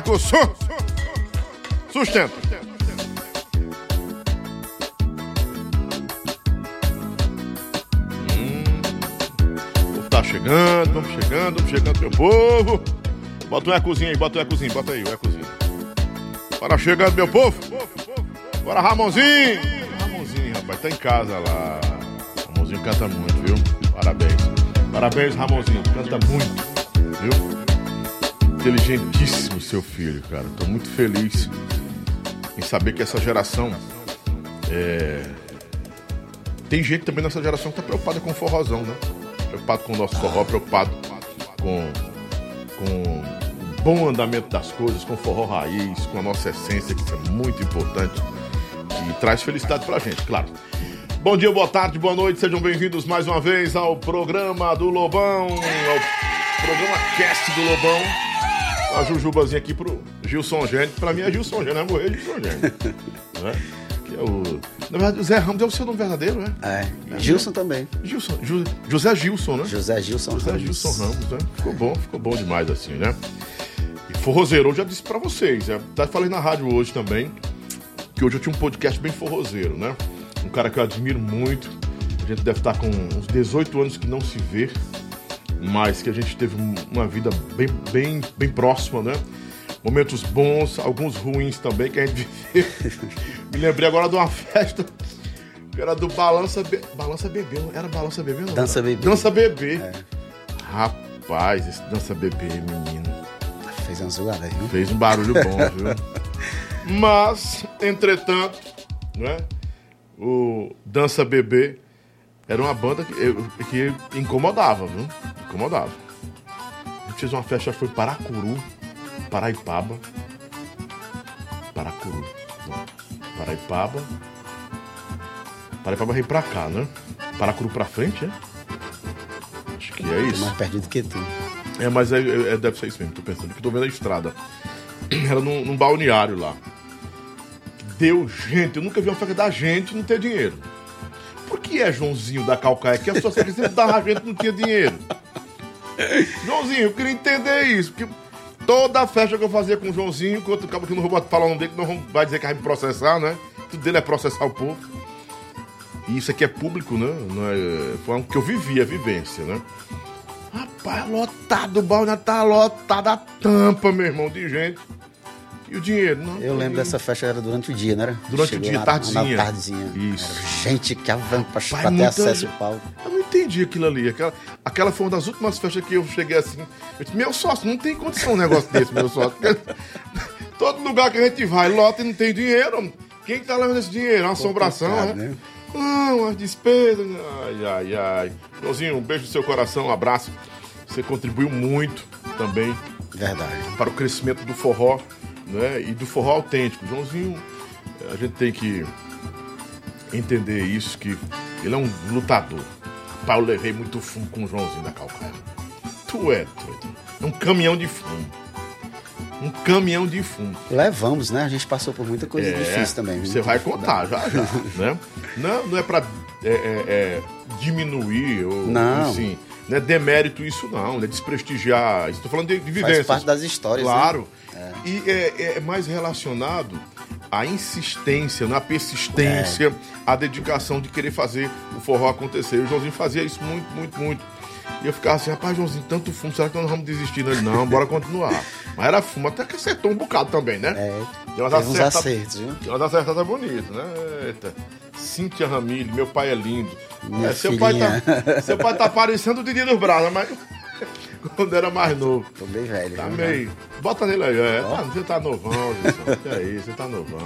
Vambora! Abai com su... Sustenta. Hum. O tá chegando, vamos chegando, vamos chegando, meu povo. Bota um ecozinho aí, bota um ecozinho, bota aí o ecozinho. Bora chegando, meu povo. Bora, Ramonzinho. Ramonzinho, rapaz, tá em casa lá. Ramonzinho canta muito, viu? Parabéns. Parabéns, Ramonzinho, canta muito, viu? Inteligentíssimo seu filho, cara. Tô muito feliz em saber que essa geração é... Tem gente também nessa geração que tá preocupada com o forrozão, né? Preocupado com o nosso forró, preocupado com, com o bom andamento das coisas, com o forró raiz, com a nossa essência, que isso é muito importante e traz felicidade pra gente, claro. Bom dia, boa tarde, boa noite, sejam bem-vindos mais uma vez ao programa do Lobão, ao programa Cast do Lobão. A Jujubazinha aqui pro Gilson Gênio. Pra mim é Gilson Gênio, vai morrer Gilson Gênio. né? Que é o... Na verdade, o Zé Ramos é o seu nome verdadeiro, né? É. Gilson também. Gilson, Ju- José Gilson, né? José Gilson José Ramos. Gilson Ramos, né? Ficou bom, ficou bom demais assim, né? E forrozeiro, eu já disse pra vocês, né? Até falei na rádio hoje também, que hoje eu tinha um podcast bem forrozeiro, né? Um cara que eu admiro muito. A gente deve estar com uns 18 anos que não se vê, mas que a gente teve um- uma vida bem, bem, bem próxima, né? Momentos bons, alguns ruins também que a gente viveu. Me lembrei agora de uma festa que era do Balança, Be... Balança Bebê, era Balança Bebê não? Dança Bebê. Dança Bebê. Rapaz, esse Dança Bebê, menino, Fez uma zoada, viu? fez um barulho bom, viu? Mas, entretanto, né? O Dança Bebê era uma banda que, eu- que incomodava, viu? Incomodava. A gente fez uma festa, foi Paracuru, Paraipaba. Paracuru. não. Paraipaba. Paraipaba veio pra cá, né? Paracuru pra frente, é? Acho que é isso. Mais perdido que tu. É, mas é, é- deve ser isso mesmo, tô pensando, que tô vendo a estrada. Era num, num balneário lá. Deu gente, eu nunca vi uma festa da gente não ter dinheiro. Por que é Joãozinho da Calcaia? Que a que sempre dava gente não tinha dinheiro. Joãozinho, eu queria entender isso, porque toda festa que eu fazia com o Joãozinho, enquanto o cabo que não vou falar o nome dele, que não vai dizer que vai me processar, né? Tudo dele é processar o povo. E isso aqui é público, né? Não é, foi algo que eu vivi, a vivência, né? Rapaz, lotado, o balneário tá lotado a tampa, meu irmão, de gente. E o dinheiro? Não, Eu lembro dessa festa era durante o dia, não era? Durante o dia, na- tardezinha. Na tardezinha. Isso. Era gente que avança pra, pra ter acesso ao palco. Eu não entendi aquilo ali. Aquela, aquela foi uma das últimas festas que eu cheguei assim. Eu disse, meu sócio, não tem condição um negócio desse, meu sócio. Todo lugar que a gente vai, lota e não tem dinheiro. Quem que tá levando esse dinheiro? Uma assombração, né? né? Não, as despesas. Ai, ai, ai. Joãozinho, um beijo no seu coração, um abraço. Você contribuiu muito também Verdade. para o crescimento do forró, né? E do forró autêntico. Joãozinho, a gente tem que entender isso, que ele é um lutador. Eu levei muito fumo com o Joãozinho da Calcaia. Tu é doido. É um caminhão de fumo. Um caminhão de fumo. Levamos, né? A gente passou por muita coisa É, difícil também. Você vai contar já, já, né? Não, não é pra é, é, é, diminuir ou, Não. assim, não é demérito isso não, não é desprestigiar. Estou falando de, de vivências. Faz parte das histórias, Claro. né? E é, é mais relacionado à insistência, na persistência, à dedicação de querer fazer o forró acontecer. O Joãozinho fazia isso muito, muito, muito. E eu ficava assim, rapaz, Joãozinho, tanto fumo, será que nós não vamos desistir? Ele, não, bora continuar. Mas era fumo, até que acertou um bocado também, né? É, Tem umas uns acerta- acertos, viu? tem umas acertadas bonitas, né? Eita. Cíntia Ramírez, meu pai é lindo. Minha É, seu, pai tá, seu pai tá parecendo o Didi dos Braços, mas quando era mais novo. Tô bem velho. Tá viu? meio. Bota nele aí, é. Tá, você tá novão. Que é isso, você tá novão.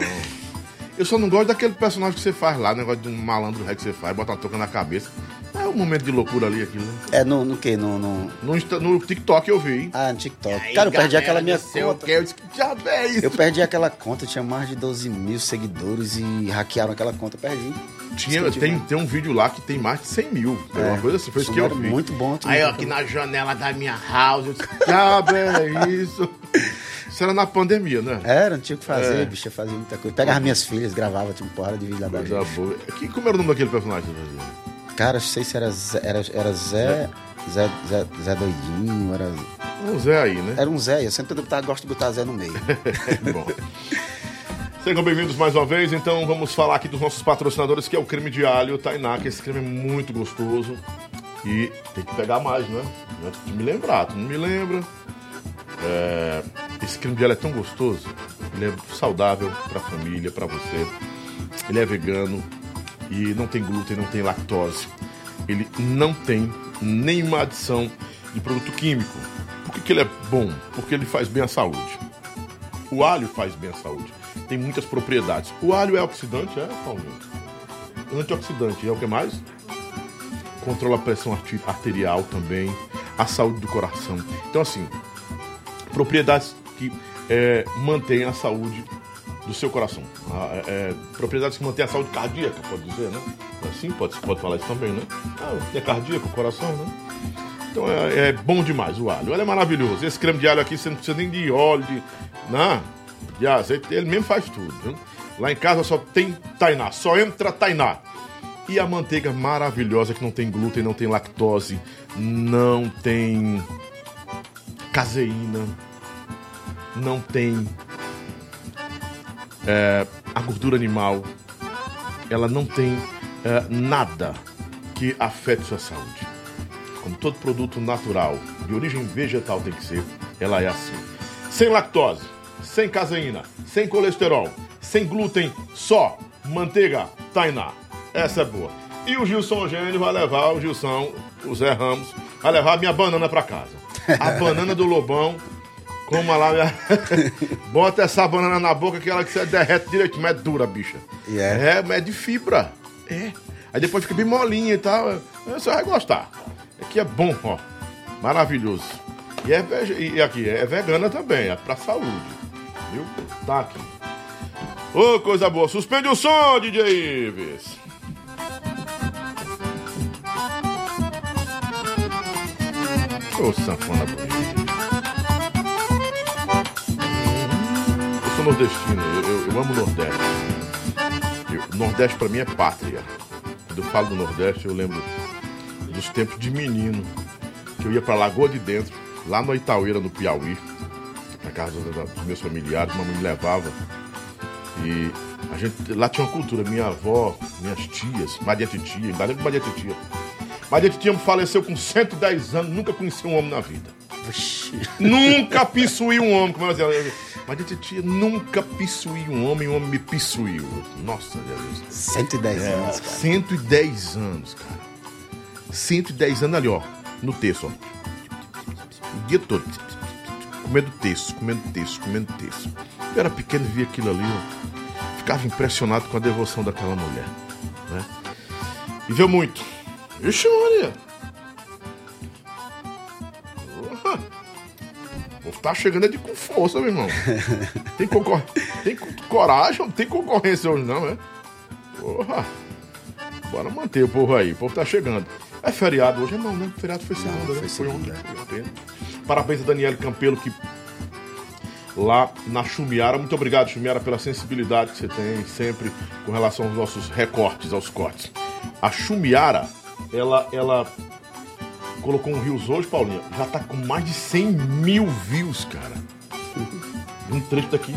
Eu só não gosto daquele personagem que você faz lá, negócio de um malandro ré que você faz, bota uma touca na cabeça. É um momento de loucura ali aquilo, né? É no, no quê? No, no... No, no TikTok eu vi. Ah, no TikTok. Cara, eu perdi aquela minha conta. Eu disse, que é isso? Eu perdi aquela conta, tinha mais de 12 mil seguidores e hackearam aquela conta, perdi. Tinha, tem, tem um vídeo lá que tem mais de 100 mil. É, uma coisa assim, foi isso que eu vi. muito bom, Aí, ó, aqui na janela da minha house. Eu disse, diabo é isso? Isso era na pandemia, né? Era, não tinha o que fazer, É. bicho, eu fazia muita coisa. Pegava minhas filhas, gravava, tinha uma porrada de vídeo lá da gente. boa. Que, como era o nome daquele personagem? que você fazia? Cara, não sei se era Zé, era, era Zé, Zé, Zé, Zé Doidinho, era... Um Zé aí, né? Era um Zé, eu sempre gosto de botar Zé no meio. Bom. Sejam bem-vindos mais uma vez. Então vamos falar aqui dos nossos patrocinadores, que é o creme de alho Tainá, que esse creme é muito gostoso. E tem que pegar mais, né? Antes de me lembrar, tu não me lembra? É... Esse creme de alho é tão gostoso, ele é saudável para a família, para você. Ele é vegano e não tem glúten, não tem lactose. Ele não tem nenhuma adição de produto químico. Por que, que ele é bom? Porque ele faz bem à saúde. O alho faz bem à saúde tem muitas propriedades. O alho é oxidante, é, Paulinho? Antioxidante, é o que mais? Controla a pressão arterial também, a saúde do coração. Então, assim, propriedades que é, mantêm a saúde do seu coração. Ah, é, é, propriedades que mantêm a saúde cardíaca, pode dizer, né? Assim, pode, pode falar isso também, né? Ah, é cardíaco, coração, né? Então é, é, bom demais o alho. O alho é maravilhoso. Esse creme de alho aqui, você não precisa nem de óleo, de. Não, de azeite, ele mesmo faz tudo. Viu? Lá em casa só tem Tainá, só entra Tainá. E a manteiga maravilhosa que não tem glúten, não tem lactose, não tem caseína, não tem é, a gordura animal, ela não tem é, nada que afete sua saúde. Como todo produto natural, de origem vegetal tem que ser, ela é assim. Sem lactose, sem caseína, sem colesterol, sem glúten, só manteiga Tainá. Essa é boa. E o Gilson Gênio vai levar o Gilson, o Zé Ramos, vai levar a minha banana para casa. A banana do Lobão, como lá, minha... bota essa banana na boca que ela que você derrete direito, mas é dura, bicha. Yeah. É, mas é de fibra. É. Aí depois fica bem molinha e tal. Você vai gostar. Aqui é bom, ó. Maravilhoso. E, é, e aqui é vegana também, é pra saúde viu? Tá aqui. Ô, oh, coisa boa. Suspende o som, DJ Ives. Ô, oh, sanfona bonita. Eu sou nordestino, eu, eu, eu amo o Nordeste. Eu, Nordeste pra mim é pátria. Quando eu falo do Nordeste, eu lembro dos tempos de menino, que eu ia pra Lagoa de Dentro, lá no Itaueira, no Piauí casa dos meus familiares, mamãe me levava. E a gente lá tinha uma cultura, minha avó, minhas tias, Maria Titia, ainda Maria Titia. Maria Titia faleceu com 110 anos, nunca conheci um homem na vida. nunca pissuí um homem, como ela dizia. Maria Titia nunca pissuí um homem, um homem me pissuiu. Nossa, Jesus. 110 é, anos, cara. 110 anos, cara. 110 anos ali, ó, no texto, ó. O dia todo comendo texto, comendo texto, comendo texto. Eu era pequeno e via aquilo ali, eu ficava impressionado com a devoção daquela mulher. Né? E viu muito. Ixi, Maria! O povo tá chegando de com força, meu irmão. Tem, concor... tem coragem, não tem concorrência hoje, não, é? Porra! Bora manter o povo aí, o povo tá chegando. É feriado hoje? Não, não, feriado foi segunda, não, né? Foi, foi ontem. Foi ontem. Parabéns a Daniele Campelo, que lá na Chumiara. Muito obrigado, Chumiara, pela sensibilidade que você tem sempre com relação aos nossos recortes, aos cortes. A Chumiara, ela, ela colocou um Rios hoje, Paulinha, já tá com mais de 100 mil views, cara. Um trecho daqui.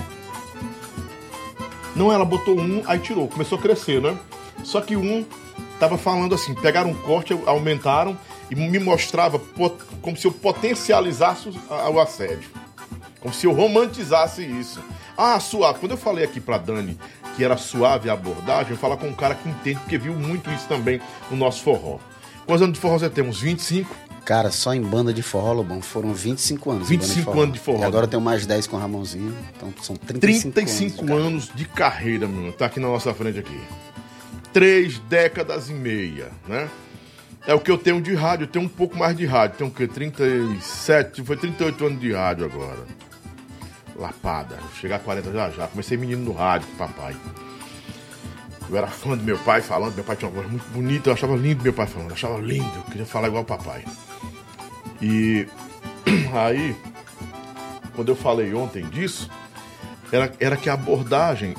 Não, ela botou um, aí tirou, começou a crescer, né? Só que um tava falando assim, pegaram um corte, aumentaram e me mostrava como se eu potencializasse o assédio. Como se eu romantizasse isso. Ah, suave. Quando eu falei aqui pra Dani que era suave a abordagem, eu falo com um cara que entende, porque viu muito isso também no nosso forró. Quantos anos de forró você temos? 25? Cara, só em banda de forró, Lobão, foram 25 anos. 25 de anos de forró. E agora eu tenho mais 10 com o Ramonzinho, então são 35, 35 anos, anos de carreira, meu. Tá aqui na nossa frente aqui. Três décadas e meia, né? É o que eu tenho de rádio, eu tenho um pouco mais de rádio. Tenho o quê? 37, foi 38 anos de rádio agora. Lapada, chegar a 40 já já. Comecei menino no rádio com papai. Eu era fã do meu pai falando, meu pai tinha uma voz muito bonita, eu achava lindo meu pai falando, eu achava lindo, eu queria falar igual o papai. E aí, quando eu falei ontem disso, era, era que a abordagem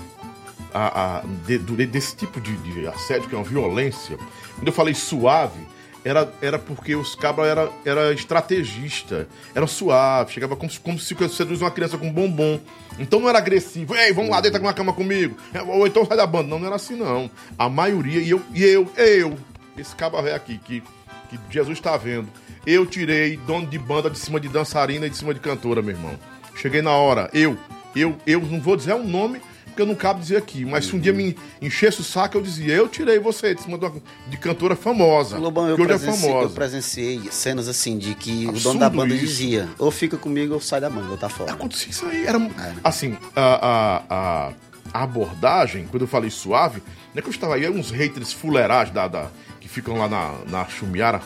a, a, de, desse tipo de, de assédio, que é uma violência, quando eu falei suave, era, era porque os cabras era, era estrategista, era suave, chegava como, como se seduz uma criança com bombom. Então não era agressivo, ei, vamos lá, deita na cama comigo, ou então sai da banda. Não, não era assim não. A maioria, e eu, e eu, eu, esse cabra velho aqui, que, que Jesus está vendo, eu tirei dono de banda de cima de dançarina e de cima de cantora, meu irmão. Cheguei na hora, eu, eu, eu não vou dizer um nome, porque eu não cabe dizer aqui. Mas se um dia me enchesse o saco, eu dizia, eu tirei você de cima de, uma, de cantora famosa. Lobão, eu, que hoje é famosa. eu presenciei cenas assim de que Absurdo o dono da banda isso. dizia, ou fica comigo ou sai da banda, ou tá fora. Acontecia isso aí. Era, é. Assim, a, a, a, abordagem, quando eu falei suave, não é que eu estava aí, uns haters fuleiragens da, da que ficam lá na, na Chumiara,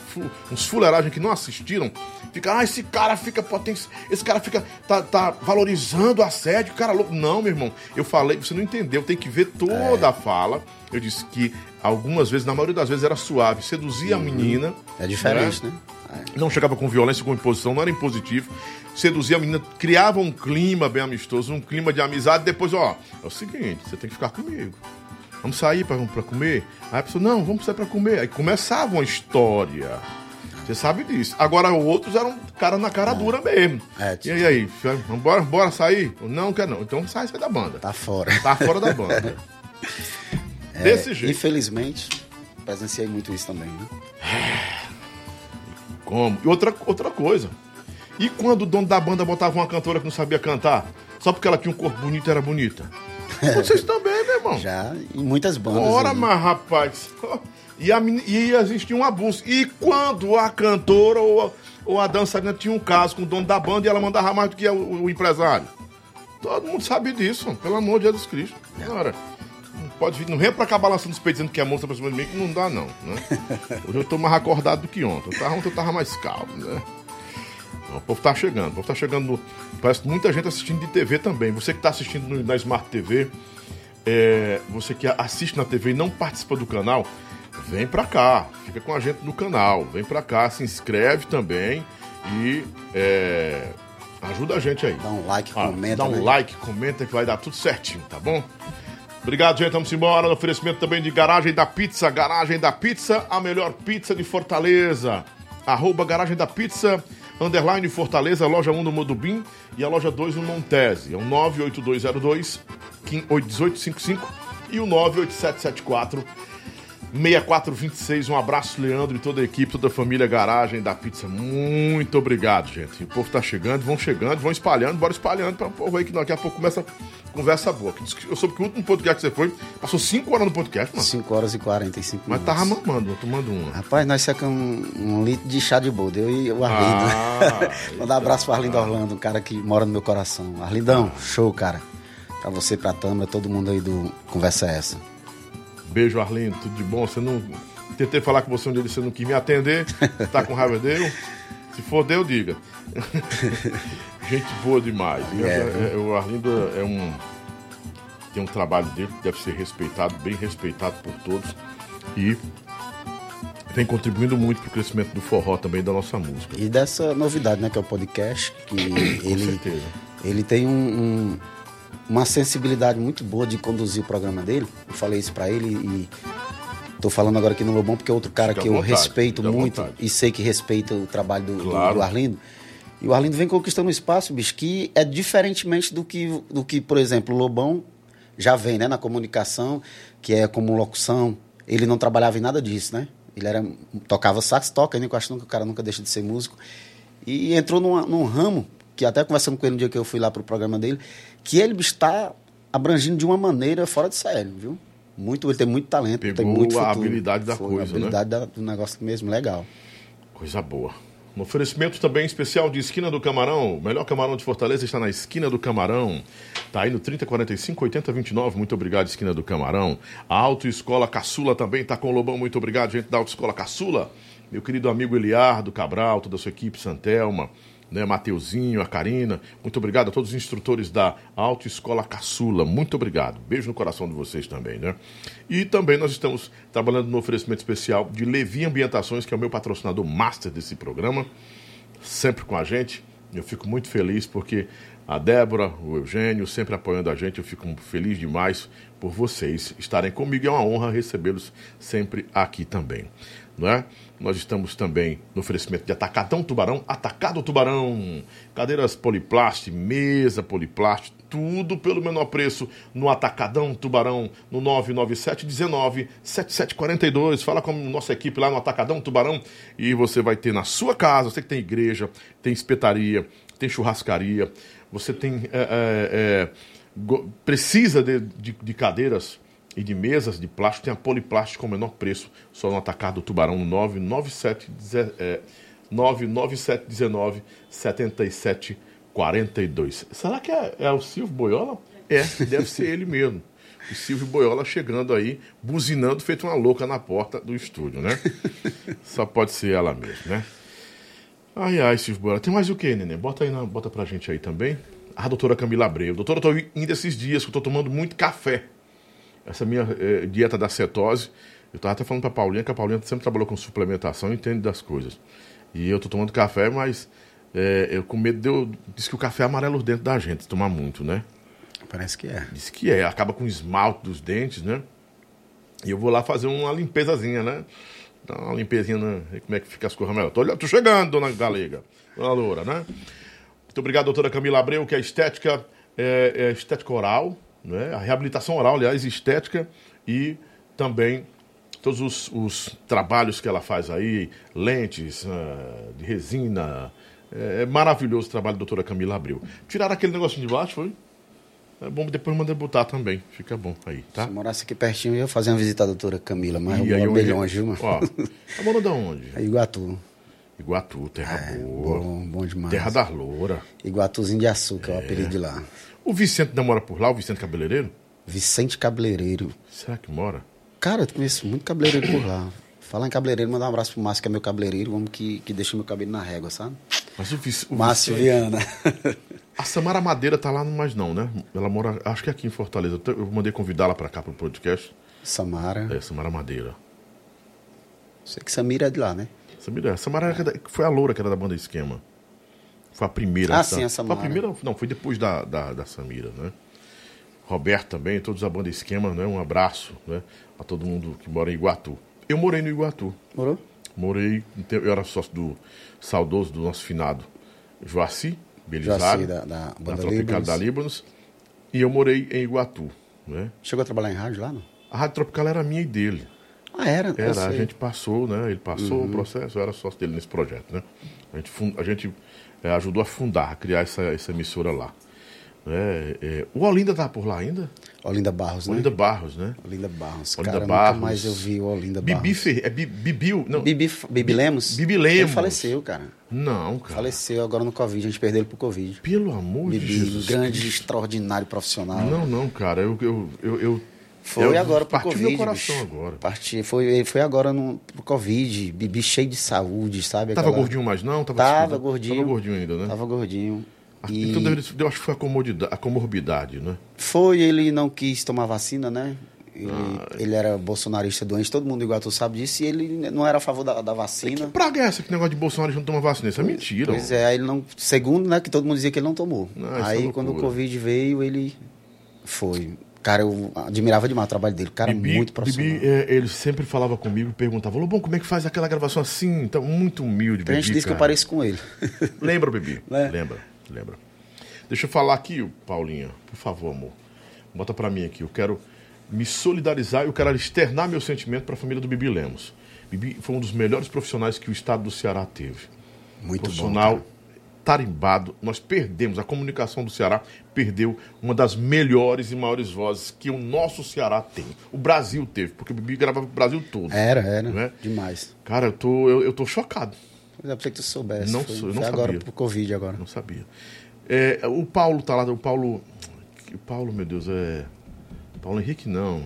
uns fuleiragens que não assistiram, fica, ah, esse cara fica potência, esse cara fica, tá, tá valorizando o cara louco. Não, meu irmão, eu falei, você não entendeu, tem que ver toda é. a fala. Eu disse que algumas vezes, na maioria das vezes, era suave, seduzia uhum. a menina. É diferente, né? né? É. Não chegava com violência, com imposição, não era impositivo. Seduzia a menina, criava um clima bem amistoso, um clima de amizade. Depois, ó, é o seguinte, você tem que ficar comigo. Vamos sair para comer? Aí a pessoa, não, vamos sair para comer. Aí começava uma história. Você sabe disso. Agora, outros eram cara na cara é. dura mesmo. É, tipo... E aí, bora, bora sair? Não, quer não. Então sai, sai da banda. Tá fora. Tá fora da banda. é, Desse jeito. Infelizmente, presenciei muito isso também, né? Como? E outra, outra coisa. E quando o dono da banda botava uma cantora que não sabia cantar? Só porque ela tinha um corpo bonito era bonita? Vocês também, meu irmão. Já, em muitas bandas. Ora, mas rapaz. E, a, e existia um abuso. E quando a cantora ou, ou a dançarina tinha um caso com o dono da banda e ela mandava mais do que o, o empresário? Todo mundo sabe disso, pelo amor de Jesus Cristo. Agora, não pode vir, não vem pra cá balançando os peitos dizendo que a moça pra cima de mim, que não dá, não. Né? Hoje eu tô mais acordado do que ontem. Eu tava, ontem eu tava mais calmo, né? O povo tá chegando, o povo tá chegando. No... Parece muita gente assistindo de TV também. Você que tá assistindo no, na Smart TV, é, você que assiste na TV e não participa do canal, vem pra cá, fica com a gente no canal, vem pra cá, se inscreve também e é, ajuda a gente aí. Dá um like, ah, comenta. Dá um né? like, comenta que vai dar tudo certinho, tá bom? Obrigado, gente. Vamos embora. No oferecimento também de Garagem da Pizza. Garagem da Pizza, a melhor pizza de Fortaleza. Arroba Garagem da Pizza, underline Fortaleza, loja 1 no Modubim e a loja 2 no Montese. É o 98202 1855 e o 98774 6426. Um abraço, Leandro, e toda a equipe, toda a família Garagem da Pizza. Muito obrigado, gente. O povo tá chegando, vão chegando, vão espalhando, bora espalhando para o povo aí que daqui a pouco começa conversa boa. Eu soube que o último podcast que você foi passou 5 horas no podcast, mano. 5 horas e 45 minutos. Mas tava mamando, tomando uma. Rapaz, nós sacamos um, um litro de chá de boldo, eu e o Arlindo. Ah, Mandar um abraço pro Arlindo Orlando, um cara que mora no meu coração. Arlindão, show, cara. Pra você, pra Tama, todo mundo aí do Conversa é Essa. Beijo, Arlindo, tudo de bom. Você não. Tentei falar com você um dia, você não quis me atender. Tá com raiva dele? Se for deu, diga. Gente boa demais. É, é, o Arlindo é um. Tem um trabalho dele que deve ser respeitado, bem respeitado por todos. E vem contribuindo muito para o crescimento do forró também da nossa música. E dessa novidade, né, que é o podcast, que ele, certeza. ele tem um, um uma sensibilidade muito boa de conduzir o programa dele. Eu falei isso para ele e tô falando agora aqui no Lobão porque é outro cara Fica que eu vontade, respeito muito vontade. e sei que respeita o trabalho do, claro. do Arlindo. E o Arlindo vem conquistando um espaço, bicho, que é diferentemente do que, do que por exemplo, o Lobão já vem, né, na comunicação, que é como locução. Ele não trabalhava em nada disso, né? Ele era, tocava sax, toca, né? Eu acho que o cara nunca deixa de ser músico. E entrou numa, num ramo, que até conversando com ele no dia que eu fui lá pro programa dele, que ele está abrangindo de uma maneira fora de sério, viu? Muito, ele tem muito talento, Pegou tem muito a habilidade da Foi, coisa, a habilidade né? do negócio mesmo, legal. Coisa boa. Um oferecimento também especial de Esquina do Camarão. O melhor camarão de Fortaleza está na Esquina do Camarão. Está aí no 3045 8029. Muito obrigado, Esquina do Camarão. A Autoescola Caçula também está com o Lobão. Muito obrigado, gente da Autoescola Caçula. Meu querido amigo Eliardo Cabral, toda a sua equipe, Santelma né, Mateuzinho, a Karina. Muito obrigado a todos os instrutores da Autoescola Caçula. Muito obrigado. Beijo no coração de vocês também, né? E também nós estamos trabalhando no oferecimento especial de Levi Ambientações, que é o meu patrocinador master desse programa, sempre com a gente. Eu fico muito feliz porque a Débora, o Eugênio, sempre apoiando a gente. Eu fico feliz demais por vocês estarem comigo. É uma honra recebê-los sempre aqui também. Não é? Nós estamos também no oferecimento de Atacadão Tubarão, Atacado Tubarão, cadeiras poliplast, mesa poliplast, tudo pelo menor preço no Atacadão Tubarão, no 997 19 7742. Fala com a nossa equipe lá no Atacadão Tubarão e você vai ter na sua casa, você que tem igreja, tem espetaria, tem churrascaria, você tem. É, é, é, precisa de, de, de cadeiras e de mesas de plástico, tem a Poliplástico com o menor preço, só no atacado do Tubarão, 997, é, 99719 7742. Será que é, é, o Silvio Boiola? É, deve ser ele mesmo. O Silvio Boiola chegando aí, buzinando, feito uma louca na porta do estúdio, né? Só pode ser ela mesmo, né? Ai, ai, Silvio Boiola. Tem mais o que, Nenê? Bota aí, na, bota pra gente aí também. A doutora Camila Abreu. Doutora, eu tô indo esses dias que eu tô tomando muito café essa minha é, dieta da cetose. Eu estava até falando para a Paulinha, que a Paulinha sempre trabalhou com suplementação e entende das coisas. E eu estou tomando café, mas é, eu com medo de eu. Diz que o café é amarelo dentro da gente, tomar muito, né? Parece que é. Diz que é, acaba com o esmalte dos dentes, né? E eu vou lá fazer uma limpezazinha, né? Dar uma limpezinha, né? como é que fica as coisas melhor. Tô, tô chegando, dona Galega, dona Loura, né? Muito obrigado, doutora Camila Abreu, que é estética, é, é estética oral, né? a reabilitação oral, aliás, estética e também todos os, os trabalhos que ela faz aí, lentes uh, de resina. É, é, maravilhoso o trabalho da doutora Camila Abreu. Tiraram aquele negocinho de baixo, foi? É bom depois mandar botar também. Fica bom aí, tá? Se morasse aqui pertinho, eu ia fazer uma visita à doutora Camila, mas e eu moro bem longe, viu, mano? Ó, tá morando onde? É Iguatu. Iguatu, terra é, boa. Bom, bom demais. Terra da loura. Iguatuzinho de açúcar, é o apelido de lá. O Vicente namora por lá, o Vicente Cabeleireiro? Vicente Cabeleireiro. Será que mora? Cara, eu conheço muito cabeleireiro por lá. Falar em cabeleireiro, mandar um abraço pro Márcio, que é meu cabeleireiro, homem que, que deixa meu cabelo na régua, sabe? Mas o, o Márcio Viana. A Samara Madeira tá lá, mas não, né? Ela mora, acho que é aqui em Fortaleza. Eu mandei convidá-la para cá pro podcast. Samara. É, Samara Madeira. Sei que Samira é de lá, né? Samira, é. Samara é. foi a loura que era da banda Esquema. Foi a primeira. Ah, essa, sim, a Samara. Foi a primeira, não, foi depois da, da, da Samira, né? Roberto também, todos a banda Esquema, né? Um abraço, né? A todo mundo que mora em Iguatu. Eu morei no Iguatu. Morou? Morei, eu era sócio do saudoso do nosso finado Joaci, Belisário, da, da, da Tropical da Líbanos. E eu morei em Iguatu, né? Chegou a trabalhar em rádio lá, não? A Rádio Tropical era minha e dele. Ah, era? Era, a gente passou, né? Ele passou uhum. o processo, eu era sócio dele nesse projeto, né? A gente, a gente é, ajudou a fundar, a criar essa, essa emissora lá. É, é, o Olinda tá por lá ainda? Olinda Barros, né? Olinda Barros, né? Olinda Barros. Olinda Cara, Barros. nunca mais eu vi o Olinda Bibi Barros. Fer... É Bi- Bibiu? Não. Bibi, Bibi Lemos? Bibi Lemos. Ele faleceu, cara. Não, cara. Faleceu agora no Covid. A gente perdeu ele pro Covid. Pelo amor Bibi, de Jesus. grande, Cristo. extraordinário profissional. Não, não, cara. Eu, eu, eu, eu Foi eu agora pro partiu Covid. meu coração bicho. agora. Parti, foi, foi agora no, pro Covid. Bibi cheio de saúde, sabe? Tava Aquela- gordinho mais não? Tava, Tava gordinho. Tava gordinho ainda, né? Tava gordinho. E Então eu acho que foi a, a comorbidade, né? foi, ele não quis tomar vacina, né? Ele, Ah. ele era bolsonarista doente, todo mundo igual tu sabe disso, e ele não era a favor da, da vacina. Praga é essa que negócio de Bolsonaro não toma vacina? Isso é mentira. Pois mano. é, aí ele não. Segundo, né, que todo mundo dizia que ele não tomou. É aí loucura. quando o Covid veio, ele foi. Cara, eu admirava demais o trabalho dele. Cara, Bibi, muito profissional. Bibi, é, ele sempre falava comigo e perguntava, Lobão, como é que faz aquela gravação assim? Então, muito humilde, Tem gente Bibi, diz que eu pareço com ele. Lembra, Bibi? Né? Lembra, lembra. Deixa eu falar aqui, Paulinha, por favor, amor. Bota pra mim aqui. Eu quero me solidarizar, eu quero externar meu sentimento pra família do Bibi Lemos. Bibi foi um dos melhores profissionais que o estado do Ceará teve. Muito bom. profissional cara. Tarimbado. Nós perdemos, a comunicação do Ceará perdeu uma das melhores e maiores vozes que o nosso Ceará tem. O Brasil teve, porque o Bibi gravava pro Brasil todo. Era, era. Né? Demais. Cara, eu tô, eu, eu tô chocado. Pois é, pra que tu soubesse. Não foi, sou- eu não foi agora sabia. pro Covid agora. Não sabia. É, o Paulo tá lá, o Paulo. O Paulo, meu Deus, é. Paulo Henrique não.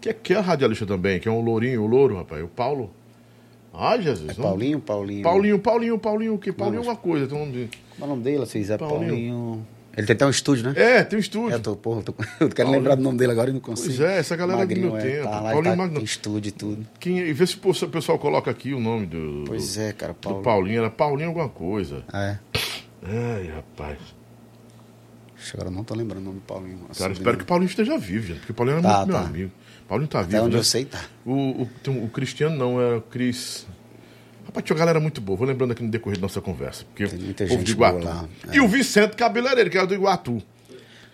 Que é, que é radialista também, que é um lourinho, o louro, rapaz. O Paulo. Ai, Jesus. É não- Paulinho, Paulinho. Paulinho, Paulinho, Paulinho, o que? Paulinho é alguma coisa. Um nome de... Como é o nome dele, vocês? É Paulinho. Paulinho. Ele tem até um estúdio, né? É, tem um estúdio. É, eu tô, porra, tô, eu quero Paulinho. lembrar do nome dele agora e não consigo. Pois é, essa galera Magrinho, do meu é, tempo. Tá lá, Paulinho tá, Magno- tem estúdio e tudo. Quem, e vê se o pessoal coloca aqui o nome do, Pois é, cara, do Paulo. Paulinho. Era Paulinho alguma coisa. É. Ai, rapaz. Agora não tô lembrando o nome do Paulinho. Cara, espero que o Paulinho esteja vivo, gente, porque o Paulinho é tá, muito tá. meu amigo. Paulinho tá vivo. Até onde né? eu sei, tá. O, o, o Cristiano não, é o Cris. Rapaz, tinha uma galera muito boa. Vou lembrando aqui no decorrer da nossa conversa. Porque tem muita gente de Iguatu. lá. É. E o Vicente Cabeleireiro, que era do Iguatu.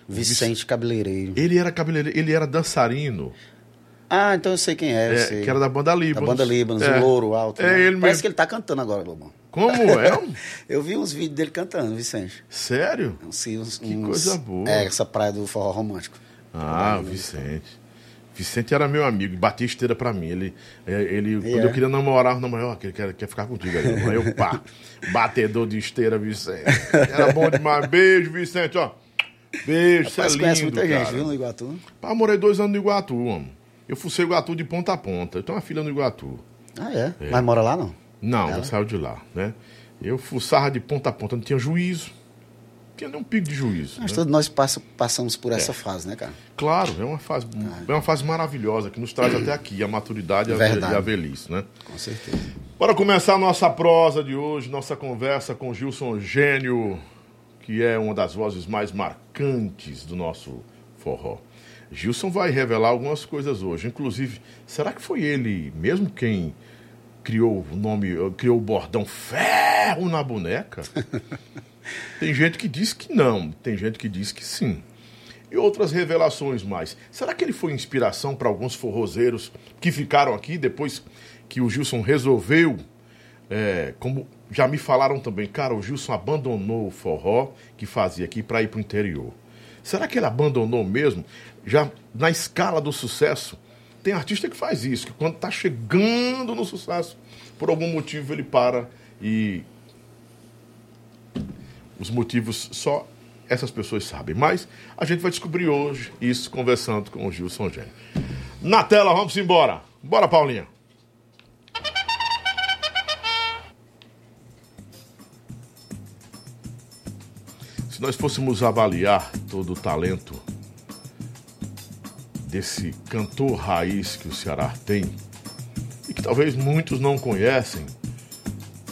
Vicente Cabeleireiro. Ele era cabeleireiro, ele era dançarino. Ah, então eu sei quem é. é que era da banda Líbanos. Da banda Líbanos, é. o louro alto. É né? ele Parece mesmo. que ele tá cantando agora, Lobão. Como é? eu vi uns vídeos dele cantando, Vicente. Sério? Sim, uns, que uns, coisa boa. É, essa praia do forró romântico. Ah, o Vicente. Vicente era meu amigo, batia esteira pra mim. Ele, é, ele quando eu queria namorar, não, maior, ele quer, quer ficar contigo aí. Eu, pá, batedor de esteira, Vicente. Era bom demais. Beijo, Vicente, ó. Beijo, você é lindo, conhece muita cara. gente, viu, no Iguatu? Pá, morei dois anos no Iguatu, mano. Eu fucei Iguatu de ponta a ponta. Eu tenho uma filha no Iguatu. Ah, é? é. Mas mora lá, não? Não, Ela? saiu de lá, né? Eu fuçava de ponta a ponta, não tinha juízo. Não tinha nem um pico de juízo. Mas né? todos nós passa, passamos por essa é. fase, né, cara? Claro, é uma fase, ah, é uma fase maravilhosa que nos traz até aqui, a maturidade e a velhice, né? Com certeza. Bora começar a nossa prosa de hoje, nossa conversa com Gilson Gênio, que é uma das vozes mais marcantes do nosso forró. Gilson vai revelar algumas coisas hoje. Inclusive, será que foi ele mesmo quem criou o nome, criou o bordão ferro na boneca? tem gente que diz que não, tem gente que diz que sim. E outras revelações mais. Será que ele foi inspiração para alguns forrozeiros que ficaram aqui depois que o Gilson resolveu? É, como já me falaram também, cara, o Gilson abandonou o forró que fazia aqui para ir para o interior. Será que ele abandonou mesmo? Já na escala do sucesso, tem artista que faz isso, que quando está chegando no sucesso, por algum motivo ele para e os motivos só essas pessoas sabem. Mas a gente vai descobrir hoje isso conversando com o Gilson Gênio. Na tela, vamos embora. Bora, Paulinha. Se nós fôssemos avaliar todo o talento desse cantor raiz que o Ceará tem, e que talvez muitos não conhecem,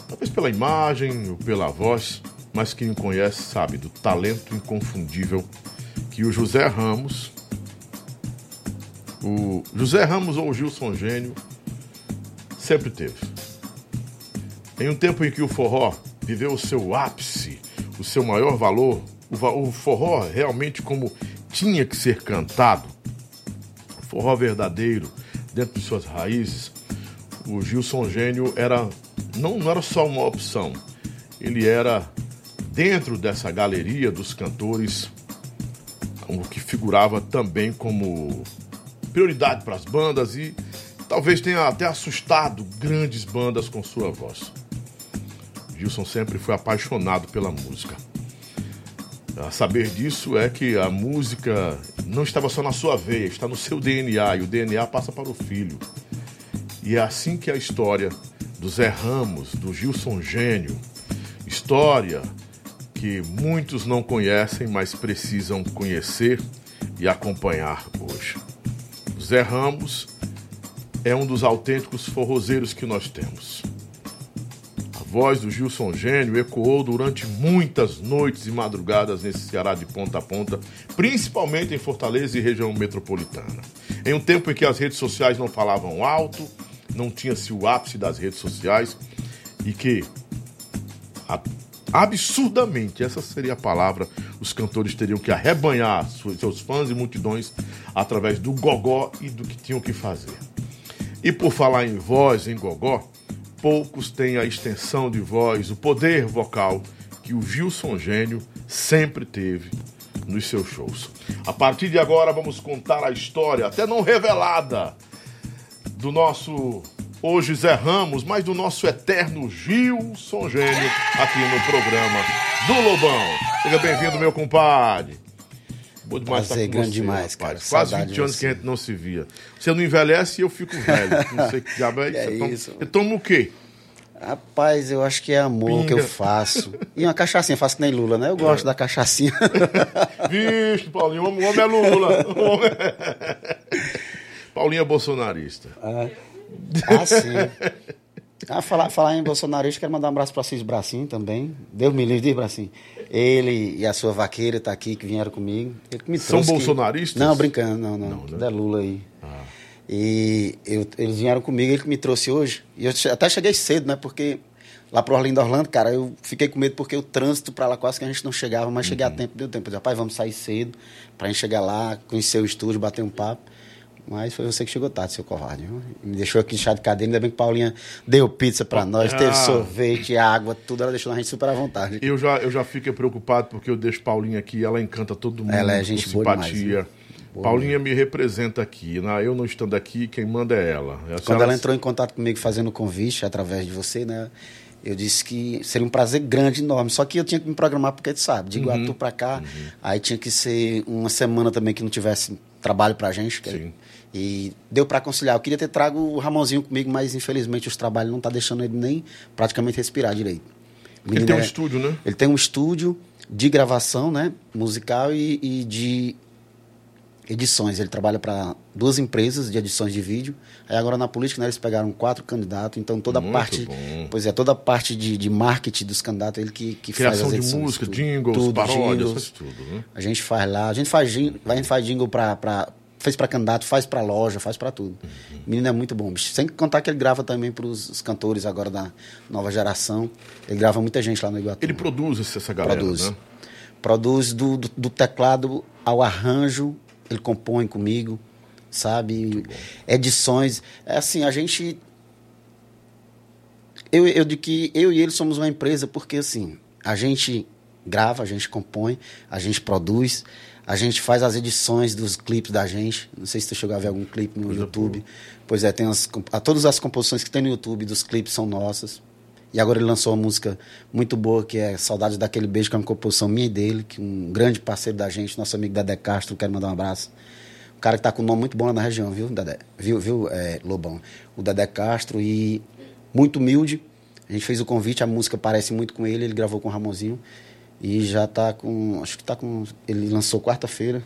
talvez pela imagem ou pela voz, mas quem conhece sabe do talento inconfundível que o José Ramos, o José Ramos ou o Gilson Gênio, sempre teve. Em um tempo em que o forró viveu o seu ápice, o seu maior valor, o, forró realmente como tinha que ser cantado, forró verdadeiro, dentro de suas raízes, o Gilson Gênio era não, não era só uma opção, ele era dentro dessa galeria dos cantores o que figurava também como prioridade para as bandas e talvez tenha até assustado grandes bandas com sua voz. Gilson sempre foi apaixonado pela música. A saber disso é que a música não estava só na sua veia, está no seu DNA e o DNA passa para o filho. E é assim que a história do Zé Ramos, do Gilson Gênio, história que muitos não conhecem, mas precisam conhecer e acompanhar hoje. O Zé Ramos é um dos autênticos forrozeiros que nós temos voz do Gilson Gênio ecoou durante muitas noites e madrugadas nesse Ceará de ponta a ponta, principalmente em Fortaleza e região metropolitana. Em um tempo em que as redes sociais não falavam alto, não tinha-se o ápice das redes sociais e que absurdamente, essa seria a palavra, os cantores teriam que arrebanhar seus fãs e multidões através do gogó e do que tinham que fazer. E por falar em voz, em gogó, poucos têm a extensão de voz, o poder vocal que o Gilson Gênio sempre teve nos seus shows. A partir de agora vamos contar a história, até não revelada, do nosso hoje Zé Ramos, mas do nosso eterno Gilson Gênio aqui no programa do Lobão. Seja bem-vindo, meu compadre. Bom demais Prazer, estar com grande você, demais, cara. Quase 20 anos que a gente não se via. Você não envelhece e eu fico velho. Não sei que diabo é isso. É toma, isso. Você toma o quê? Rapaz, eu acho que é amor Pinga. que eu faço. E uma cachaçinha, faço que nem Lula, né? Eu gosto é. da cachaçinha. Vixe, Paulinho, o homem é Lula. Paulinho é bolsonarista. Ah, ah sim. Ah, falar, falar em bolsonarista, quero mandar um abraço para Cis Bracinho também. Deus me livre, diz Bracinho. Ele e a sua vaqueira tá aqui, que vieram comigo. Ele que me São trouxe que- bolsonaristas? Não, brincando, não, não. Não, né? Tudo é Lula aí. Ah. E eu- eles vieram comigo, ele que me trouxe hoje. E eu até cheguei cedo, né? Porque lá pro Orlando Orlando, cara, eu fiquei com medo porque o trânsito pra lá quase que a gente não chegava, mas cheguei a tempo, deu tempo. Eu disse, rapaz, vamos sair cedo pra gente chegar lá, conhecer o estúdio, bater um papo. Mas foi você que chegou tarde, seu covarde. Viu? Me deixou aqui chá de cadeira, ainda bem que Paulinha deu pizza pra nós, Ah. teve sorvete, água, tudo, ela deixou a gente super à vontade. Eu já, eu já fico preocupado porque eu deixo Paulinha aqui, ela encanta todo mundo Ela é gente boa demais, simpatia. viu? Boa Paulinha me representa aqui. né? Eu não estando aqui, quem manda é ela. A Quando senhora- ela entrou em contato comigo fazendo o convite através de você, né? Eu disse que seria um prazer grande, enorme. Só que eu tinha que me programar, porque tu sabe, de Uhum. Iguatu pra cá, aí tinha que ser uma semana também que não tivesse trabalho pra gente. que- Sim. E deu pra conciliar. Eu queria ter trago o Ramonzinho comigo, mas infelizmente os trabalhos não tá deixando ele nem praticamente respirar direito. Ele tem um é- estúdio, né? Ele tem um estúdio de gravação, né? Musical e, e de edições. Ele trabalha para duas empresas de edições de vídeo. Aí agora na política, né, eles pegaram quatro candidatos, então toda a parte. bom. Pois é, toda a parte de, de marketing dos candidatos, ele que, que faz Criação as de edições. música, tudo. jingles, Tudo, paródias, jingles. faz tudo, né? A gente faz lá, a gente faz jingle, a gente faz jingle pra. Fez para candidato, faz para loja, faz para tudo. Uhum. O menino é muito bom, bicho. Sem contar que ele grava também para os cantores agora da nova geração. Ele grava muita gente lá no Iguatu. Ele produz essa galera, Produz. né? Produz do, do, do teclado ao arranjo, ele compõe comigo, sabe? Edições. É assim, a gente. Eu, eu de que eu e ele somos uma empresa porque assim, a gente grava, a gente compõe, a gente produz, a gente faz as edições dos clipes da gente. Não sei se tu chegou a ver algum clipe no Coisa YouTube. Pois é, tem as, a, todas as composições que tem no YouTube dos clipes são nossas. E agora ele lançou uma música muito boa que é Saudade daquele beijo, que é uma composição minha e dele, que um grande parceiro da gente, nosso amigo Dedé Castro, quero mandar um abraço. O cara que tá com um nome muito bom lá na região, viu, Dedé? Viu, viu é, Lobão? O Dedé Castro e muito humilde. A gente fez o convite, a música parece muito com ele, ele gravou com o Ramonzinho. E já tá com. Acho que tá com. Ele lançou quarta-feira.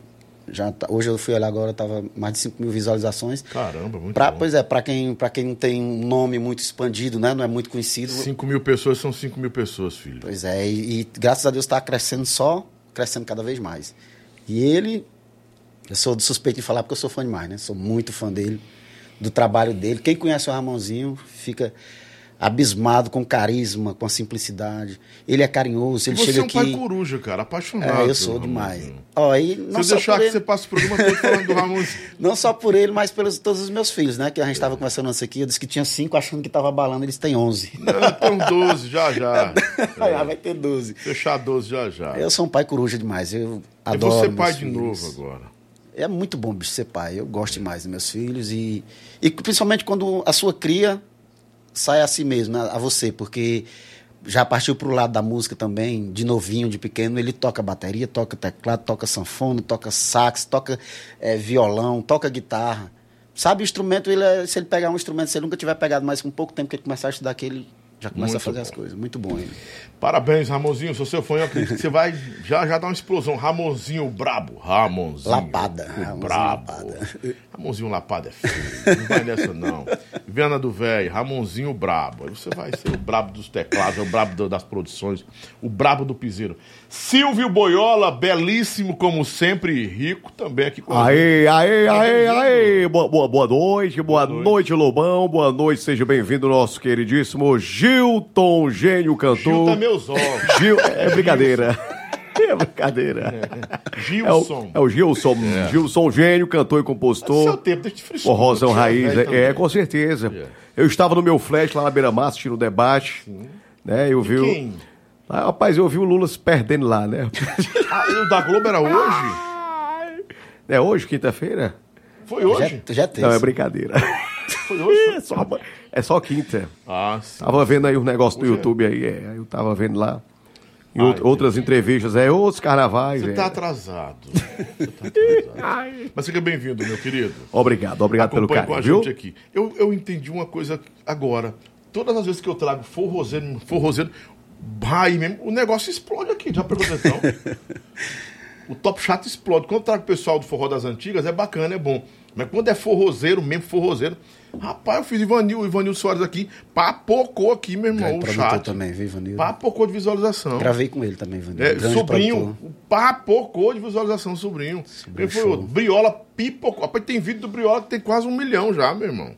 Já tá- hoje eu fui olhar agora, tava mais de 5 mil visualizações. Caramba, muito Pra, bom. pois é, para quem, pra quem não tem um nome muito expandido, né? Não é muito conhecido. 5 mil pessoas são 5 mil pessoas, filho. Pois é, e, e graças a Deus está crescendo só, crescendo cada vez mais. E ele, eu sou suspeito de falar porque eu sou fã demais, né? Sou muito fã dele, do trabalho dele. Quem conhece o Ramonzinho fica abismado com carisma, com a simplicidade. Ele é carinhoso, ele você chega é um aqui. pai coruja, cara, apaixonado. É, eu sou demais. Ramonzinho. Ó, e não Se só eu deixar que ele, você passe o programa todo falando do Ramonzinho. não só por ele, mas pelos todos os meus filhos, né? Que a gente estava conversando antes aqui, eu disse que tinha cinco, achando que estava abalando, eles têm 11. Não, Tem 12 já já. Ah, vai ter 12. Fechar 12 já já. Eu sou um pai coruja demais. Eu e adoro. você meus pai de filhos. novo agora. É muito bom, bicho, ser pai. Eu gosto demais dos meus filhos e, e principalmente quando a sua cria sai a si mesmo, a você, porque já partiu pro lado da música também, de novinho, de pequeno, ele toca bateria, toca teclado, toca sanfona, toca sax, toca eh, violão, toca guitarra. Sabe, o instrumento, ele é- se ele pegar um instrumento, se ele nunca tiver pegado, mas com pouco tempo que ele começar a estudar aquele, já começa Muito a fazer bom. as coisas. Muito bom ele. Parabéns, Ramonzinho. Sou seu fã. Eu acredito que você vai já já dar uma explosão. Ramonzinho brabo. Ramonzinho. Lapada. O Ramonzinho brabo. Lapada. Ramonzinho Lapada é feio. Não vai nessa, não. Viana do Velho, Ramonzinho Brabo. Aí você vai ser o brabo dos teclados, é o brabo das produções, o brabo do piseiro. Silvio Boiola, belíssimo como sempre, rico também aqui com. Aê, aê, aê, bem-vindo. aê. Boa, boa, boa noite, boa, noite. noite. Lobão. Boa noite, seja bem-vindo, nosso queridíssimo Gilton, gênio cantor. Gil tá meus ovos. Gil, é brincadeira. É brincadeira. É o, Gilson. é o Gilson. Gilson, gênio, cantor e Seu compositor. tempo, deixa de Você é raiz, é, também. é, com certeza. É. Eu estava no meu flash lá na Beira Mar assistindo o debate. Né, eu vi. o- Quem? Ah, rapaz, eu vi o Lula se perdendo lá, né? Ah, o da Globo era hoje? É hoje, quinta-feira? Foi hoje? Já, já teve. Não, é brincadeira. Foi hoje? É só, é só quinta. Ah, sim. Tava vendo aí os negócios do Hoje é. YouTube aí, é, aí eu tava vendo lá. Em entendi. outras entrevistas, é outros carnavais. Você é. tá atrasado. Você tá atrasado. Mas seja bem-vindo, meu querido. Obrigado, obrigado pelo Acompanhe com a carinho, viu? gente aqui. Eu, eu entendi uma coisa agora. Todas as vezes que eu trago forrozeiro, forrozeiro, vai mesmo, o negócio explode aqui. Já prestou atenção? o Top Chato explode. Quando eu trago o pessoal do forró das antigas, é bacana, é bom. Mas quando é forrozeiro, mesmo forrozeiro. Rapaz, eu fiz Ivanil, o Ivanil Soares aqui, papocou aqui, meu irmão, Grande o chat. também, viu, Ivanildo? Papocou de visualização. Gravei com ele também, Ivanildo. É, sobrinho, produtor. papocou de visualização, sobrinho. Quem foi outro? Briola pipocou. Rapaz, tem vídeo do Briola que tem quase um milhão já, meu irmão.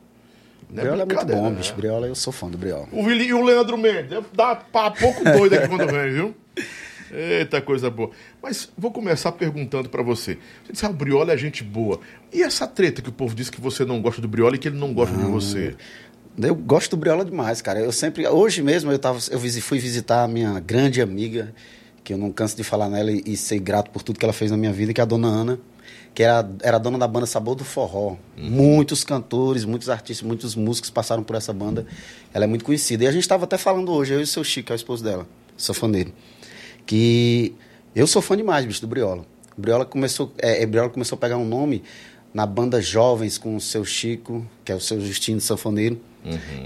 Não Briola é muito bom, né? bicho. Briola, eu sou fã do Briola. O Vili e o Leandro Mendes. Deve dar papoco doido aqui quando vem, viu? Eita, coisa boa. Mas vou começar perguntando pra você. Você disse, ah, o Briola é gente boa. E essa treta que o povo diz que você não gosta do Briola e que ele não gosta de você? Eu gosto do Briola demais, cara. Eu sempre. Hoje mesmo eu, tava, eu fui visitar a minha grande amiga, que eu não canso de falar nela e, e ser grato por tudo que ela fez na minha vida, que é a dona Ana, que era, era dona da banda Sabor do Forró. Muitos cantores, muitos artistas, muitos músicos passaram por essa banda. Ela é muito conhecida. E a gente estava até falando hoje, eu e o seu Chico, que é o esposo dela, safoneiro, que eu sou fã demais, bicho, do Briola. O Briola começou, é, é, Briola começou a pegar um nome na banda Jovens com o seu Chico, que é o seu Justino Sanfoneiro.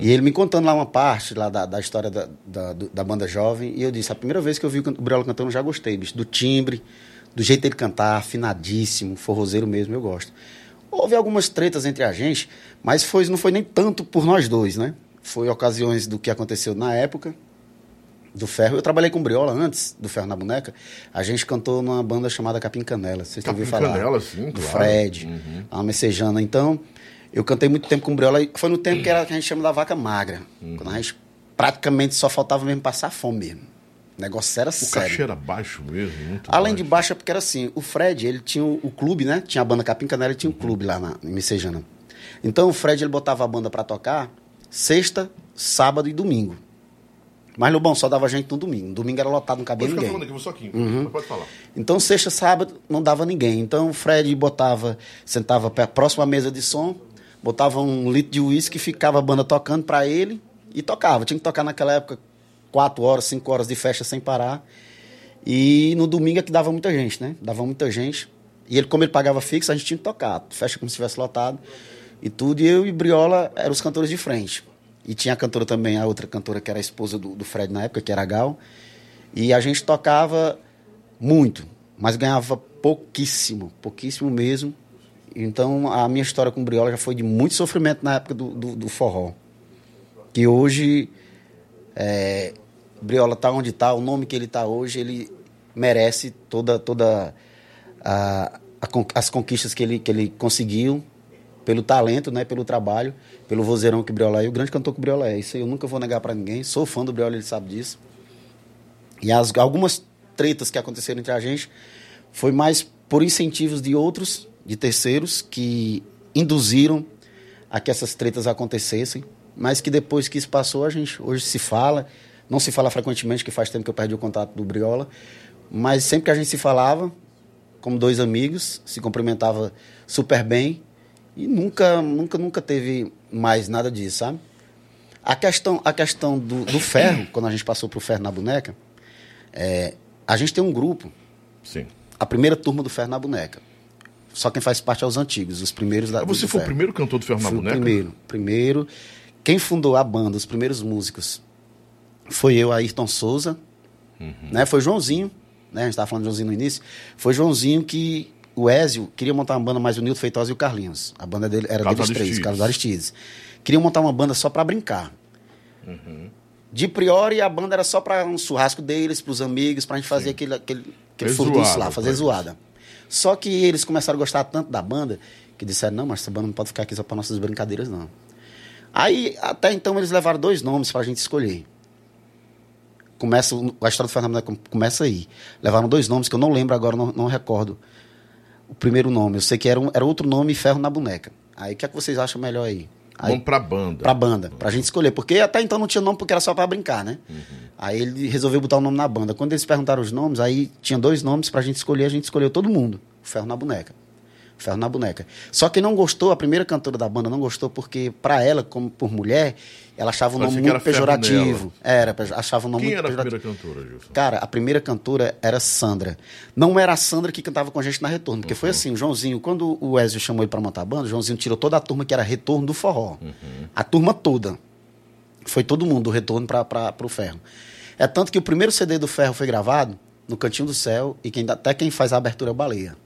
E ele me contando lá uma parte lá da, da história da, da, da banda Jovem. E eu disse, a primeira vez que eu vi o Briola cantando, eu já gostei, bicho. Do timbre, do jeito dele cantar, afinadíssimo, forrozeiro mesmo, eu gosto. Houve algumas tretas entre a gente, mas foi, não foi nem tanto por nós dois, né? Foi ocasiões do que aconteceu na época, do Ferro. Eu trabalhei com Briola antes do Ferro na Boneca. A gente cantou numa banda chamada Capim Canela. Vocês Capim ouviram falar? Canela, sim, Do claro. Fred, Uhum. a Messejana. Então, eu cantei muito tempo com Briola. e Foi no tempo que, era, que a gente chama da vaca magra. Uhum. Quando a gente praticamente só faltava mesmo passar fome mesmo. O negócio era O sério. cachê era baixo mesmo, muito Além de baixo. baixa, porque era assim, o Fred, ele tinha o, o clube, né? Tinha a banda Capim Canela e tinha um clube lá na, em Messejana. Então o Fred, ele botava a banda pra tocar sexta, sábado e domingo. Mas, Lobão, só dava gente no domingo. Domingo era lotado, não cabia ninguém. falando aqui, só aqui. Uhum. Pode falar. Então, sexta, sábado, não dava ninguém. Então, o Fred botava, sentava próximo à mesa de som, botava um litro de uísque, ficava a banda tocando pra ele e tocava. Tinha que tocar naquela época quatro horas, cinco horas de festa sem parar. E no domingo é que dava muita gente, né? Dava muita gente. E ele, como ele pagava fixo, a gente tinha que tocar. Festa como se tivesse lotado e tudo. E eu e Briola eram os cantores de frente. E tinha a cantora também, a outra cantora que era a esposa do, do Fred na época, que era a Gal. E a gente tocava muito, mas ganhava pouquíssimo, pouquíssimo mesmo. Então a minha história com Briola já foi de muito sofrimento na época do, do, do forró. Que hoje é, Briola está onde está, o nome que ele está hoje, ele merece toda, toda a, a as conquistas que ele, que ele conseguiu pelo talento, né, pelo trabalho, pelo vozeirão que Briola é, o grande cantor que Briola é. Isso eu nunca vou negar para ninguém. Sou fã do Briola, ele sabe disso. E as, algumas tretas que aconteceram entre a gente foi mais por incentivos de outros, de terceiros, que induziram a que essas tretas acontecessem, mas que depois que isso passou, a gente hoje se fala, não se fala frequentemente, que faz tempo que eu perdi o contato do Briola, mas sempre que a gente se falava, como dois amigos, se cumprimentava super bem e nunca, nunca, nunca teve mais nada disso, sabe? A questão, a questão do, do ferro, quando a gente passou pro ferro na boneca, é, a gente tem um grupo, Sim. a primeira turma do ferro na boneca. Só quem faz parte é os antigos, os primeiros da Ah, Você foi o ferro. primeiro cantor do Ferro na Fui o Boneca? primeiro. Primeiro. Quem fundou a banda, os primeiros músicos, foi eu, Ayrton Souza. Uhum. Né? Foi Joãozinho. Né? A gente estava falando de Joãozinho no início. Foi Joãozinho que o Ézio queria montar uma banda mais o Nilton Feitosa e o Carlinhos. A banda dele era Carlos deles três. Carlos Aristides. Queriam montar uma banda só para brincar. Uhum. De priori, a banda era só para um churrasco deles, para os amigos, para a gente fazer aquele, aquele, aquele Fazer furdunço lá, fazer zoada. Só que eles começaram a gostar tanto da banda que disseram: não, mas essa banda não pode ficar aqui só para nossas brincadeiras, não. Aí, até então, eles levaram dois nomes para a gente escolher. Começa, a história do Fernando come- começa aí. Levaram dois nomes que eu não lembro agora, não, não recordo o primeiro nome. Eu sei que era, um, era outro nome, Ferro na Boneca. Aí, o que é que vocês acham melhor aí? Aí, Vamos pra banda. Pra banda, pra gente escolher. Porque até então não tinha nome porque era só pra brincar, né? Aí ele resolveu botar o nome na banda. Quando eles perguntaram os nomes, aí tinha dois nomes pra gente escolher, a gente escolheu todo mundo. Ferro na boneca. Ferro na boneca. Só que não gostou, a primeira cantora da banda não gostou porque pra ela, como por mulher, ela achava o nome que era muito pejorativo. Era, pejo- achava o nome Quem muito era a pejorativo. primeira cantora, Gilson? Cara, a primeira cantora era Sandra. Não era a Sandra que cantava com a gente na Retorno, porque foi assim, o Joãozinho, quando o Ezio chamou ele pra montar a banda, o Joãozinho tirou toda a turma que era Retorno do Forró. A turma toda. Foi todo mundo do Retorno para pro Ferro. É tanto que o primeiro CD do Ferro foi gravado no Cantinho do Céu e quem, até quem faz a abertura é o Baleia.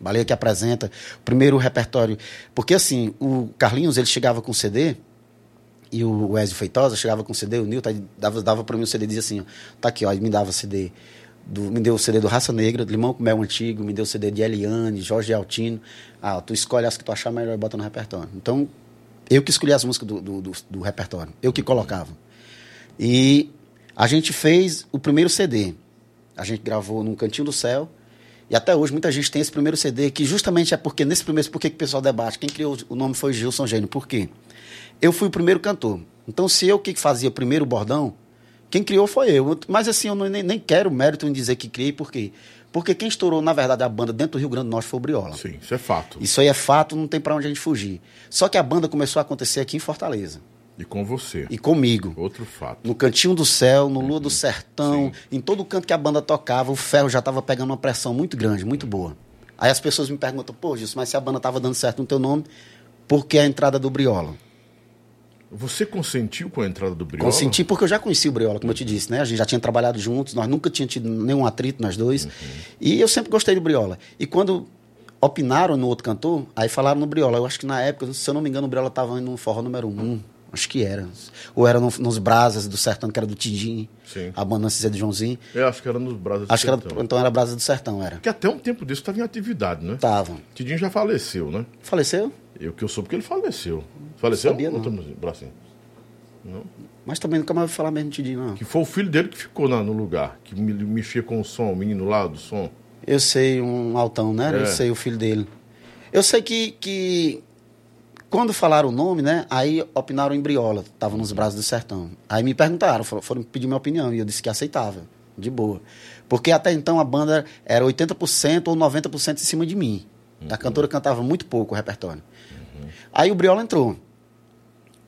Baleia que apresenta. O primeiro repertório. Porque assim, o Carlinhos, ele chegava com CD, e o Wesley Feitosa chegava com CD, o Nilton dava, dava para mim o CD e dizia assim, ó, tá aqui, ó, ele me dava CD. Do, me deu o CD do Raça Negra, do Limão com Mel Antigo, me deu o CD de Eliane, Jorge Altino. Ah, tu escolhe as que tu achar melhor e bota no repertório. Então, eu que escolhi as músicas do, do, do, do repertório, eu que colocava. E a gente fez o primeiro CD. A gente gravou num Cantinho do Céu. E até hoje muita gente tem esse primeiro CD, que justamente é porque, nesse primeiro, por que o pessoal debate? Quem criou o nome foi Gilson Gênio. Por quê? Eu fui o primeiro cantor. Então, se eu que fazia primeiro o bordão, quem criou foi eu. Mas assim, eu não, nem, nem quero mérito em dizer que criei, por quê? Porque quem estourou, na verdade, a banda dentro do Rio Grande do Norte foi o Briola. Sim, isso é fato. Isso aí é fato, não tem para onde a gente fugir. Só que a banda começou a acontecer aqui em Fortaleza. E com você. E comigo. Outro fato. No Cantinho do Céu, no Lua do Sertão, em todo canto que a banda tocava, o ferro já estava pegando uma pressão muito grande, muito boa. Aí as pessoas me perguntam, pô, Gilson, mas se a banda estava dando certo no teu nome, por que a entrada do Briola? Você consentiu com a entrada do Briola? Consenti porque eu já conheci o Briola, como eu te disse, né? A gente já tinha trabalhado juntos, nós nunca tínhamos tido nenhum atrito nós dois. E eu sempre gostei do Briola. E quando opinaram no outro cantor, aí falaram no Briola. Eu acho que na época, se eu não me engano, o Briola estava indo no forró número um. Acho que era. Ou era no- nos Brasas do Sertão, que era do Tidinho. Sim. A banda antes de Joãozinho. Eu acho que era nos Brasas do Acho que era, Sertão. então era Brasa do Sertão, era. Que até um tempo disso estava em atividade, né? Tava. Tidinho já faleceu, né? Faleceu? Eu que eu soube que ele faleceu. Faleceu? Sabia, não. Ou estamos- Bracinho? Mas também nunca mais ouvi falar mesmo de Tidinho, não. Que foi o filho dele que ficou na- no lugar, que me- mexia com o som, o menino lá do som. Eu sei, um altão, né? É. Eu sei o filho dele. Eu sei que, que quando falaram o nome, né? Aí opinaram em Briola, tava nos braços do sertão. Aí me perguntaram, foram, pedir minha opinião, e eu disse que aceitava, de boa. Porque até então a banda era 80% ou 90% em cima de mim. A cantora cantava muito pouco o repertório. Aí o Briola entrou.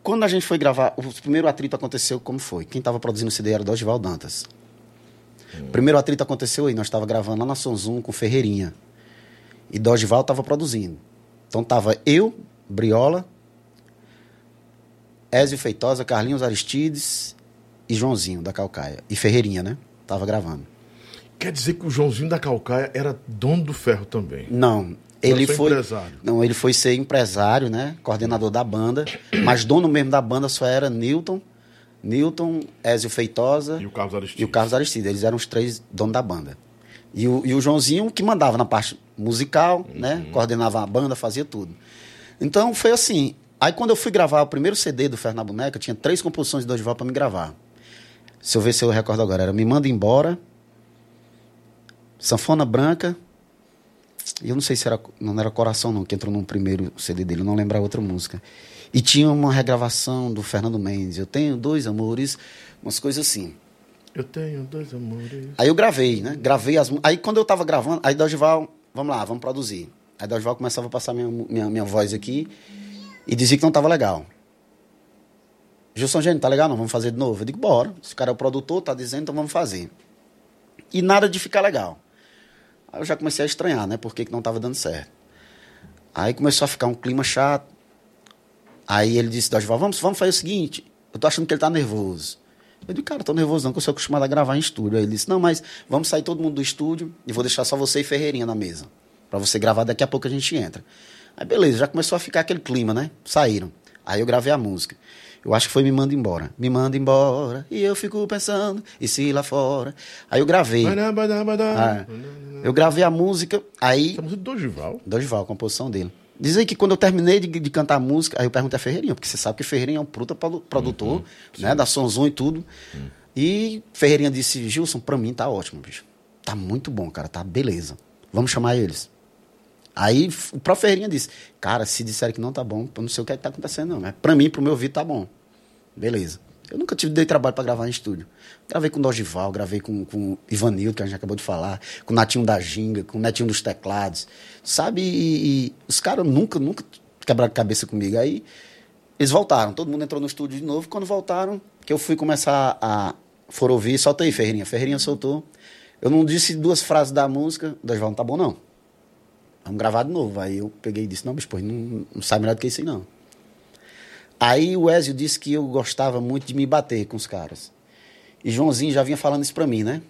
Quando a gente foi gravar, o primeiro atrito aconteceu como foi? Quem estava produzindo o CD era o Dosval Dantas. O primeiro atrito aconteceu aí, nós estava gravando lá na Sonzum com Ferreirinha. E Dosval estava produzindo. Então tava eu, Briola, Ézio Feitosa, Carlinhos Aristides e Joãozinho da Calcaia. E Ferreirinha, né? Tava gravando. Quer dizer que o Joãozinho da Calcaia era dono do ferro também. Não, ele foi empresário. Não, ele foi ser empresário, né? Coordenador da banda, mas dono mesmo da banda só era Newton, Newton, Ézio Feitosa E o Carlos Aristides. e o Carlos Aristides. Eles eram os três donos da banda. E o, e o Joãozinho que mandava na parte musical, né? Coordenava a banda, fazia tudo. Então foi assim. Aí quando eu fui gravar o primeiro CD do Ferro na Boneca, tinha três composições de Dorival para me gravar. Se eu ver se eu recordo agora, era Me Manda Embora, Sanfona Branca, e eu não sei se era, não era Coração não, que entrou no primeiro CD dele, eu não lembro a outra música. E tinha uma regravação do Fernando Mendes, Eu Tenho Dois Amores, umas coisas assim. Eu tenho dois amores. Aí eu gravei, né? Gravei as. Aí quando eu tava gravando, aí Dorival, vamos lá, vamos produzir. Aí Dorival começava a passar minha, minha, minha voz aqui e dizia que não tava legal. Gilson Gênio, tá legal? Não, vamos fazer de novo. Eu digo, bora. Esse cara é o produtor, tá dizendo, então vamos fazer. E nada de ficar legal. Aí eu já comecei a estranhar, né? Por que, que não tava dando certo. Aí começou a ficar um clima chato. Aí ele disse, Dorival, vamos, vamos fazer o seguinte, eu tô achando que ele tá nervoso. Eu disse, cara, tô nervoso não, que eu sou acostumado a gravar em estúdio. Aí ele disse, não, mas vamos sair todo mundo do estúdio e vou deixar só você e Ferreirinha na mesa. Pra você gravar, daqui a pouco a gente entra. Aí beleza, já começou a ficar aquele clima, né? Saíram. Aí eu gravei a música. Eu acho que foi Me Manda Embora. Me manda embora e eu fico pensando, e se lá fora. Aí eu gravei. Badá, badá, badá. Ah, eu gravei a música, aí Essa música do Dorival. Dorival, a composição dele. Diz aí que quando eu terminei de, de cantar a música, aí eu perguntei a Ferreirinha, porque você sabe que Ferreirinha é um puta produ- produtor, né? Da Sonzon e tudo. E Ferreirinha disse, Gilson, pra mim tá ótimo, bicho. Tá muito bom, cara, tá beleza. Vamos chamar eles. Aí o próprio Ferreirinha disse, cara, se disserem que não tá bom, eu não sei o que, é que tá acontecendo, não. Mas pra mim, pro meu ouvido, tá bom. Beleza. Eu nunca tive dei trabalho pra gravar em estúdio. Gravei com Dogival, gravei com, com Ivanildo, que a gente acabou de falar, com o Natinho da Ginga, com o Netinho dos Teclados. Sabe? E, e os caras nunca, nunca quebraram cabeça comigo. Aí eles voltaram, todo mundo entrou no estúdio de novo. Quando voltaram, que eu fui começar a. Foram ouvir, solta aí, Ferreirinha. Ferreirinha soltou. Eu não disse duas frases da música, Dogival não tá bom, não. Vamos gravar de novo. Aí eu peguei e disse, não, bicho, não, não sai melhor do que isso aí, não. Aí o Ezio disse que eu gostava muito de me bater com os caras. E Joãozinho já vinha falando isso pra mim, né?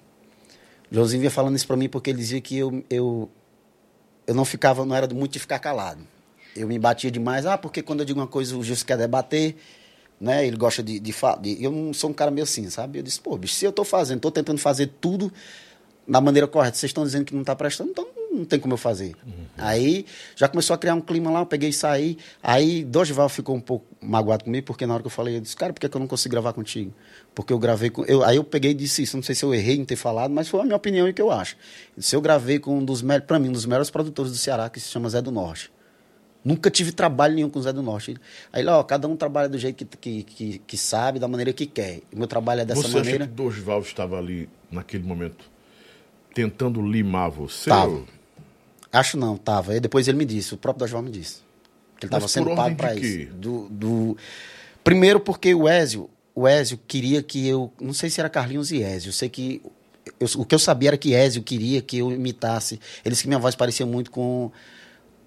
Joãozinho vinha falando isso pra mim porque ele dizia que eu, eu eu não ficava, não era muito de ficar calado. Eu me batia demais, ah, porque quando eu digo uma coisa, o Gilson quer debater, né? Ele gosta de, de falar. Eu não sou um cara meio assim, sabe? Eu disse, pô, bicho, se eu tô fazendo, tô tentando fazer tudo da maneira correta, vocês estão dizendo que não tá prestando, então não tem como eu fazer. Uhum. Aí já começou a criar um clima lá, eu peguei e saí. Aí Dorival ficou um pouco magoado comigo, porque na hora que eu falei, eu disse, cara, por que, que eu não consigo gravar contigo? Porque eu gravei com. Eu, aí eu peguei e disse isso, não sei se eu errei em ter falado, mas foi a minha opinião e o que eu acho. Se eu gravei com um dos melhores, para mim, um dos melhores produtores do Ceará, que se chama Zé do Norte. Nunca tive trabalho nenhum com o Zé do Norte. Aí, ó, cada um trabalha do jeito que, que, que, que sabe, da maneira que quer. O meu trabalho é dessa você maneira. Você acha que Dorival estava ali, naquele momento, tentando limar você? Tava. Ou... Acho não, tava. E depois ele me disse, o próprio Dorival me disse. Que ele estava sendo pago para isso. Do, do... Primeiro porque o Ézio, o Ézio queria que eu. Não sei se era Carlinhos e Ézio. Eu sei que. Eu, o que eu sabia era que Ézio queria que eu imitasse. Ele disse que minha voz parecia muito com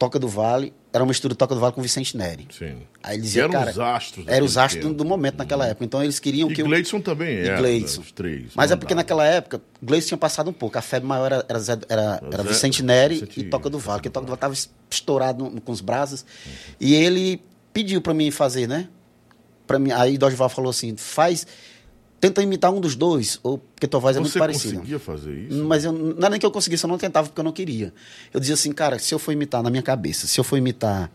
Toca do Vale era uma mistura Toca do Vale com Vicente Neri. Sim. Aí ele dizia, eram cara, os astros. Eram os astros do, do, momento naquela época. Então eles queriam e que. E Gleidson eu... também era. E Gleidson. Os três. Mas mandava. é porque naquela época, Gleidson tinha passado um pouco. A febre maior era, era, era, era Vicente Neri Vicente... e Toca do Vale. Porque Toca do Vale estava estourado no, com os brasas. Uhum. E ele pediu para mim fazer, né? Pra mim, aí Dorival falou assim: faz tenta imitar um dos dois, ou porque tua voz é muito parecida. Você conseguia fazer isso? Mas eu, não era nem que eu conseguisse, eu não tentava porque eu não queria. Eu dizia assim, cara, se eu for imitar na minha cabeça, se eu for imitar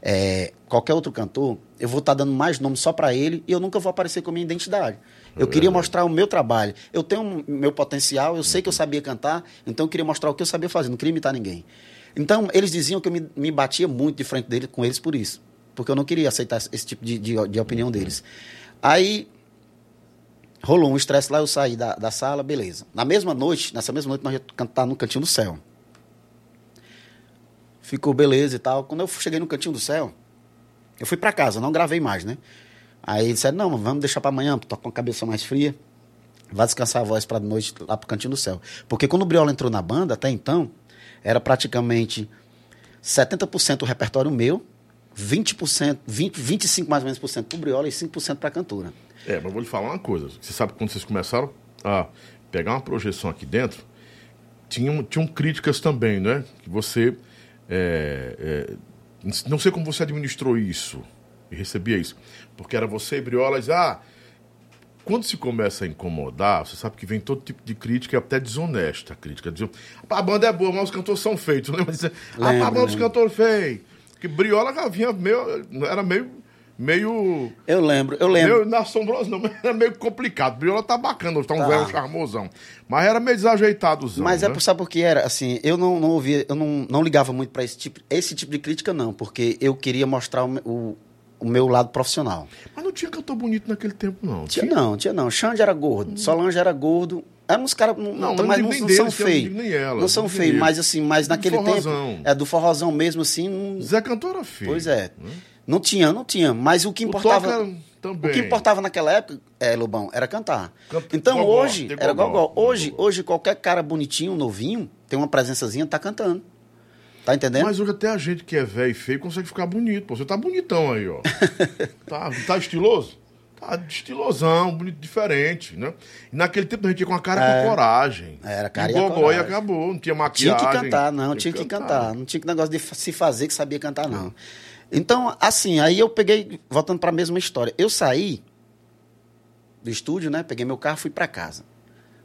é, qualquer outro cantor, eu vou estar tá dando mais nome só para ele e eu nunca vou aparecer com a minha identidade. É eu queria mostrar o meu trabalho. Eu tenho o meu potencial, eu sei que eu sabia cantar, então eu queria mostrar o que eu sabia fazer, não queria imitar ninguém. Então, eles diziam que eu me, me batia muito de frente dele, com eles por isso. Porque eu não queria aceitar esse tipo de, de, de opinião deles. Aí, Rolou um estresse lá, eu saí da, da sala, beleza. Na mesma noite, nessa mesma noite, nós ia cantar no Cantinho do Céu. Ficou beleza e tal. Quando eu cheguei no Cantinho do Céu, eu fui para casa, não gravei mais, né? Aí disseram, não, vamos deixar para amanhã, tô com a cabeça mais fria. Vai descansar a voz para noite lá pro Cantinho do Céu. Porque quando o Briola entrou na banda, até então, era praticamente 70% do repertório meu, 20%, 20, 25 mais ou menos por cento pro Briola e 5% pra cantora. É, mas vou lhe falar uma coisa. Você sabe quando vocês começaram a pegar uma projeção aqui dentro, tinham, tinham críticas também, né? Que você. É, é, não sei como você administrou isso e recebia isso. Porque era você e Briola e ah, quando se começa a incomodar, você sabe que vem todo tipo de crítica, até desonesta a crítica. Dizer, a banda é boa, mas os cantores são feitos. Lembra dizer, ah, a banda dos cantores feios. Porque Briola já vinha meio. Era meio meio. Eu lembro, eu lembro. Meio, não assombroso, não, mas era meio complicado. Briola tá bacana, tá um tá. velho charmosão. Mas era meio desajeitado. Mas é né? é, sabe por que era? Assim, eu não, não ouvia, eu não, não ligava muito para esse tipo, esse tipo de crítica, não, porque eu queria mostrar o, o, o, meu lado profissional. Mas não tinha cantor bonito naquele tempo, não. Tinha, tinha? não, tinha não. Xande era gordo, hum. Solange era gordo. Eram uns caras. Não, não, mas não, não, são feios. Não são feios, mas assim, mas naquele tempo. É do forrozão mesmo, assim. Zé Cantor era feio. Pois é. Né? Não tinha, não tinha. Mas o que importava. O, o que importava naquela época, é, Lobão, era cantar. Canta, então gogó, hoje, era gogó. Hoje, hoje, qualquer cara bonitinho, novinho, tem uma presençazinha, tá cantando. Tá entendendo? Mas hoje até a gente que é velho e feio consegue ficar bonito. Pô. Você tá bonitão aí, ó. tá, tá estiloso? Tá estilosão, bonito, diferente, né? E naquele tempo a gente ia com a cara é, com coragem. Era cara e, gogó e acabou, não tinha maquiagem. Tinha que cantar, não, tinha, tinha que, cantar. cantar. Não tinha que negócio de se fazer que sabia cantar, não. Então, assim, aí eu peguei, voltando para a mesma história. Eu saí do estúdio, né? Peguei meu carro, fui para casa.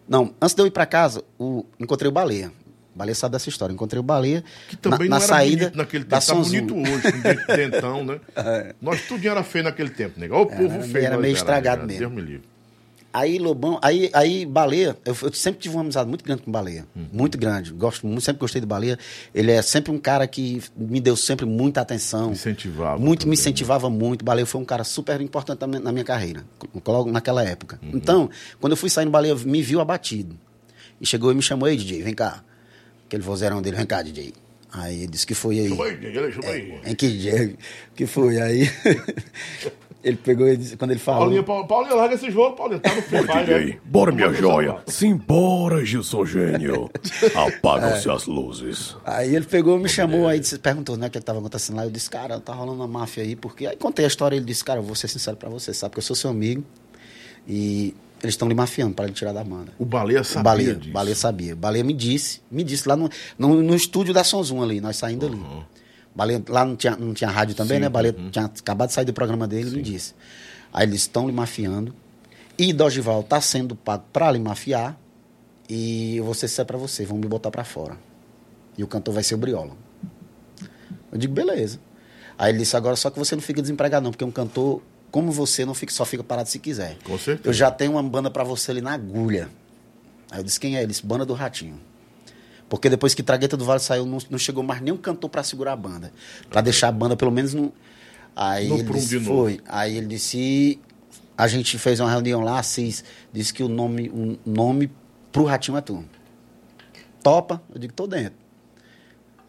Não, antes de eu ir para casa, o, encontrei o Baleia. O Baleia sabe dessa história. Encontrei o Baleia que também na, na saída naquele tempo. Tá bonito hoje, dentão, né? É. Nós tudo era feio naquele tempo, né? O povo era, feio. Era meio estragado mesmo. Deus me livre. Aí Lobão, aí, aí Baleia, eu, eu, sempre tive uma amizade muito grande com Baleia. Uhum. Muito grande. Gosto muito, sempre gostei de Baleia. Ele é sempre um cara que me deu sempre muita atenção. Incentivava. Muito, também, me né? incentivava muito. Baleia foi um cara super importante na minha carreira, logo naquela época. Uhum. Então, quando eu fui sair no Baleia, me viu abatido. E chegou e me chamou, aí, DJ, vem cá. Aquele vozeirão dele, vem cá, DJ. Aí ele disse que foi aí. Chama aí, DJ, chama aí. É, em que DJ? que foi aí? Ele pegou e disse, quando ele falou. Paulinho, Paulinho, larga esse jogo, Paulinho. Tá no Free Fire. Bora, minha joia. Simbora, Gilson Gênio. Apagam-se é. as luzes. Aí ele pegou, me chamou, aí disse, perguntou né, o que estava acontecendo lá. Eu disse, cara, tá rolando uma máfia aí, porque. Aí contei a história, ele disse, cara, eu vou ser sincero pra você, sabe que eu sou seu amigo. E eles estão lhe mafiando para ele tirar da banda. O Baleia sabia o Baleia, disso. Baleia sabia. Baleia me disse, me disse lá no, no, no estúdio da Sonzum ali, nós saindo ali. Lá não tinha, não tinha rádio também, Sim, né? Baleia uhum. tinha acabado de sair do programa dele e me disse. Aí eles estão lhe mafiando. E Dogival tá sendo pago para lhe mafiar. E eu vou ser pra você, vão me botar pra fora. E o cantor vai ser o Briola. Eu digo, beleza. Aí ele disse, agora só que você não fica desempregado não, porque um cantor como você não fica, só fica parado se quiser. Com certeza. Eu já tenho uma banda pra você ali na agulha. Aí eu disse, quem é? Ele disse, Banda do Ratinho. Porque depois que Tragueta do Vale saiu, não, não chegou mais nenhum cantor pra segurar a banda. Pra deixar a banda, pelo menos, no... Aí No ele disse, novo. foi. Aí ele disse, a gente fez uma reunião lá, Assis disse que o nome, o nome pro Ratinho é tu. Topa? Eu digo, tô dentro.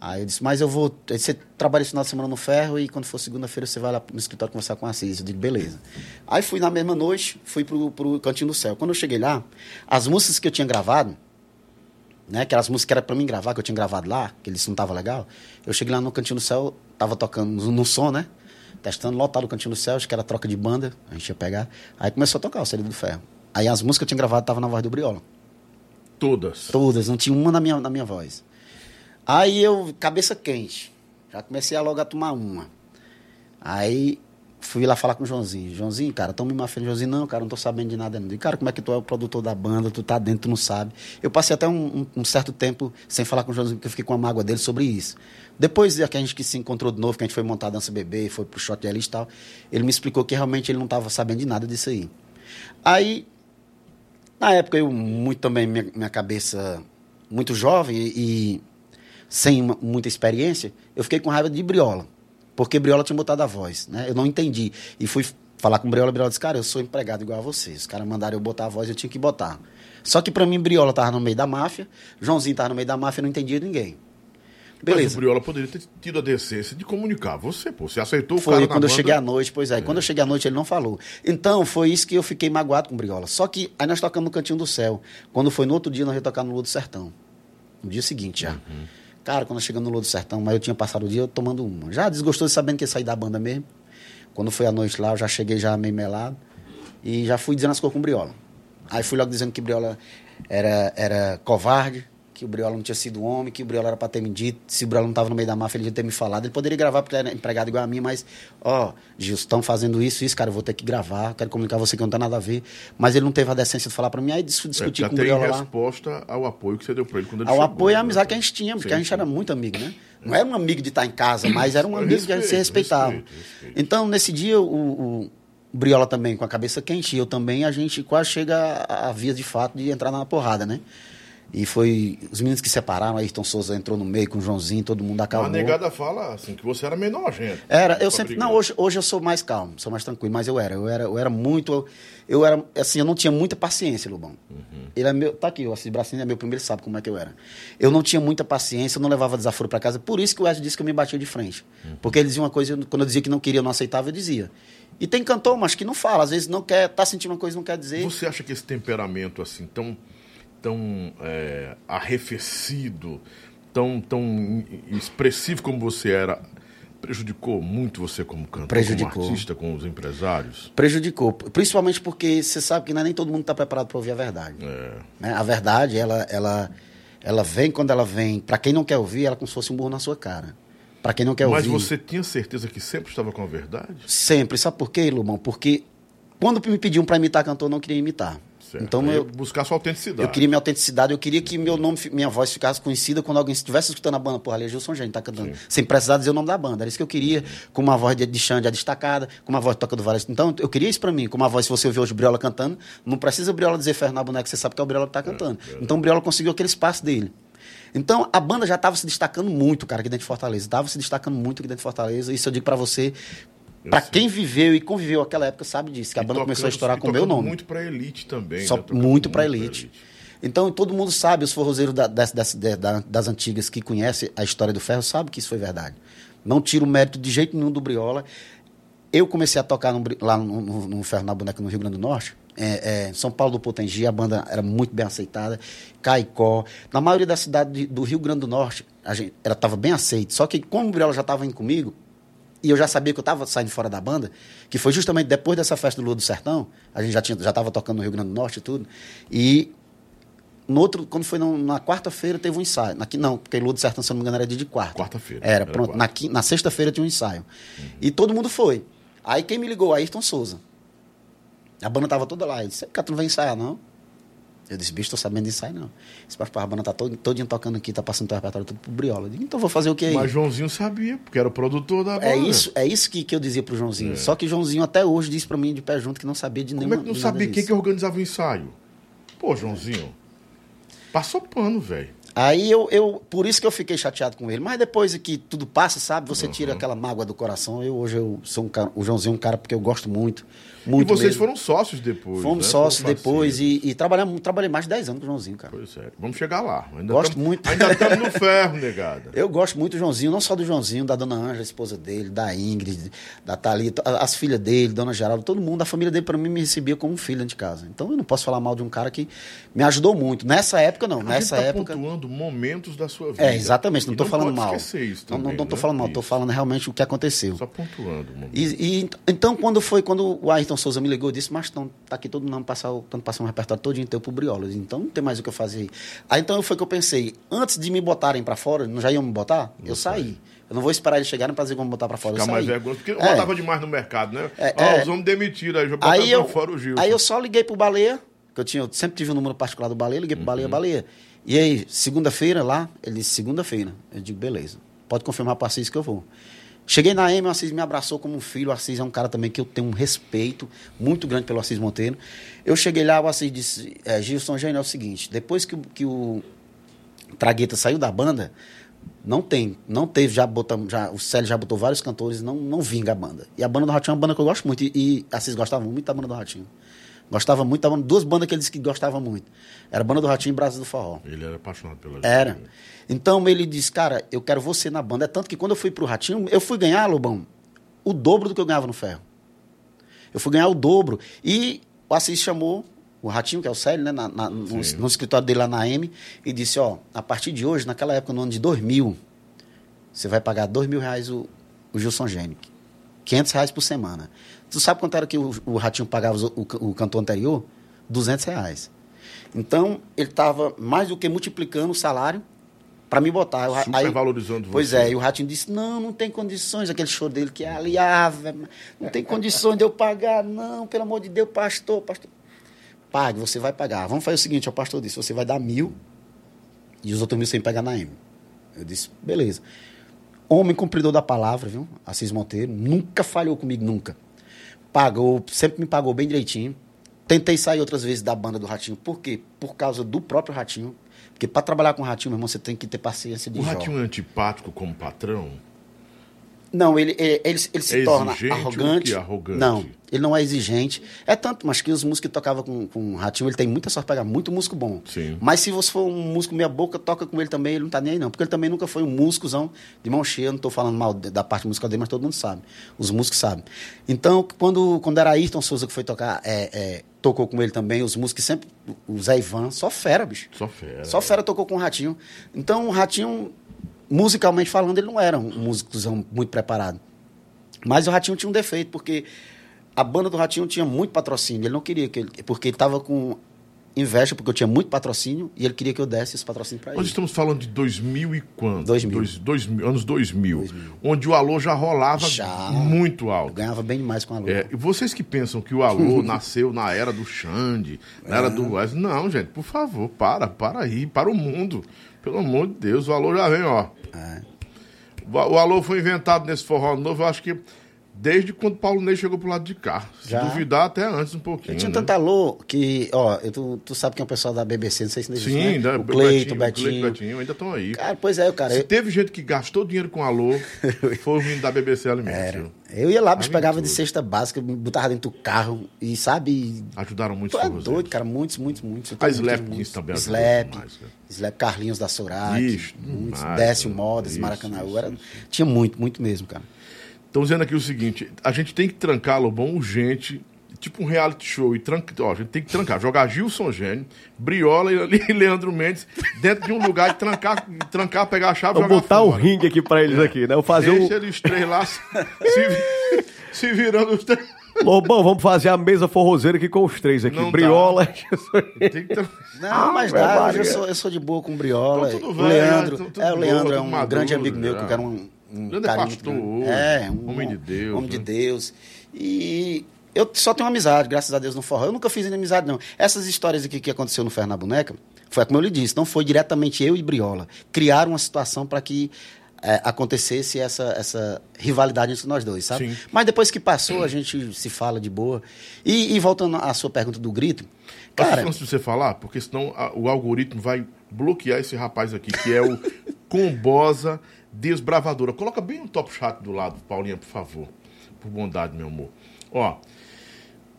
Aí eu disse, mas eu vou. aí Você trabalha esse final de semana no ferro e quando for segunda-feira você vai lá no escritório conversar com a Assis. Eu digo, beleza. Aí fui na mesma noite, fui pro, pro Cantinho do Céu. Quando eu cheguei lá, as músicas que eu tinha gravado, né? Que eram as músicas que era pra mim gravar, que eu tinha gravado lá, que eles não tava legal. Eu cheguei lá no Cantinho do Céu, tava tocando no, no som, né? Testando, lotado o Cantinho do Céu, acho que era troca de banda, a gente ia pegar. Aí começou a tocar o Cedo do Ferro. Aí as músicas que eu tinha gravado estavam na voz do Briola. Todas. Todas, não tinha uma na minha, na minha voz. Aí eu, cabeça quente, já comecei a logo a tomar uma. Aí fui lá falar com o Joãozinho. Joãozinho, cara, tão me mafiando. Joãozinho, não, cara, não tô sabendo de nada. Não. Digo, cara, como é que tu é o produtor da banda, tu tá dentro, tu não sabe. Eu passei até um, um- um certo tempo sem falar com o Joãozinho, porque eu fiquei com a mágoa dele sobre isso. Depois que a gente que se encontrou de novo, que a gente foi montar a Dança Bebê, foi pro Shot de e tal, ele me explicou que realmente ele não tava sabendo de nada disso aí. Aí na época, eu muito também, minha, minha cabeça muito jovem e, e sem uma- muita experiência, eu fiquei com raiva de Briola. Porque Briola tinha botado a voz, né? Eu não entendi. E fui falar com Briola, Briola disse, cara, eu sou empregado igual a vocês. Os caras mandaram eu botar a voz, eu tinha que botar. Só que pra mim, Briola tava no meio da máfia, Joãozinho tava no meio da máfia, eu não entendia ninguém. Mas o Beleza. Briola poderia ter tido a decência de comunicar. Você, pô, você aceitou o Foi quando eu banda. cheguei à noite, pois é. Quando eu cheguei à noite, ele não falou. Então, foi isso que eu fiquei magoado com o Briola. Só que aí nós tocamos no Cantinho do Céu. Quando foi no outro dia, nós ia tocar no Lua do Sertão. No dia seguinte já. Cara, quando chegamos no Lua do Sertão, mas eu tinha passado o dia tomando uma. Já desgostoso sabendo que ia sair da banda mesmo. Quando foi à noite lá, eu já cheguei já meio melado. E já fui dizendo as coisas com Briola. Aí fui logo dizendo que Briola era, era covarde, que o Briola não tinha sido homem, que o Briola era pra ter me dito. Se o Briola não tava no meio da máfia, ele ia ter me falado. Ele poderia gravar porque ele era empregado igual a mim, mas, ó, Gilson, estão fazendo isso, isso, cara, eu vou ter que gravar, quero comunicar você que não tem nada a ver. Mas ele não teve a decência de falar pra mim. Aí dis- É, com o Briola lá. resposta ao apoio que você deu pra ele quando ele Ao chegou, apoio e né? amizade que a gente tinha, porque Sim, a gente sim. era muito amigo, né? Não era um amigo de estar em casa, mas era um amigo que a gente se Respeito, respeitava. respeito, respeito. Então, nesse dia, o, o Briola também com a cabeça quente, e eu também, a gente quase chega a, a via de fato de entrar na porrada, né? E foi os meninos que separaram, Ayrton Souza entrou no meio com o Joãozinho, todo mundo A acalmou. negada fala assim, que você era menor, gente. Era, eu sempre. brigar. Não, hoje, hoje eu sou mais calmo, sou mais tranquilo, mas eu era. Eu era, eu era muito. Eu era. Assim, eu não tinha muita paciência, Lubão. Ele é meu. Tá aqui, o Assis Bracinho é meu primeiro, sabe como é que eu era. Eu não tinha muita paciência, eu não levava desaforo para casa. Por isso que o Wesley disse que eu me batia de frente. Porque ele dizia uma coisa, quando eu dizia que não queria, eu não aceitava, eu dizia. E tem cantor, mas que não fala, às vezes não quer, tá sentindo uma coisa, não quer dizer. Você acha que esse temperamento assim tão tão é, arrefecido, tão tão expressivo como você era, prejudicou muito você como cantor, Prejudicou. como artista, com os empresários? Prejudicou. Principalmente porque você sabe que não é nem todo mundo está preparado para ouvir a verdade. É. né? A verdade, ela, ela, ela vem quando ela vem. Para quem não quer ouvir, ela é como se fosse um burro na sua cara. Para quem não quer Mas ouvir. você tinha certeza que sempre estava com a verdade? Sempre. Sabe por quê, Lumão? Porque quando me pediam para imitar cantor, eu não queria imitar. Certo. Então eu, buscar sua autenticidade. eu queria minha autenticidade, eu queria que meu nome, minha voz ficasse conhecida quando alguém estivesse escutando a banda, porra, ali é Gilson Gênio, tá cantando. Sem precisar dizer o nome da banda. Era isso que eu queria, com uma voz de, de Xande destacada, com uma voz de toca do Vários. Então, eu queria isso pra mim, com uma voz, se você ouvir hoje o Briola cantando, não precisa o Briola dizer ferro na boneca, você sabe que é o Briola que tá cantando. Então o Briola conseguiu aquele espaço dele. Então, a banda já estava se destacando muito, cara, aqui dentro de Fortaleza. Estava se destacando muito aqui dentro de Fortaleza. Isso eu digo pra você, pra sei. quem viveu e conviveu aquela época, sabe disso, que a E banda começou a tocando- estourar com o meu tocando nome. muito pra elite também. Só né? Tocando muito pra elite. elite. Então, todo mundo sabe, os forrozeiros da- das, das, da- das antigas que conhecem a história do ferro, sabe que isso foi verdade. Não tiro o mérito de jeito nenhum do Briola. Eu comecei a tocar no lá no, no- no Ferro na Boneca, no Rio Grande do Norte. É, é, São Paulo do Potengi, a banda era muito bem aceitada. Caicó. Na maioria das cidades de- do Rio Grande do Norte, a gente, ela estava bem aceita. Só que, como o Briola já estava indo comigo, e eu já sabia que eu estava saindo fora da banda, que foi justamente depois dessa festa do Lua do Sertão, a gente já tinha já estava tocando no Rio Grande do Norte e tudo, e no outro, quando foi no, na quarta-feira, teve um ensaio. Na, não, porque Lua do Sertão, se não me engano, era dia de quarta. Quarta-feira. Era, pronto. Quarta. Na, na sexta-feira tinha um ensaio. Uhum. E todo mundo foi. Aí quem me ligou? Ayrton Souza. A banda tava toda lá. Ele disse, cara, tu não vai ensaiar, não? Eu disse, bicho, tô sabendo de ensaio, não. Esse a banda tá todo, todinho tocando aqui, tá passando teu repertório tudo pro Briola. Disse, então vou fazer o que aí? Mas Joãozinho sabia, porque era o produtor da é banda. É isso, é isso que, que eu dizia pro Joãozinho. É. Só que Joãozinho até hoje disse pra mim de pé junto que não sabia de nenhuma Como é que não sabia quem que organizava o ensaio? Pô, Joãozinho, passou pano, velho. Aí eu, eu, por isso que eu fiquei chateado com ele. Mas depois que tudo passa, sabe, você uhum. tira aquela mágoa do coração. Eu hoje eu sou um cara, o Joãozinho é um cara porque eu gosto muito. Muito e vocês mesmo. foram sócios depois. Fomos né? sócios depois e, e trabalhamos, trabalhei mais de 10 anos com o Joãozinho, cara. Pois é. Vamos chegar lá. Ainda gosto tamo, muito. Ainda estamos no ferro, negada. Eu gosto muito do Joãozinho, não só do Joãozinho, da dona Ângela, esposa dele, da Ingrid, da Thalita, as filhas dele, dona Geraldo, todo mundo, a família dele, para mim, me recebia como um filho de casa. Então eu não posso falar mal de um cara que me ajudou muito. Nessa época, não. A Nessa gente tá época. pontuando momentos da sua vida. É, exatamente. Não estou falando mal. Isso também, não, tô né? falando mal, estou falando realmente o que aconteceu. Só pontuando. E, e, então, quando foi, quando o Ayrton Souza me ligou, eu disse, mas estão tá aqui todo mundo passando passar um repertório todo inteiro pro Briolas. Então não tem mais o que eu fazer. Aí então foi que eu pensei, antes de me botarem para fora, não já iam me botar? Não eu sei. saí. Eu não vou esperar eles chegarem para dizer como botar para fora. Ficar eu mais vergonha, porque é. rodava demais no mercado, né? É, ah, é. os homens demitiram, aí já botaram aí eu, fora o Gil. Aí eu só liguei pro Baleia, que eu, tinha, eu sempre tive o um número particular do Baleia, liguei pro uhum. Baleia, Baleia. E aí, segunda-feira lá, ele disse, segunda-feira. Eu digo, beleza. Pode confirmar para vocês que eu vou. Cheguei na M, o Assis me abraçou como um filho. O Assis é um cara também que eu tenho um respeito muito grande pelo Assis Monteiro. Eu cheguei lá, o Assis disse: é, Gilson Gênio, é o seguinte: depois que, que o Tragueta saiu da banda, não tem, não teve, já botamos, já, o Célio já botou vários cantores, não, não vinga a banda. E a banda do Ratinho é uma banda que eu gosto muito, e, e Assis gostava muito da banda do Ratinho. Gostava muito, tava duas bandas que ele disse que gostava muito. Era a banda do Ratinho e Brasa do Forró. Ele era apaixonado pela Era. Então ele disse, cara, eu quero você na banda. É tanto que quando eu fui pro Ratinho, eu fui ganhar, Lobão, o dobro do que eu ganhava no ferro. Eu fui ganhar o dobro. E o Assis chamou o Ratinho, que é o Célio, né, na, na, no, no, escritório dele lá na M, e disse, ó, a partir de hoje, naquela época, no ano de 2000, você vai pagar dois mil reais o, o Gilson Gênic. 500 reais por semana. Tu sabe quanto era que o, o Ratinho pagava o, o, o cantor anterior? 200 reais. Então, ele estava mais do que multiplicando o salário para me botar. Super aí, valorizando Pois você. é, e o Ratinho disse, não, não tem condições, aquele show dele que é ali, ah, não tem condições de eu pagar, não, pelo amor de Deus, pastor, pastor. Pague, você vai pagar. Vamos fazer o seguinte, o pastor disse, você vai dar mil e os outros mil sem pegar na M. Eu disse, beleza. Homem cumpridor da palavra, viu? Assis Monteiro, nunca falhou comigo, nunca. Pagou, sempre me pagou bem direitinho. Tentei sair outras vezes da banda do Ratinho. Por quê? Por causa do próprio Ratinho. Porque para trabalhar com o Ratinho, meu irmão, você tem que ter paciência de O. Ratinho é antipático como patrão? Não, ele, ele, ele, ele se é torna arrogante. arrogante. Não, ele não é exigente. É tanto, mas que os músicos que tocavam com, com o Ratinho, ele tem muita sorte de pegar muito músico bom. Sim. Mas se você for um músico meia boca, toca com ele também, ele não tá nem aí não. Porque ele também nunca foi um músicozão de mão cheia. Não estou falando mal da parte musical dele, mas todo mundo sabe. Os músicos sabem. Então, quando, quando era Ayrton Souza que foi tocar, é, é, tocou com ele também, os músicos sempre, o Zé Ivan, só fera, bicho. Só fera. Só fera tocou com o Ratinho. Então, o Ratinho, musicalmente falando, ele não era um músicozão muito preparado. Mas o Ratinho tinha um defeito, porque a banda do Ratinho tinha muito patrocínio. Ele não queria que ele. Porque ele estava com inveja, porque eu tinha muito patrocínio e ele queria que eu desse esse patrocínio para ele. Nós estamos falando de 2000 e quanto? 2000. Dois, dois, anos 2000, 2000, Onde o alô já rolava já, muito alto. Eu ganhava bem demais com o alô. É, e vocês que pensam que o alô nasceu na era do Xande, na é. era do Wes. Não, gente, por favor, para, para aí, para o mundo. Pelo amor de Deus, o alô já vem, ó. É. O alô foi inventado nesse forró novo, eu acho que desde quando Paulo Ney chegou pro lado de cá. Se Já. duvidar, até antes um pouquinho. Eu tinha né? tanta alô que, ó, eu, tu, tu sabe que é o pessoal da BBC, não sei se existe, Sim, né? o Cleito, o Betinho. Cleito, Betinho, ainda estão aí. Cara, pois é, cara. Se eu... teve gente que gastou dinheiro com alô, foi o menino da BBC Alimentos. Era. Eu ia lá, pegava de cesta básica, botava dentro do carro e, sabe... Ajudaram muitos Tu é doido, cara, muitos, muitos, muitos. A Slap também Slap, Slap Carlinhos da Sorac, muitos, Décio Modas, Maracanã. Era... Tinha muito, muito mesmo, cara. Estão dizendo aqui o seguinte: a gente tem que trancar Lobão urgente. tipo um reality show e tranca, ó, a gente tem que trancar, jogar Gilson Gênio, Briola e Leandro Mendes dentro de um lugar e trancar, trancar pegar a chave e Vou jogar botar o fora. ringue aqui pra eles aqui, né? Eu fazer Deixa o... eles três lá se, se, vi- se virando os três. Lobão, vamos fazer a mesa forrozeira aqui com os três aqui. Não. Briola, Tem que tran- Não, mas dá. Eu sou, eu sou de boa com o Briola. Então, tudo o bem, Leandro. tudo- tudo é, o Leandro boa, é um maduro, grande amigo meu que eu quero um, um Leandro é pastor muito grande. É, um homem de Deus, Homem de né? Deus. E eu só tenho amizade, graças a Deus, no forró. Eu nunca fiz inimizade, não. Essas histórias aqui que aconteceu no Ferro na Boneca, foi como eu lhe disse, não foi diretamente eu e Briola. Criaram uma situação para que é, acontecesse essa, essa rivalidade entre nós dois, sabe? Sim. Mas depois que passou, a gente se fala de boa. E, e voltando à sua pergunta do grito, cara, antes de você falar, porque senão a- o algoritmo vai bloquear esse rapaz aqui, que é o Combosa Desbravadora. Coloca bem o top chat do lado, Paulinha, por favor. Por bondade, meu amor. Ó,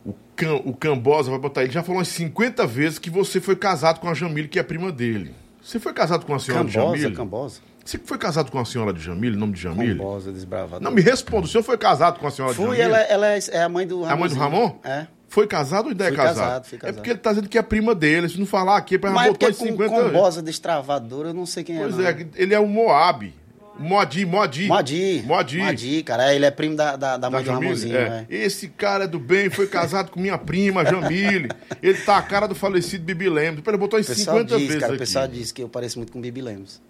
o, Cam, o Cambosa vai botar. Ele já falou umas 50 vezes que você foi casado com a Jamile, que é prima dele. Você foi casado com a senhora de Cambosa, Jamile? Cambosa. Você foi casado com a senhora de Jamile, nome de Jamile? Cambosa, desbravador. Não, me responda. O senhor foi casado com a senhora de Fui, Jamile? ela, ela é é a mãe do É a mãe do Ramon? É. Foi casado ou ainda é Fui casado? casado, fui É casado. porque ele tá dizendo que é prima dele. Se não falar aqui, é pra em com 50 vezes. Combosa destravador, eu não sei quem Pois é. não. é, ele é o Moab. Moadi, Moadi. Moadi. Moadi. Moadi, cara. Ele é primo da, da, da Da mãe do Jamile? Ramonzinho, É. né? Esse cara é do bem, foi casado com minha prima, Jamile. Ele tá a cara do falecido Bibi Lemos. Ele botou em O pessoal 50 diz, vezes cara, o aqui. pessoal diz que eu pareço muito com Bibi Lemos.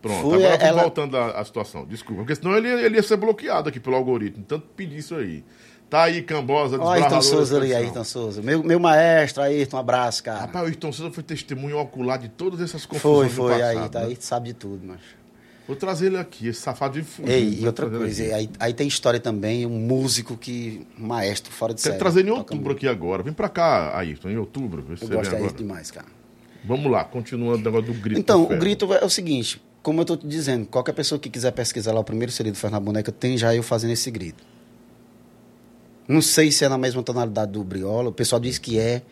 Pronto, Fui, agora ela- voltando à, à situação. Desculpa, porque senão ele, ele ia ser bloqueado aqui pelo algoritmo. Tanto pedir isso aí. Tá aí, Cambosa, Ó, Ayrton Souza da ali. Ayrton Souza. Meu, meu maestro, Ayrton, um abraço, cara. Rapaz, o Ayrton Souza foi testemunho ocular de todas essas foi, confusões do foi, passado, aí, tá, né? aí sabe de tudo, mas. Vou trazer ele aqui, esse safado de fugido. Ei, e outra trazer coisa, aí, aí tem história também, um músico que. um maestro fora de Quero série. trazer ele em outubro aqui agora. Vem pra cá, Ayrton, em outubro. Eu você gosto de agora. Ayrton demais, cara. Vamos lá, continuando o negócio do grito. Então, o grito é o seguinte, como eu tô te dizendo, qualquer pessoa que quiser pesquisar lá o primeiro CD do Fernando Boneca, tem já eu fazendo esse grito. Não sei se é na mesma tonalidade do Briola, o pessoal diz que é.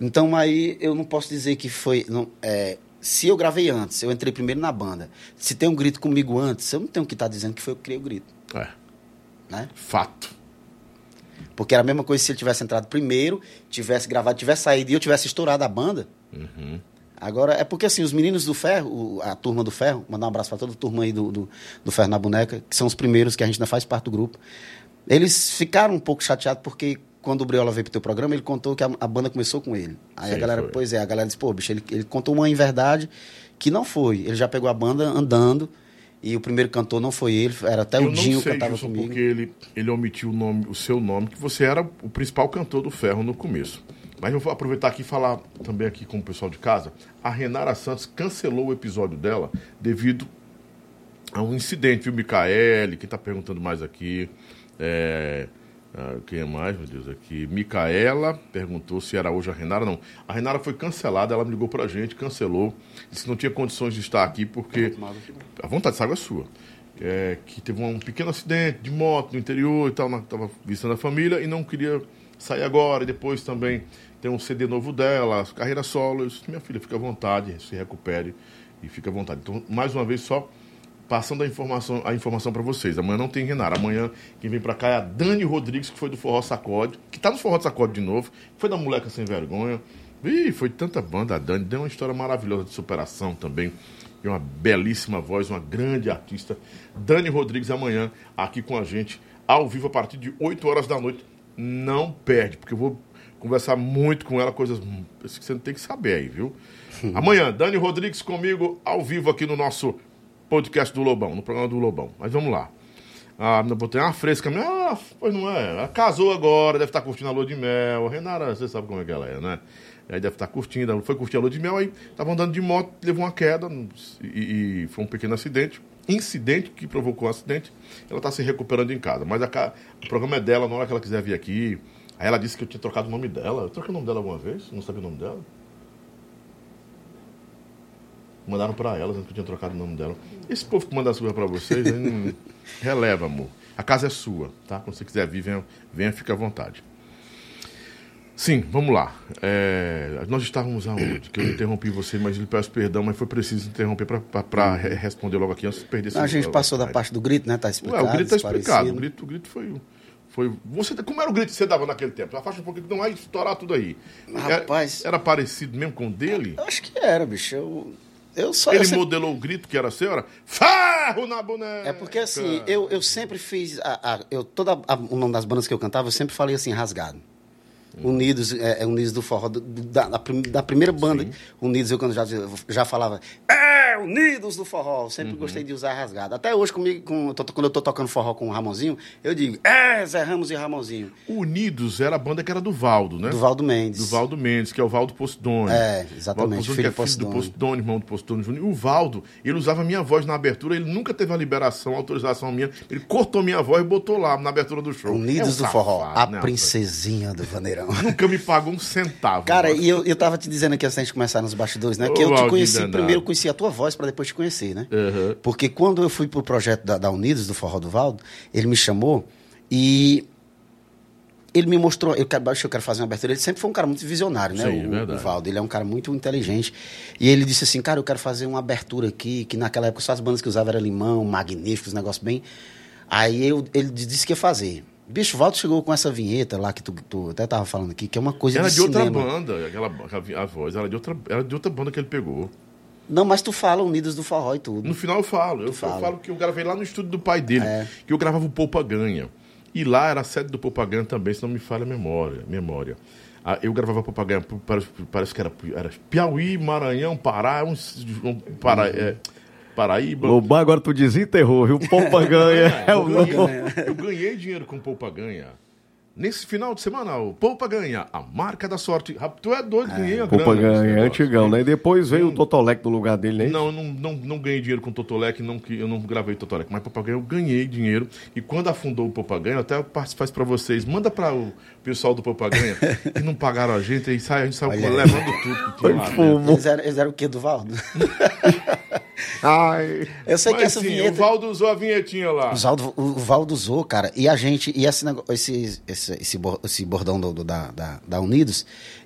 Então aí eu não posso dizer que foi. não, é, se eu gravei antes, eu entrei primeiro na banda. Se tem um grito comigo antes, eu não tenho que estar dizendo que foi eu que criei o grito. É, Né? fato. Porque era a mesma coisa se ele tivesse entrado primeiro, tivesse gravado, tivesse saído e eu tivesse estourado a banda. Agora, é porque assim, os meninos do Ferro, a turma do Ferro, mandar um abraço para toda a turma aí do, do, do Ferro na Boneca, que são os primeiros que a gente ainda faz parte do grupo. Eles ficaram um pouco chateados porque quando o Briola veio pro teu programa, ele contou que a, a banda começou com ele. Aí Sim, a galera, foi. pois é, a galera disse, pô, bicho, ele, ele contou uma em verdade que não foi. Ele já pegou a banda andando e o primeiro cantor não foi ele, era até eu o Dinho que cantava Gilson, comigo. porque ele, ele omitiu o, nome, o seu nome, que você era o principal cantor do Ferro no começo. Mas eu vou aproveitar aqui e falar também aqui com o pessoal de casa. A Renara Santos cancelou o episódio dela devido a um incidente, viu, Micaele? Quem tá perguntando mais aqui? É, ah, quem é mais, meu Deus, aqui? Micaela perguntou se era hoje a Renara. Não, a Renara foi cancelada, ela me ligou pra gente, cancelou. Disse que não tinha condições de estar aqui porque. A vontade de água é sua. É, que teve um pequeno acidente de moto no interior e tal, na- tava visitando a família e não queria sair agora. E depois também tem um CD novo dela, carreira solo. Eu disse, minha filha, fica à vontade, se recupere e fica à vontade. Então, mais uma vez, só passando a informação, a informação para vocês. Amanhã não tem Renara. Amanhã quem vem para cá é a Dani Rodrigues, que foi do Forró Sacode, que tá no Forró Sacode de novo, foi da Moleca Sem Vergonha. Ih, foi tanta banda a Dani, deu uma história maravilhosa de superação também. E uma belíssima voz, uma grande artista. Dani Rodrigues amanhã aqui com a gente, ao vivo a partir de 8 horas da noite. Não perde, porque eu vou conversar muito com ela, coisas hum, que você tem que saber aí, viu? Amanhã, Dani Rodrigues comigo ao vivo aqui no nosso podcast do Lobão, no programa do Lobão. Mas vamos lá. Ah, eu botei uma fresca. minha, Ah, pois não é. Ela casou agora, deve estar curtindo a lua de mel. Renara, você sabe como é que ela é, né? Aí deve estar curtindo. Ela foi curtir a lua de mel, aí estava andando de moto, levou uma queda e, e foi um pequeno acidente. Incidente que provocou o acidente. Ela está se recuperando em casa. Mas a o programa é dela, na hora que ela quiser vir aqui. Aí ela disse que eu tinha trocado o nome dela. Eu troquei o nome dela alguma vez? Não sabia o nome dela? Mandaram pra ela, dizendo que eu tinha trocado o nome dela. Esse povo que manda as coisas pra vocês, aí não- releva, amor. A casa é sua, tá? Quando você quiser vir, venha, venha fica à vontade. Sim, vamos lá. É, nós estávamos aonde? Que eu interrompi você, mas lhe peço perdão, mas foi preciso interromper para responder logo aqui antes de perder a gente passou da parte do grito, né? Tá Ué, explicado. o grito está explicado. O grito, o grito foi, Foi. Você, como era o grito que você dava naquele tempo? Afasta um pouquinho, não vai estourar tudo aí. Rapaz. Era, era parecido mesmo com o dele? Eu acho que era, bicho. Eu, eu só. Ele eu sempre- modelou o grito que era seu? Era ferro na boneca! É porque assim, eu, eu sempre fiz. A, a- eu, toda a- o nome das bandas que eu cantava, eu sempre falei assim, rasgado. Unidos, é, é Unidos do Forró, do- do- da, da prim- da primeira banda, Unidos, eu quando já, já falava, é, Unidos do Forró, sempre gostei de usar rasgado. Até hoje, comigo, com, quando eu tô tocando forró com o Ramonzinho, eu digo, é, Zé Ramos e Ramonzinho. Unidos era a banda que era do Valdo, né? Do Valdo Mendes. Do Valdo Mendes, que é o Valdo Postone. É, exatamente, Valdo Postone, filho que é do filho do Postone. Postone, irmão do Postone Júnior. O Valdo, ele usava minha voz na abertura, ele nunca teve a liberação, a autorização minha. Ele cortou minha voz e botou lá na abertura do show. Unidos É um do Forró, safado, a né, princesinha do Vaneirão. Nunca me pagou um centavo. Cara, mano. e eu, eu tava te dizendo aqui antes gente começar nos bastidores, né? Que eu te conheci danado. primeiro, conheci a tua voz pra depois te conhecer, né? Uhum. Porque quando eu fui pro projeto da, da Unidos, do Forró do Valdo, ele me chamou e ele me mostrou, eu quero, eu quero fazer uma abertura. Ele sempre foi um cara muito visionário, né? Sim, o, verdade. o Valdo, ele é um cara muito inteligente. E ele disse assim, cara, eu quero fazer uma abertura aqui, que naquela época só as bandas que usavam era Limão, Magníficos, negócio bem... Aí eu, ele disse que ia fazer. Bicho, o Valdo chegou com essa vinheta lá que tu, tu até tava falando aqui, que é uma coisa Era de de outra cinema. banda, aquela, a voz, era de, outra, era de outra banda que ele pegou. Não, mas tu fala Unidos do Forró e tudo. No final eu falo. Eu, eu fala. falo que eu gravei lá no estúdio do pai dele, É. que eu gravava o Poupa Ganha. E lá era a sede do Poupa Ganha também, se não me falha a memória. memória. Ah, eu gravava Poupa Ganha, parece, parece que era, era Piauí, Maranhão, Pará, uns, um, Pará, é, Paraíba. Lobão, agora tu desenterrou, viu? Poupa ganha. É o ganhei, eu ganhei dinheiro com Poupa Ganha. Nesse final de semana, o Poupa Ganha, a marca da sorte. Tu é doido, ganhei a Poupa grana ganha, é antigão, né? E depois veio o Totolec no lugar dele, né? Não, eu não, não, não ganhei dinheiro com Totolec, não, que eu não gravei Totolec, mas Papaganha eu ganhei dinheiro. E quando afundou o Papaganha, até eu passo- faz pra vocês, manda para o pessoal do Papaganha, que não pagaram a gente, aí sai, a gente saiu levando tudo que tinha lá. dentro. Eles eram, eles eram o quê do Valdo? Ai. Eu sei que Mas essa sim, o vinheta. Valdo usou a vinhetinha lá. O Valdo, o Valdo usou, cara, e a gente, e esse, nego- esse, esse, esse, esse bordão do, do- da, da, da Unidos,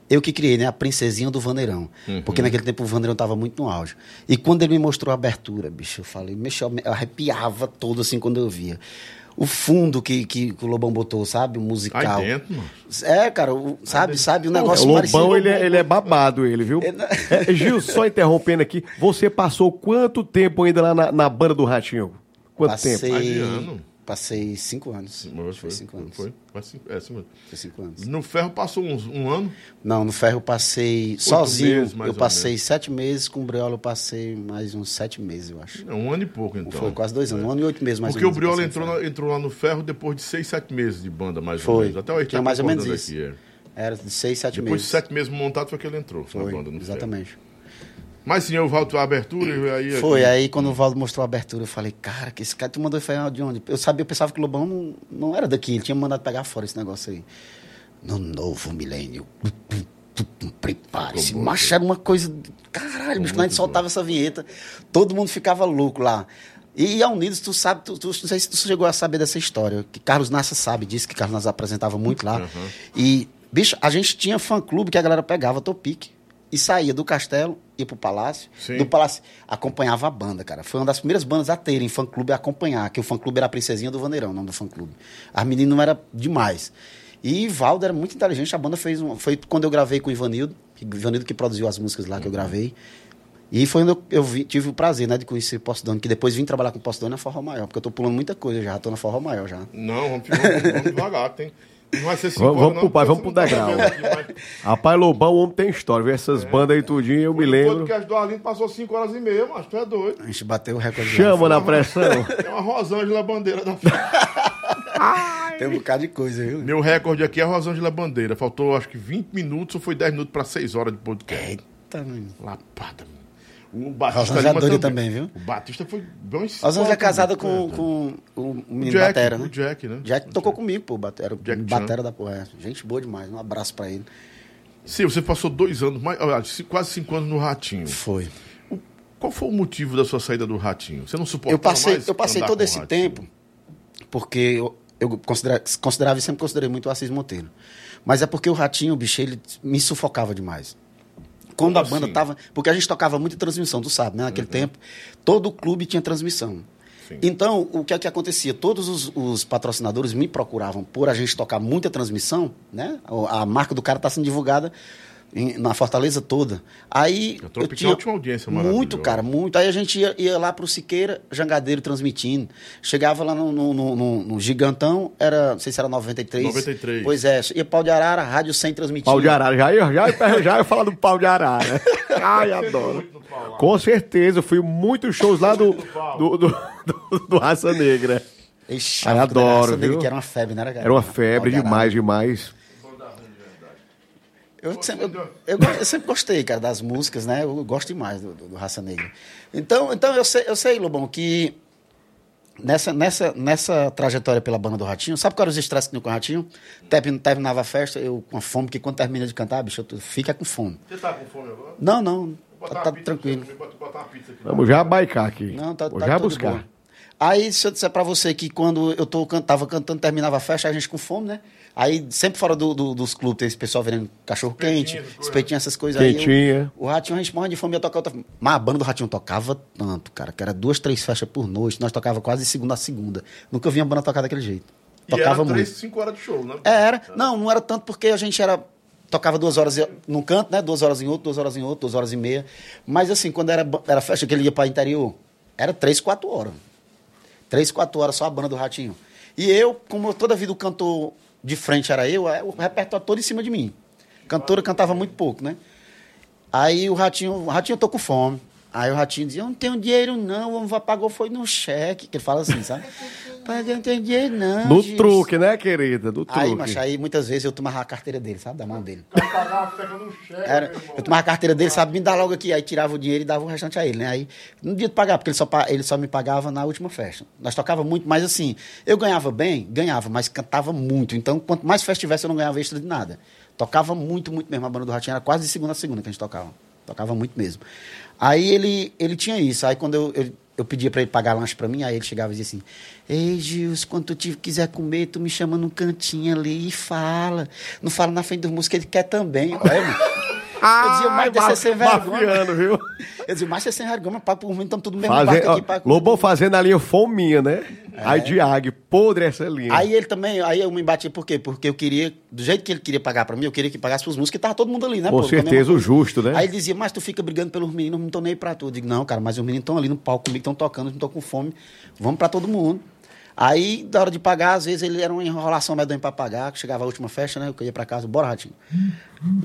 eu que criei, né? A princesinha do Vaneirão. Uhum. Porque naquele tempo o Vaneirão tava muito no auge. E quando ele me mostrou a abertura, bicho, eu falei, mexeu, eu arrepiava todo assim quando eu via. O fundo que, que, que o Lobão botou, sabe? O musical. Aí dentro, mano. É, cara, o- sabe, sabe, o É, negócio o parecido- Lobão, ele é, ele é babado, ele, viu? Ele- É, Gil, só interrompendo aqui, você passou quanto tempo ainda lá na, na banda do Ratinho? Quanto Passei, tempo? Ah, de ano. Passei cinco anos. Mas Foi cinco anos. Foi, foi cinco, é, cinco anos. Foi cinco anos. No ferro passou uns, um ano. Não, no ferro eu passei sozinho. meses, eu ou passei sete meses, com o Briola eu passei mais uns sete meses, eu acho. É, um ano e pouco, então. Foi quase dois anos, um ano e oito meses mais Porque ou o menos. Briola eu entrou, passei no na- entrou lá no ferro depois de seis, sete meses de banda, mais ou Foi. menos. Até o Tinha mais ou menos concordando isso. aqui, é. Era de seis, sete Depois de meses. sete meses montado foi que ele entrou na Foi, banda no ferro. Mas sim, eu volto à abertura e aí. Foi, aí quando o Valdo mostrou a abertura, eu falei, cara, que esse cara tu mandou ferro de onde? Eu sabia, eu pensava que o Lobão não, não era daqui, ele tinha mandado pegar fora esse negócio aí. No novo milênio. Prepare-se. Bom, Macho, era uma coisa. Caralho, bicho, quando a gente muito soltava essa vinheta, todo mundo ficava louco lá. E a Unidos, tu sabe, tu, tu- não sei se tu chegou a saber dessa história, que Carlos Nassa sabe disso, que Carlos Nassa apresentava muito lá. E, bicho, a gente tinha fã-clube que a galera pegava topique e saía do castelo, ia pro palácio, Sim. do palácio acompanhava a banda, cara. Foi uma das primeiras bandas a terem fã-clube a acompanhar, que o fã-clube era a Princesinha do Vaneirão, não do fã-clube. As meninas não era demais. E Valdo era muito inteligente, a banda fez um, foi quando eu gravei com o Ivanildo, que- Ivanildo que produziu as músicas lá que eu gravei. E foi onde eu, eu vi- tive o prazer, né, de conhecer o Postdone, que depois vim trabalhar com o Postdone na Forró Maior, porque eu tô pulando muita coisa já, tô na Forró Maior já. Não, vamos, vamos, vamos devagar. Tem, não vai ser cinco Vamos- horas, vamos pro pai, vamos pro tá degrau. Rapaz, Lobão, o homem tem história, viu? Essas bandas aí tudinho, eu me O lembro. podcast do Arlindo passou 5 horas e meia, mas tu é doido. A gente bateu o recorde. Chama na pressão. É uma Rosângela Bandeira da Tem um bocado de coisa, viu? Meu recorde aqui é a Rosângela Bandeira. Faltou acho que 20 minutos ou foi 10 minutos para 6 horas de podcast. Eita, mano. Lapada, O Batista Lima doida também, viu? O Batista foi bom em Rosângela é casada quatro, com, né? com o menino Jack, Batera, né? o Jack, né? Jack tocou comigo, pô. bate- Era o Jack Batera da porra. é. Gente boa demais. Um abraço pra ele. Sim, você passou dois anos, mais, ci- quase cinco anos no Ratinho. Foi. O- Qual foi o motivo da sua saída do Ratinho? Você não suportava Eu passei, mais eu passei todo com o esse Ratinho? tempo porque eu, eu considera- considerava e sempre considerei muito o Assis Monteiro. Mas é porque o Ratinho, bicho, ele me sufocava demais. Quando Como a banda assim? tava. Porque a gente tocava muita transmissão, tu sabe, né? Naquele tempo, todo clube tinha transmissão. Sim. Então, o que é que acontecia? Todos os, os patrocinadores me procuravam por a gente tocar muita transmissão, né? O- A marca do cara está sendo divulgada em- na Fortaleza toda. Aí. A Tropical tinha uma audiência. Muito, cara, muito. Aí a gente ia, ia lá pro Siqueira, Jangadeiro transmitindo. Chegava lá no, no- no- no- Gigantão, era, não sei se era 93. 93. Pois é, ia pau de arara, rádio sem transmitir. Pau de arara. Já ia, já ia, já ia falar do pau de arara. Ai, adoro. Com certeza, eu fui muitos shows lá do, do, do, do, do Raça Negra. Ixi, Ai, a época da adoro, raça negra, viu? Que era uma febre, né? cara? Era uma febre demais, demais. Eu sempre, eu, eu eu sempre gostei, cara, das músicas, né? Eu gosto demais do, do- do Raça Negra. Então, então eu, sei, eu sei, Lobão, que nessa, nessa, nessa trajetória pela banda do Ratinho, sabe qual era os estresses que tinha com o Ratinho? Termin- Terminava a festa, eu com fome, porque quando termina de cantar, bicho, tu fica com fome. Você tá com fome agora? Não, não, tá, tá pizza tranquilo. Vamos já baicar aqui. Não, tá, Vou tá já tudo buscar. bom. Aí, se eu disser pra você que quando eu tô, tava cantando, terminava a festa, a gente com fome, né? Aí, sempre fora do- do- dos clubes, tem esse pessoal vendendo cachorro-quente, Espetinho, essas coisas. espetinho, essas coisas aí. Eu- O Ratinho, a gente morre de fome, ia tocar outra... Mas a banda do Ratinho tocava tanto, cara, que era duas, três festas por noite. Nós tocava quase de segunda a segunda. Nunca vi uma banda tocar daquele jeito. E Tocava era muito. 3, 5 horas de show, né? É, era. Não, não era tanto porque a gente era. Tocava duas horas num canto, né? Duas horas em outro, duas horas em outro, duas horas e meia. Mas assim, quando era, era festa que ele ia para interior, era três, quatro horas. Três, quatro horas só a banda do Ratinho. E eu, como toda vida o cantor de frente era eu, aí o repertório todo em cima de mim. Cantora cantava muito pouco, né? Aí o Ratinho, o Ratinho, eu tô com fome. Aí o Ratinho dizia, eu não tenho dinheiro não, vamos pagou foi no cheque. Que ele fala assim, sabe? Pai, eu não tenho dinheiro não. No Gis." truque, né, querida? Do truque. Aí, mas aí muitas vezes eu tomava a carteira dele, sabe? Da mão dele. Eu pagava pegando cheque, Era, eu tomava a carteira dele, sabe? Me dá logo aqui. Aí tirava o dinheiro e dava o restante a ele, né? Aí não dia de pagar, porque ele só, ele só me pagava na última festa. Nós tocava muito, mas assim, eu ganhava bem, ganhava, mas cantava muito. Então, quanto mais festa tivesse, eu não ganhava extra de nada. Tocava muito, muito mesmo. A banda do Ratinho era quase de segunda a segunda que a gente tocava. Tocava muito mesmo. Aí ele, ele tinha isso. Aí quando eu, eu, eu pedia pra ele pagar lanche pra mim, aí ele chegava e dizia assim: Ei, Gils, quando tu quiser comer, tu me chama num cantinho ali e fala. Não fala na frente dos músicos, ele quer também. Olha, mano. Eu dizia, mas desse é sem vergonha. Viu? Eu dizia, mas você é sem vergonha, papo por mim, estamos tudo no mesmo Fazer, barco aqui. Pra... Lobão fazendo a linha fominha, né? Aí de águia, podre essa linha. Aí ele também, aí eu me bati por quê? Porque eu queria, do jeito que ele queria pagar pra mim, eu queria que pagasse pros músicos, que tava todo mundo ali, né? Com pô, certeza, o justo, né? Aí ele dizia, mas tu fica brigando pelos meninos, não tô nem aí pra tu. Eu digo, não, cara, mas os meninos estão ali no palco comigo, estão tocando, não tô com fome, vamos pra todo mundo. Aí, da hora de pagar, às vezes ele era uma enrolação medonha pra pagar, que chegava a última festa, né? Eu ia pra casa, bora, Ratinho.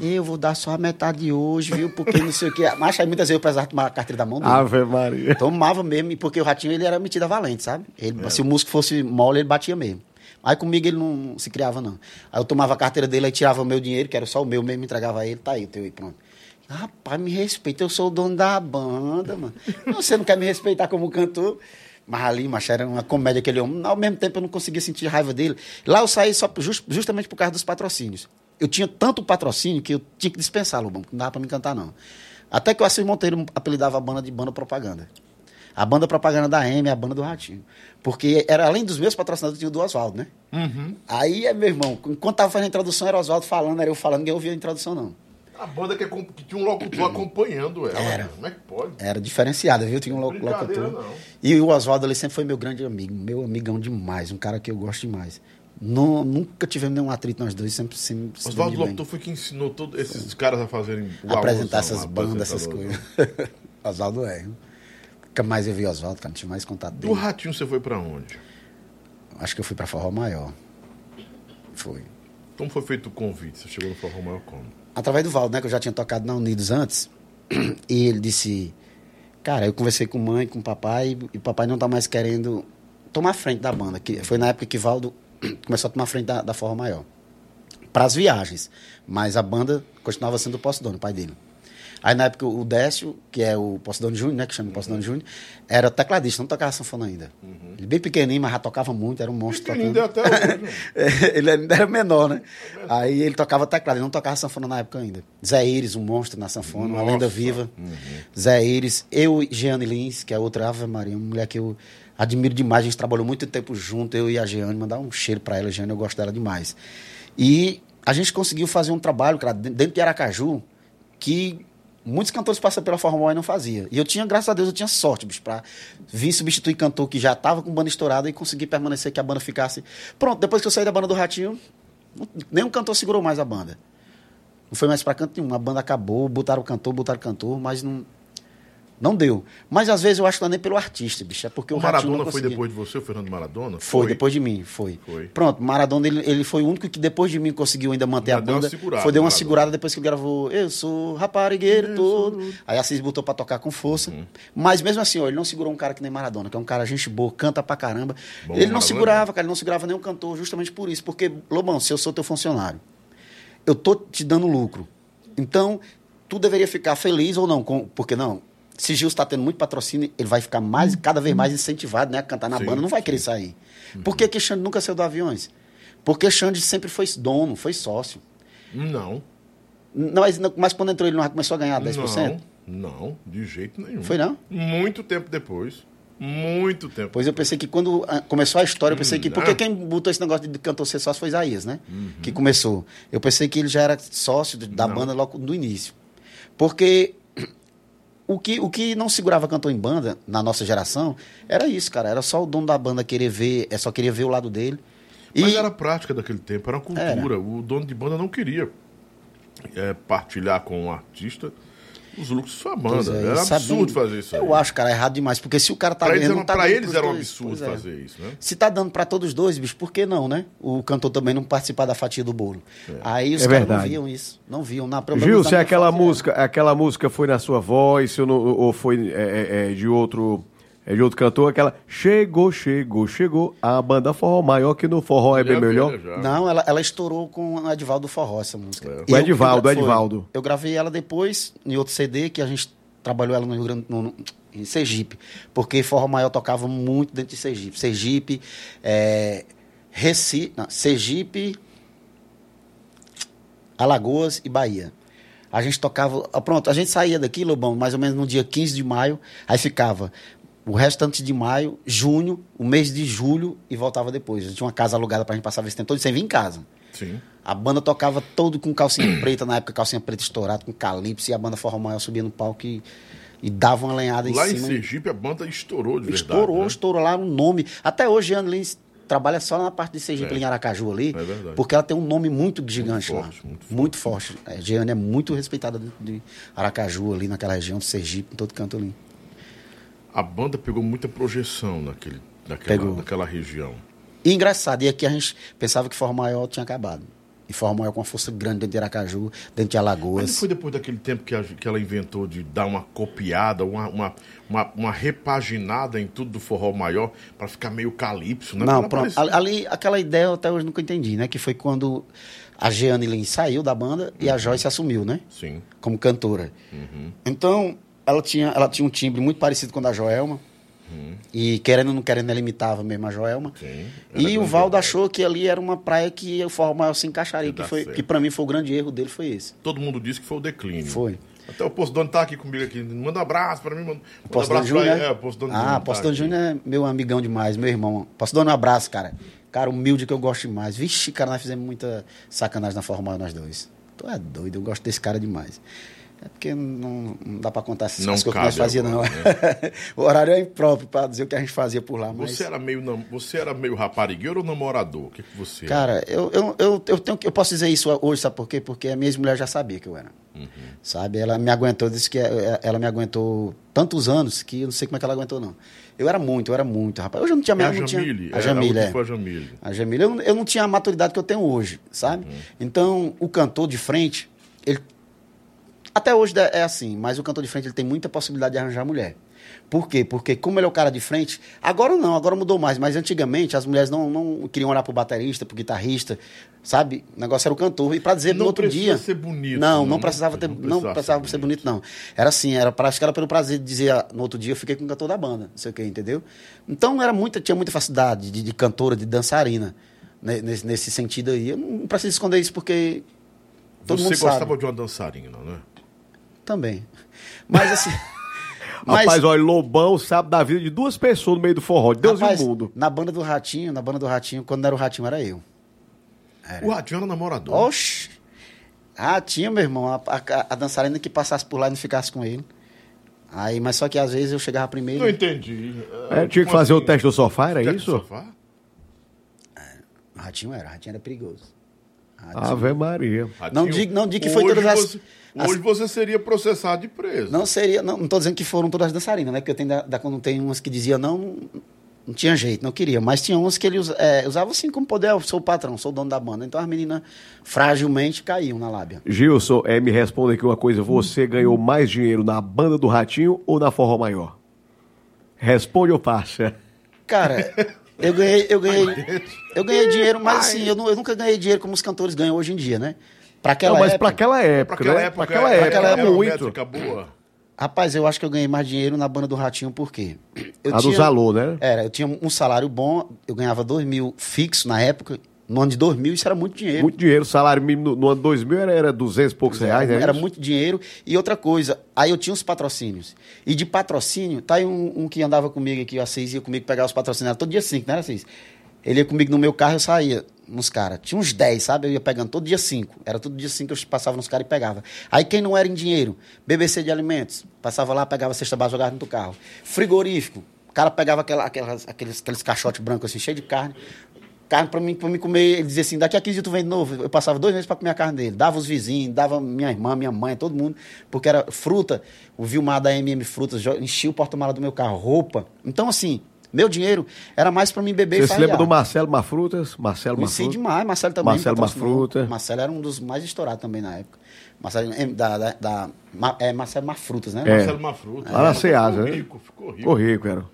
Eu vou dar só a metade hoje, viu? Porque não sei o quê. Mas aí muitas vezes eu precisava tomar a carteira da mão dele. Ave Maria. Tomava mesmo, porque o Ratinho ele era metido a valente, sabe? Ele, Se o músico fosse mole, ele batia mesmo. Aí comigo ele não se criava, não. Aí eu tomava a carteira dele, aí tirava o meu dinheiro, que era só o meu mesmo, entregava a ele, tá aí o teu aí, pronto. Rapaz, me respeita, eu sou o dono da banda, mano. Você não quer me respeitar como cantor? Mas ali, macho, era uma comédia aquele homem. Ao mesmo tempo eu não conseguia sentir raiva dele. Lá eu saí só jus- justamente por causa dos patrocínios. Eu tinha tanto patrocínio que eu tinha que dispensar, Lobão, que não dava pra me cantar, não. Até que o Assis Monteiro apelidava a banda de banda propaganda. A banda propaganda da M, a banda do Ratinho. Porque era além dos meus patrocinadores, tinha o do Oswaldo, né? Aí, é, meu irmão, enquanto tava fazendo a introdução, era o Oswaldo falando, era eu falando, ninguém ouvia a introdução, não. A banda que, é que tinha um locutor acompanhando ela. Era. cara. Como é que pode? Era diferenciada, viu? Tinha um lo- locutor. não. E o Oswaldo ali sempre foi meu grande amigo, meu amigão demais, um cara que eu gosto demais. Nu- nunca tivemos nenhum atrito nós dois, sempre, se Oswaldo. Locutor foi quem ensinou todos esses caras a fazerem apresentar essas bandas, essas coisas. Oswaldo é. Nunca mais eu vi Oswaldo, cara, não tive mais contato Do dele. Ratinho você foi pra onde? Acho que eu fui pra Forró Maior. Foi. Como foi feito o convite? Você chegou no Forró Maior como? Através do Valdo, né, que eu já tinha tocado na Unidos antes, e ele disse, cara, eu conversei com mãe, com papai, e o papai não tá mais querendo tomar frente da banda, que foi na época que Valdo começou a tomar frente da, da Forró Maior, para as viagens, mas a banda continuava sendo o Poço o pai dele. Aí na época o Décio, que é o Poço Júnior, né, que chama Poço Júnior, era tecladista, não tocava sanfona ainda. Ele bem pequenininho, mas já tocava muito, era um monstro tocando. até hoje. É, ele ainda era menor, né? Aí ele tocava teclado, ele não tocava sanfona na época ainda. Zé Iris, um monstro na sanfona, uma Nossa. lenda viva. Zé Iris, eu e Jeane Lins, que é outra Ave Maria, uma mulher que eu admiro demais. A gente trabalhou muito tempo junto, eu e a Jeane, mandar um cheiro pra ela, Jeane, eu gosto dela demais. E a gente conseguiu fazer um trabalho, cara, dentro de Aracaju, que Muitos cantores passam pela Fórmula 1 e não fazia. E eu tinha, graças a Deus, eu tinha sorte, bicho, pra vir substituir cantor que já tava com banda estourada e conseguir permanecer que a banda ficasse. Pronto, depois que eu saí da banda do Ratinho, nenhum cantor segurou mais a banda. Não foi mais pra canto nenhum. A banda acabou, botaram o cantor, botaram o cantor, mas não. Não deu. Mas às vezes eu acho que não é nem pelo artista, bicho. É porque o, O Maradona não foi depois de você, o Fernando Maradona? Foi, depois de mim, foi. Foi. Pronto, Maradona, ele, ele foi o único que depois de mim conseguiu ainda manter Já a deu uma banda. segurada, foi, deu uma Maradona. segurada depois que ele gravou Eu sou raparigueiro todo. Aí a Cis botou pra tocar com força. Uhum. Mas mesmo assim, ó, ele não segurou um cara que nem Maradona, que é um cara gente boa, canta pra caramba. Bom, ele não Maradona segurava, cara, ele não segurava nenhum cantor, justamente por isso. Porque, Lobão, se eu sou teu funcionário, eu tô te dando lucro. Então, tu deveria ficar feliz ou não, com, porque não. Se Gil está tendo muito patrocínio, ele vai ficar mais, cada vez mais incentivado né, a cantar na Sim, banda, não vai querer sair. Por que, que Xande nunca saiu do aviões? Porque Xande sempre foi dono, foi sócio. Não. Não, mas, mas quando entrou ele não começou a ganhar 10%? Não, não, de jeito nenhum. Foi não? Muito tempo depois. Muito tempo. Pois eu pensei que quando ah, começou a história, eu pensei que. Porque quem botou esse negócio de cantor ser sócio foi Isaías, né? Uhum. Que começou. Eu pensei que ele já era sócio da Não. banda logo no início. Porque o que, o que não segurava cantor em banda, na nossa geração, era isso, cara. Era só o dono da banda querer ver, é só queria ver o lado dele. E Mas era a prática daquele tempo, era cultura. O dono de banda não queria é, partilhar com o artista os lucros de sua banda. é, era sabendo- absurdo fazer isso. Eu aí. acho, cara, errado demais. Porque se o cara tá Pra eles, ganhando, era, não tá pra eles era um dois. absurdo é. fazer isso, né? Se tá dando pra todos os dois, bicho, por que não, né? O cantor também não participar da fatia do bolo. Aí os É caras não viam isso. Não viam. Na, na se aquela era. música, aquela música foi na sua voz, ou, não- ou foi é, é, é, de outro é de outro cantor, aquela chegou, chegou, chegou, a banda forró maior que no forró é bem Já melhor. vi. Não, ela, ela estourou com o Edivaldo Forró, essa música. É. O eu- Edivaldo, eu- Edivaldo. foi. Eu gravei ela depois em outro CD, que a gente trabalhou ela no Rio Grande, no, no- em Sergipe. Porque Forró Maior tocava muito dentro de Sergipe. Sergipe, é, Recife, não, Sergipe, Alagoas e Bahia. A gente tocava. Pronto, a gente saía daqui, Lobão, mais ou menos no dia 15 de maio, aí ficava o restante de maio, junho, o mês de julho e voltava depois. A gente tinha uma casa alugada pra gente passar esse tempo todo sem vir em casa. Sim. A banda tocava todo com calcinha preta, na época calcinha preta estourada, com calypso, e a banda Forró Maior subia no palco e, e dava uma lenhada em Lá em cima. Sergipe a banda estourou de verdade. estourou, né? estourou lá um nome. Até hoje, Ana Lins trabalha só na parte de Sergipe, É. em Aracaju ali, É verdade. porque ela tem um nome muito gigante lá. forte, muito Muito forte. É, Jeane é muito respeitada de, de Aracaju ali, naquela região de Sergipe, em todo canto ali. A banda pegou muita projeção naquele, naquela, Pegou. naquela região. E engraçado, e aqui a gente pensava que Forró Maior tinha acabado. E Forró Maior com uma força grande dentro de Aracaju, dentro de Mas Alagoas. não foi depois daquele tempo que, a- que ela inventou de dar uma copiada, uma, uma, uma, uma repaginada em tudo do forró maior pra ficar meio calypso, né? Não, pronto. parecia- Ali, aquela ideia eu até hoje nunca entendi, né? Que foi quando a Jeane Lins saiu da banda e a Joyce assumiu, né? Sim. Como cantora. Então, ela tinha, ela tinha um timbre muito parecido com o da Joelma. E querendo ou não querendo, ela imitava mesmo a Joelma. Sim. Era E o Valdo achou que ali era uma praia que o Forró Maior se encaixaria. Ia Que, foi, certo. que pra mim foi o grande erro dele, foi esse. Todo mundo disse que foi o declínio. Foi. Até o Posto Dono tá aqui comigo aqui. Manda um abraço pra mim. Manda, manda Dono abraço pra Júnior? ele. É, o Posto Dono Ah, Júnior Posto tá. Júnior é meu amigão demais, meu irmão. Posto Dono, um abraço, cara. Cara humilde que eu gosto demais. Vixe, cara, nós fizemos muita sacanagem na Forró Maior, nós dois. Tu é doido, eu gosto desse cara demais. É porque não, não dá pra contar essas Não coisas que nós cabe fazíamos, não. né? o horário é impróprio pra dizer o que a gente fazia por lá, mas... Você era meio, nam- você era meio raparigueiro ou namorador? O que, que você Cara, eu, eu, eu, eu, tenho, eu posso dizer isso hoje, sabe por quê? Porque a minha ex-mulher já sabia que eu era. Uhum. Sabe? Ela me aguentou, disse que é- ela me aguentou tantos anos que eu não sei como é que ela aguentou, não. Eu era muito, eu era muito, rapaz. Hoje eu não tinha É a mesmo. não tinha- Jamile. A Jamile, é. é. A Jamile. A Jamile, eu, eu não tinha a maturidade que eu tenho hoje, sabe? Uhum. Então, o cantor de frente, ele. Até hoje é assim, mas o cantor de frente ele tem muita possibilidade de arranjar mulher. Por quê? Porque como ele é o cara de frente, agora não, agora mudou mais, mas antigamente as mulheres não, não queriam olhar pro baterista, pro guitarrista, sabe? O negócio era o cantor. E para dizer Não no outro dia. ser bonito, Não, não, não, não precisava ter, não não precisava, precisava ser ser bonito, não. Era assim, era para acho que era pelo prazer de dizer ah, no outro dia eu fiquei com o cantor da banda, não sei o que, entendeu? Então era muita, tinha muita facilidade de, de cantora, de dançarina, né, nesse, nesse sentido aí. Eu não preciso esconder isso porque todo você mundo gostava sabe de uma dançarina, né? Também. Mas assim, mas, Rapaz, olha, Lobão sabe da vida de duas pessoas no meio do forró, de Deus rapaz, e o mundo. na banda do Ratinho, na banda do Ratinho, quando não era o Ratinho era eu. O Ratinho era namorador. Oxi! Ah, tinha, meu irmão, a, a- a dançarina que passasse por lá e não ficasse com ele. Aí, mas só que às vezes eu chegava primeiro. Não entendi. É, tinha que fazer o assim? teste do sofá, era Teste do isso? sofá? Ratinho era, ratinho era perigoso. Ave Maria. Não Ratinho, digo- não digo que foi hoje todas as- Você, hoje você seria processado e preso. Não seria, não, não tô dizendo que foram todas dançarinas, né? Porque eu tenho, da, da- quando tem umas que diziam não, não tinha jeito, não queria. Mas tinha umas que ele é, usava assim como poder, eu sou o patrão, sou o dono da banda. Então as meninas fragilmente caíam na lábia. Gilson, é, me responda aqui uma coisa. Você ganhou mais dinheiro na banda do Ratinho ou na Forró Maior? Responde ou passa? Cara, eu ganhei, eu ganhei, eu ganhei dinheiro, mas assim, eu, eu nunca ganhei dinheiro como os cantores ganham hoje em dia, né? Pra aquela Não, mas época, pra aquela época, Pra aquela né? época, pra aquela era- época, aquela era era uma muito. métrica boa. Rapaz, eu acho que eu ganhei mais dinheiro na banda do Ratinho, por quê? Eu A dos alô, né? Era, eu tinha um salário bom, eu ganhava dois mil fixo na época. No ano de 2000, isso era muito dinheiro. Muito dinheiro. O salário mínimo no, no ano 2000 era, era 200 e poucos reais, né? Era muito dinheiro. E outra coisa, aí eu tinha os patrocínios. E de patrocínio, tá aí um, um que andava comigo aqui, o Assis ia comigo pegar os patrocínios. Era todo dia 5, não era Assis? Ele ia comigo no meu carro, eu saía nos caras. Tinha uns 10, sabe? Eu ia pegando todo dia 5. Era todo dia 5 que eu passava nos caras e pegava. Aí quem não era em dinheiro, BBC de alimentos, passava lá, pegava a cesta básica, jogava dentro do carro. Frigorífico, o cara pegava aquela, aquelas, aqueles, aqueles caixotes brancos assim, cheio de carne. Carne pra mim, pra mim comer, ele dizia assim, daqui a 15 dias tu vem de novo. Eu passava dois meses pra comer a carne dele. Dava os vizinhos, dava minha irmã, minha mãe, todo mundo. Porque era fruta, o Vilmar da MM Frutas enchia o porta-mala do meu carro, roupa. Então, assim, meu dinheiro era mais pra mim beber Você e se farrear. lembra do Marcelo Mafrutas? Marcelo Conheci Mafrutas? demais, Marcelo também. Marcelo me patrocinou. Mafruta. Marcelo era um dos mais estourados também na época. Marcelo, da, da, da- é, Marcelo Mafrutas, né? É. Marcelo Mafruta. Lá na Ceasa, ficou né? rico, ficou rico. Ficou rico, era.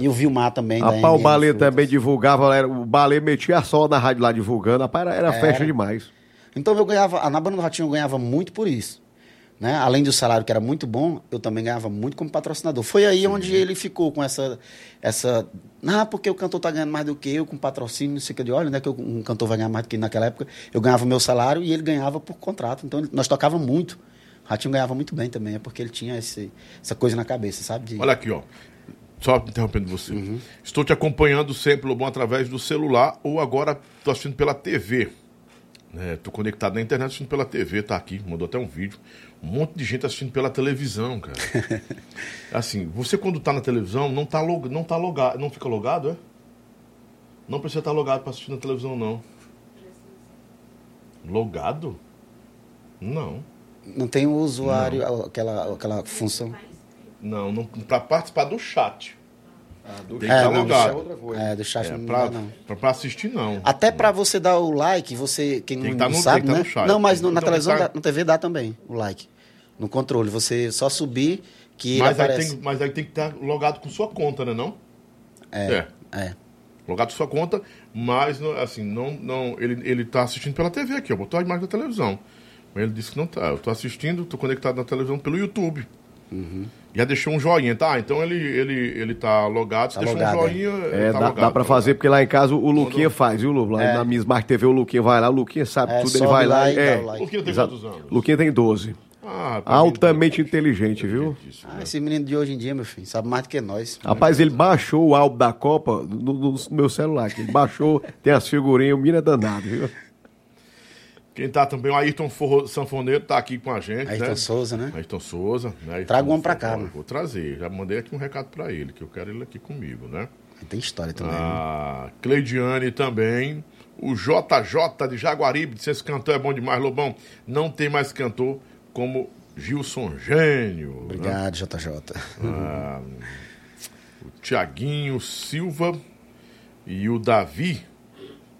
E o Vilmar também. Rapaz, o Frutas. também divulgava, era, o Balê metia só na rádio lá divulgando, rapaz, era, era Era. festa demais. Então eu ganhava, na banda do Ratinho eu ganhava muito por isso. Né? Além do salário que era muito bom, eu também ganhava muito como patrocinador. Foi aí onde ele ficou com essa. essa ah, porque o cantor tá ganhando mais do que eu, com patrocínio, não sei o que de olha, né? Que eu- um cantor vai ganhar mais do que naquela época. Eu ganhava meu salário e ele ganhava por contrato. Então ele- nós tocava muito. O Ratinho ganhava muito bem também, é porque ele tinha esse, essa coisa na cabeça, sabe? De- Olha aqui, ó. Só interrompendo você. Uhum. Estou te acompanhando sempre, Lobão, através do celular ou agora estou assistindo pela TV. Estou conectado na internet assistindo pela TV, tá aqui, mandou até um vídeo. Um monte de gente assistindo pela televisão, cara. assim, você quando tá na televisão, não tá, log, não tá logado, não fica logado, é? Não precisa estar logado para assistir na televisão, não. Logado? Não. Não tem o usuário, aquela, aquela função. Não, não para participar do chat. Tem que É, não, logado. É, do chat É, não pra, não. pra, pra assistir, não. Até pra você dar o like, você, quem Tem não, tá não no- sabe, tem que tá né? no chat. Não, mas no- na Então, televisão, tá- dá, na TV dá também o like. No controle, você só subir que ele Mas aí, aparece. tem, mas aí tem que estar logado com sua conta, né? Não? É, é. Logado com sua conta, mas assim, não, não, ele, ele tá assistindo pela TV aqui, ó. Botou a imagem da televisão. Mas ele disse que não tá. Eu tô assistindo, tô conectado na televisão pelo YouTube. Uhum. Já deixou um joinha, tá? Então ele, ele, ele tá logado, se Tá deixou logado, um é. joinha. É, ele tá dá, logado, dá pra tá fazer, porque lá em casa o Luquinha faz, viu, Lu? Lá na minha Smart TV o Luquinha vai lá, o Luquinha sabe É, tudo, ele vai lá. lá e- é, dá o like. Luquinha tem Exato. quantos anos? Luquinha tem 12. Ah, Altamente inteligente, viu? Isso, Ah, esse menino de hoje em dia, meu filho, sabe mais do que nós. Rapaz, ele baixou o álbum da Copa no, no meu celular. que Ele baixou, tem as figurinhas, o menino é danado, viu? Quem tá também, o Ayrton Forro- Sanfoneiro tá aqui com a gente, Ayrton né? Souza, né? Ayrton Souza. Né? Ayrton Traga um pra cá, mano. Vou trazer. Já mandei aqui um recado pra ele, que eu quero ele aqui comigo, né? Tem história também. né? A Cleidiane também. O JJ de Jaguaribe disse: esse cantor é bom demais, Lobão. Não tem mais cantor como Gilson Gênio. né? Obrigado, JJ. Ah, o Tiaguinho Silva e o Davi,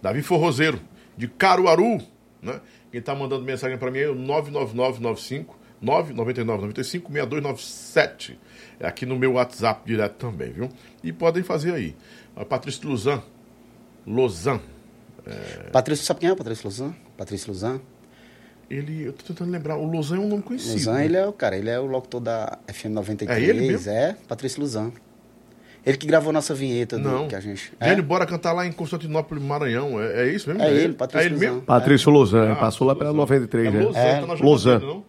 Davi Forrozeiro, de Caruaru. Né? Quem está mandando mensagem para mim é o 99995 99995 6297. É aqui no meu WhatsApp direto também, viu? E podem fazer aí. A Patrícia Luzan. Lozan. Patrício, sabe quem é o Patrício Luzan? Patrício Luzan. Ele, eu tô tentando lembrar, o Lozan é um nome conhecido. Luzan, né? ele é o cara, ele é o locutor da FM 93. É ele mesmo? É, Patrício Luzan. Ele que gravou nossa vinheta do, Não. que a gente. Gênio, É, bora cantar lá em Constantinopla, Maranhão. É, é isso mesmo? é ele, Patrício É ele mesmo? Patrício Lozan, Ah, passou lá pela Lozan. 93, é né? Lozan, É, tá na Lozan. Juventude,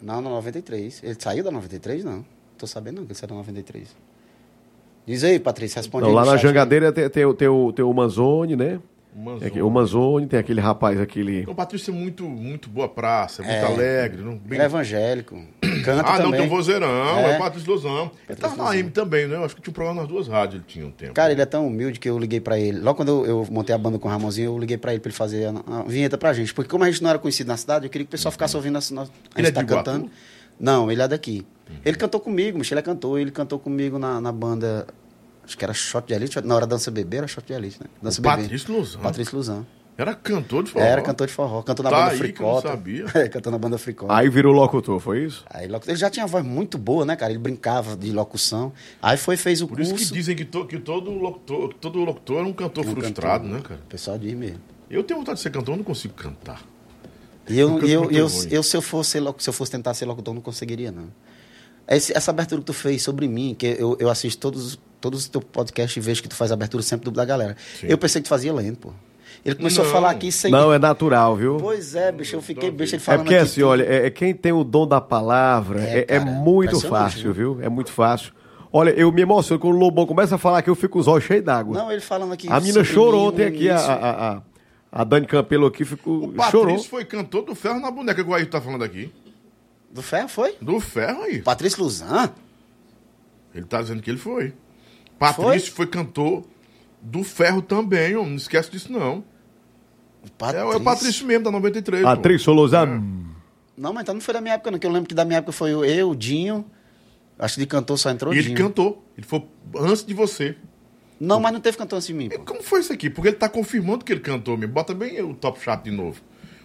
não? Não, na 93. Ele saiu da 93, não. Tô sabendo não que ele saiu da 93. Diz aí, Patrício, responde Não, aí lá no na. Jangadeira tem, tem, o- tem, o, tem o Manzoni, né? O Manzoni. Tem aqui- O Manzoni, tem aquele rapaz, aquele. O Patrício é muito, muito boa praça, muito alegre. Não, bem... Ele é evangélico. Canta Ah, não, também. tem o Vozeirão, é, É. o Patrício Lozão. Ele tava na. AM também, né? Eu acho que tinha um programa nas duas rádios, ele tinha um tempo. Cara, ele é tão humilde que eu liguei pra ele. Logo quando eu, eu montei a banda com o Ramonzinho, eu liguei pra ele pra ele fazer a, a vinheta pra gente. Porque como a gente não era conhecido na cidade, eu queria que o pessoal ficasse ouvindo a, a gente Ele é tá cantando. Não, ele é daqui. Ele cantou comigo, Michel é cantor, ele cantou comigo na, na banda. Acho que era Shot de Elite. Na hora Dança Bebê era Shot de Elite, né? Dança O Bebê. Patrício Lozão. Patrício Luzão. Era cantor de forró. Era cantor de forró. Cantou na Tá banda aí que eu não Fricota. sabia. É, cantou na banda Fricota. Aí virou locutor, foi isso? Aí ele já tinha voz muito boa, né, cara? Ele brincava de locução. Aí foi fez o Por curso. isso que dizem que, to- que todo, locutor, todo locutor é um cantor um frustrado, cantor. né, cara? O pessoal diz mesmo. Eu tenho vontade de ser cantor, eu não consigo cantar. E eu, eu, eu, eu, se, eu fosse, se eu fosse tentar ser locutor, não conseguiria, não. Esse- essa abertura que tu fez sobre mim, que eu, eu assisto todos, todos os teus podcasts e vejo que tu faz abertura sempre do da galera. Sim. Eu pensei que tu fazia lento, pô. Ele começou Não. a falar aqui sem. Não, é natural, viu? Pois é, bicho, eu fiquei besta ele É falando porque aqui assim, tudo. olha, é, é quem tem o dom da palavra, É, é, é cara, muito impressionante, fácil, viu? É muito fácil. Olha, eu me emociono quando o Lobão começa a falar que eu fico com os olhos cheios d'água. Não, ele falando aqui. A menina chorou ontem aqui, a, a, a, a Dani Campelo aqui ficou, O Patrício chorou. foi cantor do ferro na boneca, que o Ayrton tá falando aqui. Do ferro foi? Do ferro aí. Patrício Luzan? Ele tá dizendo que ele foi. Patrício foi, cantor do ferro também, homem. Não esquece disso, não. É, é o Patrício mesmo, da 93. pô. Atriz Solozan. Não, mas então não foi da minha época, não. Que eu lembro que da minha época foi eu, o Dinho. Acho que de cantor só entrou E ele Dinho. cantou. Ele foi antes de você. Não, mas não teve cantor antes de mim, E pô. como foi isso aqui? Porque ele tá confirmando que ele cantou mesmo. Bota bem o top chat de novo.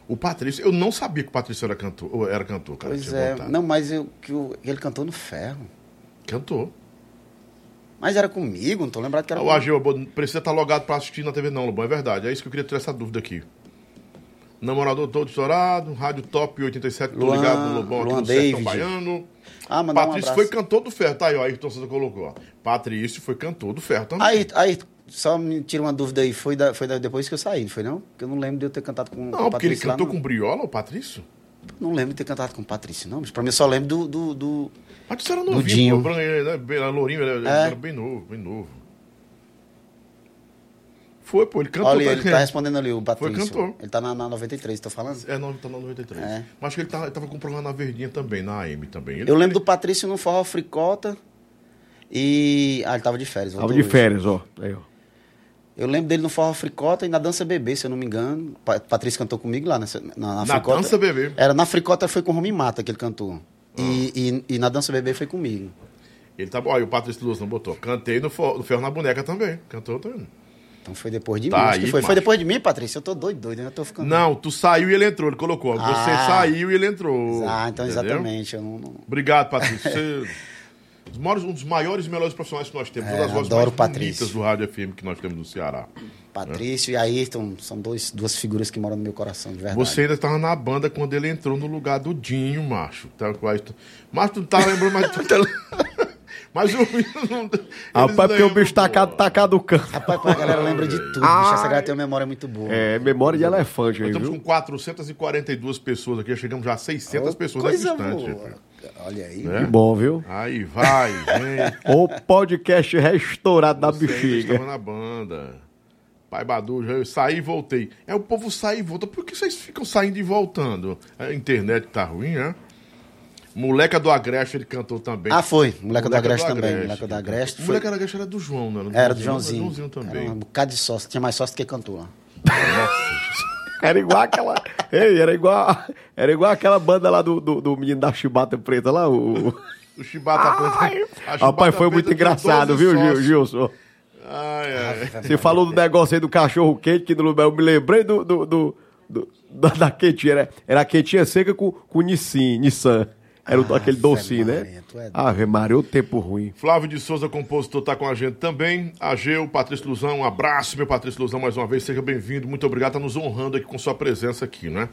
O Patrício, eu não sabia que o Patrício era cantor, era cantor, cara. Pois é. Não, mas eu, que o- ele cantou no ferro. Cantou. Mas era comigo, não tô lembrado que era O comigo. Ageu, não precisa estar logado pra assistir na TV, não, Lobão. É verdade. É isso que eu queria tirar essa dúvida aqui. Namorador todo estourado, Rádio Top 87, tô Luan- ligado no Lobão aqui Luan no Sertão David. Baiano. Ah, mandar um Patrício abraço. foi cantor do ferro. Tá aí, ó. Ayrton Souza colocou, ó. Patrício foi cantor do ferro também. Aí, aí, só me tira uma dúvida aí. Foi, da, foi da- depois que eu saí, foi não? Porque eu não lembro de eu ter cantado com, com não, o porque ele Patrício lá, cantou não. com Briola, o Patrício? Não lembro de ter cantado com o Patrício, não. Mas pra mim eu só lembro do... do, do... Patrício era Do novinho, Dinho. pô, era era lourinho, ele era, ele É. era bem novo, bem novo. Foi, pô, ele cantou. Olha, ele tá- tá respondendo ali, o Patrício. cantor. Ele tá na, na 93, tô falando? É, não, ele tá na 93. É. Mas acho que ele, tá, ele tava com um programa na Verdinha também, na AM também. Ele- Eu lembro ele- do Patrício no Forró Fricota e... Ah, ele tava de férias. Tava de hoje. férias, ó. Aí, ó. Eu lembro dele no Forró Fricota e na Dança Bebê, se eu não me engano. Pa- Patrício cantou comigo lá nessa, na, na, Na Fricota. Dança Bebê. Era, na Fricota foi com o Romy Mata que ele cantou. E, e, e na Dança Bebê foi comigo. Ele tá bom. Olha, o Patrício Luz não botou. Cantei no, no Ferro na Boneca também. Cantou também. Então foi depois de Tá mim. Aí, foi. macho. Foi depois de mim, Patrícia? Eu tô doido, doido. Eu tô ficando. Não, tu saiu e ele entrou. Ele colocou. Você Ah. saiu e ele entrou. Ah, então Entendeu? exatamente. Eu não, não- Obrigado, Patrício. Você... maiores- um dos maiores e melhores profissionais que nós temos. É, Uma das vozes adoro mais o Patrício. bonitas do Rádio FM que nós temos no Ceará. Patrício e Ayrton são dois, duas figuras que moram no meu coração, de verdade. Você ainda estava na banda quando ele entrou no lugar do Dinho, macho. Tá, Mas tu não tá lembrando, mas tu tá... Mas o não... Rapaz, porque o bicho tá ca- tá caducando. Rapaz, a galera lembra de tudo. bicho. Essa galera tem uma memória muito boa. É, memória de elefante aí, estamos viu? com 442 pessoas aqui, chegamos já a 600 pessoas Coisa distantes. boa. Olha aí. Né? Que bom, viu? Aí vai, vem. O podcast restaurado da Você ainda bexiga. estava na banda. Pai Badu, já eu saí e voltei. É o povo sai e volta. Por que vocês ficam saindo e voltando? A internet tá ruim, né? Moleca do Agreste, ele cantou também. Ah, foi. Moleca do Moleca Agreste do também. Agreste, Moleca do Agreste. Foi... Moleca do Agreste era do João, né? Era do Joãozinho. Joãozinho também. Era um bocado de sócio. Tinha mais sócio do que cantor. Era igual aquela. Ei, era igual. Era igual aquela banda lá do, do, do menino da chibata preta lá, o. O Chibata Preta. Rapaz, foi muito engraçado, 12 viu. Gilson? Ai, ai. Você falou do negócio aí do cachorro quente, que no, eu me lembrei do, do, do- do- da, da quentinha. Era, era a quentinha seca com, com Nissin, Nissan. Era o- Ah, aquele docinho, né? é Ave Maria, o tempo ruim. Flávio de Souza, compositor, tá com a gente também. Ageu, Patrício Luzão, um abraço, meu Patrício Luzão, mais uma vez. Seja bem-vindo, muito obrigado, tá nos honrando aqui com sua presença aqui, né?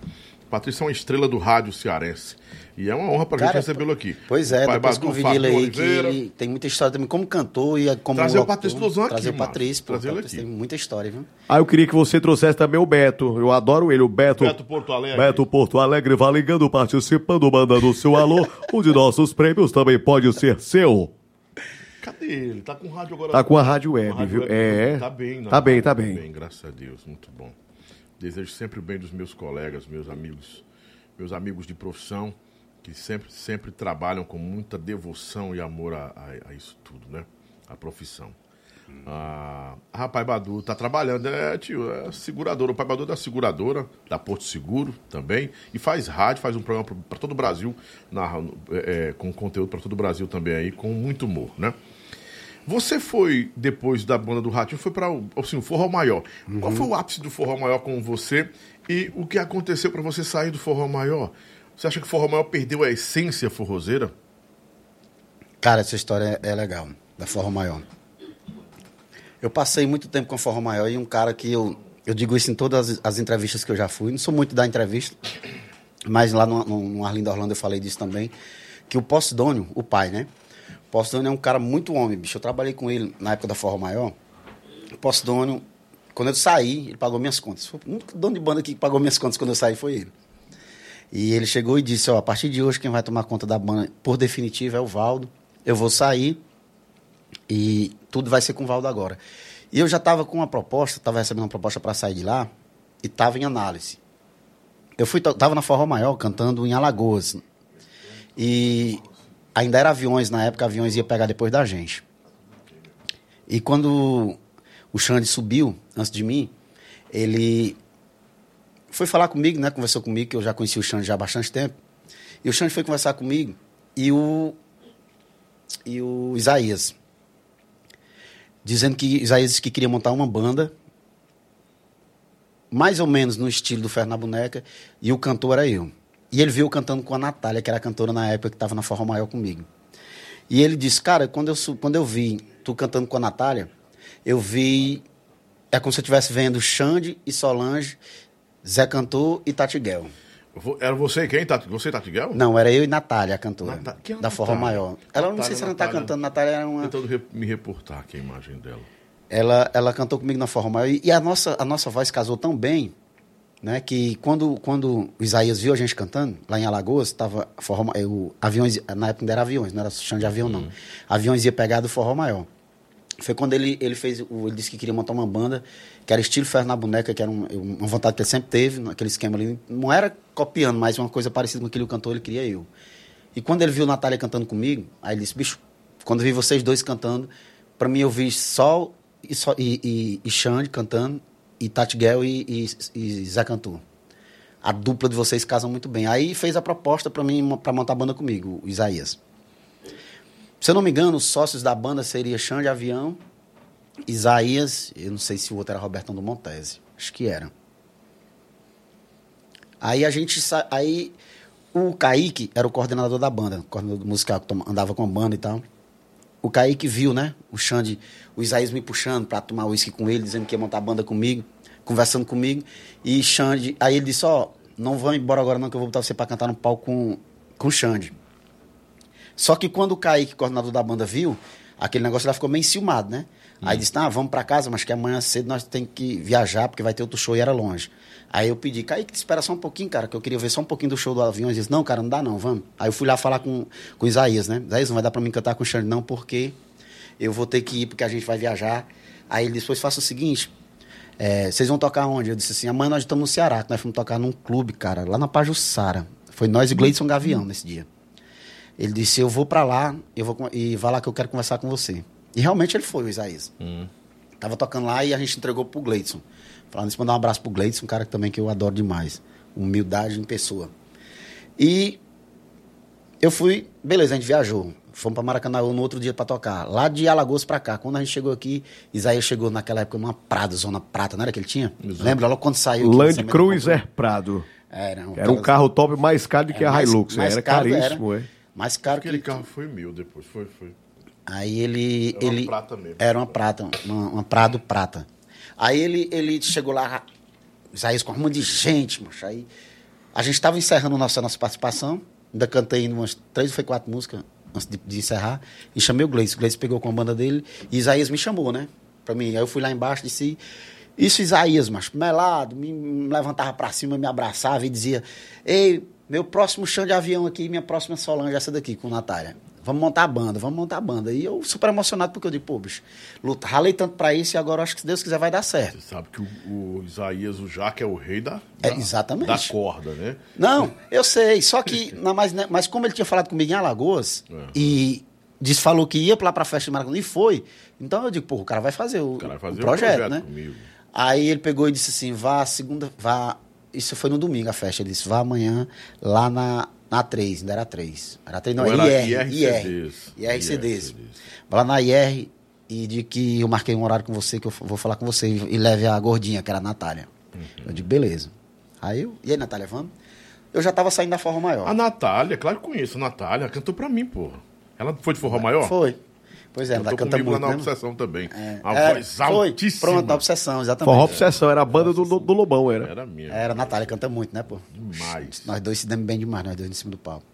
Patrício é uma estrela do rádio cearense. E é uma honra pra gente Cara, recebê-lo aqui. Pois é, Pai depois Badu, ele aí, que Oliveira. tem muita história também como cantor e como Trazer o. Patrício Luzão aqui, Trazer o. Patrício, pô. Trazer ele Patrício aqui. tem muita história, viu? Ah, eu queria que você trouxesse também o Beto. Eu adoro ele, o Beto. Beto Porto Alegre. Beto Porto Alegre vai ligando, participando, mandando o seu alô. Um de nossos prêmios também pode ser seu. Cadê ele? Tá com rádio agora? Tá com a rádio web, a rádio viu? É. Tá bem, né? Tá bem, tá bem. graças a Deus, muito bom. Desejo sempre o bem dos meus colegas, meus amigos, meus amigos de profissão, que sempre, sempre trabalham com muita devoção e amor a, a- a isso tudo, né? A profissão. Ah, rapaz Badu tá trabalhando, é, tio, é seguradora. O pai Badu é da seguradora, da Porto Seguro também, e faz rádio, faz um programa para todo o Brasil, narra, é, é, com conteúdo para todo o Brasil também aí, com muito humor, né? Você foi, depois da banda do Ratinho, foi para assim, o Forró Maior. Qual foi o ápice do Forró Maior com você e o que aconteceu para você sair do Forró Maior? Você acha que o Forró Maior perdeu a essência forrozeira? Cara, essa história é é legal, da Forró Maior. Eu passei muito tempo com a Forró Maior e um cara que eu, eu digo isso em todas as, as entrevistas que eu já fui, não sou muito da entrevista, mas lá no, no, no Arlindo Orlando eu falei disso também, que o Postdônio, o pai, né? O Postdônio é um cara muito homem, bicho. Eu trabalhei com ele na época da Forró Maior. O Postdônio, quando eu saí, ele pagou minhas contas. Foi o único dono de banda que pagou minhas contas quando eu saí foi ele. E ele chegou e disse, ó, a partir de hoje quem vai tomar conta da banda, por definitivo, é o Valdo. Eu vou sair e tudo vai ser com o Valdo agora. E eu já estava com uma proposta, estava recebendo uma proposta para sair de lá e estava em análise. Eu fui, tava na Forró Maior cantando em Alagoas. E ainda era aviões, na época aviões ia pegar depois da gente. E quando o Xande subiu antes de mim, ele foi falar comigo, né? Conversou comigo, que eu já conheci o Xande já há bastante tempo. E o Xande foi conversar comigo e o e o Isaías dizendo que Isaías que queria montar uma banda mais ou menos no estilo do Ferro na Boneca e o cantor era eu. E ele viu eu cantando com a Natália, que era cantora na época que estava na Forró Maior comigo. E ele disse, cara, quando eu, quando eu vi tu cantando com a Natália, eu vi. É como se eu estivesse vendo Xande e Solange, Zé Cantor e Tatiguel. Era você quem? Tati? Você, Tatiguel? Não, era eu e Natália, a cantora. Nata- quem é a da Forró Natália? Maior. Ela não Natália, sei se ela não tá Natália. cantando. Natália era uma. Tentando me reportar aqui a imagem dela. Ela, ela cantou comigo na Forró Maior. E, e a, nossa, a nossa voz casou tão bem, né? Que quando, quando o Isaías viu a gente cantando, lá em Alagoas, tava Forró eh, o aviões, na época ainda era aviões, não era chão de avião, não. Aviões ia pegar do Forró Maior. Foi quando ele, ele fez, o- ele disse que queria montar uma banda que era estilo Ferro na Boneca, que era um- uma vontade que ele sempre teve, naquele esquema ali. Não era copiando, mas uma coisa parecida com aquele cantor, ele queria eu. E quando ele viu Natália cantando comigo, aí ele disse, bicho, quando eu vi vocês dois cantando, pra mim eu vi Sol e, Sol, e, e, e Xande cantando, e Tati Guel e, e, e Zé Cantor. A dupla de vocês casam muito bem. Aí fez a proposta pra mim, pra montar a banda comigo, o Isaías. Se eu não me engano, os sócios da banda seria Xande Avião, Isaías, eu não sei se o outro era Robertão do Montese. Acho que era. Aí a gente aí o Kaique era o coordenador da banda, coordenador musical que andava com a banda e tal. O Kaique viu, né? O Xande, o Isaías me puxando pra tomar uísque com ele, dizendo que ia montar a banda comigo, conversando comigo. E Xande, aí ele disse: Ó, não vão embora agora não, que eu vou botar você pra cantar no palco com, com o Xande. Só que quando o Kaique, coordenador da banda, viu, aquele negócio lá ficou meio enciumado, né? Aí disse, ah, vamos pra casa, mas que amanhã cedo nós temos que viajar, porque vai ter outro show e era longe. Aí eu pedi, Kaique, espera só um pouquinho, cara, que eu queria ver só um pouquinho do show do avião. Ele disse, não, cara, não dá não, vamos. Aí eu fui lá falar com, com o Isaías, né? Isaías, não vai dar pra mim cantar com o Xande não, porque eu vou ter que ir, porque a gente vai viajar. Aí ele disse, pois faça o seguinte, é, vocês vão tocar onde? Eu disse assim, amanhã nós estamos no Ceará, que nós fomos tocar num clube, cara, lá na Pajussara. Foi nós e Gleidson Gavião nesse dia. Ele disse, eu vou pra lá eu vou, e vá lá que eu quero conversar com você. E realmente ele foi, o Isaías. Tava tocando lá e a gente entregou pro Gleidson. Falando isso, mandar um abraço pro Gleidson, um cara que também que eu adoro demais. Humildade em pessoa. E eu fui, beleza, a gente viajou. Fomos pra Maracanã no outro dia pra tocar. Lá de Alagoas pra cá. Quando a gente chegou aqui, Isaías chegou naquela época numa Prado, Zona Prata, não era que ele tinha? Exato. Lembra? Logo quando saiu. Land Cruiser Prado. Era um, Era um carro top mais caro do que a mais- Hilux. mais Era caro caríssimo, era. é. Mais caro Aquele que carro foi mil depois, foi, foi. Aí ele. Era uma ele prata mesmo. Era uma prata, uma, uma Prado prata. Aí ele, ele chegou lá, Isaías com um monte de gente, macho. Aí a gente estava encerrando nossa, nossa participação. Ainda cantei umas três ou foi quatro músicas antes de, de encerrar. E chamei o Gleice. O Gleice pegou com a banda dele e Isaías me chamou, né? Pra mim. Aí eu fui lá embaixo e disse. Isso, Isaías, macho, melado, me, levantava pra cima, me abraçava e dizia: Ei, meu próximo chão de avião aqui, minha próxima Solange, essa daqui, com Natália. Vamos montar a banda, vamos montar a banda. E eu super emocionado porque eu digo, pô, bicho, luta, ralei tanto pra isso e agora acho que se Deus quiser vai dar certo. Você sabe que o, o Isaías, o Jaque, é o rei da, É, da, exatamente. da corda, né? Não, eu sei, só que, na, mas, né, mas como ele tinha falado comigo em Alagoas É. e disse, falou que ia lá pra festa de Maracanã e foi, então eu digo, pô, o cara vai fazer o, O cara vai fazer o projeto, projeto né? comigo. Aí ele pegou e disse assim, vá segunda, vá, isso foi no domingo a festa, ele disse, vá amanhã lá na, na 3, ainda era 3. Era 3, não, Ou era IR, IRCDs. IR, IRCDs. Vai lá na IR e de que eu marquei um horário com você, que eu vou falar com você e, e leve a gordinha, que era a Natália. Uhum. Eu digo, beleza. Aí eu, e aí, Natália, vamos? Eu já tava saindo da forma maior. A Natália, claro que conheço. A Natália cantou pra mim, porra. Ela foi de forró maior? Foi. Pois é, ela Cantou canta comigo muito, lá na né? Obsessão também. É, Uma é, voz foi. altíssima. Pronto, a obsessão, exatamente. Forró Obsessão, era a banda do, do, do Lobão, era. Era minha. Era, a Natália canta muito, né, pô? Demais. Nós dois se damos bem demais, nós dois em cima do palco.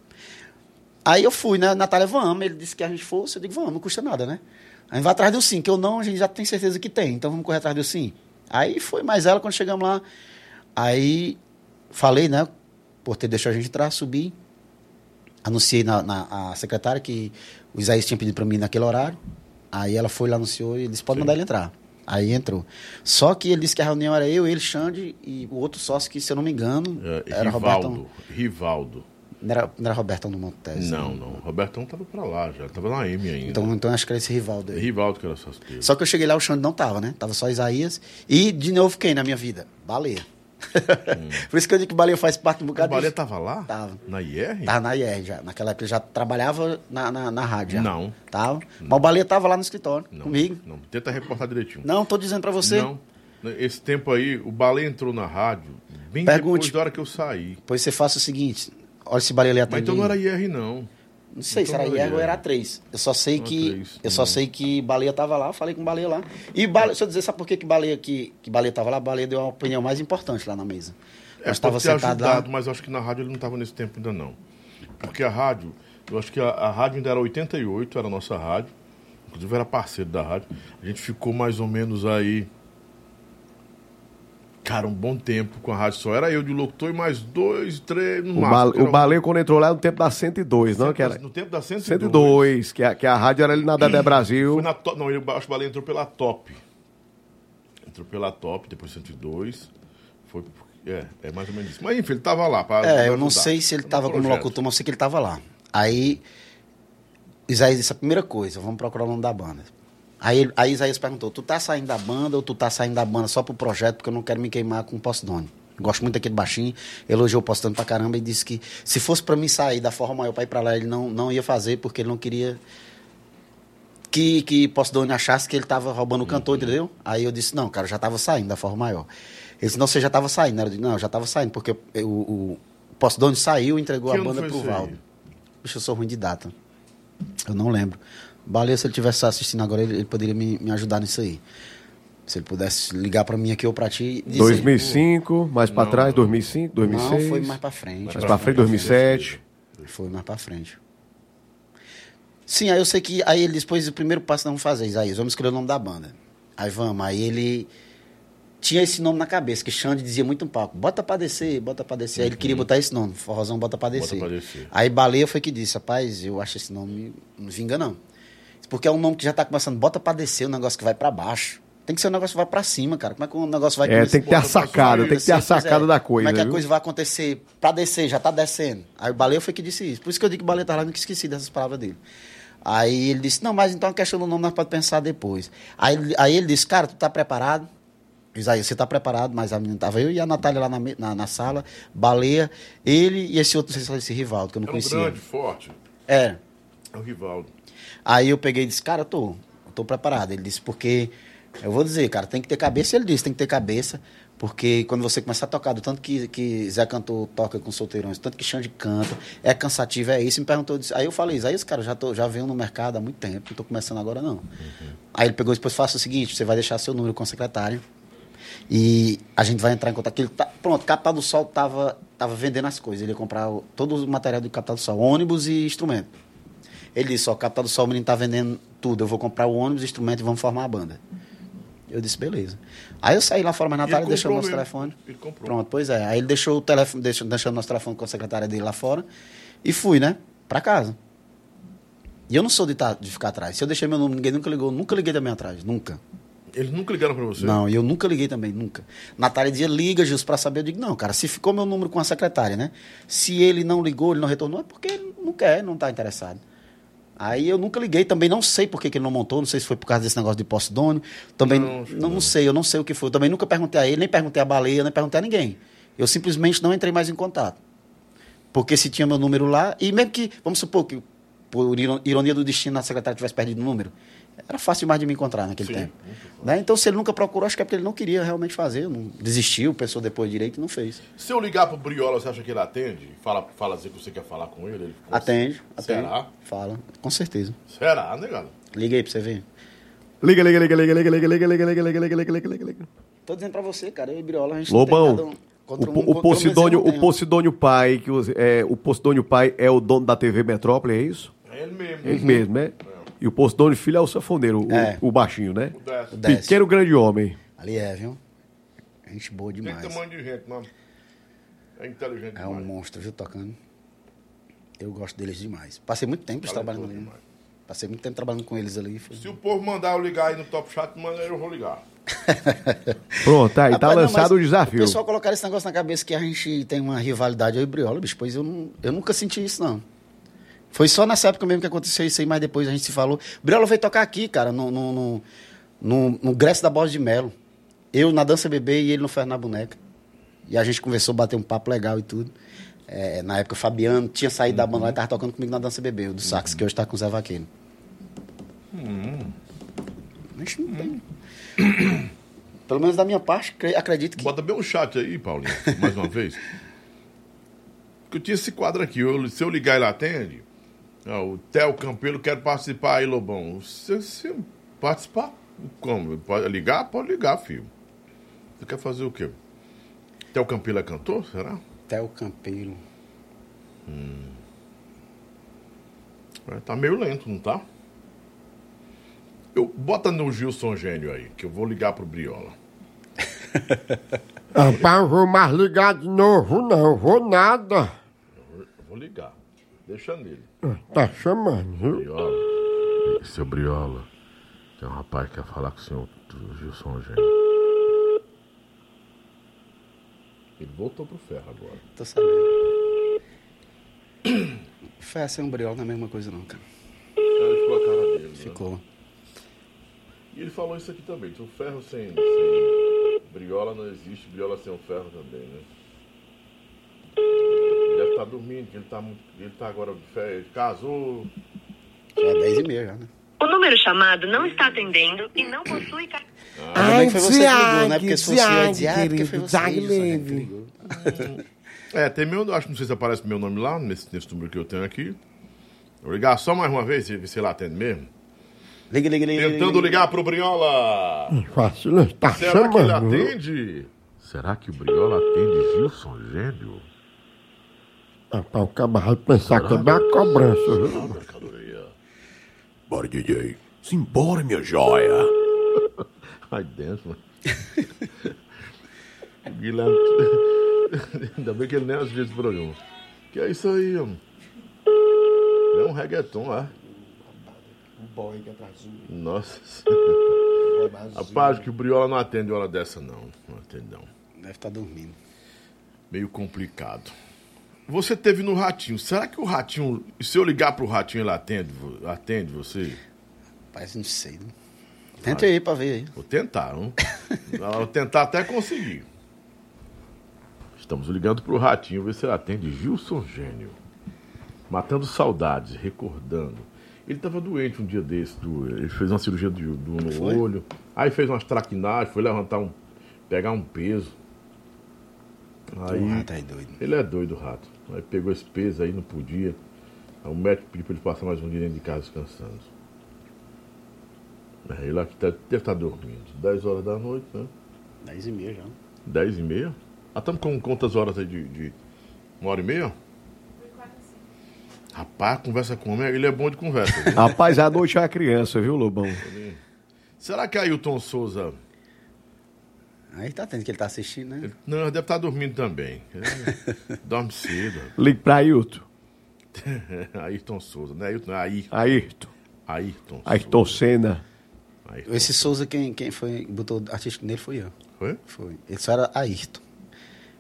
Aí eu fui, né? Natália, vamos. Ele disse que a gente fosse. Eu digo, vamos, não custa nada, né? A gente vai atrás do sim, que eu não, a gente já tem certeza que tem. Então vamos correr atrás do sim. Aí foi mais ela quando chegamos lá. Aí falei, né? Por ter deixado a gente entrar, subir. Anunciei na, na a secretária que o Isaías tinha pedido para mim naquele horário. Aí ela foi lá, anunciou e ele disse: pode mandar ele entrar. Aí entrou. Só que ele disse que a reunião era eu, ele, Xande e o outro sócio que, se eu não me engano, É, era Rivaldo. Robertão. Rivaldo. Não era, não era Robertão do Montes. Não, não. Robertão tava pra lá já. Tava na M ainda. Então, então acho que era esse Rivaldo aí. Rivaldo que era sócio dele. Só que eu cheguei lá, o Xande não tava, né? Tava só Isaías. E de novo quem na minha vida? Baleia. Por isso que eu digo que Baleia faz parte do O bocado Baleia disso. tava lá? Tava. Na IR? Tava na IR já. Naquela época ele já trabalhava na, na, na rádio. já. Não. Tava. Mas o Baleia tava lá no escritório, Não, comigo. Não, tenta reportar direitinho. Não, tô dizendo pra você. Não. Esse tempo aí, o Baleia entrou na rádio bem Pergunte. depois da hora que eu saí. Pois você faça o seguinte. Olha se Baleia ali Mas atende. então não era IR, não. Não sei se então era não era ou era 3. Eu só sei que. três. Eu só Hum. sei que Baleia tava lá, falei com Baleia lá. E Baleia, se eu dizer, sabe por que, que Baleia que, que Baleia tava lá? Baleia deu uma opinião mais importante lá na mesa. É, estava sentado ajudado, lá. mas acho que na rádio ele não estava nesse tempo ainda não. Porque a rádio, eu acho que a, a rádio ainda era 88, era a nossa rádio. Inclusive era parceiro da rádio. A gente ficou mais ou menos aí. Cara, um bom tempo com a rádio. Só era eu de locutor e mais dois, três, no O, máximo. O Baleio, quando entrou lá, no tempo da 102, não? Que era No tempo da 102. 102, que a, que a rádio era ali na Dedé Brasil. Foi na to- Não, ele, acho que o Baleia entrou pela top. Entrou pela top, depois 102. Foi. É, é mais ou menos isso. Mas enfim, ele tava lá. Pra, É, eu não sei se ele tava como projeto. locutor, mas eu sei que ele tava lá. Aí, Isaías disse a primeira coisa, vamos procurar o nome da banda. Aí, aí Isaías perguntou, tu tá saindo da banda ou tu tá saindo da banda só pro projeto, porque eu não quero me queimar com o Postdone. Gosto muito daquele baixinho, elogiou o Postdone pra caramba e disse que se fosse pra mim sair da forma maior pra ir pra lá, ele não, não ia fazer, porque ele não queria que, que Postdone achasse que ele tava roubando o cantor, entendeu? Aí eu disse, não, cara, eu já tava saindo da forma maior. Ele disse, não, você já tava saindo. Eu disse, não, eu já tava saindo, porque eu- o, o Postdone saiu e entregou Que a banda pro? Valdo. Bicho, eu sou ruim de data. Eu não lembro. Baleia, se ele estivesse assistindo agora, ele, ele poderia me, me ajudar nisso aí. Se ele pudesse ligar pra mim aqui ou pra ti. e dizer, 2005, mais pra Não, trás, não. 2005, 2006. Não, foi mais pra frente. Mais pra frente, 2007. Foi mais pra frente. Sim, aí eu sei que. Aí ele disse, pois o primeiro passo que nós vamos fazer, Isaías, vamos escolher o nome da banda. Aí vamos. Aí ele tinha esse nome na cabeça, que Xande dizia muito no palco, bota pra descer, bota pra descer. Aí ele queria botar esse nome, Forrozão Bota pra descer. pra descer. Aí Baleia foi que disse, rapaz, eu acho esse nome, não vinga não. Porque é um nome que já tá começando, bota pra descer, um negócio que vai pra baixo. Tem que ser um negócio que vai pra cima, cara. Como é que um negócio vai É, começar- tem que ter a sacada, tem que ter a é. sacada da coisa. Como é que a coisa vai acontecer pra descer? Já tá descendo. Aí o Baleia foi que disse isso. Por isso que eu digo que o Baleia tá lá, nunca esqueci dessas palavras dele. Aí ele disse, não, mas então a questão do nome nós podemos pensar depois. Aí, ele- aí ele disse, cara, tu tá preparado? Isaías, você tá preparado? Mas a menina tava eu e a Natália lá na, na, na sala, Baleia, ele e esse outro, não sei se esse Rivaldo, que eu não um conhecia. grande, forte. É. É o Rivaldo. Aí eu peguei e disse, cara, eu tô, eu tô preparado. Ele disse, porque, eu vou dizer, cara, tem que ter cabeça. Ele disse, tem que ter cabeça, porque quando você começar a tocar, do tanto que, que Zé Cantor toca com solteirões, tanto que Xande canta, é cansativo, é isso. Me perguntou, disse, aí eu falei, Isaías, cara, eu já, tô, já venho no mercado há muito tempo, não tô começando agora não. Aí ele pegou e depois faça o seguinte, você vai deixar seu número com a secretária e a gente vai entrar em contato. Ele tá, pronto, Capital do Sol tava, tava vendendo as coisas, ele ia comprar o- todo o material do Capital do Sol, ônibus e instrumento. Ele disse, ó, Capital do Sol, o menino tá vendendo tudo. Eu vou comprar o ônibus, o instrumento e vamos formar a banda. Eu disse, beleza. Aí eu saí lá fora, mas Natália deixou nosso mesmo. telefone. Ele comprou. Pronto, pois é. Aí ele deixou o telefone, deixou, deixou o nosso telefone com a secretária dele lá fora. E fui, né? Pra casa. E eu não sou de, tá- de ficar atrás. Se eu deixei meu número, ninguém nunca ligou. Nunca liguei também atrás. Nunca. Eles nunca ligaram pra você? Não, e eu nunca liguei também, nunca. Natália dizia, liga, Gilson, pra saber. Eu digo, não, cara, se ficou meu número com a secretária, né? Se ele não ligou, ele não retornou, é porque ele não quer, não tá interessado. Aí eu nunca liguei, também não sei por que, que ele não montou, não sei se foi por causa desse negócio de postidônio. Também Não, não, não. sei, eu não sei o que foi. Eu também nunca perguntei a ele, nem perguntei a baleia, nem perguntei a ninguém. Eu simplesmente não entrei mais em contato. Porque se tinha meu número lá, e mesmo que, vamos supor que, por iro- ironia do destino, a secretária tivesse perdido o número, era fácil demais de me encontrar naquele Sim, tempo. Né? Então, se ele nunca procurou, acho que é porque ele não queria realmente fazer, não desistiu, pensou depois direito e não fez. Se eu ligar pro Briola, você acha que ele atende? Fala, fala assim que você quer falar com ele? ele Atende, atende. Será? Fala, com certeza. Será, negado? Liga aí pra você ver. Liga, liga, liga, liga, liga, liga, liga, liga, liga, liga, liga, liga, liga, liga, liga. Tô dizendo pra você, cara, eu e Briola, a gente Lobão, não tem nada contra o, um, o Posidônio, o Posidônio Pai, que é, o Posidônio Pai é o dono da TV Metrópole, é isso? É ele mesmo. Ele mesmo, né? E o Posidônio Filho é o sanfoneiro, o, É. o baixinho, né? O Décio. O Décio. Pequeno grande homem. Ali é, viu? Gente boa Tem demais. tamanho de gente, mano. É inteligente É um demais. monstro, viu, tocando. Eu gosto deles demais. Passei muito tempo Talentoso trabalhando ali. demais. Passei muito tempo trabalhando com eles ali. Foi... Se o povo mandar eu ligar aí no Top Chat, manda eu vou ligar. Pronto, aí tá Rapaz, não, lançado mas o desafio. O pessoal colocar esse negócio na cabeça que a gente tem uma rivalidade eu e Briola, bicho, pois eu, não, eu nunca senti isso, não. Foi só nessa época mesmo que aconteceu isso aí, mas depois a gente se falou. Briola veio tocar aqui, cara, no, no, no, no, no Grécia da Borda de Melo. Eu na Dança Bebê e ele no Ferro na Boneca. E a gente conversou, bateu um papo legal e tudo. É, na época o Fabiano tinha saído da banda lá e tava tocando comigo na Dança Bebê, o do sax, que hoje tá com o Zé Vaqueiro. A gente não tem. Pelo menos da minha parte, cre- acredito que. Bota bem um chat aí, Paulinho, mais uma vez. Porque eu tinha esse quadro aqui. eu- se eu ligar, ele atende. Ah, o Theo Campelo quer participar aí, Lobão. Se, se participar, como? Pode ligar? Pode ligar, filho. Você quer fazer o quê? Theo Campelo é cantor, será? Theo Campeiro. É, Tá meio lento, não tá? Eu, bota no Gilson Gênio aí, que eu vou ligar pro Briola. Rapaz, vou mais ligar de novo, não. Vou nada. Eu vou ligar. Deixa nele. Tá chamando, viu? Briola. Seu Briola. Tem um rapaz que quer falar com o senhor do Gilson Gênio. Ele voltou pro ferro agora. Tô sabendo. Fé sem um briola não é a mesma coisa, não, cara. Aí ficou a cara dele. né? Ficou. E ele falou isso aqui também. que O ferro sem, sem briola não existe, briola sem o ferro também, né? Deve estar dormindo, que ele tá, muito- ele tá agora de férias, casou. Já é 10 e meia já, né? O número chamado não está atendendo e não possui ca- Ainda bem que foi você que ligou, né? Porque se fosse dizer, ah, porque foi você né. É, tem meu, acho que não sei se aparece meu nome lá, nesse, nesse número que eu tenho aqui. Vou ligar só mais uma vez, se se ele atende mesmo. Liga, liga, liga. Tentando liga. ligar pro Briola. Fácil, né? Tá Será que ele chamando, atende? Será que o Briola atende Gilson Gênio? Rapaz, o cara vai pensar que é da cobrança, viu? Mercadoria. Bora, DJ. Simbora, minha joia. Ai, dentro, mano. O Guilherme. Ainda bem que ele nem assistiu esse programa. Que é isso aí, mano? É um reggaeton, é? Nossa. Rapaz, que o Briola não atende hora dessa, não. Não atende, não. Deve estar dormindo. Meio complicado. Você teve no Ratinho. Será que o Ratinho. Se eu ligar pro Ratinho, ele atende, atende você? Rapaz, não sei, né? Tenta aí pra ver aí. Vou tentar, não? Vou tentar até conseguir. Estamos ligando pro Ratinho, ver se ele atende Gilson Gênio. Matando saudades, recordando. Ele estava doente um dia desse, do- ele fez uma cirurgia do, do- no Foi? olho, aí fez umas traquinagens, foi levantar um. pegar um peso. Aí. O rato aí doido. Ele é doido, o rato. Aí pegou esse peso aí, não podia. Aí o médico pediu pra ele passar mais um dia dentro de casa descansando. Ele aqui tá- deve estar dormindo. 10 horas da noite, né? 10 e meia já. 10 e meia. Ah, estamos com quantas horas aí de, de uma hora e meia? Rapaz, conversa com homem, ele é bom de conversa. viu? Rapaz, à noite é a criança, viu, Lobão? Será que Ailton Souza. Aí tá tendo que ele tá assistindo, né? ele- Não, deve estar dormindo também. Ele dorme cedo. Ligue pra Ailton. Ayrton Souza, né? Ayrton, Ayrton, Ayrton. Ayrton. Ayrton Senna. Ayrton. Esse Souza, quem, quem foi, botou artístico nele foi eu. Foi? Foi. Ele só era Ayrton.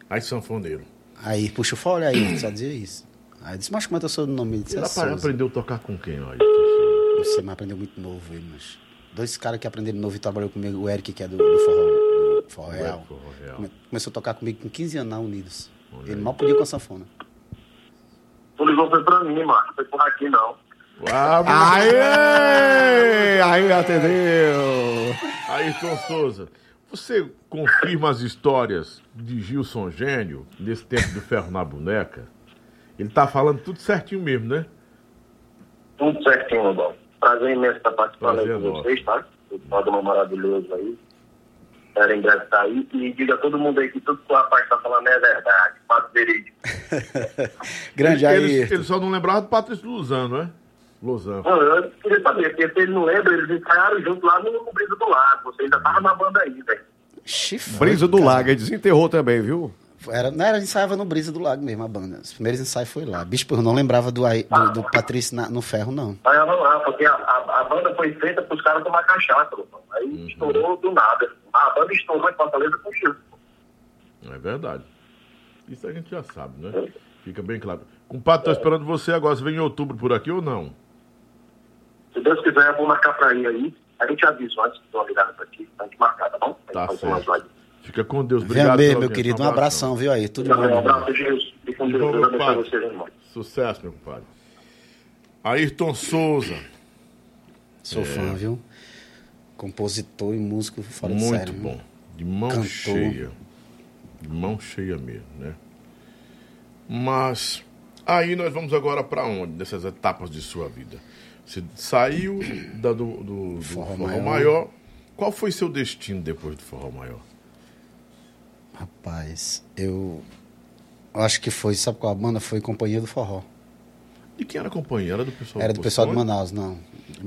Aí sanfoneiro. Aí puxa fora aí, só dizia isso. Aí disse, mas como é que eu sou o nome? Ele disse, Ele é Souza. aprendeu a tocar com quem, ó, Ayrton Souza? Você me aprendeu muito novo, ele, mas. Dois caras que aprenderam novo e trabalhou comigo, o Eric, que é do, do forró, forró real. Forró Real. Come- Começou a tocar comigo com 15 anos na Unidos. Ele mal podia com a sanfona. Tu ligou foi pra mim, mano. Não foi por aqui, não. Mas- Aê! Aí atendeu. Ayrton Souza, você confirma as histórias de Gilson Gênio, nesse tempo do ferro na boneca? Ele tá falando tudo certinho mesmo, né? Tudo certinho, Lobão. Prazer imenso estar participando Prazer aí com nosso. vocês, tá? O programa maravilhoso aí. Breve estar aí. E diga a todo mundo aí que tudo que o rapaz tá falando é verdade. Fato verídico. Grande ele, Ayrton. ele só não lembrava do Patrício Luzano, né? Lozano. Não, eu queria saber, porque se ele não lembra, eles ensaiaram junto lá no, no Brisa do Lago. Você ainda tava na banda aí, velho. Chifre, Brisa do. Lago, ele desenterrou também, viu? Era, não era, ensaiava no Brisa do Lago mesmo, a banda. Os primeiros ensaios foi lá. Bicho, eu não lembrava do, do, do Patrício na- no ferro, não. Aí ela lá, porque a banda foi feita pros caras tomar cachaça, Lobão. Aí Uhum. estourou do nada. A banda estourou em Fortaleza com o Chico. É verdade. Isso a gente já sabe, né? Fica bem claro. Compadre, tô esperando você agora. Você vem em outubro por aqui ou não? Se Deus quiser, eu vou marcar pra ir aí. A gente avisa antes de dar uma ligada pra ti. Pra gente marcar, tá bom? Tá umas certo. Fica com Deus. Obrigado. mesmo, pela meu querido. Um abração, viu aí? Tudo de bom. Um meu abraço, Jesus. E com Deus. Bom, meu vocês, irmão. Sucesso, meu compadre. Ayrton Souza. Sou fã, viu? Compositor e músico fora de Muito série. viu? bom. De mão Cantor. cheia. De mão cheia mesmo, né? Mas aí nós vamos agora para onde? Nessas etapas de sua vida. Você saiu da- do, do, do Forró forró, Maior. maior. Qual foi seu destino depois do Forró Maior? Rapaz, eu acho que foi, sabe qual a banda? Foi Companhia do Forró. E quem era a companhia? Era do pessoal Era do pessoal de? Manaus, não.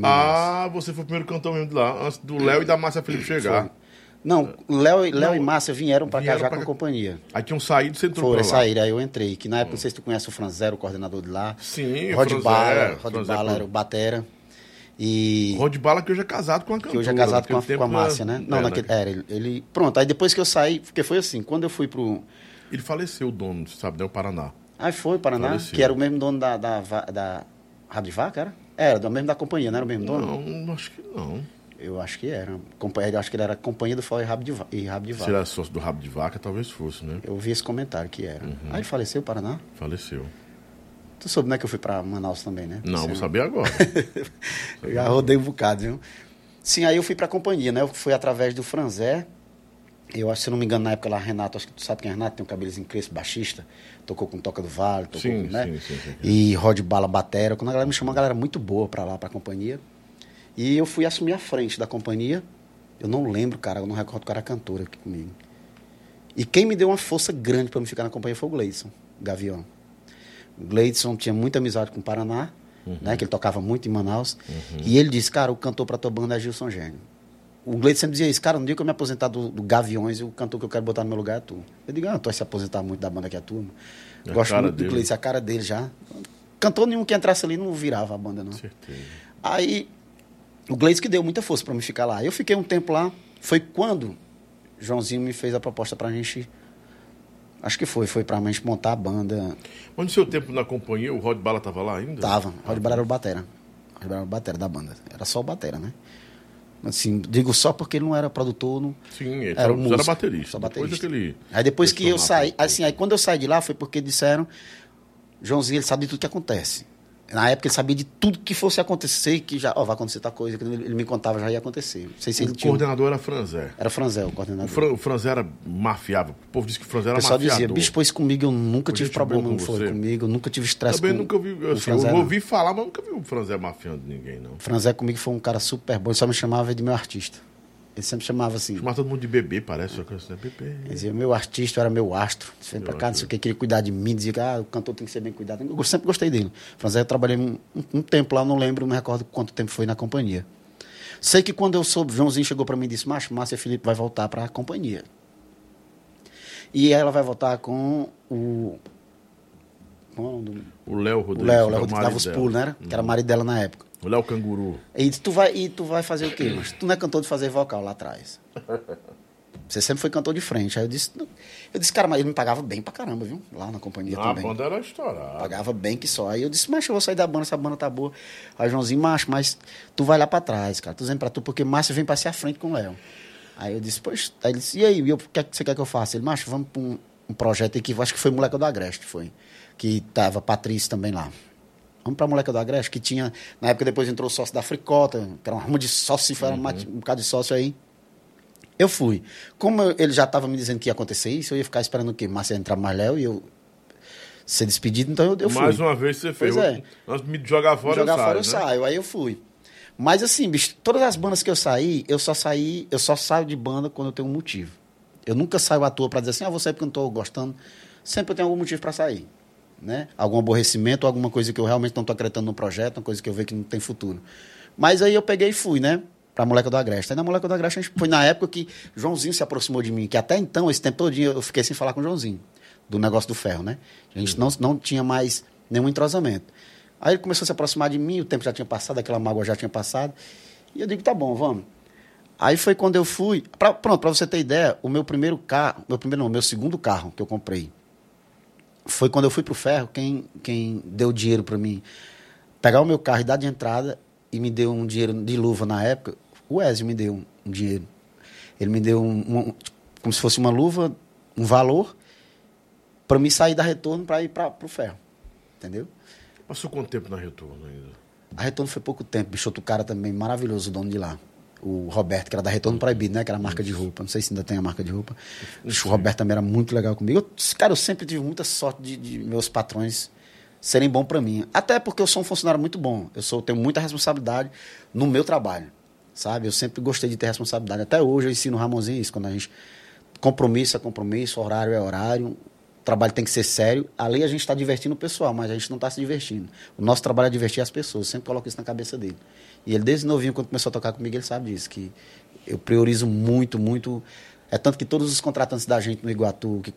Ah, você foi o primeiro cantor mesmo de lá, antes do Léo e da Márcia Felipe chegar. Não, Léo, e- Léo e Márcia vieram pra cá já com a companhia. Aí tinham saído, você entrou Foram sair, aí eu entrei. Que na época, não sei se tu conhece o Franzero, o coordenador de lá. Sim, Rod Bala, Rod Bala foi- era o batera. E Rod Bala que hoje é casado com a cantora. que hoje é casado com a, com a Márcia, né? Não, é, naquele, era, ele, ele- Pronto, aí depois que eu saí, porque foi assim, quando eu fui pro... Ele faleceu, o dono, sabe, né? O Paraná. Aí foi, Paraná, Faleceu. que era o mesmo dono da, da, da de Vaca, era? Era, do mesmo da companhia, não era o mesmo dono? Não, acho que não. Eu acho que era. Companhia, eu acho que ele era companhia do Forró e Rabo de, Va- e Rabo de Se Vaca. era sócio do Rabo de Vaca, talvez fosse, né? Eu vi esse comentário que era. Uhum. Aí ele faleceu, Paraná. Faleceu. Tu soube, né, que eu fui pra Manaus também, né? Não, Sim. vou saber agora. Eu já rodei um bocado, viu? Sim, aí eu fui pra companhia, né? Eu fui através do Franzé. Eu acho, se não me engano, na época lá, Renato, acho que tu sabe quem é Renato, tem um cabelozinho crespo, baixista. Tocou com Toca do Vale, tocou Sim, com, né? sim, sim, sim. E Rod Bala Batera. Quando a galera me chamou, uma galera muito boa pra lá, pra companhia. E eu fui assumir a frente da companhia. Eu não lembro, cara, eu não recordo o cara cantor aqui comigo. E quem me deu uma força grande pra me ficar na companhia foi o Gleidson, Gavião. O Gleidson tinha muita amizade com o Paraná, né? Que ele tocava muito em Manaus. E ele disse, cara, o cantor pra tua banda é Gilson Gênio. O Gleidson sempre dizia isso, cara, no dia que eu me aposentar do, do Gaviões, o cantor que eu quero botar no meu lugar é tu. Eu digo, ah, tu vai se aposentar muito da banda que é tu. É Gosto muito dele. do Gleidson, a cara dele já. Cantor nenhum que entrasse ali não virava a banda, não. Certeza. Aí, o Gleidson que deu muita força pra me ficar lá. Eu fiquei um tempo lá, foi quando Joãozinho me fez a proposta pra gente... Acho que foi, foi pra gente montar a banda. Mas no seu tempo na companhia, o Rod Bala tava lá ainda? Tava, Rod Bala era o batera. Rod Bala era o batera da banda. Era só o batera, né? Assim, digo só porque ele não era produtor, não... Sim, ele Era o músico, era baterista. só Depois baterista. daquele Aí depois que eu saí, assim, aí quando eu saí de lá foi porque disseram, Joãozinho, ele sabe de tudo que acontece. Na época ele sabia de tudo que fosse acontecer, que já, ó, vai acontecer tal coisa, que ele me contava já ia acontecer. Não sei se ele O tinha. coordenador era Franzé. Era Franzel, o O, coordenador. Fran, o Franzé era mafiável. O povo disse que o Franzé O era pessoal mafiador. dizia, bicho, pois comigo eu nunca tive problema não com foi você? comigo, eu nunca tive estresse Também com nunca vi, o assim, Franzé, eu ouvi falar, mas nunca vi o Franzé mafiando ninguém, não. Franzé comigo foi um cara super bom, ele só me chamava de meu artista. Ele sempre chamava assim. Chamava todo mundo de bebê, parece. Só que é bebê. Ele dizia, meu artista era meu astro. Vem pra cá, não sei o que, queria cuidar de mim, dizia que ah, o cantor tem que ser bem cuidado. Eu sempre gostei dele. Franzé, eu trabalhei um, um- tempo lá, não lembro, não recordo quanto tempo foi na companhia. Sei que quando eu soube, Joãozinho chegou pra mim e disse, macho, Márcia Felipe vai voltar pra companhia. E ela vai voltar com o Como é o nome do- O Léo O Rodrigues. Léo, que Léo é o Rodrigues dava os pulos, né? Que era marido dela na época. O Léo Canguru. E tu vai, e tu vai fazer o quê? Mas tu não é cantor de fazer vocal lá atrás. Você sempre foi cantor de frente. Aí eu disse, eu disse, cara, mas ele me pagava bem pra caramba, viu? Lá na companhia Ah, a também. banda era estourada. Pagava bem que só. Aí eu disse, macho, eu vou sair da banda, essa banda tá boa. Aí Joãozinho, macho, mas tu vai lá pra trás, cara. Tô dizendo pra tu, porque Márcio vem pra ser à frente com o Léo. Aí eu disse, pois, aí ele disse, e aí, o que, é que você quer que eu faça? Ele, macho, vamos pra um, um projeto aí que acho que foi Moleca do Agreste, foi. Que tava Patrícia também lá. Vamos pra Moleca do Agreste, que tinha, na época depois entrou o sócio da Fricota, que era uma rama de sócio, era uma- um bocado de sócio aí. Eu fui. Como eu- ele já estava me dizendo que ia acontecer isso, eu ia ficar esperando o quê? Márcio ia entrar mais Léo e eu ser despedido, então eu, eu fui. Mais uma vez você fez. Pois é. De me jogar fora, jogar eu saio, fora eu né? saio. Aí eu fui. Mas assim, bicho, todas as bandas que eu saí, eu só saí, eu só saio de banda quando eu tenho um motivo. Eu nunca saio à toa pra dizer assim, ah, vou sair porque eu não tô gostando. Sempre eu tenho algum motivo pra sair. Né? Algum aborrecimento, alguma coisa que eu realmente não tô acreditando no projeto, uma coisa que eu vejo que não tem futuro. Mas aí eu peguei e fui, né? Pra Moleca do Agreste. Aí na Moleca do Agreste a gente foi na época que Joãozinho se aproximou de mim, que até então, esse tempo todo eu fiquei sem falar com o Joãozinho, do negócio do ferro, né? A gente não, não tinha mais nenhum entrosamento. Aí ele começou a se aproximar de mim, o tempo já tinha passado, aquela mágoa já tinha passado. E eu digo, tá bom, vamos. Aí foi quando eu fui. Pra, pronto, para você ter ideia, o meu primeiro carro, meu primeiro não, meu segundo carro que eu comprei. Foi quando eu fui pro ferro, quem, quem deu dinheiro para mim pegar o meu carro e dar de entrada e me deu um dinheiro de luva na época, o Ezio me deu um, um dinheiro. Ele me deu um, um- como se fosse uma luva, um valor, para me sair da retorno para ir para pro ferro. Entendeu? Passou quanto tempo na retorno ainda? A Retorno foi pouco tempo, bicho, outro cara também maravilhoso, o dono de lá. O Roberto, que era da Retorno Proibido, né? Que era a marca de roupa. Não sei se ainda tem a marca de roupa. O Roberto também era muito legal comigo. Eu, cara, eu sempre tive muita sorte de, de meus patrões serem bons para mim. Até porque eu sou um funcionário muito bom. Eu sou, tenho muita responsabilidade no meu trabalho. Sabe? Eu sempre gostei de ter responsabilidade. Até hoje eu ensino o Ramonzinho isso, quando a gente. Compromisso é compromisso, horário é horário. O trabalho tem que ser sério. Ali a gente está divertindo o pessoal, mas a gente não está se divertindo. O nosso trabalho é divertir as pessoas. Eu sempre coloco isso na cabeça dele. E ele, desde novinho, quando começou a tocar comigo, ele sabe disso. Que eu priorizo muito, muito. É tanto que todos os contratantes da gente no Iguatu, que,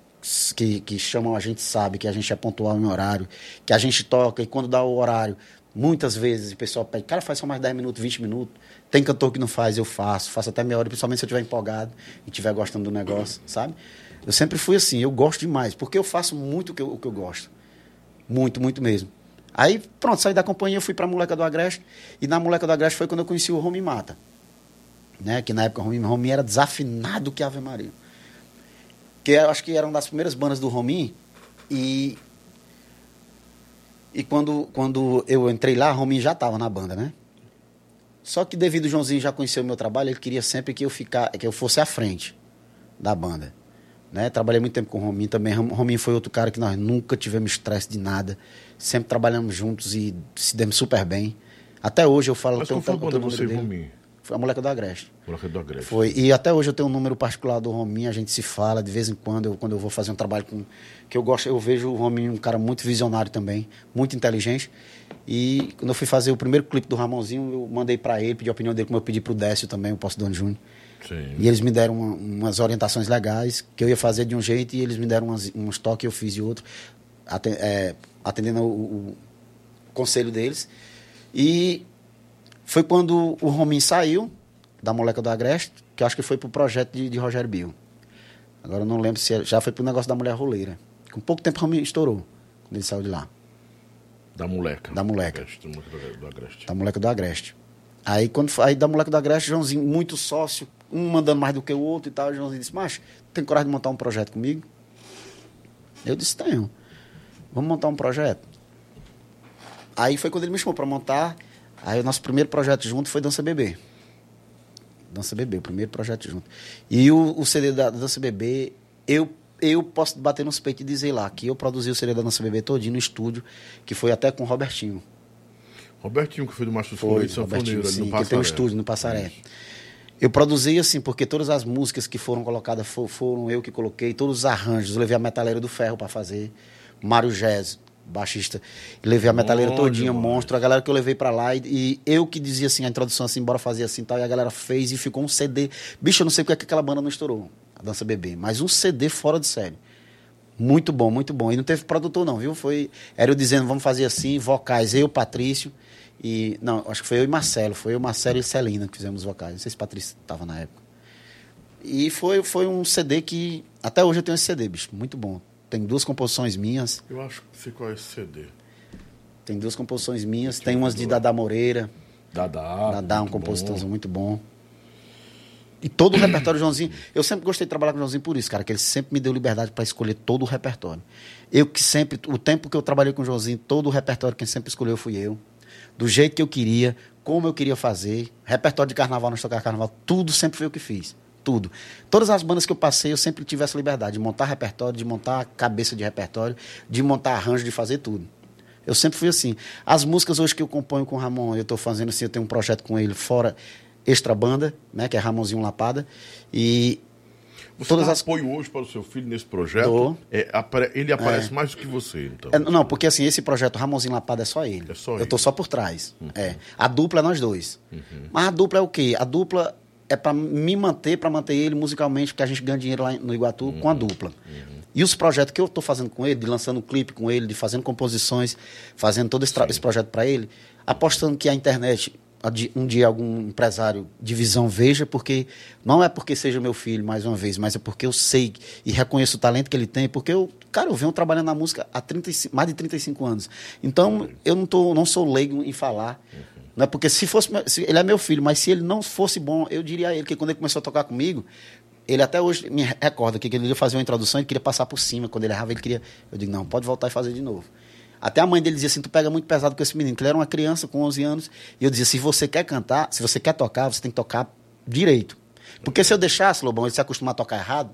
que, que chamam a gente, sabe que a gente é pontual em horário, que a gente toca e quando dá o horário, muitas vezes o pessoal pede, cara, faz só mais 10 minutos, 20 minutos. Tem cantor que não faz, eu faço. Faço até meia hora, principalmente se eu estiver empolgado e estiver gostando do negócio, sabe? Eu sempre fui assim, eu gosto demais, porque eu faço muito o que eu, o que eu gosto. Muito, muito mesmo. Aí, pronto, saí da companhia, fui pra Moleca do Agreste. E na Moleca do Agreste foi quando eu conheci o Romi Mata. Né? Que na época o Romi, era desafinado que Ave Maria. Que eu acho que era uma das primeiras bandas do Romi. E. E quando, quando eu entrei lá, Romi já estava na banda, né? Só que devido o Joãozinho já conhecer o meu trabalho, ele queria sempre que eu ficar, que eu fosse à frente da banda. Né? Trabalhei muito tempo com o Rominho também. Rom- Rominho foi outro cara que nós nunca tivemos estresse de nada. Sempre trabalhamos juntos e se demos super bem. Até hoje eu falo Mas qual foi a tanto- banda tenho o você e. Rominho? Foi a moleca do Agreste. Moleque do Agreste. Foi. E até hoje eu tenho um número particular do Rominho, a gente se fala de vez em quando, eu, quando eu vou fazer um trabalho com. Que eu gosto, eu vejo o Rominho um cara muito visionário também, muito inteligente. E quando eu fui fazer o primeiro clipe do Ramonzinho, eu mandei pra ele, pedi a opinião dele, como eu pedi pro Décio também, o Posto Dono Júnior. Sim. E eles me deram uma- umas orientações legais, que eu ia fazer de um jeito e eles me deram umas, uns toques, eu fiz de outro, aten- é, atendendo o, o conselho deles. E foi quando o Rominho saiu da Moleca do Agreste, que eu acho que foi pro projeto de, de Rogério Bill. Agora eu não lembro se era- já foi pro negócio da mulher roleira. Com pouco tempo o Rominho estourou, quando ele saiu de lá. Da moleca. Da moleca. Agreste, do moleque do- Agreste. Da moleca do Agreste. Aí, quando, aí da moleca do Agreste, Joãozinho, muito sócio, um mandando mais do que o outro e tal. O Joãozinho disse, macho, tem coragem de montar um projeto comigo? Eu disse, tenho. Vamos montar um projeto. Aí foi quando ele me chamou para montar. Aí o nosso primeiro projeto junto foi Dança Bebê. Dança Bebê, o primeiro projeto junto. E o, o CD da Dança Bebê, eu, eu posso bater nos peitos e dizer lá que eu produzi o CD da Dança Bebê todinho no estúdio, que foi até com o Robertinho. Robertinho, que foi do Macho Foi, Robertinho, sim, no que tem um estúdio no Passaré. Eu produzi assim, porque todas as músicas que foram colocadas fo- foram eu que coloquei, todos os arranjos. Eu levei a Metaleira do Ferro para fazer, Mário Jazz, baixista. Levei a Metaleira Bom todinha, monstro, a galera que eu levei para lá. E, e eu que dizia assim, a introdução assim, bora fazer assim e tal. E a galera fez e ficou um CD. Bicho, eu não sei porque é que aquela banda não estourou, a Dança Bebê, mas um CD fora de série. Muito bom, muito bom. E não teve produtor, não, viu? Foi. Era eu dizendo, vamos fazer assim, vocais, eu, Patrício. E. Não, acho que foi eu e Marcelo. Foi eu, Marcelo e Celina que fizemos os vocais. Não sei se Patrício estava na época. E foi, foi um CD que. Até hoje eu tenho esse CD, bicho. Muito bom. Tem duas composições minhas. Eu acho que sei qual é esse CD. Tem duas composições minhas. Tem umas de Dada Moreira. Dadá. Dadá, um compositor muito bom. E todo o repertório do Joãozinho. Eu sempre gostei de trabalhar com o Joãozinho por isso, cara, que ele sempre me deu liberdade para escolher todo o repertório. Eu que sempre, o tempo que eu trabalhei com o Joãozinho, todo o repertório quem sempre escolheu fui eu. Do jeito que eu queria, como eu queria fazer. Repertório de carnaval, nós tocar carnaval, tudo sempre foi eu que fiz. Tudo. Todas as bandas que eu passei, eu sempre tive essa liberdade de montar repertório, de montar cabeça de repertório, de montar arranjo, de fazer tudo. Eu sempre fui assim. As músicas hoje que eu componho com o Ramon, eu estou fazendo assim, eu tenho um projeto com ele fora extra banda, né, que é Ramonzinho Lapada, e Você todas dá as apoio hoje para o seu filho nesse projeto? É, Ele aparece mais do que você, então. É, não, porque assim, esse projeto Ramonzinho Lapada é só ele. É só eu tô ele. só por trás. É. A dupla é nós dois. Mas a dupla é o quê? A dupla é para me manter, para manter ele musicalmente, porque a gente ganha dinheiro lá no Iguatu com a dupla. E os projetos que eu tô fazendo com ele, de lançando um clipe com ele, de fazendo composições, fazendo todo esse, esse projeto para ele, apostando que a internet um dia algum empresário de visão veja, porque não é porque seja meu filho, mais uma vez, mas é porque eu sei e reconheço o talento que ele tem, porque eu, cara, eu venho trabalhando na música há 35, mais de 35 anos. Então, eu não, tô, não sou leigo em falar. Não é porque se fosse. se ele é meu filho, mas se ele não fosse bom, eu diria a ele que quando ele começou a tocar comigo, ele até hoje me recorda que ele ia fazer uma introdução e queria passar por cima. Quando ele errava, ele queria. Eu digo, não, pode voltar e fazer de novo. Até a mãe dele dizia assim: tu pega muito pesado com esse menino, que ele era uma criança com 11 anos. E eu dizia: se você quer cantar, se você quer tocar, você tem que tocar direito. Porque se eu deixasse, Lobão, ele se acostumar a tocar errado,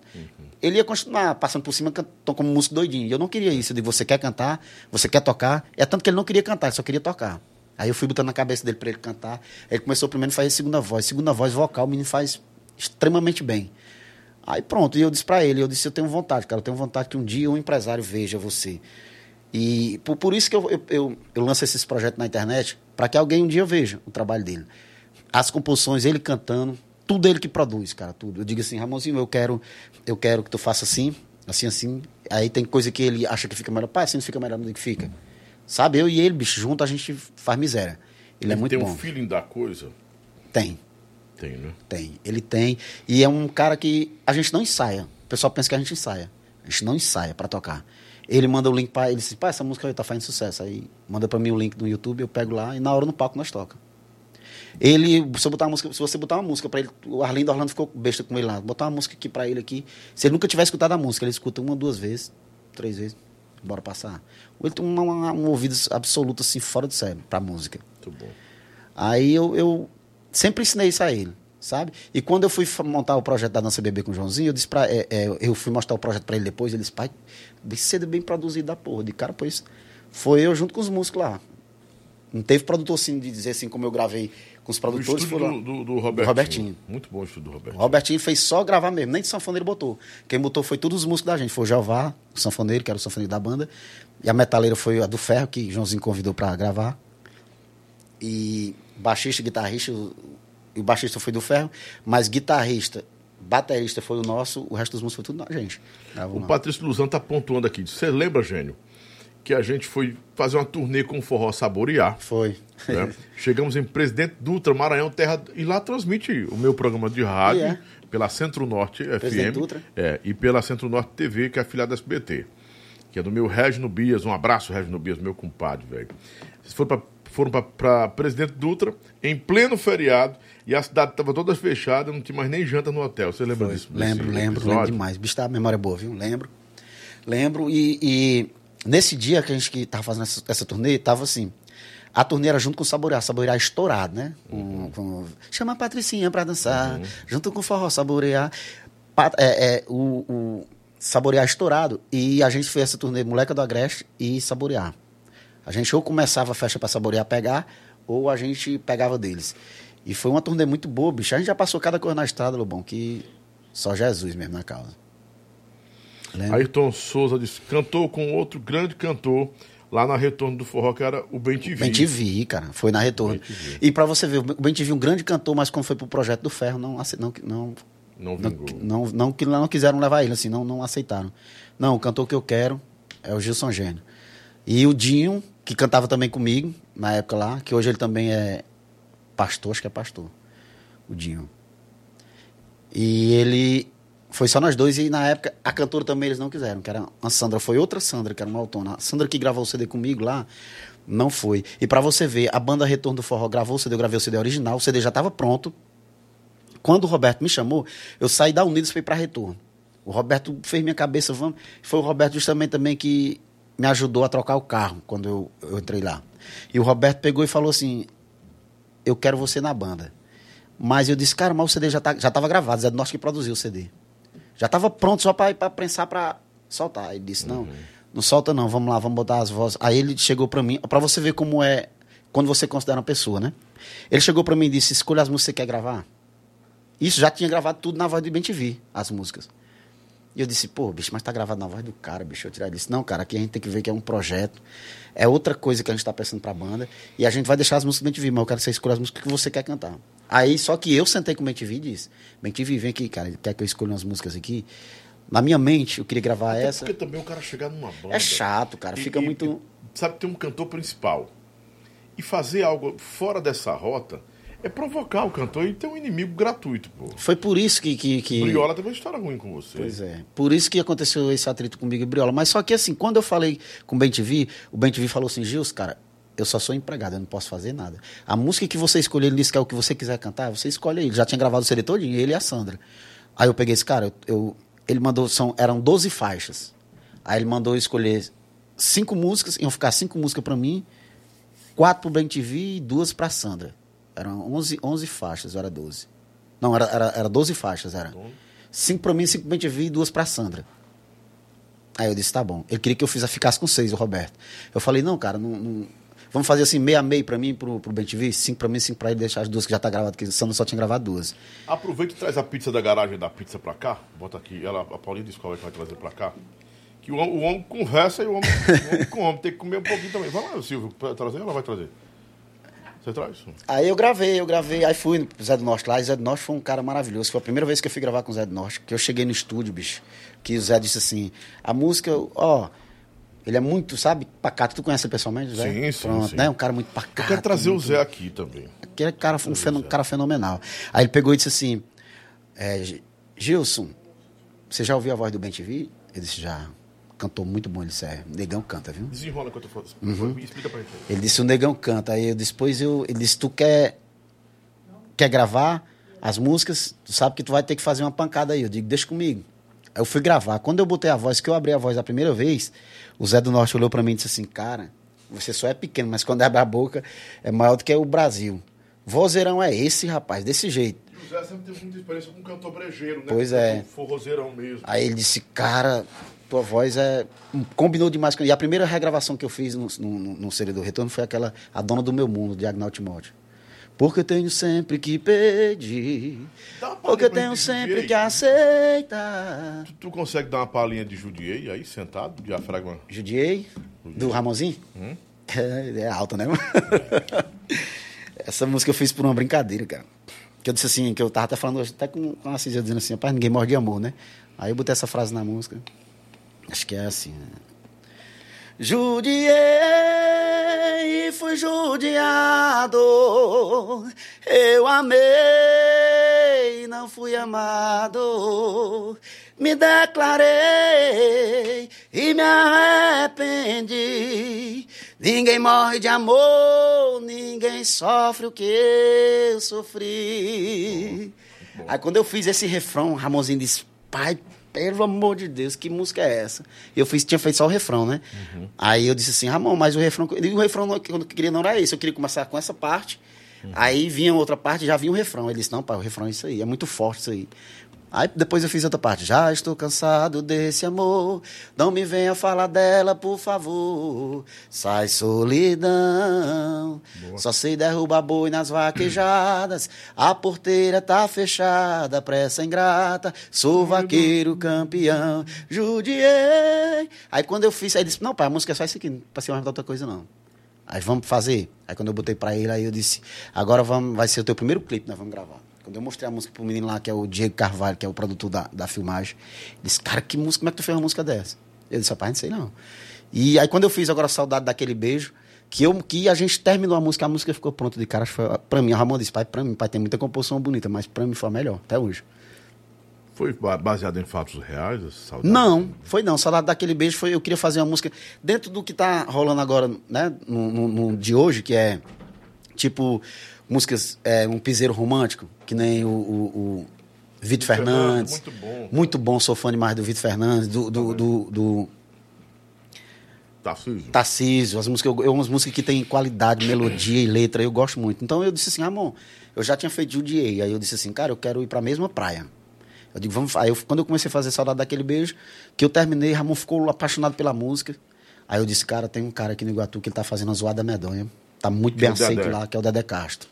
ele ia continuar passando por cima, cantando como músico doidinho. E eu não queria isso. Eu digo: você quer cantar, você quer tocar. É tanto que ele não queria cantar, ele só queria tocar. Aí eu fui botando na cabeça dele para ele cantar. Ele começou primeiro a fazer segunda voz. Segunda voz vocal, o menino faz extremamente bem. Aí pronto, e eu disse pra ele, eu disse, eu tenho vontade, cara, eu tenho vontade que um dia um empresário veja você. E por, por isso que eu, eu, eu, eu lanço esses projetos na internet, para que alguém um dia veja o trabalho dele. As composições, ele cantando, tudo ele que produz, cara, tudo. Eu digo assim, Ramonzinho, eu quero, eu quero que tu faça assim, assim, assim. Aí tem coisa que ele acha que fica melhor. Pai, assim não fica melhor, não que fica. Sabe, eu e ele, bicho, junto a gente faz miséria. Ele, é muito tem bom. um feeling da coisa? Tem. Tem, né? Tem, ele tem. E é um cara que a gente não ensaia. O pessoal pensa que a gente ensaia. A gente não ensaia pra tocar. Ele manda o link pra ele, diz, pá, essa música aí tá fazendo sucesso. Aí manda pra mim o link no YouTube, eu pego lá e na hora no palco nós toca. Ele, se, botar uma música, se você botar uma música pra ele, o Arlindo Orlando ficou besta com ele lá. Botar uma música aqui pra ele aqui. Se ele nunca tiver escutado a música, ele escuta uma, duas vezes, três vezes, bora passar. Ele tem uma- um ouvido absoluto assim, fora de sério, pra música. Muito bom. Aí eu, eu sempre ensinei isso a ele, sabe? E quando eu fui montar o projeto da Dança Bebê com o Joãozinho, eu disse pra, é, é, eu fui mostrar o projeto pra ele depois, ele disse, pai, bem cedo, bem produzido da porra. De cara, pois foi eu junto com os músicos lá. Não teve produtor assim de dizer assim como eu gravei com os O produtores. foi lá. do, do, do Robertinho. Robertinho. Muito bom o estúdio do O Robertinho. Robertinho fez só gravar mesmo, nem de sanfona ele botou. Quem botou foi todos os músicos da gente. Foi o Jeová, o sanfoneiro, que era o sanfoneiro da banda. E a metaleira foi a do Ferro, que Joãozinho convidou pra gravar. E baixista, guitarrista, o, e o baixista foi do Ferro. Mas guitarrista, baterista foi o nosso, o resto dos músicos foi tudo da gente. Gravou O. Patrício Luzano tá pontuando aqui. Você lembra, Gênio, que a gente foi fazer uma turnê com o Forró Saborear? Foi. né? Chegamos em Presidente Dutra, Maranhão, terra. E lá transmite o meu programa de rádio é. pela Centro Norte Presidente FM. Dutra. É, e pela Centro Norte TV, que é afiliada da SBT. Que é do meu Regino Bias. Um abraço, Regino Bias, meu compadre, velho. Vocês foram pra Presidente Dutra, em pleno feriado, e a cidade estava toda fechada, não tinha mais nem janta no hotel. Você lembra disso? desse Lembro, lembro, lembro episódio? demais. Bicho, tá, memória é boa, viu? Lembro. Lembro. E, e nesse dia que a gente que tava fazendo essa, essa turnê, tava assim. A turnê era junto com o Saborear, Saborear estourado, né? Com, com- chama a Patricinha pra dançar, junto com o Forró Saborear. Pa- é, é, o, o Saborear estourado. E a gente fez essa turnê Moleca do Agreste e Saborear. A gente ou começava a festa pra Saborear pegar, ou a gente pegava deles. E foi uma turnê muito boa, bicho. A gente já passou cada coisa na estrada, Lobão, que só Jesus mesmo na causa. Lembra? Ayrton Souza disse, cantou com outro grande cantor lá na Retorno do Forró, que era o Ben TV. Bem te vi, cara. Foi na retorno. E pra você ver, o Bem te vi um grande cantor, mas quando foi pro projeto do Ferro, não, não, não Não Não, vingou. não, não, que não quiseram levar ele, assim, não, não aceitaram. Não, o cantor que eu quero é o Gilson Gênio. E o Dinho, que cantava também comigo, na época lá, que hoje ele também é pastor, acho que é pastor, o Dinho. E ele foi só nós dois, e na época a cantora também eles não quiseram, que era a Sandra, foi outra Sandra, que era uma autônoma. A Sandra que gravou o CD comigo lá, não foi. E pra você ver, a banda Retorno do Forró gravou o CD, eu gravei o CD original, o CD já estava pronto, quando o Roberto me chamou, eu saí da Unidos e fui para Retorno. O Roberto fez minha cabeça, vamos. Foi o Roberto justamente também que me ajudou a trocar o carro quando eu, eu entrei lá. E o Roberto pegou e falou assim: Eu quero você na banda. Mas eu disse, cara, mas o CD já, tá, já tava gravado, Zé do Norte que produziu o CD. Já tava pronto só para pensar para soltar. Ele disse, não, não solta não, vamos lá, vamos botar as vozes. Aí ele chegou para mim, para você ver como é quando você considera uma pessoa, né? Ele chegou para mim e disse, escolha as músicas que você quer gravar. Isso já tinha gravado tudo na voz do BenTV, as músicas. E eu disse, pô, bicho, mas tá gravado na voz do cara, bicho. Eu tirar ele disse, não, cara, aqui a gente tem que ver que é um projeto. É outra coisa que a gente tá pensando pra banda. E a gente vai deixar as músicas do BenTV, mas eu quero que você escolha as músicas que você quer cantar. Aí, só que eu sentei com o BenTV e disse, BenTV, vem aqui, cara, quer que eu escolha umas músicas aqui? Na minha mente, eu queria gravar Até essa. Porque também o cara chegar numa banda. É chato, cara, e- fica e- muito... sabe, tem um cantor principal. E fazer algo fora dessa rota é provocar o cantor e ter um inimigo gratuito, pô. Foi por isso que... que, que... Briola teve uma história ruim com você. Pois é. Por isso que aconteceu esse atrito comigo e Briola. Mas só que assim, quando eu falei com o BenTV, o BenTV falou assim, Gils, cara, eu só sou empregado, eu não posso fazer nada. A música que você escolher, ele disse que é o que você quiser cantar, você escolhe aí. Ele já tinha gravado o CD todinho, ele e a Sandra. Aí eu peguei esse cara, eu, eu- ele mandou, são, eram 12 faixas. Aí ele mandou eu escolher cinco músicas, iam ficar cinco músicas pra mim, quatro pro BenTV e duas pra Sandra. Eram 11, 11 faixas, era 12. Não, era, era, era 12 faixas, era. Cinco pra mim, cinco pro BenTV e duas pra Sandra. Aí eu disse, tá bom. Ele queria que eu fiz, ficasse com seis, o Roberto. Eu falei, não, cara, não, não- vamos fazer assim, meia meia pra mim pro, pro BenTV, cinco pra mim, cinco pra ele, deixar as duas que já tá gravado, porque o Sandra só tinha gravado duas. Aproveita e traz a pizza da garagem da pizza pra cá. Bota aqui. Ela, a Paulinha disse qual é que vai trazer pra cá. Que o, homem- o homem conversa e o homem, o homem come. Tem que comer um pouquinho também. Vai lá, Silvio, trazer? Ela vai trazer. Você traz? Aí eu gravei, eu gravei, aí fui pro Zé do Norte lá, e Zé do Norte foi um cara maravilhoso. Foi a primeira vez que eu fui gravar com o Zé do Norte, que eu cheguei no estúdio, bicho, que o Zé disse assim, a música, ó, ele é muito, sabe, pacato. Tu conhece ele pessoalmente, Zé? Sim, sim, Pronto, sim. né? Um cara muito Eu pacato. quero trazer o muito- Zé aqui também. Aquele cara, um cara fenomenal. Aí ele pegou e disse assim: é, Gi- Gilson, você já ouviu a voz do Ben TV? Eu disse: já. Cantou muito bom, ele disse: é, Negão canta, viu? Desenrola enquanto eu falo. Uhum. Explica pra gente. aí. Ele disse: o Negão canta. Aí eu disse: pois eu. Ele disse: tu quer, quer gravar as músicas? Tu sabe que tu vai ter que fazer uma pancada aí. Eu digo: deixa comigo. Eu fui gravar. Quando eu botei a voz, que eu abri a voz a primeira vez, o Zé do Norte olhou pra mim e disse assim: cara, você só é pequeno, mas quando abre a boca é maior do que o Brasil. Vozeirão é esse, rapaz, desse jeito. E o Zé sempre teve muita experiência com cantor brejeiro, né? Pois é. Forrozeirão mesmo. Aí ele disse, cara, tua voz é. Combinou demais com. E a primeira regravação que eu fiz no, no, no CD do Retorno foi aquela A Dona do Meu Mundo, de Agnaldo Timóteo. Porque tenho sempre que pedir. Porque tenho sempre Judiei. que aceitar. Tu, tu consegue dar uma palhinha de judiei aí, sentado, diafragma? Judiei? Do Ramonzinho? Hum? É, é alta, né? Essa música eu fiz por uma brincadeira, cara. Que eu disse assim, que eu tava até falando hoje, até com, com a Císia dizendo assim, rapaz, ninguém morre de amor, né? Aí eu botei essa frase na música. Acho que é assim, né? Judiei e fui judiado. Eu amei, não fui amado. Me declarei e me arrependi. Ninguém morre de amor, ninguém sofre o que eu sofri. Aí quando eu fiz esse refrão, Ramonzinho disse, pai, pelo amor de Deus, que música é essa? Eu fiz, tinha feito só o refrão, né? Aí eu disse assim, Ramon, mas o refrão, e o refrão não- que eu queria não era esse, eu queria começar com essa parte, aí vinha outra parte, já vinha o refrão. Ele disse, não, pai, o refrão é isso aí, é muito forte isso aí. Aí depois eu fiz outra parte. Já estou cansado desse amor. Não me venha falar dela, por favor. Sai solidão. Só sei derrubar boi nas vaquejadas. A porteira tá fechada, pressa ingrata. Sou vaqueiro campeão. Judiei. Aí quando eu fiz, aí ele disse: Não, pai, a música é só isso aqui. Não passei mais outra coisa, não. Aí vamos fazer. Aí quando eu botei pra ele, aí eu disse: Agora vamos, vai ser o teu primeiro clipe, nós vamos gravar. Quando eu mostrei a música pro menino lá, que é o Diego Carvalho, que é o produtor da, da filmagem, ele disse, cara, que música, como é que tu fez uma música dessa? Eu disse, rapaz, não sei não. E aí quando eu fiz agora Saudade daquele beijo, que, eu, que a gente terminou a música, a música ficou pronta de cara, foi, pra mim, o Ramon disse, pai, pra mim, pai, tem muita composição bonita, mas pra mim foi a melhor, até hoje. Foi ba- baseado em fatos reais? essa saudade? Não, foi não. Saudade daquele beijo foi. Eu queria fazer uma música dentro do que tá rolando agora, né? No, no- no de hoje, que é tipo músicas, é, um piseiro romântico, que nem o, o, o Vitor Fernandes. Muito bom. Muito bom, sou fã demais do Vitor Fernandes, do, do, do, do Tarcísio. Tarcísio, as músicas, eu, eu- umas músicas que tem qualidade, melodia e letra, eu gosto muito. Então eu disse assim, Ramon, eu já tinha feito Judiei, aí eu disse assim, cara, eu quero ir pra mesma praia. Eu digo, vamos. Aí eu, quando eu comecei a fazer Saudade daquele beijo, que eu terminei, Ramon ficou apaixonado pela música. Aí eu disse, cara, tem um cara aqui no Iguatu que ele tá fazendo a zoada medonha. Tá muito Que é bem o aceito Dedé. lá, que é o Dedé Castro.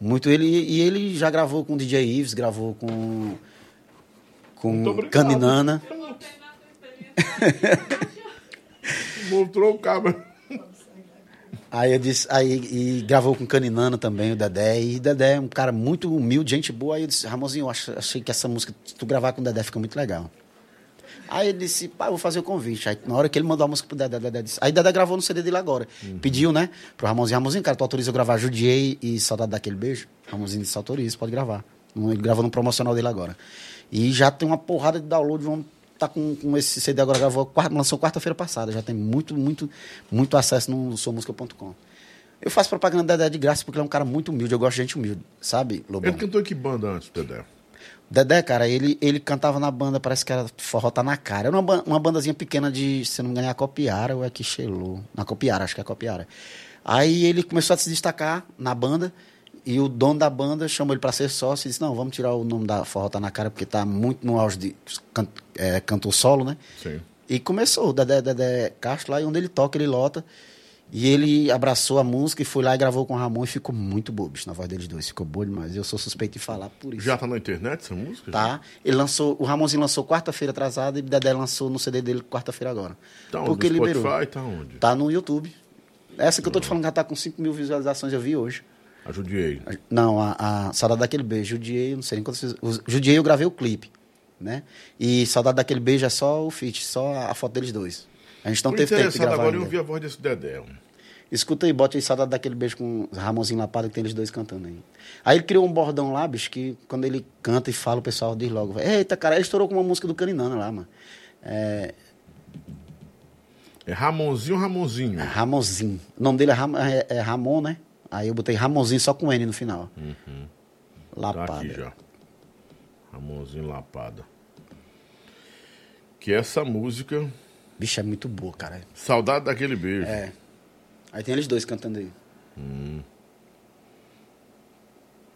Muito ele. E ele já gravou com o DJ Ives, gravou com. Com. Caninana. Mostrou o cabra. Aí eu disse, aí e gravou com Caninano também, o Dedé. E Dedé é um cara muito humilde, gente boa. Aí eu disse, Ramonzinho, eu ach- achei que essa música, se tu gravar com o Dedé, fica muito legal. Aí ele disse, eu vou fazer o convite. Aí na hora que ele mandou a música pro Dedé, Dedé disse. Aí Dedé gravou no CD dele agora. Pediu, né? Pro Ramonzinho, Ramonzinho, cara, tu autoriza eu gravar Judiei e Saudade daquele beijo? Ramonzinho disse, autoriza, pode gravar. Ele gravou no promocional dele agora. E já tem uma porrada de download, vamos tá com, com esse CD agora, gravou, lançou quarta-feira passada, já tem muito, muito, muito acesso no somusca.com. Eu faço propaganda do Dedé de graça porque ele é um cara muito humilde, eu gosto de gente humilde, sabe, Lobão? Ele cantou em que banda antes, Dedé? Dedé, cara, ele, ele cantava na banda, parece que era Forró Tá Na Cara. Era uma, uma bandazinha pequena de, se não me engano, é a Copiara ou é Quixelô. Na Copiara, acho que é a Copiara. Aí ele começou a se destacar na banda e o dono da banda chamou ele pra ser sócio e disse, não, vamos tirar o nome da Forró Tá Na Cara porque tá muito no auge de can, é, cantor solo, né? Sim. E começou o Dedé, Dedé Castro lá, e onde ele toca, ele lota. E ele abraçou a música e foi lá e gravou com o Ramon e ficou muito boa, bicho, na voz deles dois. Ficou boa demais. Eu sou suspeito de falar por isso. Já tá na internet essa música? Tá? Ele lançou, o Ramonzinho lançou quarta-feira atrasada e o Dedé lançou no CD dele quarta-feira agora. Tá onde? Porque No liberou. Spotify, tá onde? Tá no YouTube. Essa que eu tô te falando já tá com 5 mil visualizações, eu vi hoje. Ajudiei. Não, a, a Saudade daquele beijo, Judiei, eu não sei nem o Judiei eu gravei o clipe, né? E Saudade daquele beijo é só o feat, só a foto deles dois. A gente não Tô teve tempo de gravar agora ainda. ouvir a voz desse Dedé. Escuta aí, bota aí saudade daquele beijo com o Ramonzinho Lapada, que tem eles dois cantando aí. Aí ele criou um bordão lá, bicho, que quando ele canta e fala, o pessoal diz logo, eita, cara, ele estourou com uma música do Caninana lá, mano. É, É Ramonzinho Ramonzinho. Ramonzinho. O nome dele é, Ram, é, é Ramon, né? Aí eu botei Ramonzinho só com N no final. Tá Lapada. aqui já. Ramonzinho Lapada. Que essa música, Bicho, é muito boa, cara. Saudade daquele beijo. É. Aí tem eles dois cantando aí.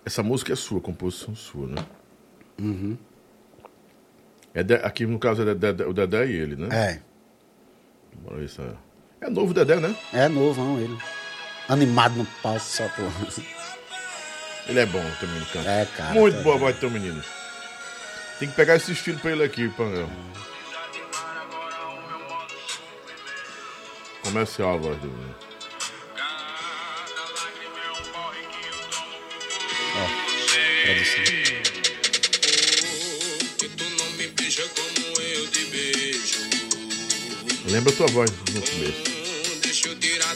Essa música é sua, composição sua, né? Uhum. É de- aqui no caso é Dedé- o Dedé e ele, né? É. Se é... é novo Dedé, né? É novo, não, ele. Animado no palco, só porra. Ele é bom também no canto. É, cara, Muito tá boa voz do teu menino. Tem que pegar esse estilo pra ele aqui, Pangão. Me beija como eu te beijo. Lembra a tua voz no começo. Deixa eu tirar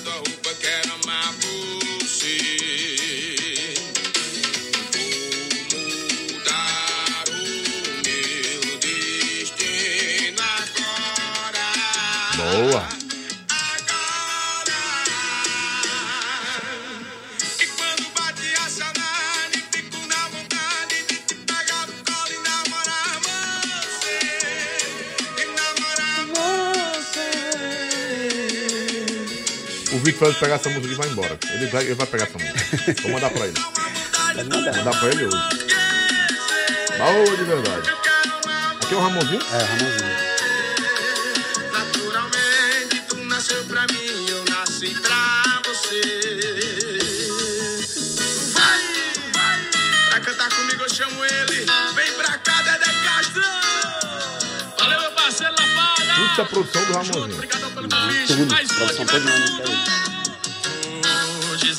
Vitor vai pegar essa música e vai embora. Ele vai, ele vai pegar essa música. Vou mandar pra ele. Vou mandar pra ele hoje. Boa de verdade. Aqui é o Ramonzinho? É, Ramonzinho. Naturalmente, tu nasceu pra mim, eu nasci pra você. Vai, vai, pra cantar comigo eu chamo ele. Vem pra cá, Dedé Castro. Valeu, meu parceiro Lapada. É produção do Ramonzinho. Obrigado pelo convite. Mais uma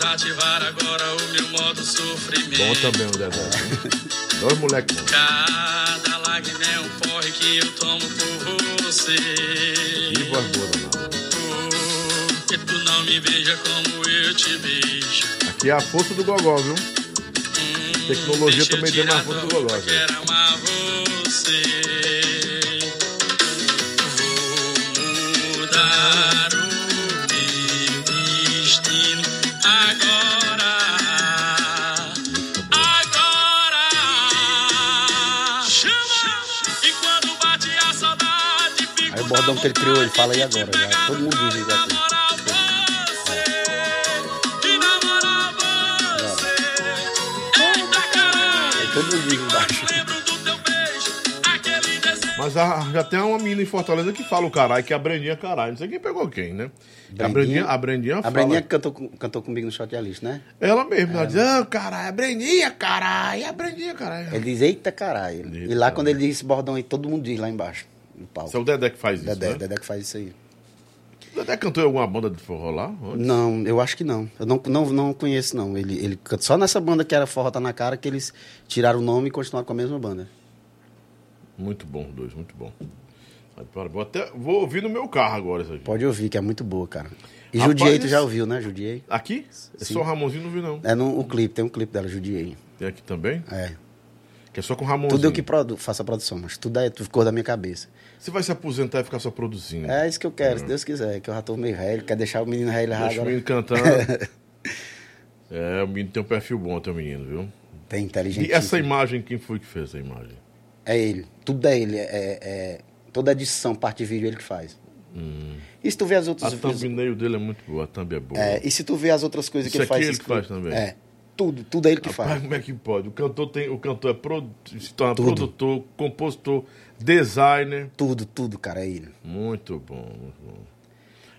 desativar agora o meu modo sofrimento. Bom também o Dedé. Dois moleques. Cada lágrima é um porre que eu tomo por você. E voz boa, danada. Que tu não me beija como eu te beijo. Aqui é a força do Gogó, viu? Tecnologia Deixa eu também deu na força do Gogó. Quero amar você. Bordão que ele criou, ele fala aí agora. Já. Todo mundo diz igual aqui. todo mundo diz embaixo. Mas a- já tem uma menina em Fortaleza que fala o caralho, que é a Brendinha caralho. Não sei quem pegou quem, né? A Brendinha, a Brendinha A fala. Breninha que cantou, cantou comigo no Shot Alice, né? Ela mesma, ela diz, ah, caralho, a Brendinha, caralho, a Brendinha, caralho. Ele diz, eita caralho. Eita E lá quando ele diz esse bordão aí, todo mundo diz lá embaixo. No palco. Esse é o Dedé que faz isso, Dedé, né? Dedé que faz isso aí. O Dedé cantou em alguma banda de forró lá? Onde? Não, eu acho que não. Eu não, não, não conheço, não. Ele, ele canta só nessa banda que era Forró Tá Na Cara que eles tiraram o nome e continuaram com a mesma banda. Muito bom, os dois, muito bom. Vou, até, vou ouvir no meu carro agora isso aqui. Pode ouvir, que é muito boa, cara. E Rapaz, Judiei, tu já ouviu, né? Judiei. Aqui? É só o Ramonzinho, não vi não. É no o clipe, tem um clipe dela, Judiei. Tem aqui também? É. Que é só com o Ramonzinho. Tudo eu que produ faço a produção, mas tudo é tudo ficou da minha cabeça. Você vai se aposentar e ficar só produzindo. É isso que eu quero, se Deus quiser, que eu já tô meio velho, quer deixar o menino velho lá Deixa o menino cantando. é, o menino tem um perfil bom, teu menino, viu? Tem inteligente. E essa imagem, quem foi que fez essa imagem? É ele. Tudo é ele. É, é- toda edição, parte de vídeo, é ele que faz. E se tu vê as A outras thumbnail dele é muito boa, a thumb é boa. é, E se tu vê as outras coisas Isso que ele aqui faz. é ele esses que faz também. É. Tudo, tudo é ele que Rapaz, faz. como é que pode? O cantor, tem, o cantor é se torna Tudo. produtor, compositor, designer. Tudo, tudo, cara, é ele. Muito bom, muito bom.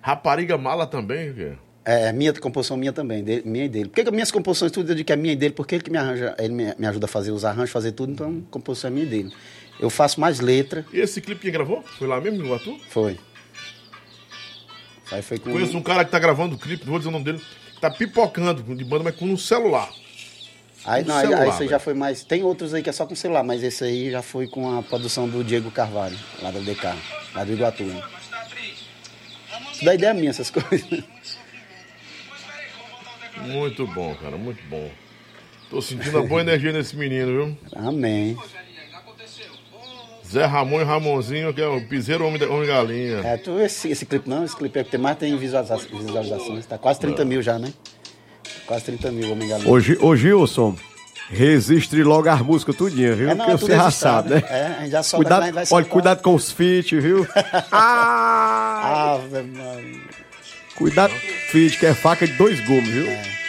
Rapariga mala também, o quê? É, minha composição minha também, dele- minha e dele. Porque minhas composições, tudo eu digo que é minha e dele, porque ele que me arranja, ele me, me ajuda a fazer os arranjos, fazer tudo, então a composição é minha e dele. Eu faço mais letra, E esse clipe quem gravou? Foi lá mesmo, no Atu? foi. Aí foi com. Conheço um cara que tá gravando o clipe, não vou dizer o nome dele, que tá pipocando de banda, mas com um celular. Aí, não, aí, aí celular, esse aí velho. já foi mais. Tem outros aí que é só com celular, mas esse aí já foi com a produção do Diego Carvalho, lá da DK, lá do Iguatu. Né? Isso ideia é minha, essas coisas. Muito bom, cara, muito bom. Tô sentindo a boa energia nesse menino, viu? Amém. Zé Ramon e Ramonzinho, que é o piseiro homem, homem galinha. É, tu vê esse, esse clipe não, esse clipe é o que tem mais tem visualiza- visualizações. Tá quase 30 mil já, né? Quase 30 mil, homem galinha. Ô, Gi- ô Gilson, registre logo as músicas tudinha, viu? É, não, Porque é você já sabe, né? É, a gente já solta, Cuidado, vai- vai olha, cuidado com os feat, viu? ah, Ave Maria. cuidado com os feat, que é faca de dois gumes, viu? É.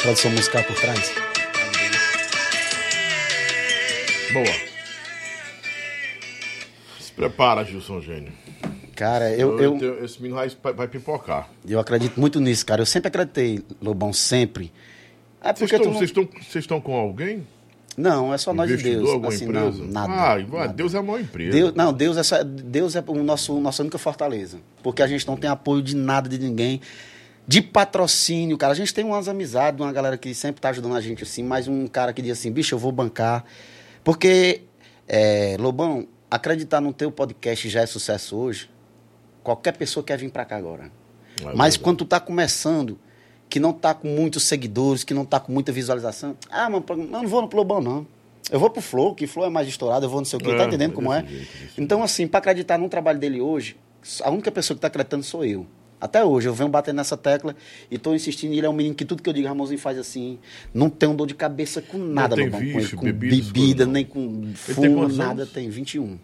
A produção musical por trás. Boa. Se prepara, Gilson Gênio. Cara, eu, eu, tenho- esse menino vai, vai pipocar. eu acredito muito nisso, cara. Eu sempre acreditei, Lobão, sempre. É Vocês porque estão, não... vocês estão, vocês estão com alguém? Não, é só nós e Deus. alguma Assim, empresa? não, nada. Ah, nada. Deus é a maior empresa. Deus, não, Deus é, só- Deus é o nosso, nossa única fortaleza. Porque a gente não tem apoio de nada, de ninguém. De patrocínio, cara. A gente tem umas amizades, uma galera que sempre tá ajudando a gente assim, mas um cara que diz assim, bicho, eu vou bancar. Porque, é, Lobão, acreditar no teu podcast já é sucesso hoje, qualquer pessoa quer vir pra cá agora. É mas quando tu tá começando, que não tá com muitos seguidores, que não tá com muita visualização, ah, mano, eu não vou no Lobão, não. Eu vou pro Flow, que Flow é mais estourado, eu vou não sei o quê, É, tá entendendo é como é? jeito, Então, assim, para acreditar no trabalho dele hoje, a única pessoa que tá acreditando sou eu. Até hoje, eu venho batendo nessa tecla e tô insistindo. Ele é um menino que tudo que eu digo, Ramonzinho faz assim. Não tem dor de cabeça com nada, tem Lobão, com, vício, com bebida, essas bebida, não. nem com tem fumo, quantos nada. anos? Tem 21.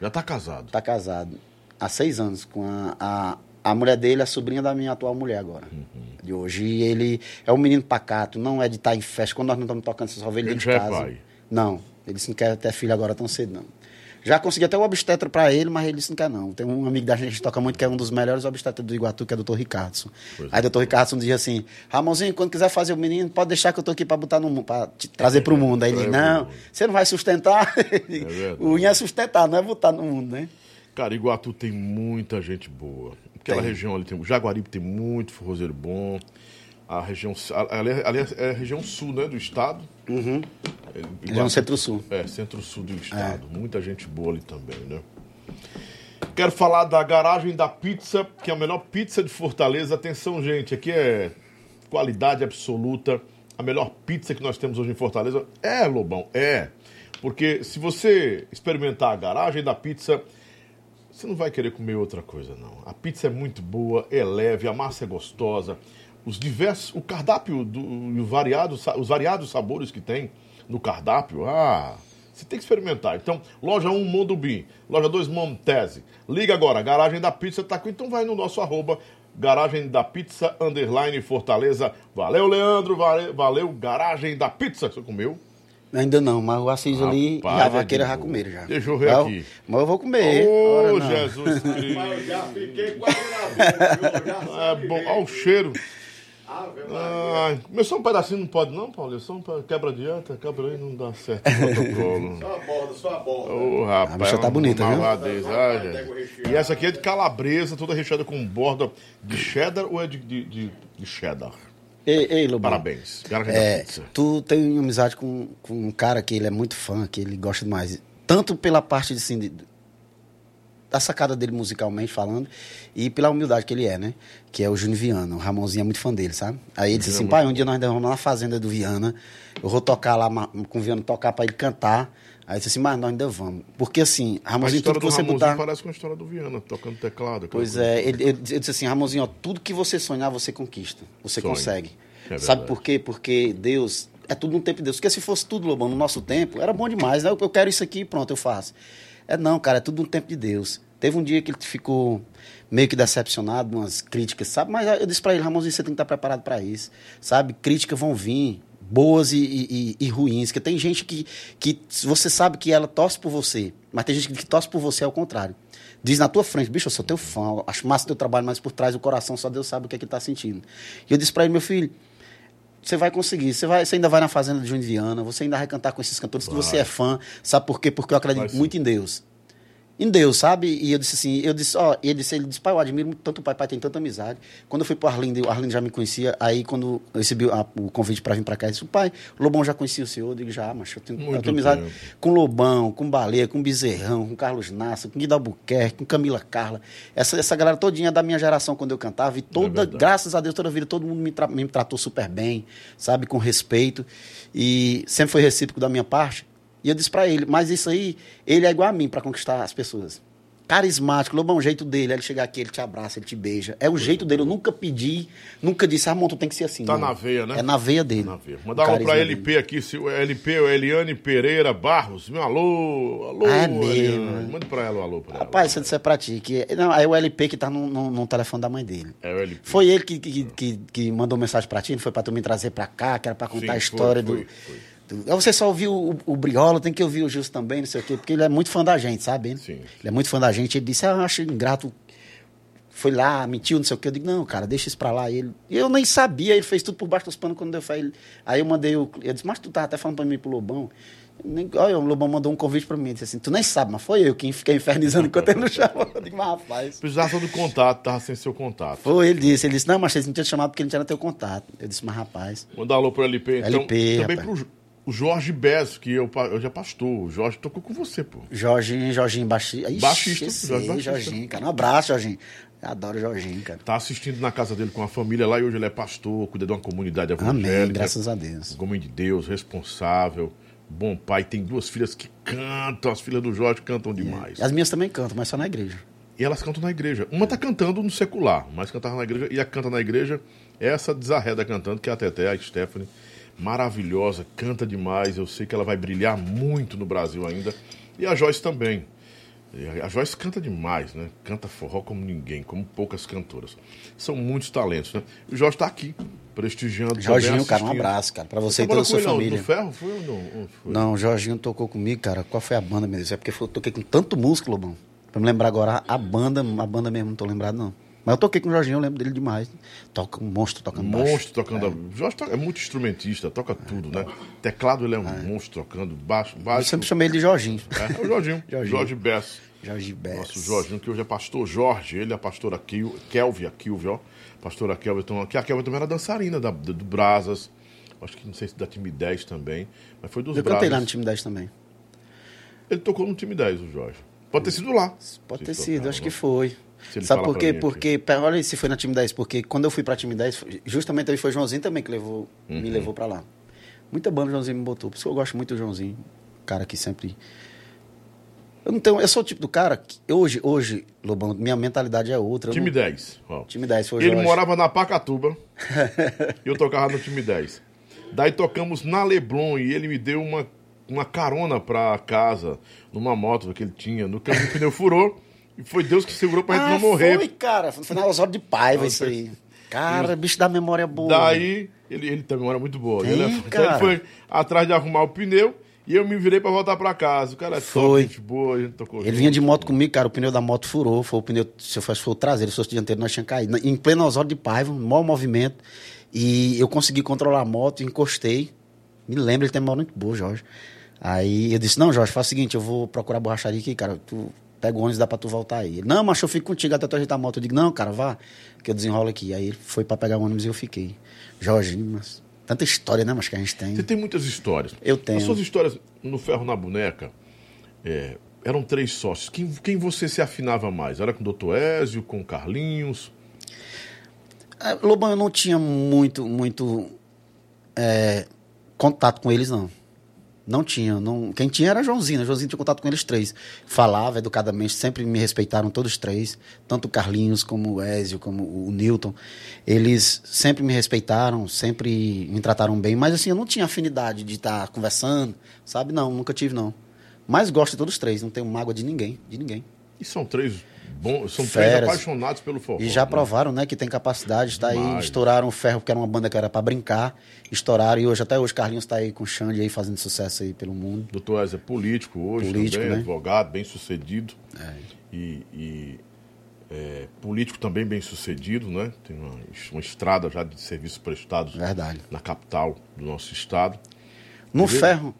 Já tá casado. Tá casado há seis anos com a, a, a mulher dele, a sobrinha da minha atual mulher agora. Uhum. De hoje. E ele é um menino pacato, não é de estar em festa. Quando nós não estamos tocando, você só vê ele dentro de é casa. pai. Não, ele não quer ter filho agora tão cedo, não. Já consegui até o obstetra pra ele, mas ele disse não quer não. Tem um amigo da gente que toca muito, que é um dos melhores obstetras do Iguatu, que é o doutor Ricardson. Pois Aí o doutor Ricardson dizia assim, Ramonzinho, quando quiser fazer o menino, pode deixar que eu tô aqui pra botar no te trazer pro mundo. Aí ele, Trazer pro não, você não vai sustentar. verdade. o unha é sustentar, não é botar no mundo, né? Cara, Iguatu tem muita gente boa. Aquela Tem. região ali tem. O Jaguaribe tem muito forrozeiro bom. A região. Ali, ali é a região sul, né? Do estado. Uhum. É, Região Centro-Sul. É, centro-sul do estado. Muita gente boa ali também, né? Quero falar da garagem da pizza, que é a melhor pizza de Fortaleza. Atenção, gente, aqui é qualidade absoluta. A melhor pizza que nós temos hoje em Fortaleza é, Lobão, é. Porque se você experimentar a garagem da pizza, você não vai querer comer outra coisa, não. A pizza é muito boa, é leve, a massa é gostosa. Os diversos, o cardápio do, e o variado, os variados sabores que tem no cardápio, ah, você tem que experimentar. Então, loja 1 Mondubim, loja 2 Montese. Liga agora, Garagem da Pizza tá aqui, então vai no nosso arroba, Garagem da Pizza, underline Fortaleza. Valeu, Leandro, valeu, valeu Garagem da Pizza. Você comeu? Ainda não, mas o Assis ali Rapaz, a vaqueira já comeram já. Deixa eu ver Mas aqui. Mas eu vou comer. Ô, não. Jesus Cristo. Já fiquei com a boca, É bom, olha o cheiro. Ai, começou um pedacinho, não pode não, Paulo? Só um quebra dieta, quebra aí, não dá certo protocolo. Só a borda, só a borda. Ô, rapaz. A bicha tá uma bonita, viu? E essa aqui é de calabresa, toda recheada com borda de cheddar ou é de, de, de- de cheddar? Ei, ei Lobão. Parabéns. É, tu tem amizade com, com um cara que ele é muito fã, que ele gosta demais. Tanto pela parte assim, de, da sacada dele musicalmente falando, e pela humildade que ele é, né? Que é o Júnior Viana. O Ramonzinho é muito fã dele, sabe? Aí ele disse assim, pai, um dia nós vamos lá na fazenda do Viana, eu vou tocar lá com o Viana, tocar pra ele cantar. Aí disse assim, mas nós ainda vamos. Porque assim, Ramonzinho, tudo do que você Ramonzinho botar... parece com a história do Viana, tocando teclado. Pois coisa. é, ele, ele, disse assim, Ramonzinho, ó, tudo que você sonhar, você conquista. Você Sonho. consegue. É Sabe por quê? Porque Deus, é tudo no tempo de Deus. Porque se fosse tudo, Lobão, no nosso tempo, era bom demais. Né? Eu, eu quero isso aqui, pronto, eu faço. É não, cara, é tudo no tempo de Deus. Teve um dia que ele ficou meio que decepcionado, umas críticas, sabe? Mas eu disse pra ele, Ramonzinho, você tem que estar preparado para isso. Sabe? Críticas vão vir, boas e, e- e ruins. Que tem gente que, que você sabe que ela torce por você, mas tem gente que torce por você ao contrário. Diz na tua frente, bicho, eu sou teu fã, acho massa teu trabalho, mas por trás do coração só Deus sabe o que é que ele tá sentindo. E eu disse pra ele, meu filho, você vai conseguir, você, vai, você ainda vai na fazenda de Júnior Viana, você ainda vai cantar com esses cantores que você é fã, sabe por quê? Porque eu acredito Vai muito em Deus. Em Deus, sabe? E eu disse assim, eu disse, ó, ele disse, ele disse, pai, eu admiro tanto o pai, pai tem tanta amizade. Quando eu fui pro Arlindo, o Arlindo já me conhecia, aí quando eu recebi a- o convite pra vir pra cá, ele disse, pai, o Lobão já conhecia o senhor, eu digo, já, mas eu tenho, eu tenho amizade tempo. com Lobão, com Baleia, com Bezerrão, com Carlos Nassa, com Guido Albuquerque, com Camila Carla. Essa, essa galera todinha da minha geração quando eu cantava. E toda, verdade. graças a Deus, toda a vida, todo mundo me, tra- me tratou super bem, sabe? Com respeito. E sempre foi recíproco da minha parte. E eu disse pra ele, mas isso aí, ele é igual a mim pra conquistar as pessoas. Carismático, Lobão, o jeito dele, ele chega aqui, ele te abraça, ele te beija. É o jeito dele, eu nunca pedi, nunca disse, ah, tu tem que ser assim. Tá Não. na veia, né? É na veia dele. Na veia. Mandar um pra LP dele. aqui, se LP, Eliane Pereira Barros. Meu alô, alô, Ah, é mesmo, né? Manda pra ela o alô pra ela. Rapaz, se eu disser pra ti que. Não, é o LP que tá no, no, no telefone da mãe dele. É o LP. Foi ele que, que, que, que mandou mensagem pra ti, não foi pra tu me trazer pra cá, que era pra contar Sim, a história foi, do, foi, do- Aí Você só ouviu o, o Briola, tem que ouvir o Gilson também, não sei o quê, porque ele é muito fã da gente, sabe? Sim. Ele é muito fã da gente. Ele disse, ah, eu acho ingrato. Foi lá, mentiu, não sei o quê. Eu digo, não, cara, deixa isso pra lá. E ele, eu nem sabia, ele fez tudo por baixo dos panos quando eu falei. Aí eu mandei o. Eu disse, mas tu tá até falando pra mim pro Lobão. Nem, olha, o Lobão mandou um convite pra mim. Ele disse assim, tu nem sabe, mas foi eu quem fiquei infernizando enquanto ele não chamou. Eu digo, mas rapaz. Precisava do contato, tava sem seu contato. Foi, ele disse, ele disse, não, mas vocês não tinham chamado porque ele não tinha teu contato. Eu disse, mas rapaz. Mandar alô pro LP. Então, LP, também rapaz. pro o Jorge Bez, que eu, eu já pastor. O Jorge tocou com você, pô. Jorginho, Jorginho baixista. Ixi, Baixista, Jorge baixista. Jorginho, cara. Um abraço, Jorginho. Eu adoro o Jorginho, cara. Tá assistindo na casa dele com a família lá e hoje ele é pastor, cuida de uma comunidade evangélica. Amém, graças a Deus. Homem de Deus, responsável, bom pai. Tem duas filhas que cantam, as filhas do Jorge cantam demais. As minhas também cantam, mas só na igreja. E elas cantam na igreja. Uma tá cantando no secular, mas cantava na igreja. E a canta na igreja é essa desarreda cantando, que é a Teté, a Stephanie. Maravilhosa, canta demais. Eu sei que ela vai brilhar muito no Brasil ainda. E a Joyce também. A Joyce canta demais, né? Canta forró como ninguém, como poucas cantoras. São muitos talentos, né? E o Jorge tá aqui, prestigiando. Jorginho, cara, um abraço, cara, pra você e toda a sua família. ferro? Foi ou não? Foi? Não, o Jorginho tocou comigo, cara. Qual foi a banda, meu Deus? É porque eu toquei com tanto músculo, bom. Pra me lembrar agora, a banda, a banda mesmo, não tô lembrado, não. Mas eu toquei com o Jorginho, eu lembro dele demais. Toca um monstro tocando baixo. Monstro tocando. a- Jorge é muito instrumentista, toca tudo, né? Teclado ele é um monstro tocando, baixo, Eu baixo. sempre chamei ele de Jorginho. É, é o Jorginho. Jorginho. Jorge Bess. Jorge Bess. Nosso Jorginho, que hoje é pastor Jorge, ele é a pastora Kil, Kelvin, a Kilvia, ó. Pastora Kelvin, então, que a Kelvin também era dançarina da, do, do Brasas. Acho que não sei se da time 10 também, mas foi dos Eu Brasas. cantei lá no time 10 também. Ele tocou no time 10, o Jorge. Pode ter sido lá. Pode ter sido, acho que foi. Sabe por quê? Porque, olha se foi na time 10, porque quando eu fui pra time 10, foi- justamente aí foi o Joãozinho também que levou, Uhum. me levou pra lá. Muita banda o Joãozinho me botou, por isso que eu gosto muito do Joãozinho. Cara que sempre. Eu não tenho. Eu sou o tipo do cara que hoje, hoje, Lobão, minha mentalidade é outra. Time não- 10. Ó. Time 10 foi o Ele Jorge. morava na Pacatuba e eu tocava no time 10. Daí tocamos na Leblon e ele me deu uma, uma carona pra casa, numa moto que ele tinha. No caminho o pneu furou e foi Deus que segurou pra gente Ah, não morrer. Foi, cara. Foi na Osório de Paiva isso aí. Cara, bicho da memória boa. Daí, ele, ele também era muito boa. Tem, ele, então cara. ele foi atrás de arrumar o pneu e eu me virei pra voltar pra casa. O cara é Foi. top, gente boa, a gente tocou Ele vinha de moto comigo, cara. O pneu da moto furou. Foi o pneu, se eu fosse foi o traseiro, se fosse o dianteiro, nós tínhamos caído. Em pleno Osório de Paiva, maior movimento. E eu consegui controlar a moto, encostei. Me lembro, ele tem memória muito boa, Jorge. Aí eu disse: Não, Jorge, faz o seguinte, eu vou procurar borracharia aqui, cara. Tu pega o ônibus, dá pra tu voltar aí. Ele, não, mas eu fico contigo até tu ajeitar a moto. Eu digo: Não, cara, vá, que eu desenrolo aqui. Aí ele foi pra pegar o ônibus e eu fiquei. Jorge, mas tanta história, né, mas que a gente tem. Você tem muitas histórias. Eu tenho. As suas histórias no Ferro na Boneca é, eram três sócios. Quem, quem você se afinava mais? Era com o Dr. Ézio, com o Carlinhos? É, Lobão, eu não tinha muito, muito é, contato com eles, não. Não tinha. Não, quem tinha era Joãozinho. né? Joãozinho tinha contato com eles três. Falava educadamente, sempre me respeitaram todos três. Tanto o Carlinhos, como o Ézio, como o Newton. Eles sempre me respeitaram, sempre me trataram bem. Mas assim, eu não tinha afinidade de estar conversando, sabe? Não, nunca tive, não. Mas gosto de todos três. Não tenho mágoa de ninguém, de ninguém. E são três bons, são três Feras. apaixonados pelo forró. E já né? provaram, né, que tem capacidade, está aí, estouraram o ferro, porque era uma banda que era para brincar, estouraram, e hoje, até hoje, Carlinhos está aí com o Xande aí, fazendo sucesso aí pelo mundo. Dr. Ézio é político hoje Político, também, né? advogado, bem sucedido. E, e, é, político também bem sucedido, né? Tem uma, uma estrada já de serviços prestados Verdade. na capital do nosso estado. No Viu? ferro,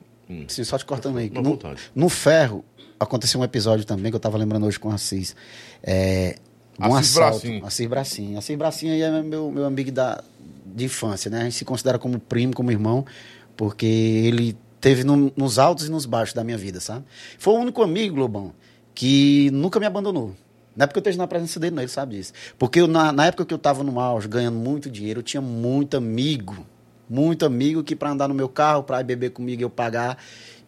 sim, só te cortando aí, no, no ferro, aconteceu um episódio também, que eu estava lembrando hoje com o Assis, é, um Assis assalto. Bracinho. Assis Bracinho. Assis Bracinho aí é meu, meu amigo da, de infância, né? A gente se considera como primo, como irmão, porque ele teve no- nos altos e nos baixos da minha vida, sabe? Foi o único amigo, Lobão, que nunca me abandonou. Não é porque eu esteja na presença dele, não, ele sabe disso. Porque eu, na, na época que eu estava no auge, ganhando muito dinheiro, eu tinha muito amigo, muito amigo que para andar no meu carro, para ir beber comigo, eu pagar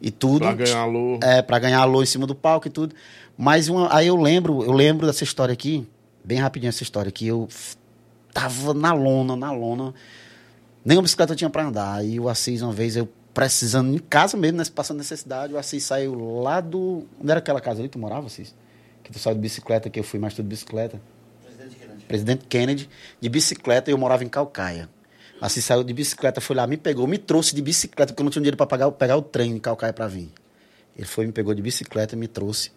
e tudo. Pra ganhar alô. É, pra ganhar alô em cima do palco e tudo. Mas uma- aí eu lembro, eu lembro dessa história aqui, bem rapidinho essa história aqui, eu tava na lona, na lona, nem uma bicicleta eu tinha pra andar. Aí o Assis, uma vez, eu precisando, em casa mesmo, né, passando necessidade, o Assis saiu lá do... Onde era aquela casa ali que tu morava, Assis? Que tu saiu de bicicleta, que eu fui mais tudo de bicicleta. Presidente Kennedy, de bicicleta, e eu morava em Calcaia. Assim, saiu de bicicleta, foi lá, me pegou, me trouxe de bicicleta, porque eu não tinha dinheiro para pagar, pegar o trem em Calcaia para vir. Ele foi, me pegou de bicicleta, me trouxe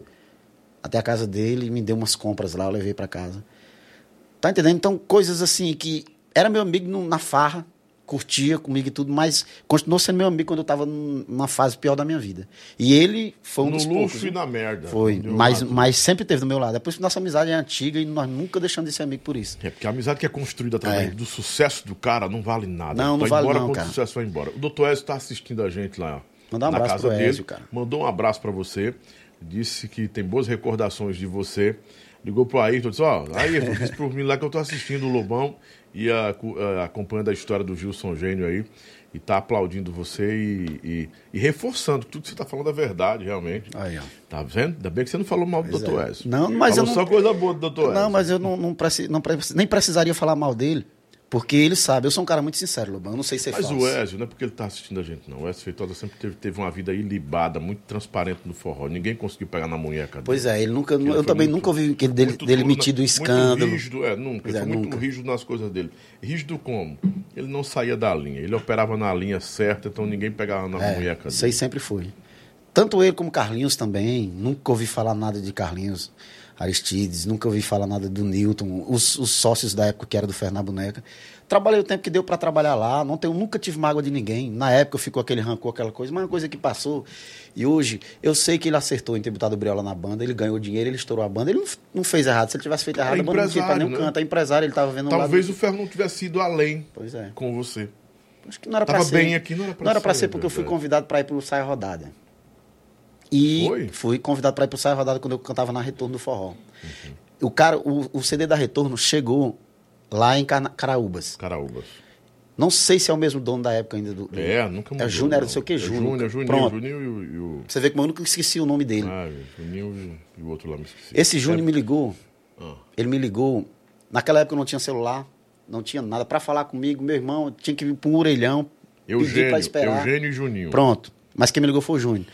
até a casa dele me deu umas compras lá, eu levei para casa. Tá entendendo? Então, coisas assim que era meu amigo na farra, curtia comigo e tudo, mas continuou sendo meu amigo quando eu tava num- numa fase pior da minha vida. E ele foi um no dos luxo poucos. e na merda. Foi, mas, lado. mas sempre teve do meu lado. É por isso que nossa amizade é antiga e nós nunca deixamos de ser amigo por isso. É porque a amizade que é construída através É. do sucesso do cara não vale nada. Não, não vale embora não, quando cara. o sucesso vai embora. O doutor Ézio está assistindo a gente lá. Mandar um na abraço casa pro dele. Cara. Mandou um abraço para você. Disse que tem boas recordações de você. Ligou pro Ayrton, disse, ó, Ayrton, disse por mim lá que eu tô assistindo o Lobão e a- a- acompanhando a história do Gilson Gênio aí. E tá aplaudindo você e, e- e reforçando que tudo que você tá falando é verdade, realmente. Aí, ó. Tá vendo? Ainda bem que você não falou mal do Pois doutor é. Não, mas falou eu não- só coisa boa do Ézio. Não, mas eu não, não, preci- não pre- nem precisaria falar mal dele, porque ele sabe. Eu sou um cara muito sincero, Lobão. Eu não sei ser Mas falso. o Ézio, não é porque ele tá assistindo a gente, não. O Ézio Feitosa sempre teve, teve uma vida ilibada, muito transparente no forró. Ninguém conseguiu pegar na munheca dele. Pois é, ele nunca. Ele eu também muito- nunca ouvi que ele- dele, muito dele metido na- escândalo. Muito rígido, é, nunca. Pois Ele é, foi muito nunca. rígido nas coisas dele. Rígido como? Ele não saía da linha. Ele operava na linha certa, então ninguém pegava na É, munheca isso dele. aí sempre foi. Tanto ele como Carlinhos também. Nunca ouvi falar nada de Carlinhos. Aristides, nunca ouvi falar nada do Newton, os, os sócios da época que era do Fernando Boneca. Trabalhei o tempo que deu para trabalhar lá, não tenho, nunca tive mágoa de ninguém. Na época eu fico com aquele rancor, aquela coisa, mas é uma coisa que passou. E hoje, eu sei que ele acertou em ter botado o Briola na banda, ele ganhou dinheiro, ele estourou a banda, ele não, não fez errado. Se ele tivesse feito errado, a banda não tinha pra nenhum né? canto. É empresário, ele tava vendo um Talvez lado... o Ferro não tivesse ido além Pois é. com você. Acho que não era Tava pra ser. bem aqui, não era pra Não era pra ser, ser porque eu fui verdade. convidado pra ir pro Saia Rodada. E Foi? fui convidado pra ir pro Saia Rodada quando eu cantava na Retorno do Forró. Uhum. O cara, o, o CD da Retorno chegou lá em Cana- Caraúbas. Caraúbas. Não sei se é o mesmo dono da época ainda do. do- É, nunca mudou. É Júnior, era não. sei o que, É Júnior. Júnior. Juninho e o... O... Você vê como eu nunca esqueci o nome dele. Ah, Juninho e, e o outro lá, me esqueci. Esse Júnior É, me ligou. Ah. Ele me ligou. Naquela época eu não tinha celular, não tinha nada. Pra falar comigo, meu irmão tinha que vir pra um orelhão. pedir Eugênio, pra esperar. Eugênio e Juninho. Pronto. Mas quem me ligou foi o Júnior.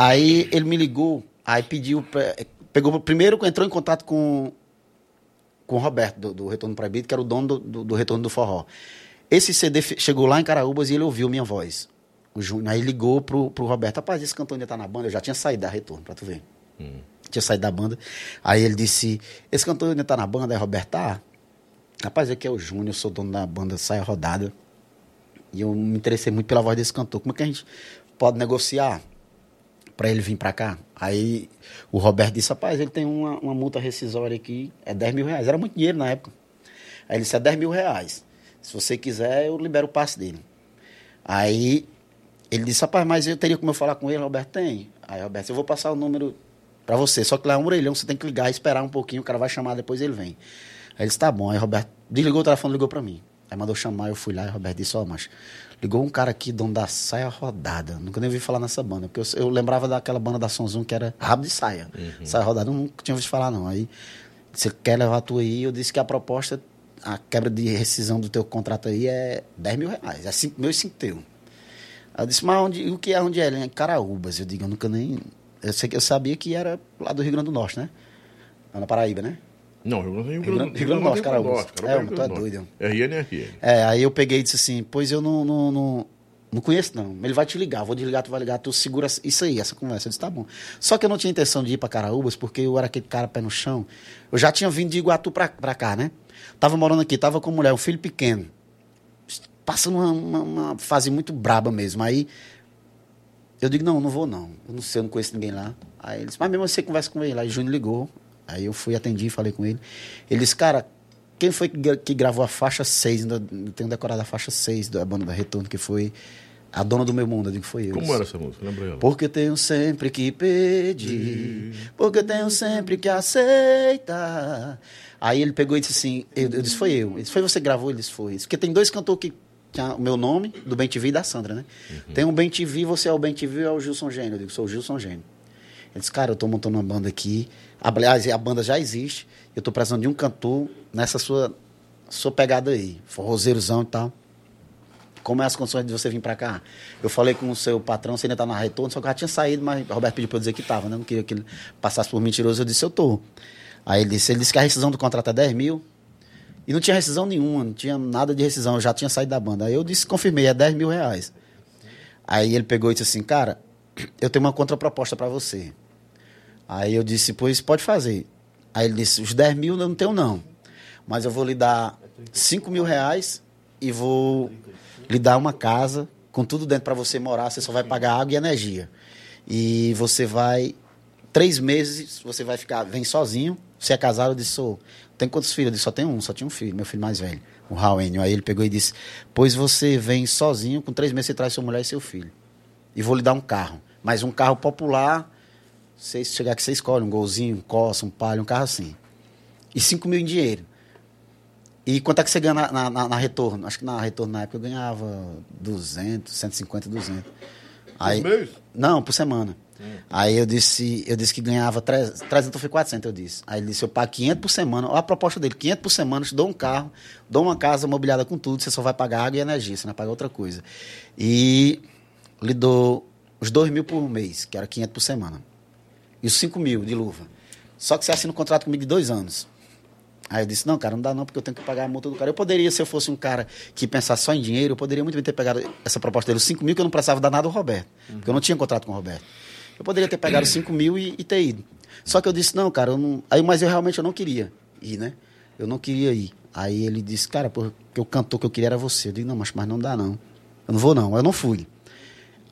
Aí ele me ligou, aí pediu. Pegou, primeiro entrou em contato com, com o Roberto, do, do Retorno Proibido, que era o dono do, do, do Retorno do Forró. Esse CD chegou lá em Caraúbas e ele ouviu minha voz. O Júnior. Aí ligou pro, pro Roberto. Rapaz, esse cantor ainda tá na banda. Eu já tinha saído da Retorno, pra tu ver. Tinha saído da banda. Aí ele disse: Esse cantor ainda tá na banda? Aí Roberto, tá. Rapaz, aqui é o Júnior, eu sou dono da banda Saia Rodada. E eu me interessei muito pela voz desse cantor. Como é que a gente pode negociar para ele vir para cá? Aí o Roberto disse, rapaz, ele tem uma, uma multa rescisória aqui, é 10 mil reais. Era muito dinheiro na época. Aí ele disse, é 10 mil reais. Se você quiser, eu libero o passe dele. Aí ele disse, rapaz, mas eu teria como eu falar com ele? Roberto, tem. Aí, Roberto, eu vou passar o número para você. Só que lá é um orelhão, você tem que ligar, esperar um pouquinho, o cara vai chamar, depois ele vem. Aí ele disse, tá bom. Aí Roberto desligou o telefone, ligou para mim. Aí mandou chamar, eu fui lá e o Roberto disse, ó, mas ligou um cara aqui, dono da saia rodada. Nunca nem ouvi falar nessa banda, porque eu, eu lembrava daquela banda da Sonzum que era rabo de saia. Saia rodada, eu nunca tinha ouvido falar, não. Aí, você quer levar tu aí? Eu disse que a proposta, a quebra de rescisão do teu contrato aí é 10 mil reais. É 5 meu e 5 teu. Aí eu disse, mas onde, o que é onde é? Ele é em Caraúbas. Eu digo, eu nunca nem. Eu, sei, que- eu sabia que era lá do Rio Grande do Norte, né? Lá na Paraíba, né? Não, Rio Grande Rio Grande- Rio Grande do Norte, Caraúbas. É, mas tu é doido. RNRN. É, aí eu peguei e disse assim, pois eu não, não, não, não conheço não. Ele vai te ligar, vou desligar, tu vai ligar, tu segura isso aí, essa conversa. Eu disse, tá bom. Só que eu não tinha intenção de ir pra Caraúbas, porque eu era aquele cara pé no chão. Eu já tinha vindo de Iguatu pra, pra cá, né? Tava morando aqui, tava com mulher, um filho pequeno. Passando uma, uma, uma fase muito braba mesmo. Aí eu digo, não, não vou não. Eu não sei, eu não conheço ninguém lá. Aí ele disse, mas mesmo você conversa com ele. Aí o Júnior ligou. Aí eu fui, atendi, falei com ele. Ele disse, cara, quem foi que, gra- que gravou a faixa 6? Ainda tenho decorado a faixa 6 da banda da Retorno, que foi a dona do meu mundo. Eu digo, foi eu. Como era essa música? Lembra ela? Porque tenho sempre que pedir, porque tenho sempre que aceitar. Aí ele pegou e disse assim, eu, eu disse, foi eu. Ele disse, foi você que gravou? Ele disse, foi. Disse, Porque tem dois cantores que tinha o meu nome, do Bem TV e da Sandra, né? Tem um Bem TV, você é o Bem TV é o Gilson Gênio? Eu digo, sou o Gilson Gênio. Ele disse, cara, eu tô montando uma banda aqui. Aliás, a banda já existe. Eu tô precisando de um cantor nessa sua, sua pegada aí. Forrozeirozão e tal. Como é as condições de você vir pra cá? Eu falei com o seu patrão, você ainda tá na retorno, só que já tinha saído, mas o Roberto pediu pra eu dizer que tava, né? Não queria que ele passasse por mentiroso, eu disse, eu tô. Aí ele disse, ele disse que a rescisão do contrato é 10 mil. E não tinha rescisão nenhuma, não tinha nada de rescisão, eu já tinha saído da banda. Aí eu disse, confirmei, é 10 mil reais. Aí ele pegou e disse assim, cara, eu tenho uma contraproposta pra você. Aí eu disse, pois pode fazer. Aí ele disse, os 10 mil eu não tenho não. Mas eu vou lhe dar 5 mil reais e vou lhe dar uma casa com tudo dentro para você morar. Você só vai pagar água e energia. E você vai, três meses, você vai ficar, vem sozinho. Você é casado, eu disse, sou. Tem quantos filhos? Eu disse, só tenho um, só tinha um filho, meu filho mais velho, o Raul Enio. Aí ele pegou e disse, pois você vem sozinho, com três meses você traz sua mulher e seu filho. E vou lhe dar um carro. Mas um carro popular, você chegar aqui, você escolhe um golzinho, um Corsa, um Palio, um carro assim. E 5 mil em dinheiro. E quanto é que você ganha na, na, na- retorno? Acho que na retorno na época eu ganhava 200, 150, 200. Aí, mês? Não, por semana. Aí eu disse, eu disse que ganhava 300, 300 foi 400, eu disse. Aí ele disse, eu pago 500 por semana. Olha a proposta dele, 500 por semana, te dou um carro, dou uma casa mobiliada com tudo, você só vai pagar água e energia, você não vai pagar outra coisa. E lhe dou os 2 mil por mês, que era 500 por semana. E os 5 mil de luva. Só que você assina um contrato comigo de dois anos. Aí eu disse, não, cara, não dá não, porque eu tenho que pagar a multa do cara. Eu poderia, se eu fosse um cara que pensasse só em dinheiro, eu poderia muito bem ter pegado essa proposta dele, os 5 mil, que eu não precisava dar nada ao Roberto. Porque eu não tinha contrato com o Roberto. Eu poderia ter pegado os 5 mil e, e ter ido. Só que eu disse, não, cara, eu não... Aí, mas eu realmente eu não queria ir, né? Eu não queria ir. Aí ele disse, cara, porque o cantor que eu queria era você. Eu digo, não, mas, mas não dá, não. Eu não vou, não. Eu não fui.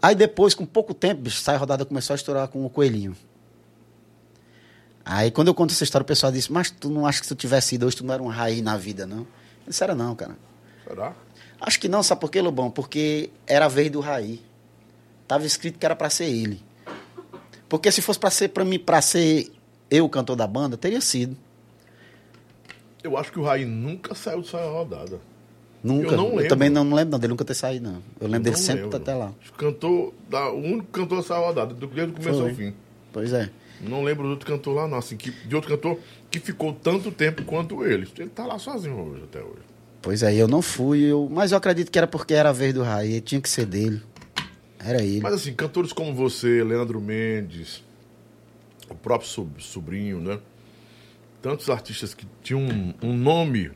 Aí depois, com pouco tempo, bicho, sai rodada começou a estourar com o coelhinho. Aí quando eu conto essa história, o pessoal disse, mas tu não acha que se tu tivesse ido hoje, tu não era um raiz na vida, não? Eu disse, era não, cara. Será? Acho que não, sabe por quê, Lobão? Porque era a vez do Raí. Tava escrito que era pra ser ele. Porque se fosse pra ser para mim, para ser eu o cantor da banda, teria sido. Eu acho que o Raí nunca saiu de saia rodada. Nunca. Eu não lembro. também não, não lembro não, dele nunca ter saído, não. Eu lembro dele Não sempre lembro. até lá. Cantor, da, o único cantor da saia rodada, do- desde o começo Foi. ao fim. Pois é. Não lembro de outro cantor lá, não. Assim, que, de outro cantor que ficou tanto tempo quanto ele. Ele tá lá sozinho hoje, até hoje. Pois é, eu não fui, eu, mas eu acredito que era porque era a vez do Raí, tinha que ser dele. Era ele. Mas assim, cantores como você, Leandro Mendes, o próprio sob- sobrinho, né? Tantos artistas que tinham um, um nome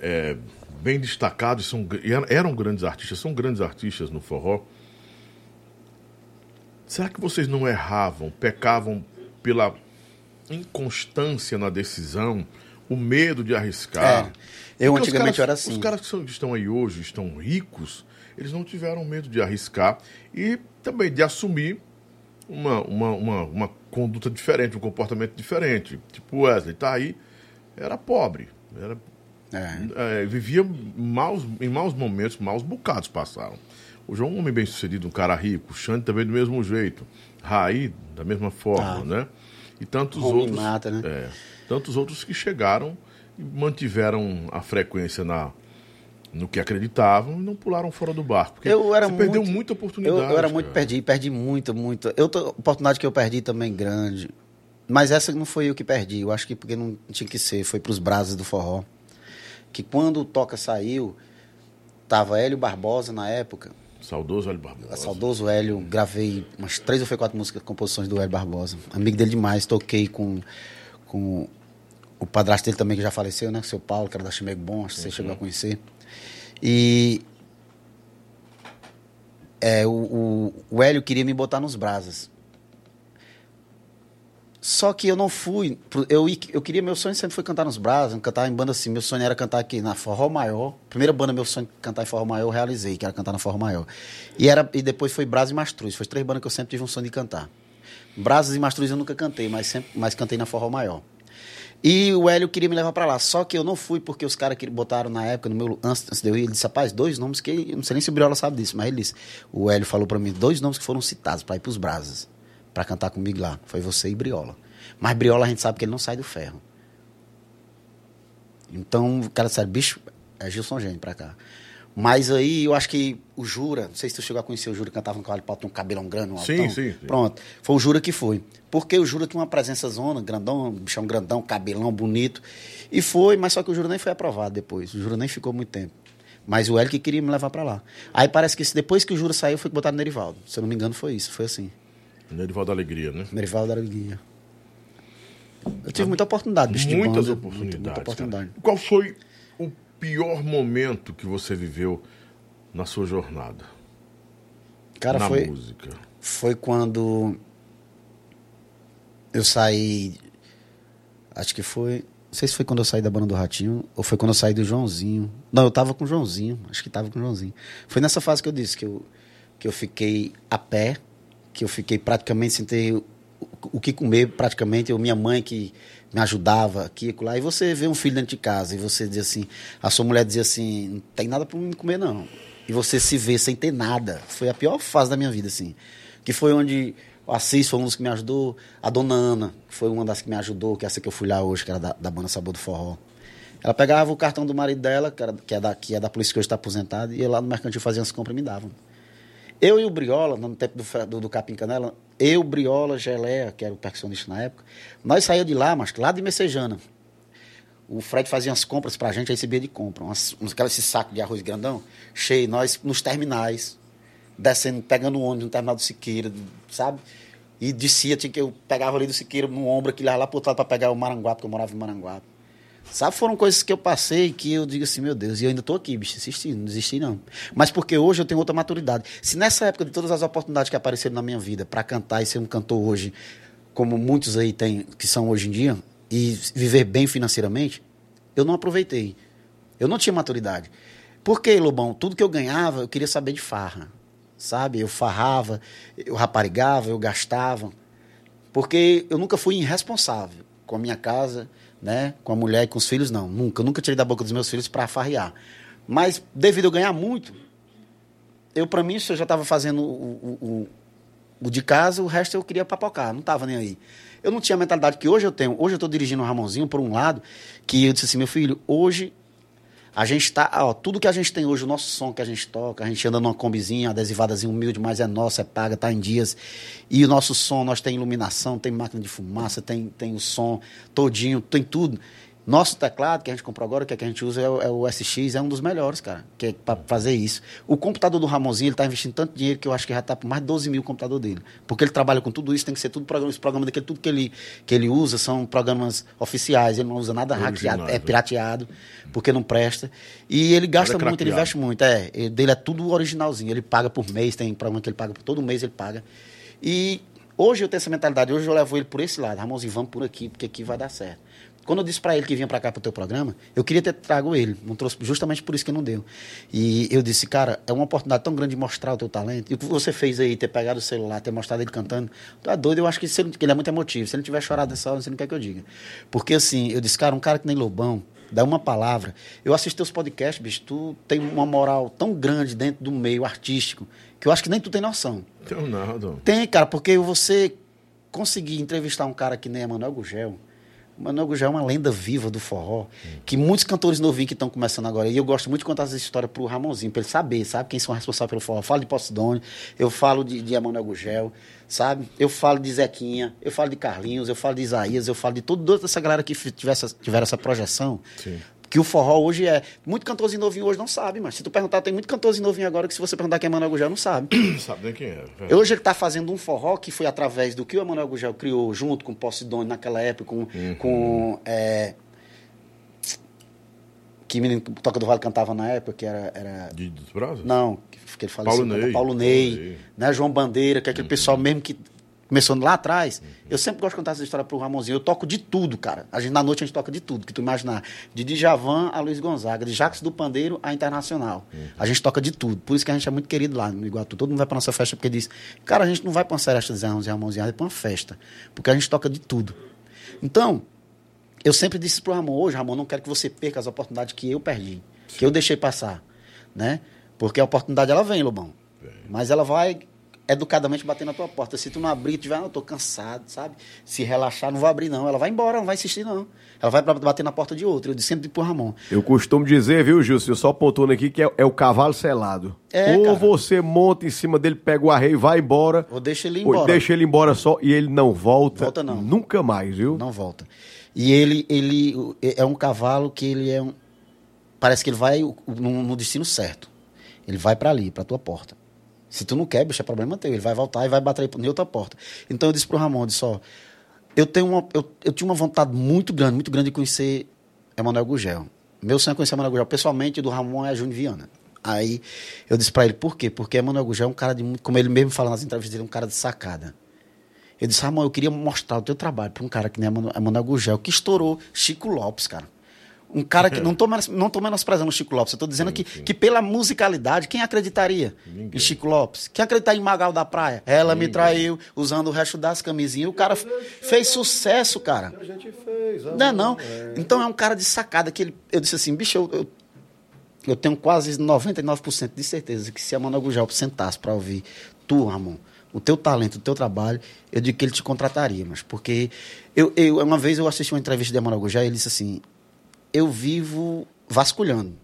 é, bem destacado e, são, eram grandes artistas, são grandes artistas no forró. Será que vocês não erravam, pecavam pela inconstância na decisão, o medo de arriscar? É. Eu Porque os antigamente caras- era assim. Os caras que, são- que estão aí hoje, estão ricos, eles não tiveram medo de arriscar e também de assumir uma, uma, uma, uma conduta diferente, um comportamento diferente. Tipo, Wesley tá aí, era pobre, era, É. é, vivia maus, em maus momentos, maus bocados passaram. O João é um homem bem sucedido, um cara rico, o Xande também do mesmo jeito, Raí da mesma forma, Ah. né? E tantos outros. Mata, né? É, tantos outros que chegaram e mantiveram a frequência na, no que acreditavam e não pularam fora do barco. Porque Eu era você perdeu muito- muita Eu, oportunidade. eu era muito cara. perdi, perdi muito, muito. Eu tô, oportunidade que eu perdi também grande. Mas essa não foi eu que perdi. Eu acho que porque não tinha que ser, foi pros brasas do forró. Que quando o Toca saiu, tava Hélio Barbosa na época. Saudoso Hélio Barbosa. A saudoso Hélio, gravei umas três ou quatro músicas, composições do Hélio Barbosa. Amigo dele demais, toquei com, com o padrasto dele também, que já faleceu, né? Seu Paulo, que era da Chimego Bom, acho que você chegou a conhecer. E é, o, o, o Hélio queria me botar nos brasas. Só que eu não fui. Eu, eu queria, meu sonho sempre foi cantar nos brasas, cantar em banda assim. Meu sonho era cantar aqui na Forró Maior. Primeira banda, meu sonho cantar em Forró Maior, eu realizei, que era cantar na Forró Maior. E, era, e depois foi Brasas e Mastruz. Foi três bandas que eu sempre tive um sonho de cantar. Brasas e Mastruz eu nunca cantei, mas, sempre, mas cantei na Forró Maior. E o Hélio queria me levar pra lá. Só que eu não fui porque os caras que botaram na época, no meu, antes, de eu ir, ele disse, rapaz, dois nomes que. Eu não sei nem se o Briola sabe disso, mas ele disse. O Hélio falou pra mim, dois nomes que foram citados pra ir pros Brasas, pra cantar comigo lá. Foi você e Briola. Mas Briola a gente sabe que ele não sai do ferro. Então, o cara disse, bicho, é Gilson Gênio pra cá. Mas aí eu acho que o Jura, não sei se tu chegou a conhecer o Jura, que cantava no cavalo de pau, tinha um cabelão grande, um Sim, altão. sim, sim. Pronto. Foi o Jura que foi. Porque o Jura tinha uma presença zona, grandão, bichão grandão, cabelão bonito. E foi, mas só que o Jura nem foi aprovado depois. O Jura nem ficou muito tempo. Mas o Hélio que queria me levar pra lá. Aí parece que depois que o Jura saiu, foi que botaram o Nerivaldo. Se eu não me engano, foi isso. Foi assim. Nerival da Alegria, né? Nerivaldo era o guia. Eu tive muita oportunidade, bicho Muitas banda, oportunidades. Muita, muita oportunidade. cara. Qual foi o pior momento que você viveu na sua jornada? Cara, na foi, música. foi quando eu saí. Acho que foi. Não sei se foi quando eu saí da banda do Ratinho ou foi quando eu saí do Joãozinho. Não, eu tava com o Joãozinho. Acho que tava com o Joãozinho. Foi nessa fase que eu disse que eu, que eu fiquei a pé, que eu fiquei praticamente sem ter o, que comer, praticamente. Eu, minha mãe que me ajudava aqui lá. E você vê um filho dentro de casa e você diz assim: a sua mulher dizia assim: não tem nada para me comer, não. E você se vê sem ter nada. Foi a pior fase da minha vida, assim. Que foi onde o Assis foi um dos que me ajudou, a dona Ana, que foi uma das que me ajudou, que é essa que eu fui lá hoje, que era da, da banda Sabor do Forró. Ela pegava o cartão do marido dela, que, era, que, é, da, que é da polícia que hoje está aposentado, e ia lá no mercantil fazia as compras e me davam. Eu e o Briola, no tempo do, do, do Capim Canela, eu, Briola, Geleia, que era o percussionista na época, nós saíamos de lá, mas lá de Messejana. O Fred fazia as compras pra gente, aí recebia de compra. Umas, uns, aqueles esse saco de arroz grandão, cheio, nós nos terminais, descendo, pegando o ônibus no terminal do Siqueira, sabe? E descia, tinha que eu pegava ali do Siqueira no ombro, aquele lá, lá pro outro lado pra pegar o Maranguape, porque eu morava em Maranguape. Sabe, foram coisas que eu passei que eu digo assim, meu Deus, e eu ainda tô aqui, bicho, insistindo, não desisti não. Mas porque hoje eu tenho outra maturidade. Se nessa época de todas as oportunidades que apareceram na minha vida para cantar e ser um cantor hoje, como muitos aí têm, que são hoje em dia, e viver bem financeiramente, eu não aproveitei. Eu não tinha maturidade. Porque, Lobão, tudo que eu ganhava, eu queria saber de farra. Sabe? Eu farrava, eu raparigava, eu gastava. Porque eu nunca fui irresponsável com a minha casa, né? Com a mulher e com os filhos, não. Nunca. Nunca tirei da boca dos meus filhos para farrear. Mas, devido a ganhar muito, eu, para mim, eu já estava fazendo o, o, o, o de casa, o resto eu queria papocar. Não estava nem aí. Eu não tinha a mentalidade que hoje eu tenho. Hoje eu estou dirigindo o Ramonzinho, por um lado, que eu disse assim, meu filho, hoje a gente está, ó, tudo que a gente tem hoje, o nosso som que a gente toca, a gente anda numa combizinha, adesivadazinha humilde, mas é nossa, é paga, tá em dias. E o nosso som, nós tem iluminação, tem máquina de fumaça, tem, tem o som todinho, tem tudo. Nosso teclado que a gente comprou agora, que, é que a gente usa é o, é o SX, é um dos melhores, cara, que é para fazer isso. O computador do Ramonzinho, ele tá investindo tanto dinheiro que eu acho que já tá por mais de 12 mil o computador dele. Porque ele trabalha com tudo isso, tem que ser tudo programa, os programas daquele, tudo que ele, que ele usa são programas oficiais, ele não usa nada hackeado, é né? pirateado, porque não presta. E ele gasta Nada muito, ele craqueado. investe muito, é. ele- Dele é tudo originalzinho, ele paga por mês, tem programa que ele paga por todo mês, ele paga. E hoje eu tenho essa mentalidade, hoje eu levo ele por esse lado, Ramonzinho, vamos por aqui, porque aqui vai dar certo. Quando eu disse para ele que vinha para cá pro teu programa, eu queria ter trago ele, não trouxe justamente por isso que não deu. E eu disse, cara, é uma oportunidade tão grande de mostrar o teu talento. E o que você fez aí, ter pegado o celular, ter mostrado ele cantando, tu é doido, eu acho que, ele, ele é muito emotivo. Se ele tiver chorado nessa hora, você não quer que eu diga. Porque assim, eu disse, cara, um cara que nem Lobão, dá uma palavra. Eu assisti teus podcasts, bicho, tu tem uma moral tão grande dentro do meio artístico, que eu acho que nem tu tem noção. Então, nada. Tem, cara, porque você conseguir entrevistar um cara que nem Emanuel Gugel. Emanuel Gugel é uma lenda viva do forró, que muitos cantores novinhos que estão começando agora, e eu gosto muito de contar essa história pro Ramonzinho, para ele saber, sabe, quem são responsáveis pelo forró. Eu falo de Posidônio, eu falo de, de Emanuel Gugel, sabe? Eu falo de Zequinha, eu falo de Carlinhos, eu falo de Isaías, eu falo de toda essa galera que essa, tiver essa projeção. Sim. Que o forró hoje é. Muito cantorzinho novinho hoje não sabe, mas se tu perguntar, tem muito cantorzinho novinho agora que se você perguntar quem é Emanuel Gugel, não sabe. Não sabe nem quem é. velho. Hoje ele está fazendo um forró que foi através do que o Emanuel Gugel criou junto com o Posidônio naquela época, com. com é, que menino Toca do Vale cantava na época, que era. era De, dos Brazos? não, que, que ele faleceu. Paulo Ney. Paulo Ney, Paulo Ney. né, João Bandeira, que é aquele pessoal mesmo que começou lá atrás. Eu sempre gosto de contar essa história pro Ramonzinho. Eu toco de tudo, cara. A gente, na noite a gente toca de tudo, que tu imaginar. De Djavan a Luiz Gonzaga, de Jacques do Pandeiro a Internacional. A gente toca de tudo. Por isso que a gente é muito querido lá no Iguatu. Todo mundo vai pra nossa festa porque diz, cara, a gente não vai pra uma seresta de e Ramonzinho, é pra uma festa. Porque a gente toca de tudo. Então, eu sempre disse pro Ramon, hoje, Ramon, não quero que você perca as oportunidades que eu perdi, que eu deixei passar, né? Porque a oportunidade, ela vem, Lobão. Mas ela vai educadamente bater na tua porta. Se tu não abrir, tu tiver, não, eu tô cansado, sabe? Se relaxar, não vai abrir, não. Ela vai embora, não vai insistir, não. Ela vai pra bater na porta de outro. Eu disse sempre pro Ramon. Eu costumo dizer, viu, Gilson, só pontuando aqui, que é, é o cavalo selado. É, ou cara. você monta em cima dele, pega o arreio e vai embora. Ou deixa ele ir ou embora. deixa ele embora só e ele não volta. Volta não. Nunca mais, viu? Não volta. E ele, ele é um cavalo que ele é um. Parece que ele vai no, no destino certo. Ele vai pra ali, pra tua porta. Se tu não quer, bicho, é problema teu. Ele vai voltar e vai bater em outra porta. Então eu disse pro Ramon, eu ó, eu tenho uma. Eu, eu tinha uma vontade muito grande, muito grande de conhecer Emanuel Gugel. Meu sonho é conhecer Emanuel Gugel. Pessoalmente, do Ramon é Júnior Viana. Aí eu disse pra ele, por quê? Porque Emanuel Gugel é um cara de muito. Como ele mesmo fala nas entrevistas dele, é um cara de sacada. Eu disse, Ramon, eu queria mostrar o teu trabalho para um cara que nem Emanu- Emanuel Gugel, que estourou Chico Lopes, cara. Um cara que. Não tô, não tô menosprezando o Chico Lopes, eu tô dizendo que, que pela musicalidade, quem acreditaria em Chico Lopes? Quem acreditar em Magal da Praia? Ela me traiu usando o resto das camisinhas. O cara fez sucesso, cara. A gente fez. Não é não. Então é um cara de sacada que ele. Eu disse assim, bicho, eu, eu, eu tenho quase 99% de certeza que se a Manuel Gugel sentasse para ouvir tu, Ramon, o teu talento, o teu trabalho, eu digo que ele te contrataria, mas porque eu, eu uma vez eu assisti uma entrevista de Manuel Gugel e ele disse assim: "Eu vivo vasculhando,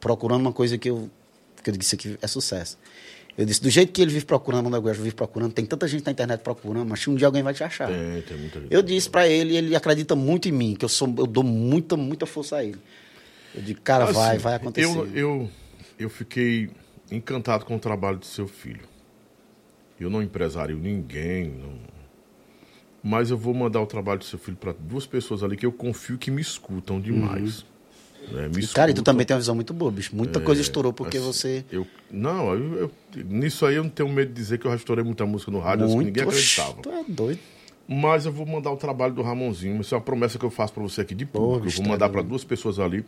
procurando uma coisa que eu que eu disse aqui é sucesso". Eu disse, do jeito que ele vive procurando, Manuel Gugel vive procurando, tem tanta gente na internet procurando, mas um dia alguém vai te achar. Tem, tem muita gente. Eu disse pra ele, ele acredita muito em mim, que eu sou, eu dou muita, muita força a ele. Eu digo, cara, Assim, vai, vai acontecer. Eu, eu, eu fiquei encantado com o trabalho do seu filho. Eu não empresario ninguém, não- mas eu vou mandar o trabalho do seu filho para duas pessoas ali que eu confio que me escutam demais. né? Me E, cara, e tu escutam. também tem uma visão muito boa, bicho. Muita coisa estourou porque Assim, você. Eu, não, eu, eu- nisso aí eu não tenho medo de dizer que eu já estourei muita música no rádio, assim, que Muito. ninguém Oxi, acreditava. tu é doido. Mas eu vou mandar o trabalho do Ramonzinho. Isso é uma promessa que eu faço pra você aqui de público. eu vou mandar pra duas pessoas ali.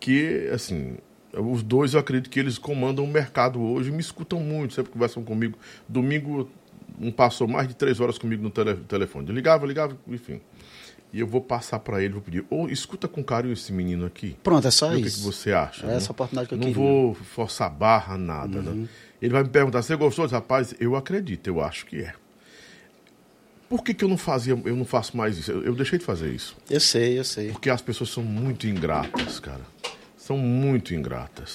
Que, assim, os dois eu acredito que eles comandam o mercado hoje. Me escutam muito, sempre conversam comigo. Domingo, um passou mais de três horas comigo no tele- telefone. Eu ligava, ligava, enfim. E eu vou passar pra ele, vou pedir. Ô, escuta com carinho esse menino aqui. Pronto, é só Vê O que, isso. que você acha? É né? essa oportunidade que eu Não queria. vou forçar barra, nada, né? Ele vai me perguntar, você gostou? Eu disse, Rapaz, eu acredito, eu acho que é. Por que, que eu não fazia, eu não faço mais isso? Eu, eu deixei de fazer isso. Eu sei, eu sei. Porque as pessoas são muito ingratas, cara. São muito ingratas.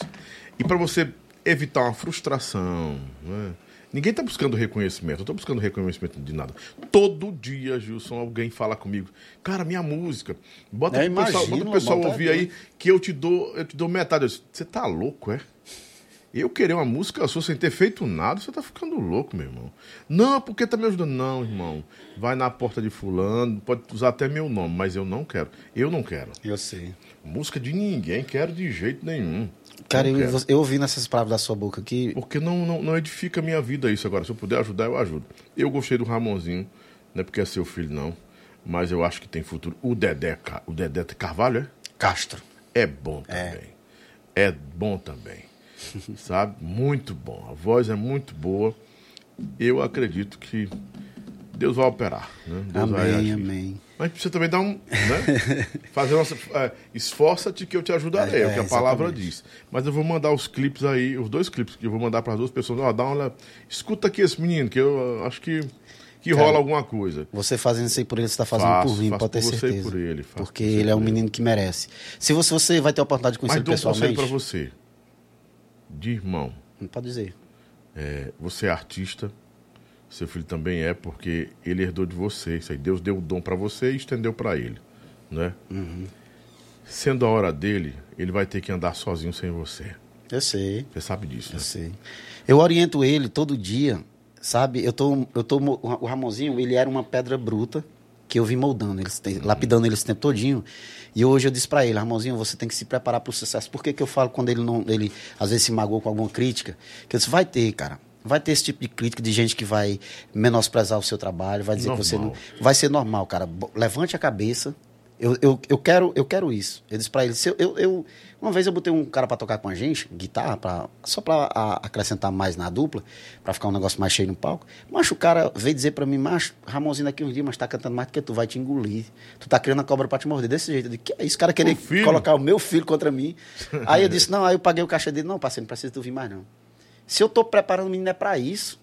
E para você evitar uma frustração, né? Ninguém tá buscando reconhecimento, eu tô buscando reconhecimento de nada. Todo dia, Gilson, alguém fala comigo, cara, minha música, bota Eu pro pessoal, bota pro pessoal ouvir aí. que eu te dou, eu te dou metade. Você tá louco, é? Eu querer uma música sua sem ter feito nada, você tá ficando louco, meu irmão. Não, porque tá me ajudando. Não, irmão. Vai na porta de fulano, pode usar até meu nome, mas eu não quero. Eu não quero. Eu sei. Música de ninguém, quero de jeito nenhum. Cara, eu, quero. eu ouvi nessas palavras da sua boca aqui. Porque não, não, não edifica a minha vida isso agora. Se eu puder ajudar, eu ajudo. Eu gostei do Ramonzinho, não é porque é seu filho, não. Mas eu acho que tem futuro. O Dedé, o Dedé Carvalho, é? Castro. É bom também. É, bom também. Sabe? Muito bom. A voz é muito boa. Eu acredito que Deus vai operar. Né? Deus vai Amém, agir. amém. Mas precisa também dar um. Né? Fazer nossa. é, Esforça-te que eu te ajudarei, é, É, o que a é, palavra exatamente. diz. Mas eu vou mandar os clipes aí, os dois clipes que eu vou mandar para as duas pessoas. Ó, dá uma. olhada. Escuta aqui esse menino, que eu acho que, que Cara, rola alguma coisa. Você fazendo isso aí por ele, você está fazendo Faço, por mim, pode ter certeza. por ele, Porque por ele é um menino que merece. Se você, você vai ter a oportunidade de conhecer Mas ele dou um conselho pessoalmente. para você. De irmão. Pode dizer. É, você é artista, seu filho também é, porque ele herdou de você. Isso aí, Deus deu o dom para você e estendeu para ele, né? Uhum. Sendo a hora dele, ele vai ter que andar sozinho sem você. Eu sei, Você sabe disso, né? eu sei. Eu oriento ele todo dia, sabe? Eu tô, eu tô, o Ramonzinho, ele era uma pedra bruta que eu vim moldando, ele, tem- lapidando ele esse tempo todinho. E hoje eu disse pra ele, Ramonzinho, você tem que se preparar pro sucesso. Por que, que eu falo quando ele não, ele às vezes se magoou com alguma crítica? Que eu disse, vai ter, cara. Vai ter esse tipo de crítica de gente que vai menosprezar o seu trabalho, vai dizer que você não. Normal. Vai ser normal, cara. Levante a cabeça. Eu, eu, eu, quero, eu quero isso. Eu disse pra ele, eu, eu, eu- uma vez eu botei um cara pra tocar com a gente, guitarra, pra, só pra a- acrescentar mais na dupla, pra ficar um negócio mais cheio no palco. Mas o cara veio dizer pra mim, macho, Ramonzinho daqui uns dias, mas tá cantando mais do que tu, vai te engolir. Tu tá criando a cobra pra te morder desse jeito. Eu disse, que é isso? O cara querer colocar o meu filho contra mim. Aí eu disse, não, aí eu paguei o caixa dele, não, parceiro, não precisa tu vir mais não. Se eu tô preparando o menino é pra isso.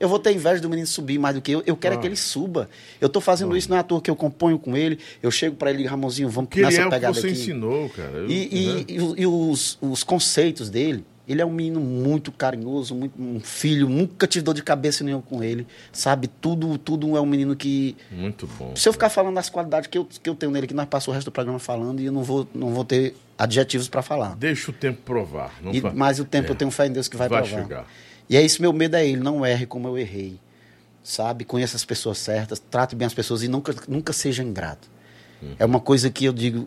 Eu vou ter inveja do menino subir mais do que eu. Eu quero é que ele suba. Eu tô fazendo isso, não é toa que eu componho com ele. Eu chego pra ele, Ramonzinho, vamos Que ele nessa é o que pegada você aqui. ensinou, cara. Eu- E, e- né? e e os, os conceitos dele, ele é um menino muito carinhoso, muito, um filho, nunca tive dor de cabeça nenhum com ele, sabe? Tudo, tudo é um menino que. Muito bom. Se eu ficar falando das qualidades que eu, que eu tenho nele, que nós passamos o resto do programa falando, e eu não vou, não vou ter adjetivos pra falar. Deixa o tempo provar. Não E, mas o tempo É. eu tenho fé em Deus que vai, Vai provar. chegar. E é isso, meu medo é ele, não erre como eu errei. Sabe? Conheça as pessoas certas, trate bem as pessoas e nunca, nunca seja ingrato. É uma coisa que eu digo,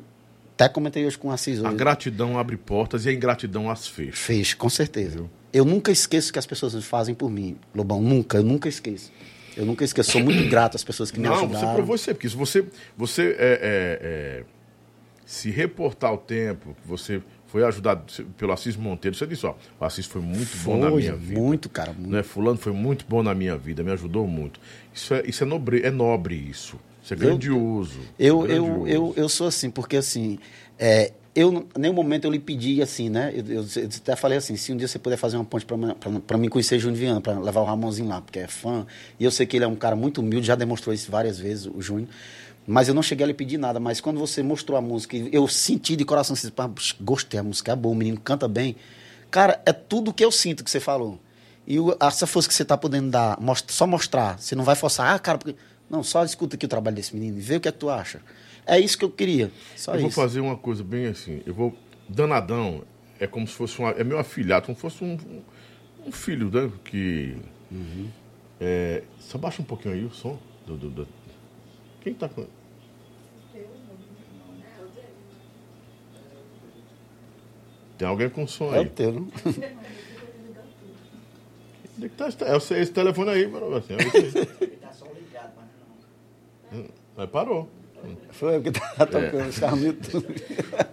até comentei hoje com o Assis A hoje. gratidão abre portas e a ingratidão as fecha. Fez, com certeza. Eu nunca esqueço o que as pessoas fazem por mim, Lobão. Nunca, eu nunca esqueço. Eu nunca esqueço. Sou muito grato às pessoas que me Não, ajudaram. você provou isso porque se você, você é, é, é, se reportar o tempo que você foi ajudado pelo Assis Monteiro, você disse, ó, o Assis foi muito bom na Foi, minha vida. muito, cara, muito. Né? Fulano foi muito bom na minha vida, me ajudou muito. Isso é, isso é, nobre, é nobre isso. Isso é grandioso. Eu, é eu, grandioso. eu, eu sou assim, porque assim, é, eu nenhum momento eu lhe pedi assim, né? Eu, eu, eu até falei assim, se um dia você puder fazer uma ponte para mim conhecer Júnior Viana, para levar o Ramonzinho lá, porque é fã. E eu sei que ele é um cara muito humilde, já demonstrou isso várias vezes, o Júnior. Mas eu não cheguei a lhe pedir nada. Mas quando você mostrou a música, eu senti de coração, assim, gostei, a música é boa, o menino canta bem. Cara, é tudo que eu sinto que você falou. E o, essa força que você está podendo dar, most- só mostrar, você não vai forçar, ah, cara, porque... não, só escuta aqui o trabalho desse menino e vê o que é que tu acha. É isso que eu queria. Só eu vou isso. fazer uma coisa bem assim. Eu vou. Danadão é como se fosse um. É meu afilhado, como se fosse um, um filho, né? Que. Uhum. É, só baixa um pouquinho aí o som. Do, do- do- Quem tá com. Tem alguém com som É aí. o teu, não? Onde é que tá esse, é esse- telefone aí, mano. Assim, é. Tá só ligado, mas não. Mas parou. Foi o que tava tocando, estava no YouTube.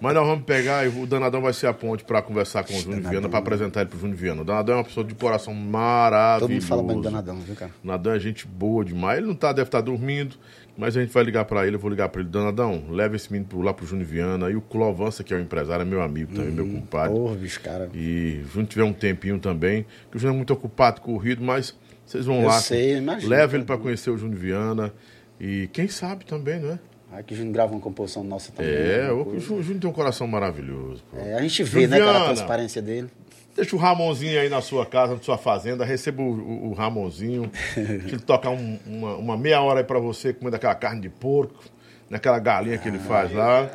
Mas nós vamos pegar e o Danadão vai ser a ponte para conversar com o Júnior Viana, para apresentar ele pro Júnior Viana. O Danadão é uma pessoa de coração maravilhoso. Todo mundo fala bem do Danadão, viu, cara? O Danadão é gente boa demais. Ele não tá, deve estar dormindo, mas a gente vai ligar para ele, eu vou ligar para ele. Danadão, leva esse menino lá pro Júnior Viana. E o Clovança, que é o empresário, é meu amigo também, meu compadre. Porra, bicho, cara. E o Júnior tiver um tempinho também, que o Júnior é muito ocupado, corrido, mas vocês vão Eu lá. sei, eu imagino. Leva ele para conhecer o Júnior Viana. E quem sabe também, não é? Aí que o Júnior grava uma composição nossa também. É, né? o Jú- Júnior tem um coração maravilhoso. pô. É, a gente vê, né, cara, a transparência dele. Deixa o Ramonzinho aí na sua casa, na sua fazenda, receba o, o- o Ramonzinho, que ele tocar um- uma, uma meia hora aí pra você, comendo aquela carne de porco, naquela galinha que ele faz lá.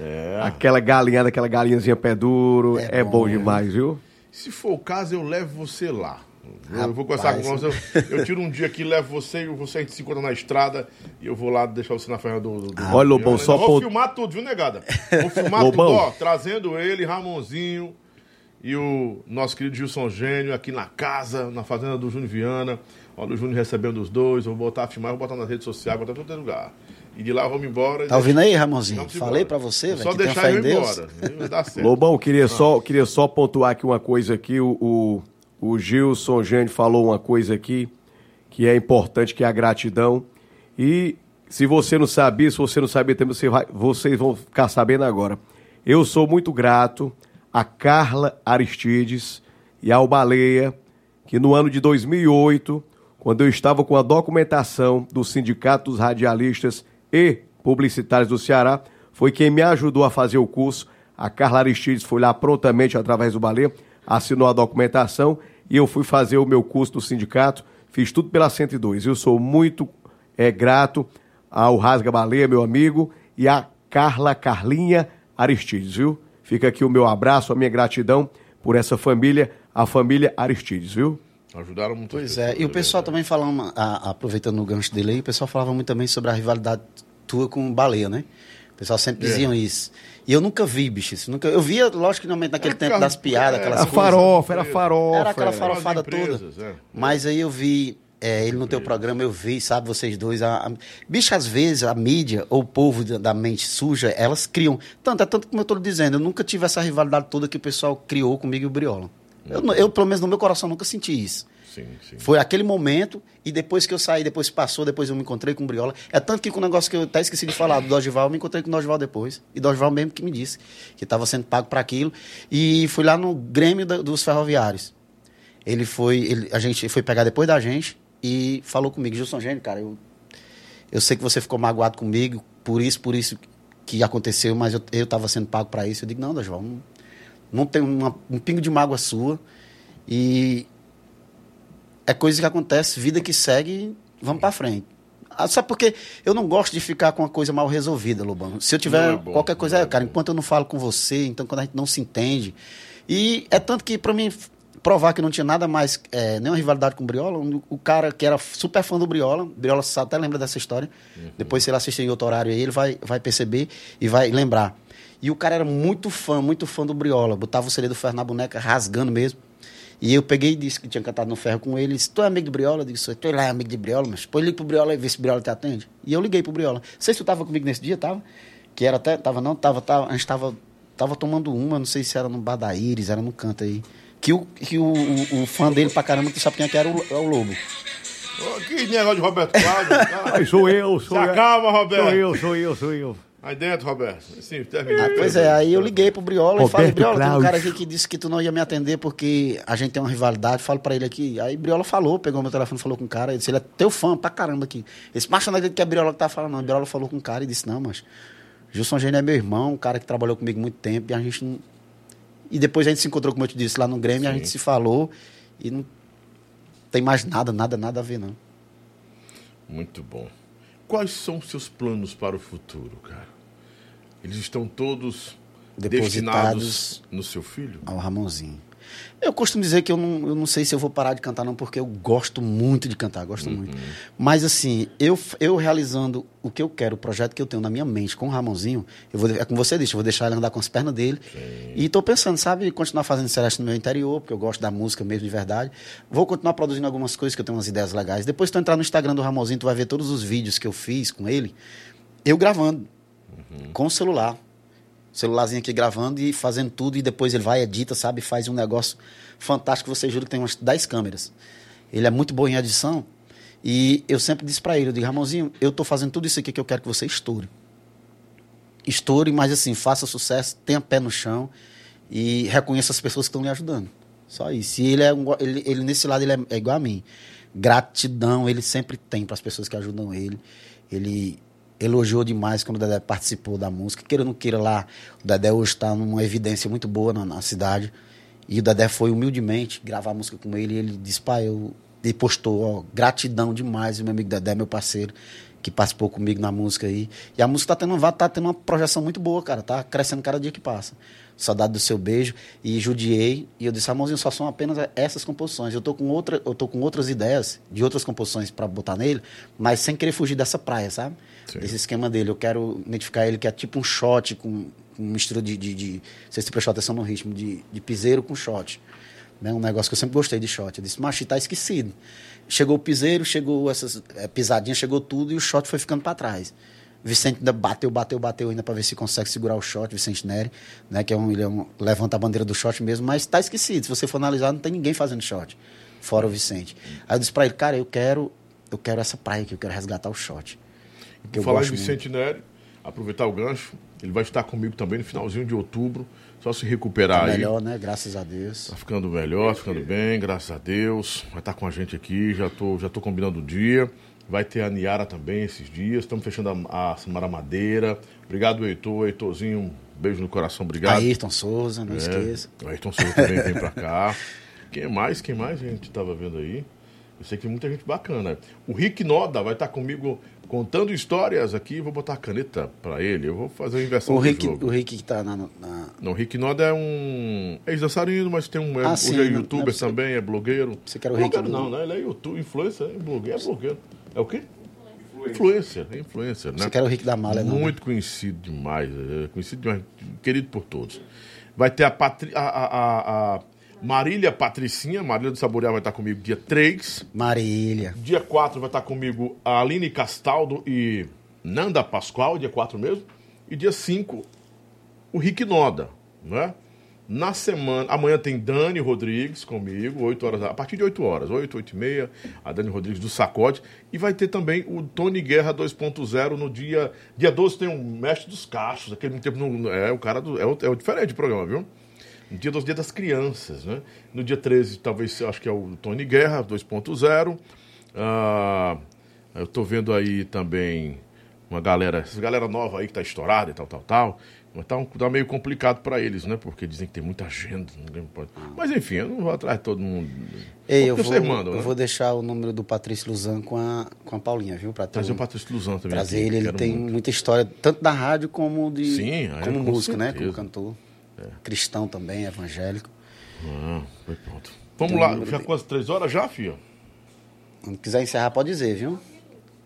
É. Aquela galinhada, aquela galinhazinha pé duro, é, É bom, bom, né? demais, viu? Se for o caso, eu levo você lá. Eu vou conversar com Rapaz. você. Eu, eu tiro um dia aqui, levo você e você a gente se encontra na estrada e eu vou lá deixar você na ferra do. do, do Olha, Lobão, Eu só Vou ponto- filmar tudo, viu, negada? Vou filmar Lobão. tudo, ó. Trazendo ele, Ramonzinho e o nosso querido Gilson Gênio aqui na casa, na fazenda do Júnior Viana. Olha o Júnior recebendo os dois. Vou botar a filmar, vou botar nas redes sociais, vou botar em todo lugar. E de lá vamos embora. Tá ouvindo aí, Ramonzinho? Vamos Falei embora. pra você, É velho, Só que tem deixar eu ir Deus. embora. Lobão, queria só, queria só pontuar aqui uma coisa aqui. O, o, o Gilson Gênio falou uma coisa aqui que é importante, que é a gratidão. E se você não sabia, se você não sabia também, você vai, vocês vão ficar sabendo agora. Eu sou muito grato a Carla Aristides e ao Baleia, que no ano de 2008, quando eu estava com a documentação do Sindicato dos Radialistas e Publicitários do Ceará, foi quem me ajudou a fazer o curso. A Carla Aristides foi lá prontamente, através do Baleia, assinou a documentação e eu fui fazer o meu curso no sindicato. Fiz tudo pela 102. Eu sou muito é, grato ao Rasga Baleia, meu amigo, e a Carla Carlinha Aristides, viu? Fica aqui o meu abraço, a minha gratidão por essa família, a família Aristides, viu? Ajudaram muito. Pois é, e o pessoal também falando, a- aproveitando o gancho dele aí, o pessoal falava muito também sobre a rivalidade tua com o Baleia, né? O pessoal sempre É. diziam isso. E eu nunca vi, bicho, isso. Nunca, eu via, lógico, naquele É, tempo cara, das piadas, é, aquelas A coisas. farofa, era farofa. Era aquela era. farofada toda. é. Mas aí eu vi, é, ele no teu programa, eu vi, sabe, vocês dois. A, a- bicho, às vezes a mídia ou o povo da, da mente suja, elas criam. Tanto, é tanto como eu lhe dizendo, eu nunca tive essa rivalidade toda que o pessoal criou comigo e o Briola. Eu, eu, pelo menos no meu coração, nunca senti isso. Sim, sim. Foi aquele momento, e depois que eu saí, depois passou, depois eu me encontrei com o Briola. É tanto que com o negócio que eu até esqueci de falar do Dorival, eu me encontrei com o Dorival depois. E Dorival mesmo que me disse que estava sendo pago para aquilo. E fui lá no Grêmio da- dos Ferroviários. Ele foi, ele- a gente foi pegar depois da gente e falou comigo, Gilson Gênio, cara, eu, eu sei que você ficou magoado comigo, por isso, por isso que aconteceu, mas eu, eu tava sendo pago para isso. Eu digo, não, Dorival, não, não tem uma- um pingo de mágoa sua. E é coisa que acontece, vida que segue, vamos pra frente. Ah, Sabe porque eu não gosto de ficar com uma coisa mal resolvida, Lobão. Se eu tiver é bom, qualquer coisa, é é, cara, enquanto eu não falo com você, então quando a gente não se entende. E é tanto que pra mim provar que não tinha nada mais, é, nenhuma rivalidade com o Briola, o- cara que era super fã do Briola, Briola sabe, até lembra dessa história. Uhum. Depois, se ele assistir em outro horário aí, ele vai, vai perceber e vai lembrar. E o cara era muito fã, muito fã do Briola. Botava o CD do Ferro na boneca, rasgando mesmo. E eu peguei e disse que tinha cantado no ferro com ele. Disse, tu é amigo do Briola? Eu disse, tu é lá amigo de Briola, mas pô, liga pro Briola e vê se o Briola te atende. E eu liguei pro Briola. Não sei se tu tava comigo nesse dia, tava? Que era até, tava não, tava, tava a gente tava, tava tomando uma, não sei se era no Bar da Íris, era no canto aí. Que o, que o, o, o fã dele pra caramba, tu sabe quem é que era o, é o Lobo. Que negócio de Roberto Cláudio. sou eu, sou Se eu. acalma, Roberto. Sou eu, sou eu, sou eu. Aí dentro, Roberto. Sim, termina. Ah, pois é, aí eu liguei pro Briola e falei, Roberto Briola, tem um cara aqui que disse que tu não ia me atender porque a gente tem uma rivalidade, falo pra ele aqui. Aí Briola falou, pegou meu telefone, falou com o cara, ele disse, ele é teu fã pra caramba aqui. Esse macho não acredita que é Briola que tá falando, não. Briola falou com o cara e disse, não, mas Gilson Gênio é meu irmão, um cara que trabalhou comigo muito tempo e a gente não... E depois a gente se encontrou, como eu te disse, lá no Grêmio, a gente se falou e não tem mais nada, nada, nada a ver, não. Muito bom. Quais são os seus planos para o futuro, cara? Eles estão todos Depositados destinados no seu filho? ao Ramonzinho. Eu costumo dizer que eu não, eu não sei se eu vou parar de cantar, não, porque eu gosto muito de cantar, gosto Uhum. muito. Mas, assim, eu, eu realizando o que eu quero, o projeto que eu tenho na minha mente com o Ramonzinho, eu vou, é como você disse, eu vou deixar ele andar com as pernas dele. E tô pensando, sabe, continuar fazendo Celeste no meu interior, porque eu gosto da música mesmo de verdade. Vou continuar produzindo algumas coisas, que eu tenho umas ideias legais. Depois tu entrar no Instagram do Ramonzinho, tu vai ver todos os vídeos que eu fiz com ele, eu gravando, com o celular celularzinho aqui gravando e fazendo tudo, e depois ele vai, edita, sabe? Faz um negócio fantástico. Você jura que tem umas 10 câmeras. Ele é muito bom em edição. E eu sempre disse pra ele, eu digo, Ramonzinho, eu tô fazendo tudo isso aqui que eu quero que você estoure. Estoure, mas assim, faça sucesso, tenha pé no chão e reconheça as pessoas que estão lhe ajudando. Só isso. E ele é um, ele, ele nesse lado ele é, é igual a mim. Gratidão ele sempre tem para as pessoas que ajudam ele. Ele elogiou demais quando o Dedé participou da música. Queira ou não queira lá, o Dedé hoje está numa evidência muito boa na, na cidade. E o Dedé foi humildemente gravar a música com ele. E ele disse, pai, eu. E postou, ó, gratidão demais, meu amigo Dedé, meu parceiro, que participou comigo na música aí. E a música tá tendo, vai- tá tendo uma projeção muito boa, cara. Tá crescendo cada dia que passa. Saudade do seu beijo. E judiei. E eu disse, Ramonzinho, só são apenas essas composições. Eu tô com, outra, eu tô com outras ideias de outras composições para botar nele, mas sem querer fugir dessa praia, sabe? Sim. Desse esquema dele. Eu quero identificar ele que é tipo um shot com, com mistura de, de, de. Sei se prestou atenção no ritmo, de, de piseiro com shot. Né? Um negócio que eu sempre gostei de shot. Eu disse, macho, tá esquecido. Chegou o piseiro, chegou essas é, pisadinhas, chegou tudo e o shot foi ficando para trás. Vicente ainda bateu, bateu, bateu ainda para ver se consegue segurar o shot, Vicente Neri, né? Que é um, ele é um, levanta a bandeira do shot mesmo, mas tá esquecido. Se você for analisar, não tem ninguém fazendo shot, fora o Vicente. Aí eu disse para ele, cara, eu quero, eu quero essa praia aqui, eu quero resgatar o shot. Que eu falar em Neri, aproveitar o gancho, ele vai estar comigo também no finalzinho de outubro, só se recuperar Tá aí. melhor, né? Graças a Deus. Tá ficando melhor, ficando bem, graças a Deus. Vai estar com a gente aqui, já tô, já tô combinando o dia. Vai ter a Niara também esses dias. Estamos fechando a, a Samara Madeira. Obrigado, Heitor. Heitorzinho, um beijo no coração, obrigado. Ayrton Souza, não É, esqueça. Ayrton Souza também vem pra cá. Quem mais? Quem mais a gente tava vendo aí? Eu sei que tem muita gente bacana. O Rick Noda vai estar comigo contando histórias aqui. Vou botar a caneta pra ele. Eu vou fazer a inversão O do Rick, jogo. o Rick que tá na. na- Não, o Rick Noda é um ex-dançarino, mas tem um. É, Ah, hoje sim, é não- não é youtuber também, é blogueiro. Você quer o Rick blogueiro não, né? Ele é youtuber, influencer, é blogueiro, é blogueiro. É o quê? Influencer, é influencer, né? Você quer o Rick da Malha, não? né? Muito conhecido demais, é, conhecido demais, querido por todos. Vai ter a, Patri, a, a, a- a Marília Patricinha, Marília do Saborear vai estar comigo dia 3. Marília. Dia 4 vai estar comigo a Aline Castaldo e Nanda Pascoal, dia 4 mesmo. E dia 5, o Rick Noda, né? Na semana, amanhã tem Dani Rodrigues comigo, 8 horas, a partir de 8 horas, 8, 8 e meia, a Dani Rodrigues do Sacode. E vai ter também o Tony Guerra 2.0 no dia. Dia 12 tem o Mestre dos Cachos, aquele tempo. no- é o cara do. É o, é o diferente o programa, viu? No dia 12, dia das crianças, né? No dia 13, talvez, acho que é o Tony Guerra 2.0. Ah, eu tô vendo aí também uma galera, essa galera nova aí que tá estourada e tal, tal, tal. Mas tá, um- tá meio complicado para eles, né? Porque dizem que tem muita agenda. Mas enfim, eu não vou atrás de todo mundo. Ei, eu vou, mandam, eu né? vou deixar o número do Patrício Luzan com a, com a Paulinha, viu? Pra Trazer o um- Patrício Luzan também. trazer ele. Ele tem muito. muita história, tanto da rádio como de Sim, como com músico, né? Como cantor. Cristão também, evangélico. Ah, foi pronto. Vamos Tem lá, já quase três horas já, filho? Quando quiser encerrar, pode dizer, viu?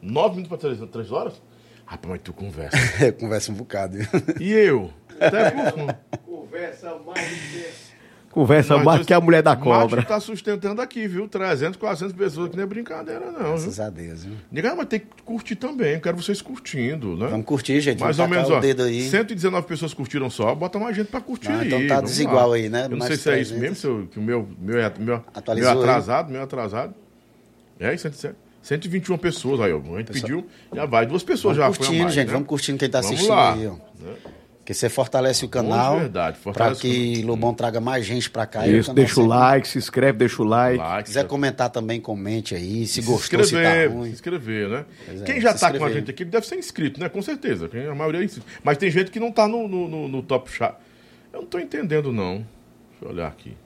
Nove minutos para três, três horas? Rapaz, mas tu conversa. Eu converso um bocado. viu? E eu? Até curso, não. Conversa Mas mais isso- que a mulher da Márcio cobra. tá sustentando aqui, viu? 300, 400 pessoas, que não é brincadeira, não. Viu? Graças a Deus, viu? Ninguém vai ter que curtir também. Eu quero vocês curtindo, né? Vamos curtir, gente. Mais ou menos, ó. o dedo aí. 119 pessoas curtiram só, bota mais gente pra curtir Não, aí. então tá desigual lá. aí, né? Eu não Mais sei se é isso 300. mesmo, se eu- que o meu, meu, é, meu, meu Atualizou aí. atrasado, meu atrasado. É, 107. 121 pessoas aí, ó. A gente pediu, já vai. Duas pessoas Vamos já foi a curtindo, mais, gente. né? Vamos curtindo quem tá Vamos assistindo lá. aí, ó. Né? Porque você fortalece o canal. verdade, fortalece que Lobão traga mais gente pra cá. O Isso, deixa o like, se inscreve, deixa o like. Like, Se quiser comentar também, comente aí. Se se gostou, se tá inscrever, ruim. se inscrever, né? É, Quem já se tá com a gente aqui deve ser inscrito, né? Com certeza. A maioria é inscrito. Mas tem gente que não tá no, no, no- no top chat. Eu não tô entendendo, não. Deixa eu olhar aqui.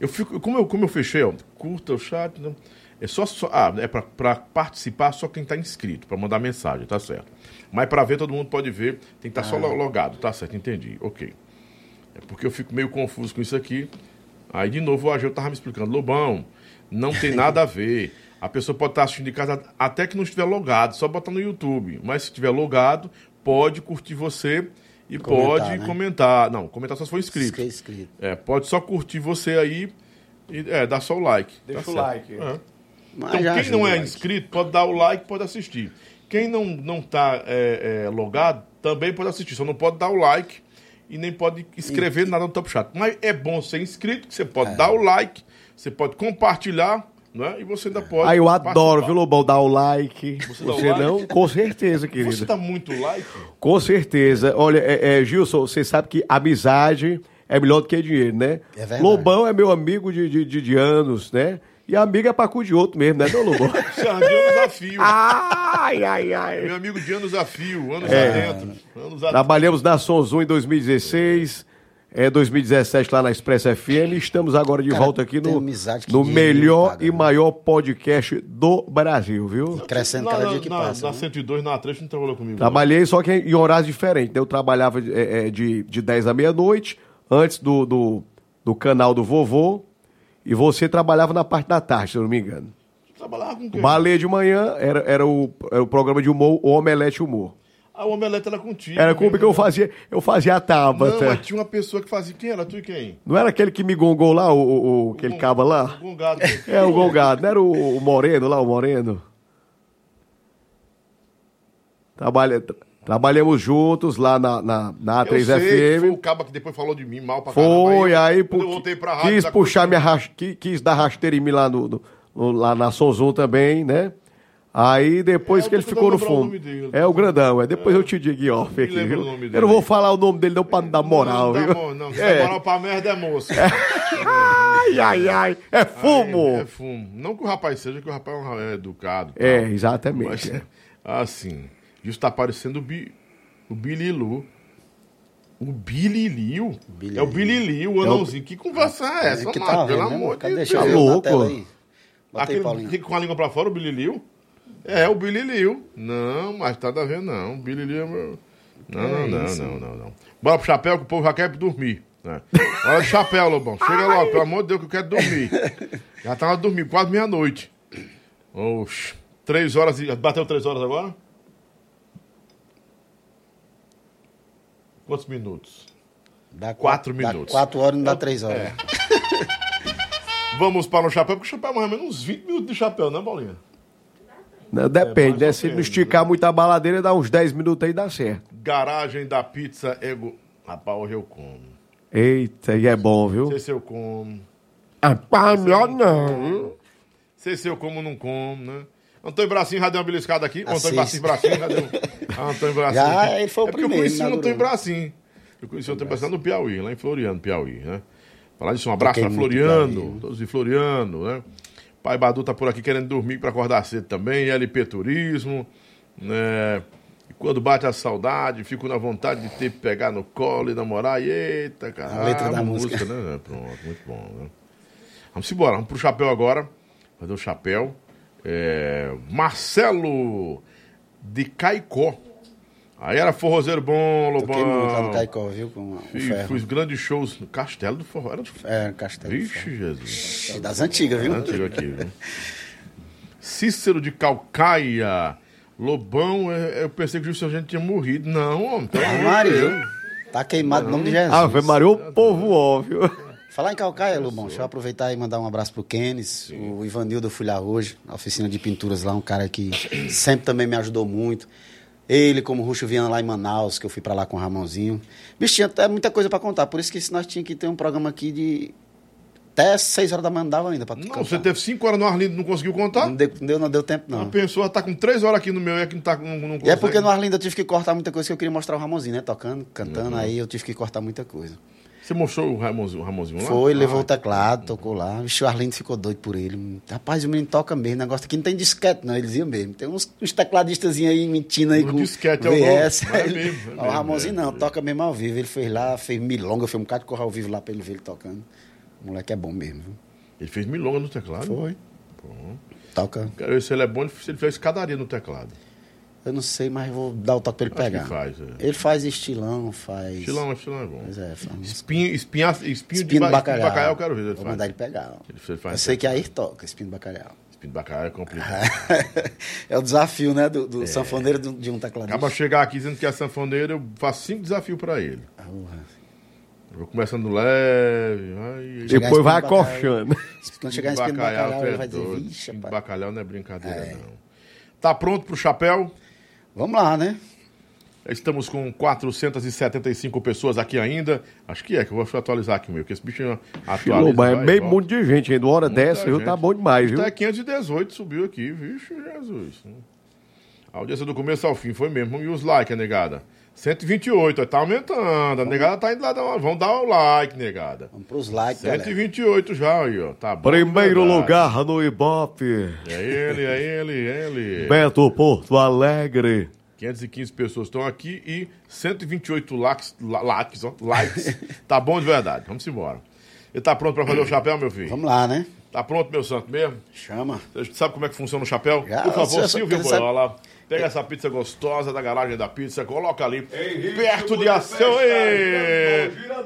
Eu fico, como eu, como eu fechei, ó, curta o chat. né? É só, só ah, é pra, pra participar só quem tá inscrito, pra mandar mensagem, tá certo. Mas pra ver, todo mundo pode ver, tem que estar Ah. só lo- logado, tá certo, entendi, ok. É porque eu fico meio confuso com isso aqui. Aí, de novo, o Ageu tava me explicando, Lobão, não tem nada a ver. A pessoa pode estar assistindo de casa até que não estiver logado, só botar no YouTube. Mas se estiver logado, pode curtir você e Comentar, pode né? comentar. Não, comentar só se for inscrito. Que é inscrito. É, pode só curtir você aí e é, dar só o like. Deixa Tá o certo. like. É. Então, quem não é like. inscrito pode dar o like, pode assistir. Quem não, não tá é, é, logado também pode assistir, só não pode dar o like e nem pode escrever nada no Top Chat. Mas é bom ser inscrito, que você É. pode dar o like, você pode compartilhar, né? E você ainda pode. Aí eu adoro, participar. viu, Lobão, dar o like. Você, dá o like? não? Com certeza, querido. Você dá muito like? Com certeza. Olha, é, é, Gilson, você sabe que amizade é melhor do que dinheiro, né? É verdade. Lobão é meu amigo de, de, de, de anos, né? E amigo é pra cu de outro mesmo, né, não, Lobão? Você é de anos a fio. ai, ai, ai. Meu amigo de anos a fio, anos É. adentro. Anos. Trabalhamos na Sonzum em 2016, é, 2017 lá na Expressa FM. e Estamos agora de Cara, volta aqui no, no não melhor paga, e né? maior podcast do Brasil, viu? Crescendo Na, cada na, dia que na, passa. na né? 102, na 3, não trabalhou comigo. não. Trabalhei só que em horários diferentes. né? Eu trabalhava é, é, de, de 10 à meia-noite, antes do, do, do canal do vovô. E você trabalhava na parte da tarde, se eu não me engano. Trabalhava com quem? O Baleia de manhã era, era, o, era o programa de humor, o Omelete Humor. A omelete era contigo. Era como mesmo, que eu né? fazia, eu fazia a Não, tábua. mas tinha uma pessoa que fazia. Quem era tu e quem? Não era aquele que me gongou lá, o, o- o- aquele Gon- caba lá? O Gongado. É, o gongado. Não era o, o Moreno lá, o Moreno? Trabalha, tra- trabalhamos juntos lá na, na, na Eu sei que Foi o A3FM. caba que depois falou de mim mal pra Foi, caramba. aí quando eu voltei pra rádio, quis puxar minha ras- qui- quis dar rasteira em mim lá, no, no- no- lá na Sonzum também, né? Aí depois É, que ele ficou no o fundo. dele. É o grandão, é. Depois eu te digo em off aqui, viu? Eu não vou falar o nome dele não pra não dar moral, não, viu? mo- Não, se É. moral pra merda é moço. Ai, ai, ai. É fumo. É, é fumo. Não que o rapaz seja, que o rapaz é um é educado. tal. É, exatamente. Mas, é. assim, isso tá parecendo o, Bi, o Bililu. O Bililiu? Billy É o Bililiu, o anãozinho. Que conversa é essa, que Marcos? tá Pelo né, amor mano? de? Deus. Tá louco. aí. Aquele com a língua pra fora, o Bililiu? É, o Bililiu. Não, mas tá a ver, não. O Bililiu é meu... Não, não, não, não, não, não. Bora pro chapéu que o povo já quer dormir. Né? Bora de chapéu, Lobão. Chega logo, pelo amor de Deus, que eu quero dormir. Já na dormir, quase meia-noite. Oxe. Três horas. e- Bateu três horas agora? Quantos minutos? Dá Quatro dá minutos. quatro horas não dá três horas. É. Vamos para o chapéu, porque o chapéu é mais ou menos uns 20 minutos de chapéu, né, Paulinha? Não, depende, mais né? Se não esticar muito a baladeira, dá uns 10 minutos aí dá certo. Garagem da pizza Ego. Rapaz, hoje eu como. Eita, e é bom, Não viu? sei se eu como. Rapaz, melhor não. Sei se eu como ou não como, né? Antônio Bracinho já deu uma beliscada aqui. O Antônio Assiste. Bracinho, Bracinho já deu. Ah, Antônio Bracinho. Já, ele foi o é porque eu primeiro, conheci o. Antônio Bracinho. Eu conheci o Antônio Bracinho no Piauí, lá em Floriano, Piauí, né? Falar disso, um abraço muito Floriano, todos de Floriano, né? Pai Badu tá por aqui querendo dormir para acordar cedo também, LP Turismo, né? E quando bate a saudade, fico na vontade de ter que pegar no colo e namorar. E eita, cara. A letra da ah, música. né? Pronto, muito bom, né? Vamos embora, vamos pro chapéu agora. Fazer o chapéu. É, Marcelo de Caicó. Aí era forrozeiro bom, Lobão. Toquei muito lá no Caicó, viu? Com o Fiz, ferro. fiz grandes shows no Castelo do Forró. Era do... É, Castelo. do Vixe, Jesus. Das antigas, viu? É antigo aqui, viu? Cícero de Calcaia. Lobão, é- eu pensei que o Gilson gente tinha morrido. Não, homem. pelo Ah, Maria, Deus. tá queimado em nome de Jesus. Ave Maria, o povo óbvio. Falar em Calcaia, Lobão, deixa eu aproveitar e mandar um abraço pro Kenis, o Ivanildo, eu fui lá hoje, na oficina de pinturas lá, um cara que sempre também me ajudou muito. Ele, como Ruxo Viana lá em Manaus, que eu fui pra lá com o Ramonzinho. Bicho, tinha até muita coisa pra contar, por isso que nós tínhamos que ter um programa aqui de... Até 6 horas da manhã não dava ainda pra Não, você teve cinco horas no Arlindo e não conseguiu contar? Não deu, não deu, não deu tempo, Uma não. pessoa tá com três horas aqui no meu e aqui não, tá, não, não E é consegue. porque no Arlindo eu tive que cortar muita coisa que eu queria mostrar o Ramonzinho, né? Tocando, cantando, Uhum. aí eu tive que cortar muita coisa. Você mostrou o Ramonzinho, o Ramonzinho lá? Foi, levou Ah, o teclado, tocou lá. O Arlindo ficou doido por ele. Rapaz, o menino toca mesmo. O negócio aqui não tem disquete, não. Eles iam mesmo. Tem uns, uns tecladistas aí mentindo aí No com disquete é o VS. É Ele- mesmo, é o Ramonzinho é, não, é. toca mesmo ao vivo. Ele fez lá, fez milonga, fez um bocado de correr ao vivo lá pra ele ver ele tocando. O moleque é bom mesmo, viu? Ele fez milonga no teclado? Foi. Toca. Quero ver se ele é bom, ele fez escadaria no teclado. Eu não sei, mas vou dar o toque pra ele Acho que pegar. faz, é. Ele faz estilão, faz. Estilão, estilão é bom. Pois é, faz Espinho, espinha, espinho, Espinho de, ba- de bacalhau. espinho de bacalhau eu quero ver. Ele Vou faz. mandar ele pegar. Ele faz- faz- Eu sei que aí toca, espinho de bacalhau. Espinho de bacalhau é complicado. é o desafio, né, do, do sanfoneiro de um- de um tecladista. Acaba chegar aqui dizendo que é sanfoneiro, eu faço cinco desafios pra ele. Eu vou começando leve, vai... Depois vai acochando. Quando chegar em espinho de bacalhau, ele é vai dizer, vixe, Espinho de rapaz. bacalhau não é brincadeira, É. não. Tá pronto pro chapéu? Vamos lá, né? Estamos com 475 pessoas aqui ainda. Acho que é, que eu vou atualizar aqui o meu, porque esse bicho atualiza. Filho, mas é meio volta. monte de gente ainda. Uma hora Muita dessa, viu? Tá bom demais, viu? Até 518 subiu aqui, vixe, Jesus. A audiência do começo ao fim foi mesmo. E os likes, negada? 128, ó, tá aumentando. A negada tá indo lá, dar uma- vamos dar o like, negada. Vamos pros likes, galera. 128 já aí, ó. Tá bom. Primeiro verdade. lugar no Ibope. É ele, é ele, é ele. Beto Porto Alegre. 515 pessoas estão aqui e 128 likes, likes, ó, likes. tá bom de verdade. Vamos embora. Ele tá pronto pra fazer o chapéu, meu filho? Vamos lá, né? Tá pronto, meu santo mesmo? Chama. Você sabe como é que funciona o chapéu? Já, Por favor, Silvio você sabe- Boiola, pega essa pizza gostosa da garagem da pizza, coloca ali, perto de Ação,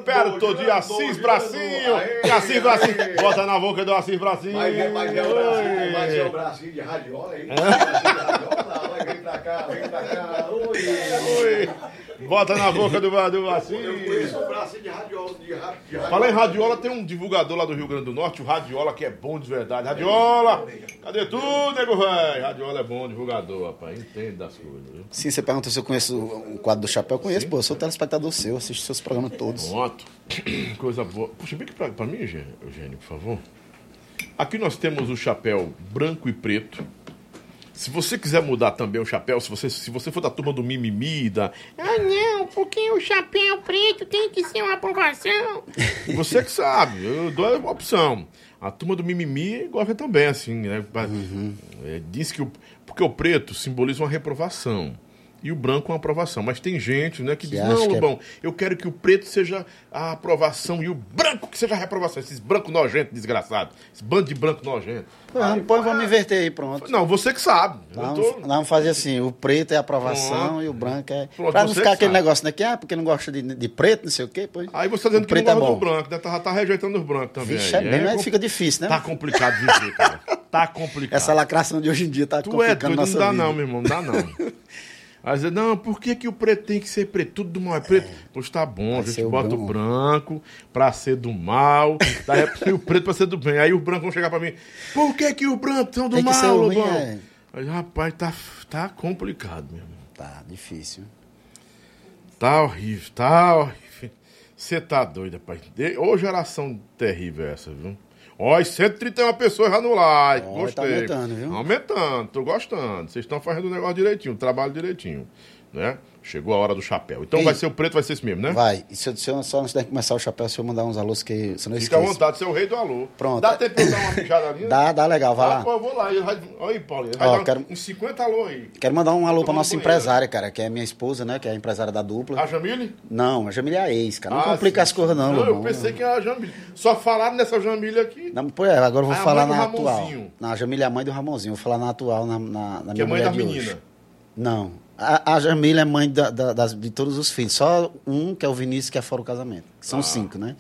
perto de Assis Bracinho, Assis Bracinho, bota na boca do Assis Bracinho. Oi. bracinho de radiola aí. Vai vir pra cá, vem pra cá. Oi. Bota na boca do, do Bracinho. o bracinho de radiola. De radiola. Fala em radiola, tem um divulgador lá do Rio Grande do Norte, o Radiola, que é bom de verdade. Radiola! Cadê tu, nego velho? Radiola é bom divulgador, rapaz. Entende das coisas, viu? Sim, você pergunta se eu conheço o quadro do chapéu. Eu conheço, pô. Eu sou telespectador seu, assisto seus programas todos. Pronto. Coisa boa. Puxa, bem que pra, pra mim, Eugênio, por favor. Aqui nós temos o chapéu branco e preto. Se você quiser mudar também o chapéu, se você, se você for da turma do mimimi, da. Ah, não, porque o chapéu preto tem que ser uma aprovação. Você que sabe, eu dou a opção. A turma do mimimi gosta também, assim, né? É, diz que o, porque o preto simboliza uma reprovação. E o branco uma aprovação. Mas tem gente né, que, Que diz, não, que é- Lobão, eu quero que o preto seja a aprovação e o branco que seja a reprovação. Esses brancos nojentos, desgraçados. Esse bando de branco nojento. Vamos, põe, vamos inverter aí, pronto. Não, você que sabe. Nós tô- vamos, vamos fazer assim, o preto é aprovação e o branco é... Pronto, pra não ficar que aquele sabe. negócio, né? Que, ah, porque não gosta de, de preto, não sei o quê, pois... Aí você tá dizendo o que não preto é gosta bom. do branco, né? Tá, tá rejeitando os brancos também. Vixe, aí. é bem, mas com- fica difícil, né? Tá complicado viver, cara. Tá complicado. Essa lacração de hoje em dia tá Tu é complicando doido, não nossa dá vida. não, meu irmão, não dá não. Aí dizer, não, por que, que o preto tem que ser preto? Tudo do mal é preto. Pois tá bom, a gente o bota o bom. branco pra ser do mal, rep- e o preto pra ser do bem. Aí os brancos vão chegar pra mim, por que que o branco são do Tem mal, o Lobão? é. Aí, rapaz, tá, tá complicado, meu irmão. Tá, difícil. Tá horrível, tá horrível. Você tá doido, rapaz. Ô geração terrível essa, viu? Ó, e 131 pessoas já no like. Ó, Gostei. tá aumentando, viu? Aumentando, tô gostando. Vocês estão fazendo o negócio direitinho, o trabalho direitinho. Né? Chegou a hora do chapéu. Então Ei. vai ser o preto, vai ser esse mesmo, né? Vai, e se eu, se eu só antes de começar o chapéu, se eu mandar uns alôs que você não Fica à esquece. vontade, você é o rei do alô. Pronto. Dá tempo de eu dar uma mijada ali? Dá, dá legal, vai Ah, lá. pô, eu vou lá. Ele vai... Olha aí, Paulo. Ele vai Ó, dar quero- uns 50 alô aí. Quero mandar um alô pra nossa banheiro. empresária, cara, que é minha esposa, né? Que é a empresária da dupla. A Jamile? Não, a Jamília é a ex, cara. Não Ah, complica sim, as coisas, não, Não, eu pensei que era a Jamile. Só falaram nessa Jamile aqui. Não, pô, é, agora eu vou Ah, a falar na atual. Ramonzinho. Na Jamília é a mãe do Ramonzinho. Vou falar na atual, na, na, na Que é minha mãe da menina. Não. A, a Jamília é mãe da- da- das- de todos os filhos. Só um, que é o Vinícius, que é fora o casamento. Que Ah. são cinco, né?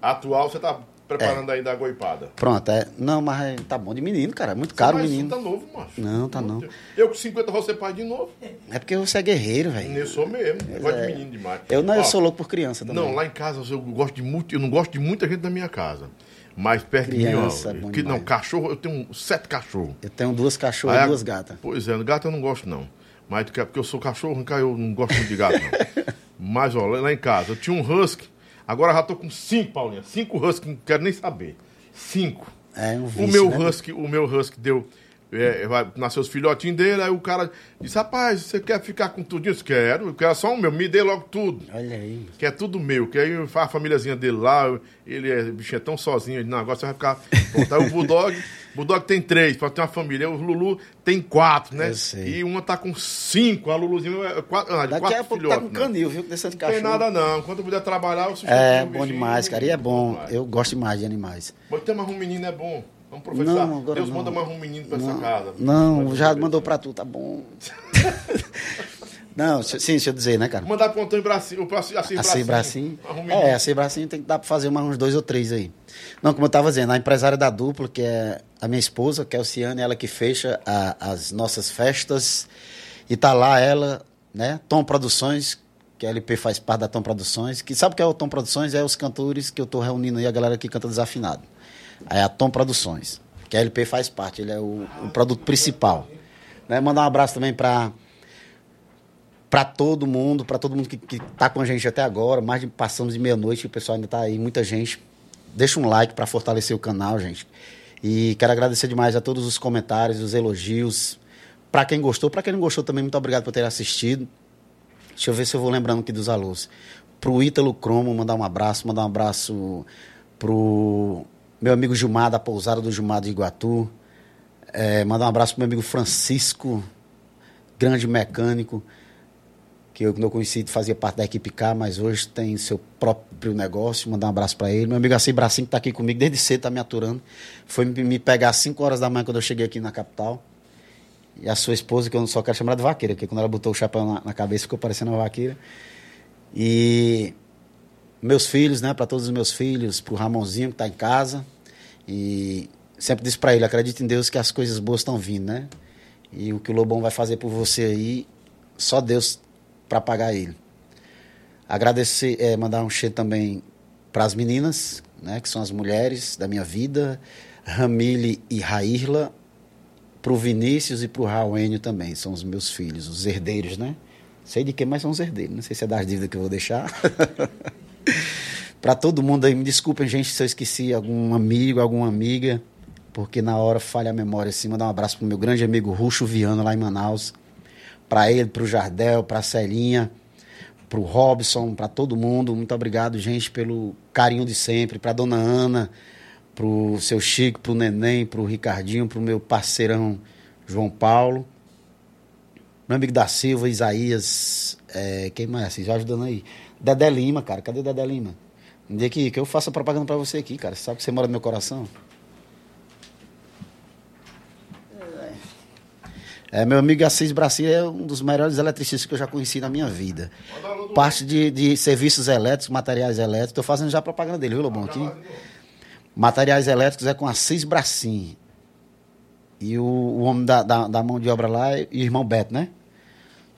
Atual, você tá preparando É. aí da goipada. Pronto, é. Não, mas é- tá bom de menino, cara. É muito caro o menino. Tá novo, macho. Não, tá não. Eu com 50 vou ser pai de novo. É porque você é guerreiro, velho. Eu sou mesmo. Eu gosto é. de menino demais. Eu não, eu Ó, sou louco por criança também. Não, lá em casa eu gosto de muito. Eu não gosto de muita gente na minha casa. Mas perto Criança, é de mim, ó. bom Que, não, cachorro, eu tenho sete cachorros. Eu tenho duas cachorras e a- duas gatas. Pois é, gato eu não gosto, não. Mas quer- porque eu sou cachorro, eu não gosto muito de gato, não. Mas, ó, lá em casa, eu tinha um husky. Agora já tô com cinco, Paulinha. Cinco husky, não quero nem saber. Cinco. É um O vício, meu né? husky, o meu husky deu. É, vai, nasceu os filhotinhos dele, aí o cara disse, rapaz, você quer ficar com tudo isso? Quero, eu quero só um meu, me dê logo tudo. Olha aí. Que é tudo meu, que aí a famíliazinha dele lá, ele é o bichinho é tão sozinho, ele, não, agora você vai ficar. Pronto, aí o Bulldog, o Bulldog tem três, pra ter uma família. O Lulu tem quatro, né? E uma tá com cinco, a Luluzinha é quatro, ah, de Daqui a pouco tá com né? canil, viu? Desse de Não tem cachorro. nada não, quando eu puder trabalhar, eu É, o bom bichinho, demais, cara. E é bom. Eu gosto demais de animais. Mas ter mais um menino é bom. Vamos profetizar. Não, Deus não. manda mais um menino pra essa casa. Não, Vai já mandou pra tu, tá bom. não, sim, deixa eu dizer, né, cara? Mandar Antônio Bracinho, o Assis Bracinho. A Sei Bracinho. Um É, menino. a Sei Bracinho tem que dar pra fazer mais uns dois ou três aí. Não, como eu tava dizendo, a empresária da dupla, que é a minha esposa, que é o Ciane, ela que fecha a- as nossas festas. E tá lá ela, né? Tom Produções, que a LP faz parte da Tom Produções. Que sabe o que é o Tom Produções? É os cantores que eu tô reunindo aí, a galera que canta desafinado. Aí a Tom Produções, que a LP faz parte, ele é o, o produto principal. Né? Mandar um abraço também para para todo mundo, para todo mundo que, que tá com a gente até agora, mais de passamos de meia-noite, o pessoal ainda tá aí, muita gente. Deixa um like para fortalecer o canal, gente. E quero agradecer demais a todos os comentários, os elogios. Para quem gostou, para quem não gostou também, muito obrigado por ter assistido. Deixa eu ver se eu vou lembrando aqui dos alôs. Pro Ítalo Cromo, mandar um abraço, mandar um abraço pro meu amigo Gilmar, da pousada do Gilmar de Iguatu. É, mandar um abraço pro meu amigo Francisco, grande mecânico, que eu, eu conheci, fazia parte da equipe K, mas hoje tem seu próprio negócio. Mandar um abraço para ele. Meu amigo Assi Bracinho, que tá aqui comigo desde cedo, tá me aturando. Foi me me pegar às 5 horas da manhã quando eu cheguei aqui na capital. E a sua esposa, que eu só quero chamar de vaqueira, porque quando ela botou o chapéu na, na cabeça ficou parecendo uma vaqueira. E meus filhos, né, para todos os meus filhos, pro Ramonzinho que tá em casa. E sempre disse para ele, acredite em Deus que as coisas boas estão vindo, né? E o que o Lobão vai fazer por você aí, só Deus para pagar ele. Agradecer, é, mandar um cheiro também para as meninas, né, que são as mulheres da minha vida, Ramile e Raírla, pro Vinícius e pro Raulênio também, são os meus filhos, os herdeiros, né? Sei de quem, mas são os herdeiros. Não sei se é das dívidas que eu vou deixar. para todo mundo aí, me desculpem, gente, se eu esqueci algum amigo, alguma amiga, porque na hora falha a memória assim. Mandar um abraço pro meu grande amigo Ruxo Viano lá em Manaus. Para ele, pro Jardel, pra Celinha, pro Robson, para todo mundo. Muito obrigado, gente, pelo carinho de sempre. Pra dona Ana, pro seu Chico, pro Neném, pro Ricardinho, pro meu parceirão João Paulo. Meu amigo da Silva, Isaías, é, quem mais? Já ajudando aí. Dedé Lima, cara. Cadê Dedé Lima? Um dia que, eu faça propaganda pra você aqui, cara. Você sabe que você mora no meu coração. É, meu amigo Assis Bracia é um dos melhores eletricistas que eu já conheci na minha vida. Parte de, de serviços elétricos, materiais elétricos. Estou fazendo já propaganda dele, viu, Lobão? Aqui. Materiais elétricos é com Assis Bracim. E o, o homem da, da, da mão de obra lá é o irmão Beto, né?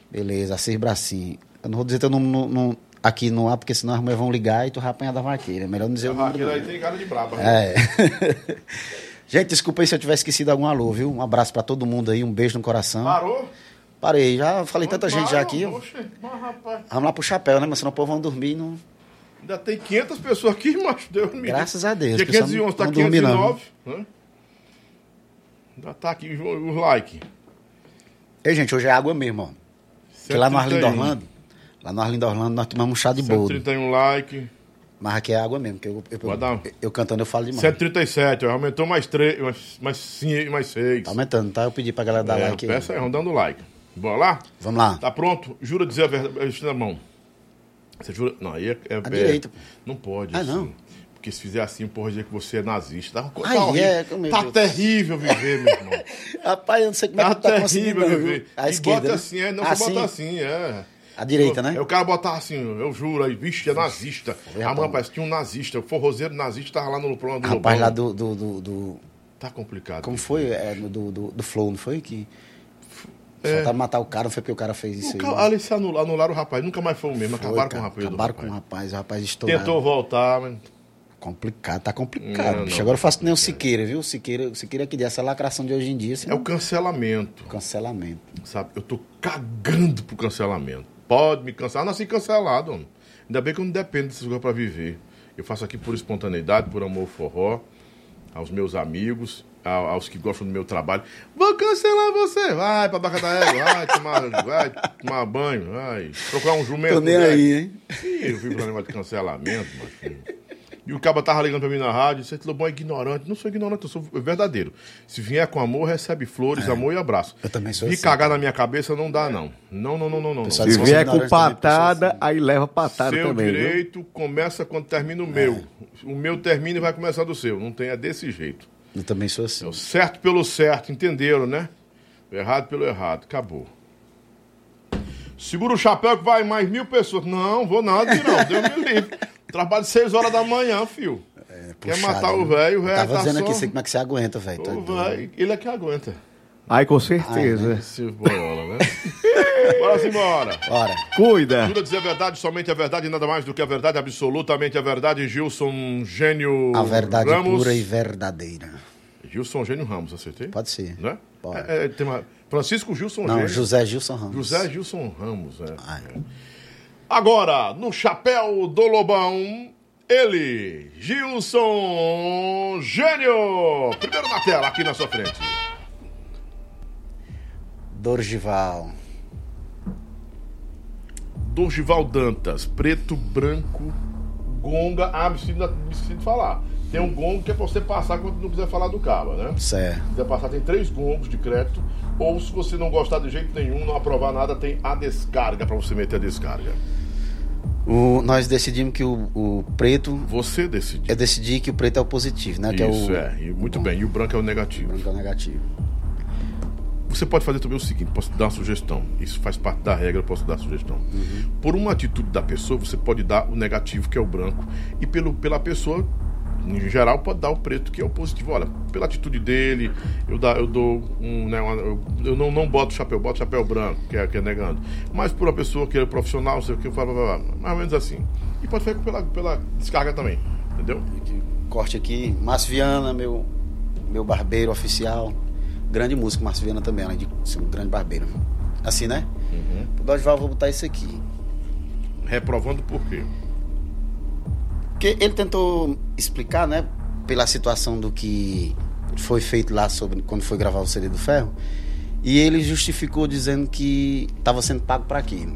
Beleza, Assis Bracim. Eu não vou dizer teu nome no, no- aqui no ar, porque senão as mulheres vão ligar e tu vai apanhar da vaqueira. Melhor não dizer o nome Aquele aí tem cara de braba. né? É. Gente, desculpa aí se eu tiver esquecido algum alô, viu? Um abraço pra todo mundo aí, um beijo no coração. Parou? Parei, já falei tanta gente já aqui. Oxe, mas, rapaz, Vamos lá pro chapéu, né? Mas senão o povo vão dormir e não. ainda tem 500 pessoas aqui, macho. Deus me. Graças a Deus, Dia o pessoal 511 tá não- não dorme, não. 509. né? Ainda tá aqui os like. Ei, gente, hoje é água mesmo, ó. Porque lá no Arlindo 131. Orlando, lá no Arlindo Orlando, nós tomamos um chá de boldo. 131 like. Mas aqui é água mesmo, que eu, eu, eu, eu cantando eu falo demais. 137, ó, aumentou mais 3, mais, mais, cinco, mais 6. Tá aumentando, tá? Eu pedi pra galera dar é, like aí. peça aí, vamos dando like. Bora lá? Vamos lá. Tá pronto? Jura dizer a verdade na mão. Você jura? Não, aí é. é, é- direita. Não pode. Ah, assim. não. Porque se fizer assim, porra, dizer que você é nazista. Tá, tá Ai, horrível. é, meu tá Deus. terrível viver, meu irmão. Rapaz, eu não sei como é Tá que tu tá conseguindo. terrível não, viu? viver. A e esquerda. bota né? assim, é, não, assim, bota assim, é. A direita, né? É o cara botar assim, eu juro, aí, vixe, é nazista. Ah, rapaz. mano, parece que tinha um nazista, o forrozeiro nazista tava lá no plano do Rapaz, Lobão. lá do. do, do, do- Tá complicado. como foi? É, do, do, do Flow, não foi? Que. É. Faltava matar o cara, não foi porque o cara fez isso O aí. cara, né? ali se anula- anularam o rapaz, nunca mais foi o mesmo, Foi, acabaram com cara, o rapaz. Acabaram com o rapaz. o rapaz estourado. Tentou voltar, mas. Complicado, tá complicado. Não, bicho. não, Agora eu faço nem o Siqueira, viu? O Siqueira, o Siqueira que essa lacração de hoje em dia, assim, É o cancelamento, cancelamento. sabe? Eu tô cagando pro cancelamento. Pode me cancelar. Eu nasci cancelado, homem. Ainda bem que eu não dependo dessas coisas pra viver. Eu faço aqui por espontaneidade, por amor ao forró, aos meus amigos, aos que gostam do meu trabalho. Vou cancelar você. Vai pra Baca da Égua, vai tomar, vai tomar banho, vai procurar um jumento. Tô nem aí, hein? Ih, eu fui pro negócio de cancelamento, machinho. E o cabo tava ligando pra mim na rádio, você Lobão é ignorante. Não sou ignorante, eu sou verdadeiro. Se vier com amor, recebe flores, amor e abraço. É. Eu também sou Me assim. cagar na minha cabeça não dá, não. Não, não, não, não, não. Se vier com também, patada, pessoas aí leva patada Seu também, viu? direito começa quando termina o meu. É. O meu termina e vai começar do seu. Não tem, é desse jeito. Eu também sou assim. É o certo pelo certo, entenderam, né? O errado pelo errado. Acabou. Segura o chapéu que vai mais mil pessoas. Não, vou nada, não. Deus me livre. Trabalho seis horas da manhã, fio. Quer Puxado, matar o né? velho, o velho Tava tá dizendo só... aqui, sei como é que você aguenta, velho. Tá doido. vai, Ele é que aguenta. Ai, com certeza. Esse boiola, né? Bora embora. Ora, Cuida. Jura dizer a verdade, somente a verdade, e nada mais do que a verdade, absolutamente a verdade. Gilson Gênio a verdade Ramos. pura e verdadeira. Gilson Gênio Ramos, acertei? Pode ser. Né? Pode. É, é, tem uma... Francisco Gilson Não, Gênio. José Gilson Ramos. José Gilson Ramos, é. Ah, é. Agora, no chapéu do Lobão, ele, Gilson Gênio. Primeiro na tela, aqui na sua frente. Dorgival. Dorgival Dantas, preto, branco, gonga. Ah, me esqueci, me de falar. Tem um gongo que é pra você passar quando não quiser falar do caba, né? Certo. Se quiser passar, tem três gongos de crédito. Ou se você não gostar de jeito nenhum, não aprovar nada, tem a descarga pra você meter a descarga. O- nós decidimos que o, o preto. Você decide. Eu decidi que o preto é o positivo, né? que Isso, é, o, é. E muito bem. E o branco é o o negativo. branco é o negativo. Você pode fazer também o seguinte, posso dar uma sugestão. Isso faz parte da regra, eu posso dar sugestão. Por uma atitude da pessoa, você pode dar o negativo, que é o branco, e pelo, pela pessoa, em geral, pode dar o preto, que é o positivo. Olha, pela atitude dele, eu, dá, eu dou um. Né, uma- eu, eu não, não boto chapéu, boto chapéu branco, que é, que é negando. Mas por uma pessoa que é profissional, não sei o que, eu blá, blá, blá, mais ou menos assim. E pode fazer pela, pela descarga também, entendeu? Corte aqui. Márcio Viana, meu, meu barbeiro oficial. Grande músico, Márcio Viana também, além de ser um grande barbeiro. Assim, né? Uhum. O Dodgeval, vou botar isso aqui. Reprovando por quê? Porque ele tentou explicar, né, pela situação do que foi feito lá sobre quando foi gravar o CD do Ferro, e ele justificou dizendo que estava sendo pago para quê?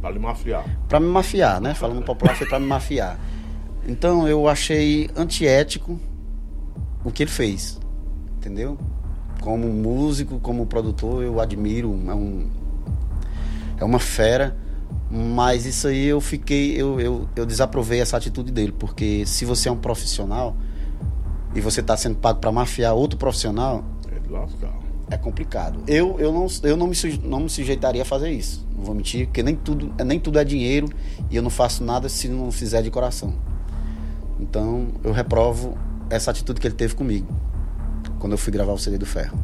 Pra lhe mafiar. Para me mafiar, né? Falando popular foi para me mafiar. Então eu achei antiético o que ele fez, entendeu? Como músico, como produtor, eu admiro, é um é uma fera, mas isso aí eu fiquei, eu, eu, eu desaprovei essa atitude dele, porque se você é um profissional e você está sendo pago para mafiar outro profissional, É é complicado. Eu, eu, não, eu não, me, não me sujeitaria a fazer isso. Não vou mentir, porque nem tudo, nem tudo é dinheiro e eu não faço nada se não fizer de coração. Então eu reprovo essa atitude que ele teve comigo quando eu fui gravar o CD do Ferro.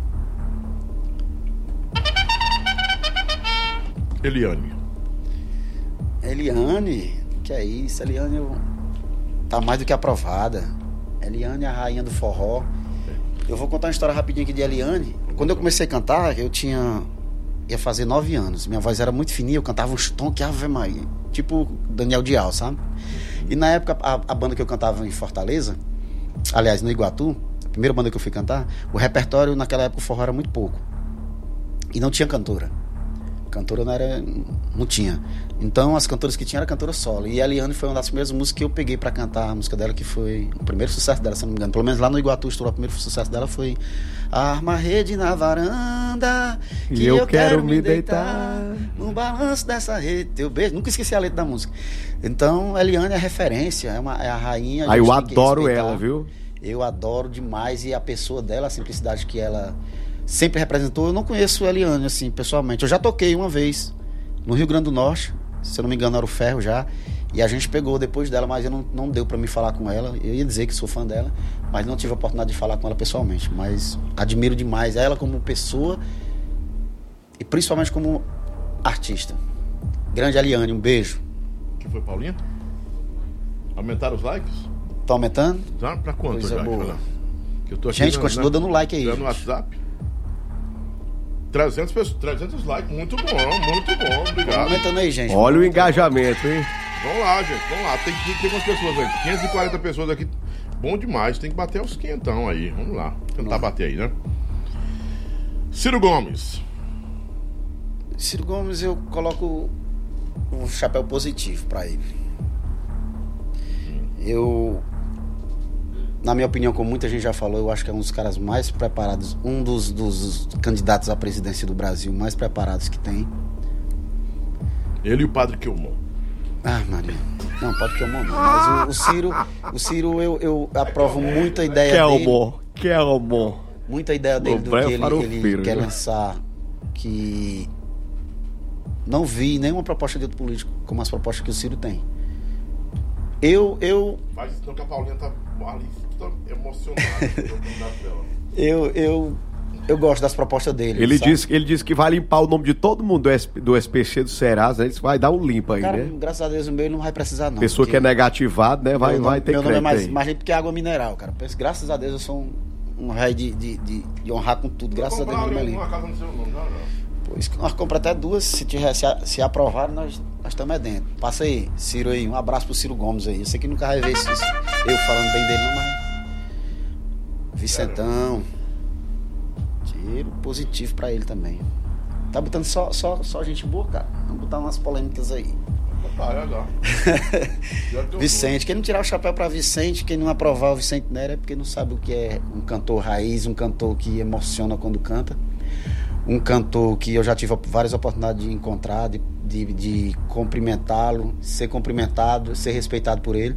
Eliane. Eliane, que é isso? Eliane eu- tá mais do que aprovada. Eliane é a rainha do forró. Eu vou contar uma história rapidinho aqui de Eliane. Quando eu comecei a cantar, eu tinha. ia fazer nove anos. Minha voz era muito fininha, eu cantava uns tons que Ave Maria. Tipo Daniel Dial, sabe? E na época, a, a banda que eu cantava em Fortaleza, aliás, no Iguatu, a primeira banda que eu fui cantar, o repertório naquela época o forró era muito pouco. E não tinha cantora. Cantora não era. não tinha. Então as cantoras que tinha era cantora solo. E a Eliane foi uma das primeiras músicas que eu peguei pra cantar a música dela, que foi o primeiro sucesso dela, se eu não me engano. Pelo menos lá no Iguatu estourou o primeiro sucesso dela foi Arma rede na varanda. E eu quero me deitar. No balanço dessa rede. Teu beijo. Nunca esqueci a letra da música. Então, a Eliane é referência, é, uma, é a rainha. a gente eu que adoro ela, viu? Eu adoro demais e a pessoa dela, a simplicidade que ela sempre representou. Eu não conheço a Eliane, assim, pessoalmente. Eu já toquei uma vez no Rio Grande do Norte, se eu não me engano era o Ferro já, e a gente pegou depois dela, mas eu não, não deu pra me falar com ela. Eu ia dizer que sou fã dela, mas não tive a oportunidade de falar com ela pessoalmente. Mas admiro demais ela como pessoa e principalmente como artista. Grande Eliane, um beijo. Que foi, Paulinha? Aumentaram os likes? Tá aumentando? Já pra quanto Coisa já? boa. Que eu tô aqui Gente, na- continua na- dando like aí, No gente. WhatsApp. 300, pessoas, 300 likes, muito bom, muito bom, obrigado. aumentando aí, gente. Olha o engajamento, hein? Vamos lá, gente, vamos lá. Tem, tem, tem quantas pessoas aí? 540 pessoas aqui. Bom demais, tem que bater os quentão aí. Vamos lá. Tentar bater aí, né? Ciro Gomes. Ciro Gomes, eu coloco um chapéu positivo pra ele. Eu, na minha opinião, como muita gente já falou, eu acho que é um dos caras mais preparados, um dos, dos candidatos à presidência do Brasil mais preparados que tem. Ele e o Padre Kilmon. Ah, Maria. Não, que eu não. Mas o, o Ciro, o Ciro eu, eu aprovo muito a ideia dele. Kelmor. Que é o bom. Muita ideia dele do Bom, é que ele, ele quer né? lançar que não vi nenhuma proposta de outro político como as propostas que o Ciro tem. Eu, eu, Faz isso não que a Paulinha tá ali tá tela. eu, eu, eu gosto das propostas dele. Ele sabe? disse, ele disse que vai limpar o nome de todo mundo do, SP, do SPC do Serasa, ele vai dar um limpo aí, Cara, né? graças a Deus o meu não vai precisar não. Pessoa que é porque negativado, né? Vai, meu vai nome- ter Meu nome é mais, aí. mais limpo que água mineral, cara. Penso, Graças a Deus eu sou um, um rei de, de, de, de honrar com tudo. Graças a Deus meu nome é limpo. uma casa no seu nome. Por isso que nós compramos até duas, se, tiver, se, se aprovar, nós, estamos é dentro. Passa aí, Ciro aí, um abraço pro Ciro Gomes aí. Eu sei que nunca vai ver isso, isso- eu falando bem dele, não, mas. Vicentão. Tiro positivo pra ele também. Tá botando só, só, só gente boa, cara. Vamos botar umas polêmicas aí. Vicente, quem não tirar o chapéu pra Vicente, quem não aprovar o Vicente Nery é porque não sabe o que é um cantor raiz, um cantor que emociona quando canta. Um cantor que eu já tive várias oportunidades de encontrar, de, de, de cumprimentá-lo, ser cumprimentado, ser respeitado por ele.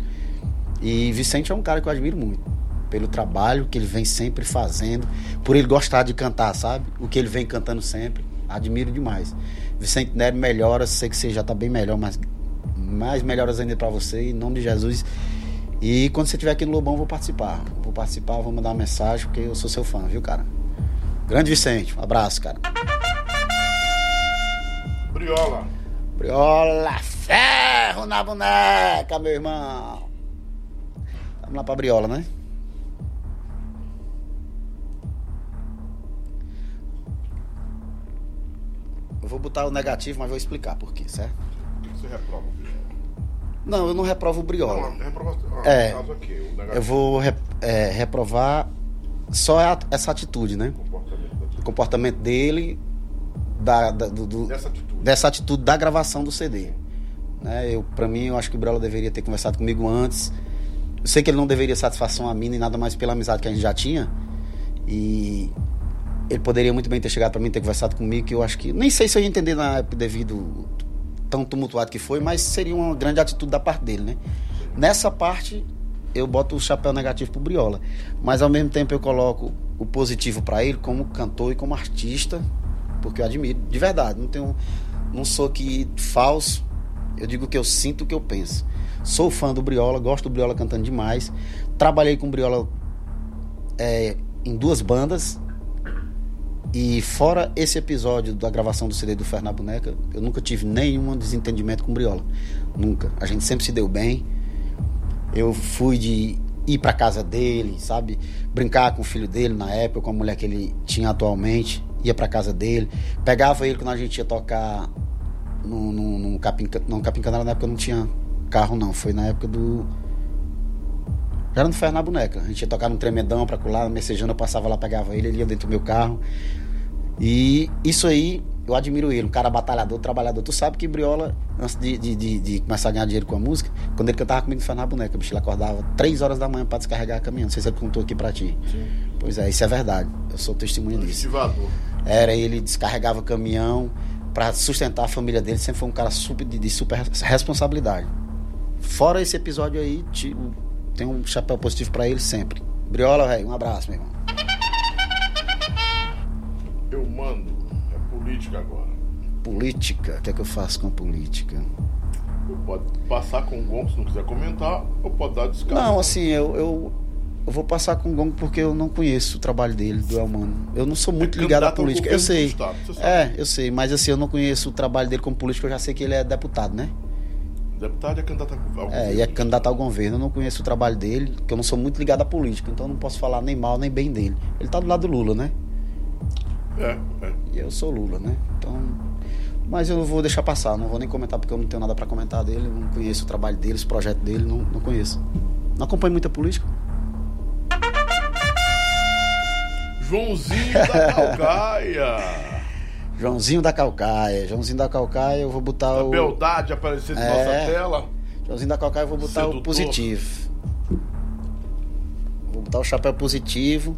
E Vicente é um cara que eu admiro muito. Pelo trabalho que ele vem sempre fazendo, por ele gostar de cantar, sabe? O que ele vem cantando sempre. Admiro demais. Vicente Nery melhora, sei que você já tá bem melhor, mas mais melhoras ainda pra você, em nome de Jesus. E quando você estiver aqui no Lobão, vou participar. Vou participar, vou mandar uma mensagem, porque eu sou seu fã, viu, cara? Grande Vicente, um abraço, cara. Briola. Briola, ferro na boneca, meu irmão. Vamos lá pra Briola, né? Botar o negativo, mas vou explicar por quê, certo? O que você reprova, Briola? Não, eu não reprovo o Briola. Não, reprova. Ah, É. aqui, o Eu vou re- é, reprovar só a- essa atitude, né? comportamento da O comportamento dele, da, da- do- do- Dessa atitude. dessa atitude da gravação do CD. Né? Eu, pra mim, eu acho que o Briola deveria ter conversado comigo antes. Eu sei que ele não deveria satisfação a mim, nem nada mais pela amizade que a gente já tinha. E ele poderia muito bem ter chegado pra mim, ter conversado comigo, que eu acho que. Nem sei se eu ia entender na época devido tão tumultuado que foi, mas seria uma grande atitude da parte dele, né? Nessa parte, eu boto o chapéu negativo pro Briola. Mas ao mesmo tempo eu coloco o positivo pra ele como cantor e como artista, porque eu admiro, de verdade. Não tenho. Não sou aqui falso. Eu digo que eu sinto o que eu penso. Sou fã do Briola, gosto do Briola cantando demais. Trabalhei com o Briola é, em duas bandas. E fora esse episódio da gravação do CD do Fernando Boneca, eu nunca tive nenhum desentendimento com Briola. Nunca. A gente sempre se deu bem. Eu fui de ir pra casa dele, sabe? Brincar com o filho dele na época, com a mulher que ele tinha atualmente. Ia pra casa dele. Pegava ele quando a gente ia tocar no, no, no Capim, não, Capim Canela na época não tinha carro não. Foi na época do... Já era no Ferro Boneca. A gente ia tocar num tremendão pra colar, messejando, eu passava lá, pegava ele, ele ia dentro do meu carro. E isso aí, eu admiro ele, um cara batalhador, trabalhador. Tu sabe que Briola, antes de, de, de, de começar a ganhar dinheiro com a música, quando ele cantava comigo Ferro na Boneca, o bicho ele acordava 3 horas da manhã pra descarregar caminhão. Não sei se ele contou aqui pra ti. Pois é, isso é verdade. Eu sou testemunha disso. Ativador. Era ele descarregava caminhão pra sustentar a família dele, sempre foi um cara super de, de super res- responsabilidade. Fora esse episódio aí, tem um chapéu positivo pra ele sempre. Briola, velho, um abraço, meu irmão. Eu mando. É política agora. Política, o que é que eu faço com política? Pode passar com o Gon se não quiser comentar, ou pode dar descarga. Não, assim, eu, eu, eu vou passar com o Gongo porque eu não conheço o trabalho dele, do Elmano. Eu não sou muito É ligado à política. Eu governo sei. estado. É, eu sei, mas assim, eu não conheço o trabalho dele como político, eu já sei que ele é deputado, né? Deputado é candidato ao É, e é candidato ao governo. Eu não conheço o trabalho dele, porque eu não sou muito ligado à política, então eu não posso falar nem mal nem bem dele. Ele tá do lado do Lula, né? É, é. E eu sou Lula, né? Então. Mas eu vou deixar passar, não vou nem comentar porque eu não tenho nada pra comentar dele, não conheço o trabalho dele, os projetos dele, não, não conheço. Não acompanho muita política. Joãozinho da Calcaia. Joãozinho da Calcaia. Joãozinho da Calcaia, eu vou botar A o. beldade aparecendo na É. nossa tela. Joãozinho da Calcaia, eu vou botar Sedutor. o positivo. Vou botar o chapéu positivo.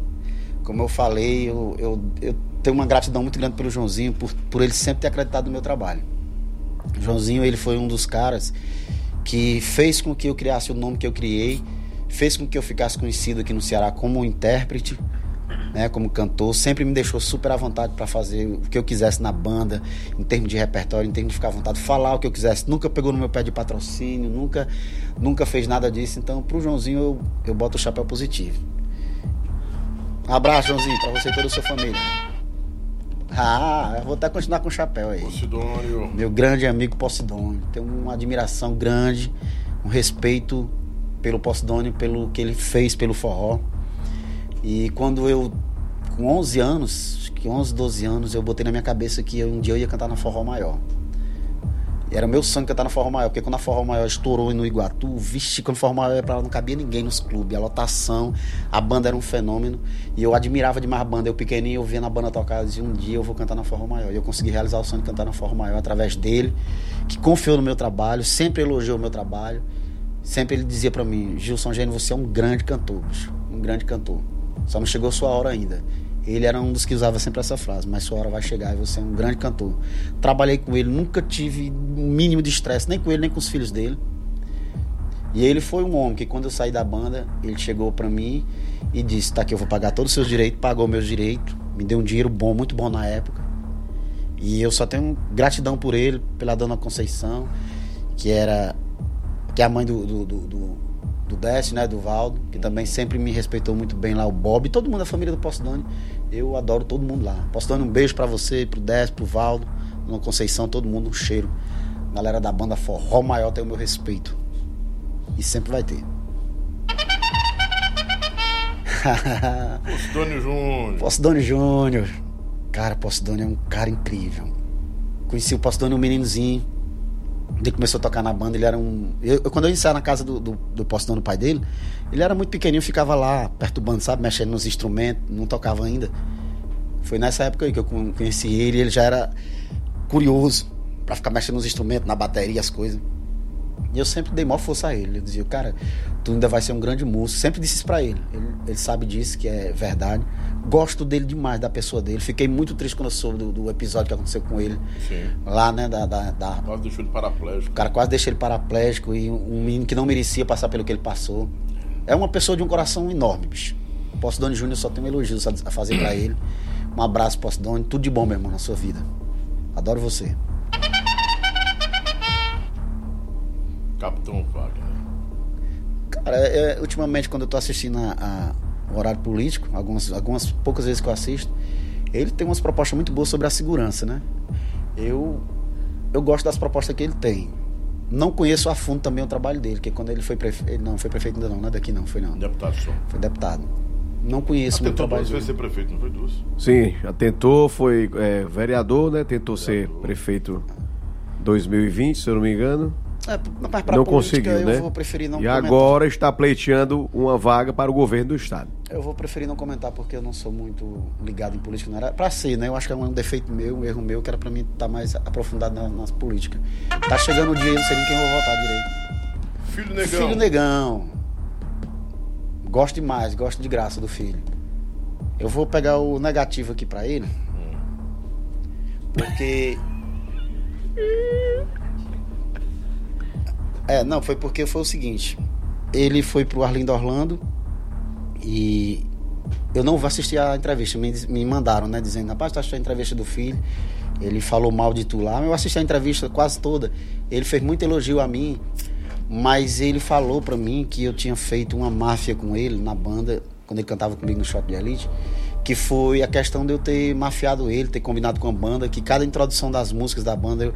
Como eu falei, eu, eu, eu tenho uma gratidão muito grande pelo Joãozinho, por, por ele sempre ter acreditado no meu trabalho. O Joãozinho, ele foi um dos caras que fez com que eu criasse o nome que eu criei, fez com que eu ficasse conhecido aqui no Ceará como intérprete, né, como cantor, sempre me deixou super à vontade para fazer o que eu quisesse na banda, em termos de repertório, em termos de ficar à vontade, falar o que eu quisesse. Nunca pegou no meu pé de patrocínio, nunca, nunca fez nada disso. Então, pro Joãozinho, eu, eu boto o chapéu positivo. Abraço, Joãozinho, para você e toda a sua família. Ah, eu vou até continuar com o chapéu aí. Posidônio. Meu grande amigo Posidônio. Tenho uma admiração grande, um respeito pelo Posidônio, pelo que ele fez pelo forró. E quando eu, com 11 anos, acho que 11, 12 anos, eu botei na minha cabeça que eu- um dia eu ia cantar na Forró Maior. E era meu sonho cantar na Forró Maior, porque quando a Forró Maior estourou no Iguatu, vixe, quando a Forró Maior ia pra lá, não cabia ninguém nos clubes. A lotação, a banda era um fenômeno. E eu admirava demais a banda. Eu pequenininho, eu via na banda tocar, eu dizia, um dia eu vou cantar na Forró Maior. E eu consegui realizar o sonho de cantar na Forró Maior através dele, que confiou no meu trabalho, sempre elogiou o meu trabalho. Sempre ele dizia pra mim, Gilson Gênio, você é um grande cantor, bicho. Um grande cantor. Só não chegou sua hora ainda. Ele era um dos que usava sempre essa frase, mas sua hora vai chegar e você é um grande cantor. Trabalhei com ele, nunca tive um mínimo de estresse, nem com ele, nem com os filhos dele. E ele foi um homem que quando eu saí da banda, ele chegou pra mim e disse, tá aqui, eu vou pagar todos os seus direitos, pagou meus direitos, me deu um dinheiro bom, muito bom na época. E eu só tenho gratidão por ele, pela dona Conceição, que era que é a mãe do, do, do, do, do Décio, né, do Valdo, que também sempre me respeitou muito bem lá, o Bob, todo mundo da família do Postdone. Eu adoro todo mundo lá. Postdone, um beijo pra você, pro Décio, pro Valdo, Dona Conceição, todo mundo, um cheiro. Galera da banda Forró Maior tem o meu respeito. E sempre vai ter. Posidônio Júnior. Postdone Júnior. Cara, Postdone é um cara incrível. Conheci o Postdone um meninozinho. Ele começou a tocar na banda, ele era um. Eu, eu- quando eu iniciava na casa do, do, do Postdone, pai dele, ele era muito pequenininho, ficava lá perturbando, sabe? Mexendo nos instrumentos, não tocava ainda. Foi nessa época aí que eu con- conheci ele, ele já era curioso pra ficar mexendo nos instrumentos, na bateria, as coisas. E eu sempre dei maior força a ele. Eu dizia, cara, tu ainda vai ser um grande músico. Sempre disse isso pra ele. ele. Ele sabe disso, que é verdade. Gosto dele demais, da pessoa dele. Fiquei muito triste quando eu soube do, do episódio que aconteceu com ele. Sim. Lá, né, da, da, da- Quase deixou ele paraplégico. O cara quase deixa ele paraplégico e um menino que não merecia passar pelo que ele passou. É uma pessoa de um coração enorme, bicho. Postdone Júnior só tem elogios a a fazer pra ele. Um abraço, Postdone. Tudo de bom, meu irmão, na sua vida. Adoro você. Capitão Wagner. Cara, é, é, ultimamente, quando eu tô assistindo a, a- o horário político, algumas, algumas poucas vezes que eu assisto, ele tem umas propostas muito boas sobre a segurança, né? Eu, eu gosto das propostas que ele tem. Não conheço a fundo também o trabalho dele, porque quando ele foi prefeito. Ele não foi prefeito ainda não, não é daqui não, foi não. Deputado só. Foi deputado. Não conheço muito o tentou trabalho duas vezes dele. ser prefeito, não foi duas? Sim, já tentou, foi é, vereador, né? Tentou ser prefeito 2020, se eu não me engano. É, mas pra não política, conseguiu, né? Eu vou preferir não e comentar. agora está pleiteando uma vaga para o governo do estado. Eu vou preferir não comentar porque eu não sou muito ligado em política. Não era pra ser, né? Eu acho que é um defeito meu, um erro meu, que era pra mim estar mais aprofundado na, nas políticas. Tá chegando o dia, eu não sei nem quem eu vou votar direito. Filho negão. Filho negão. Gosto demais, gosto de graça do filho. Eu vou pegar o negativo aqui pra ele. Porque. É, não, foi porque foi o seguinte. Ele foi pro Arlindo Orlando e eu não vou assistir a entrevista. Me, me mandaram, né? Dizendo, rapaz, tu assistiu a entrevista do filho. Ele falou mal de tu lá. Eu assisti a entrevista quase toda. Ele fez muito elogio a mim. Mas ele falou pra mim que eu tinha feito uma máfia com ele na banda, quando ele cantava comigo no Shot de Elite. Que foi a questão de eu ter mafiado ele, ter combinado com a banda, que cada introdução das músicas da banda, eu,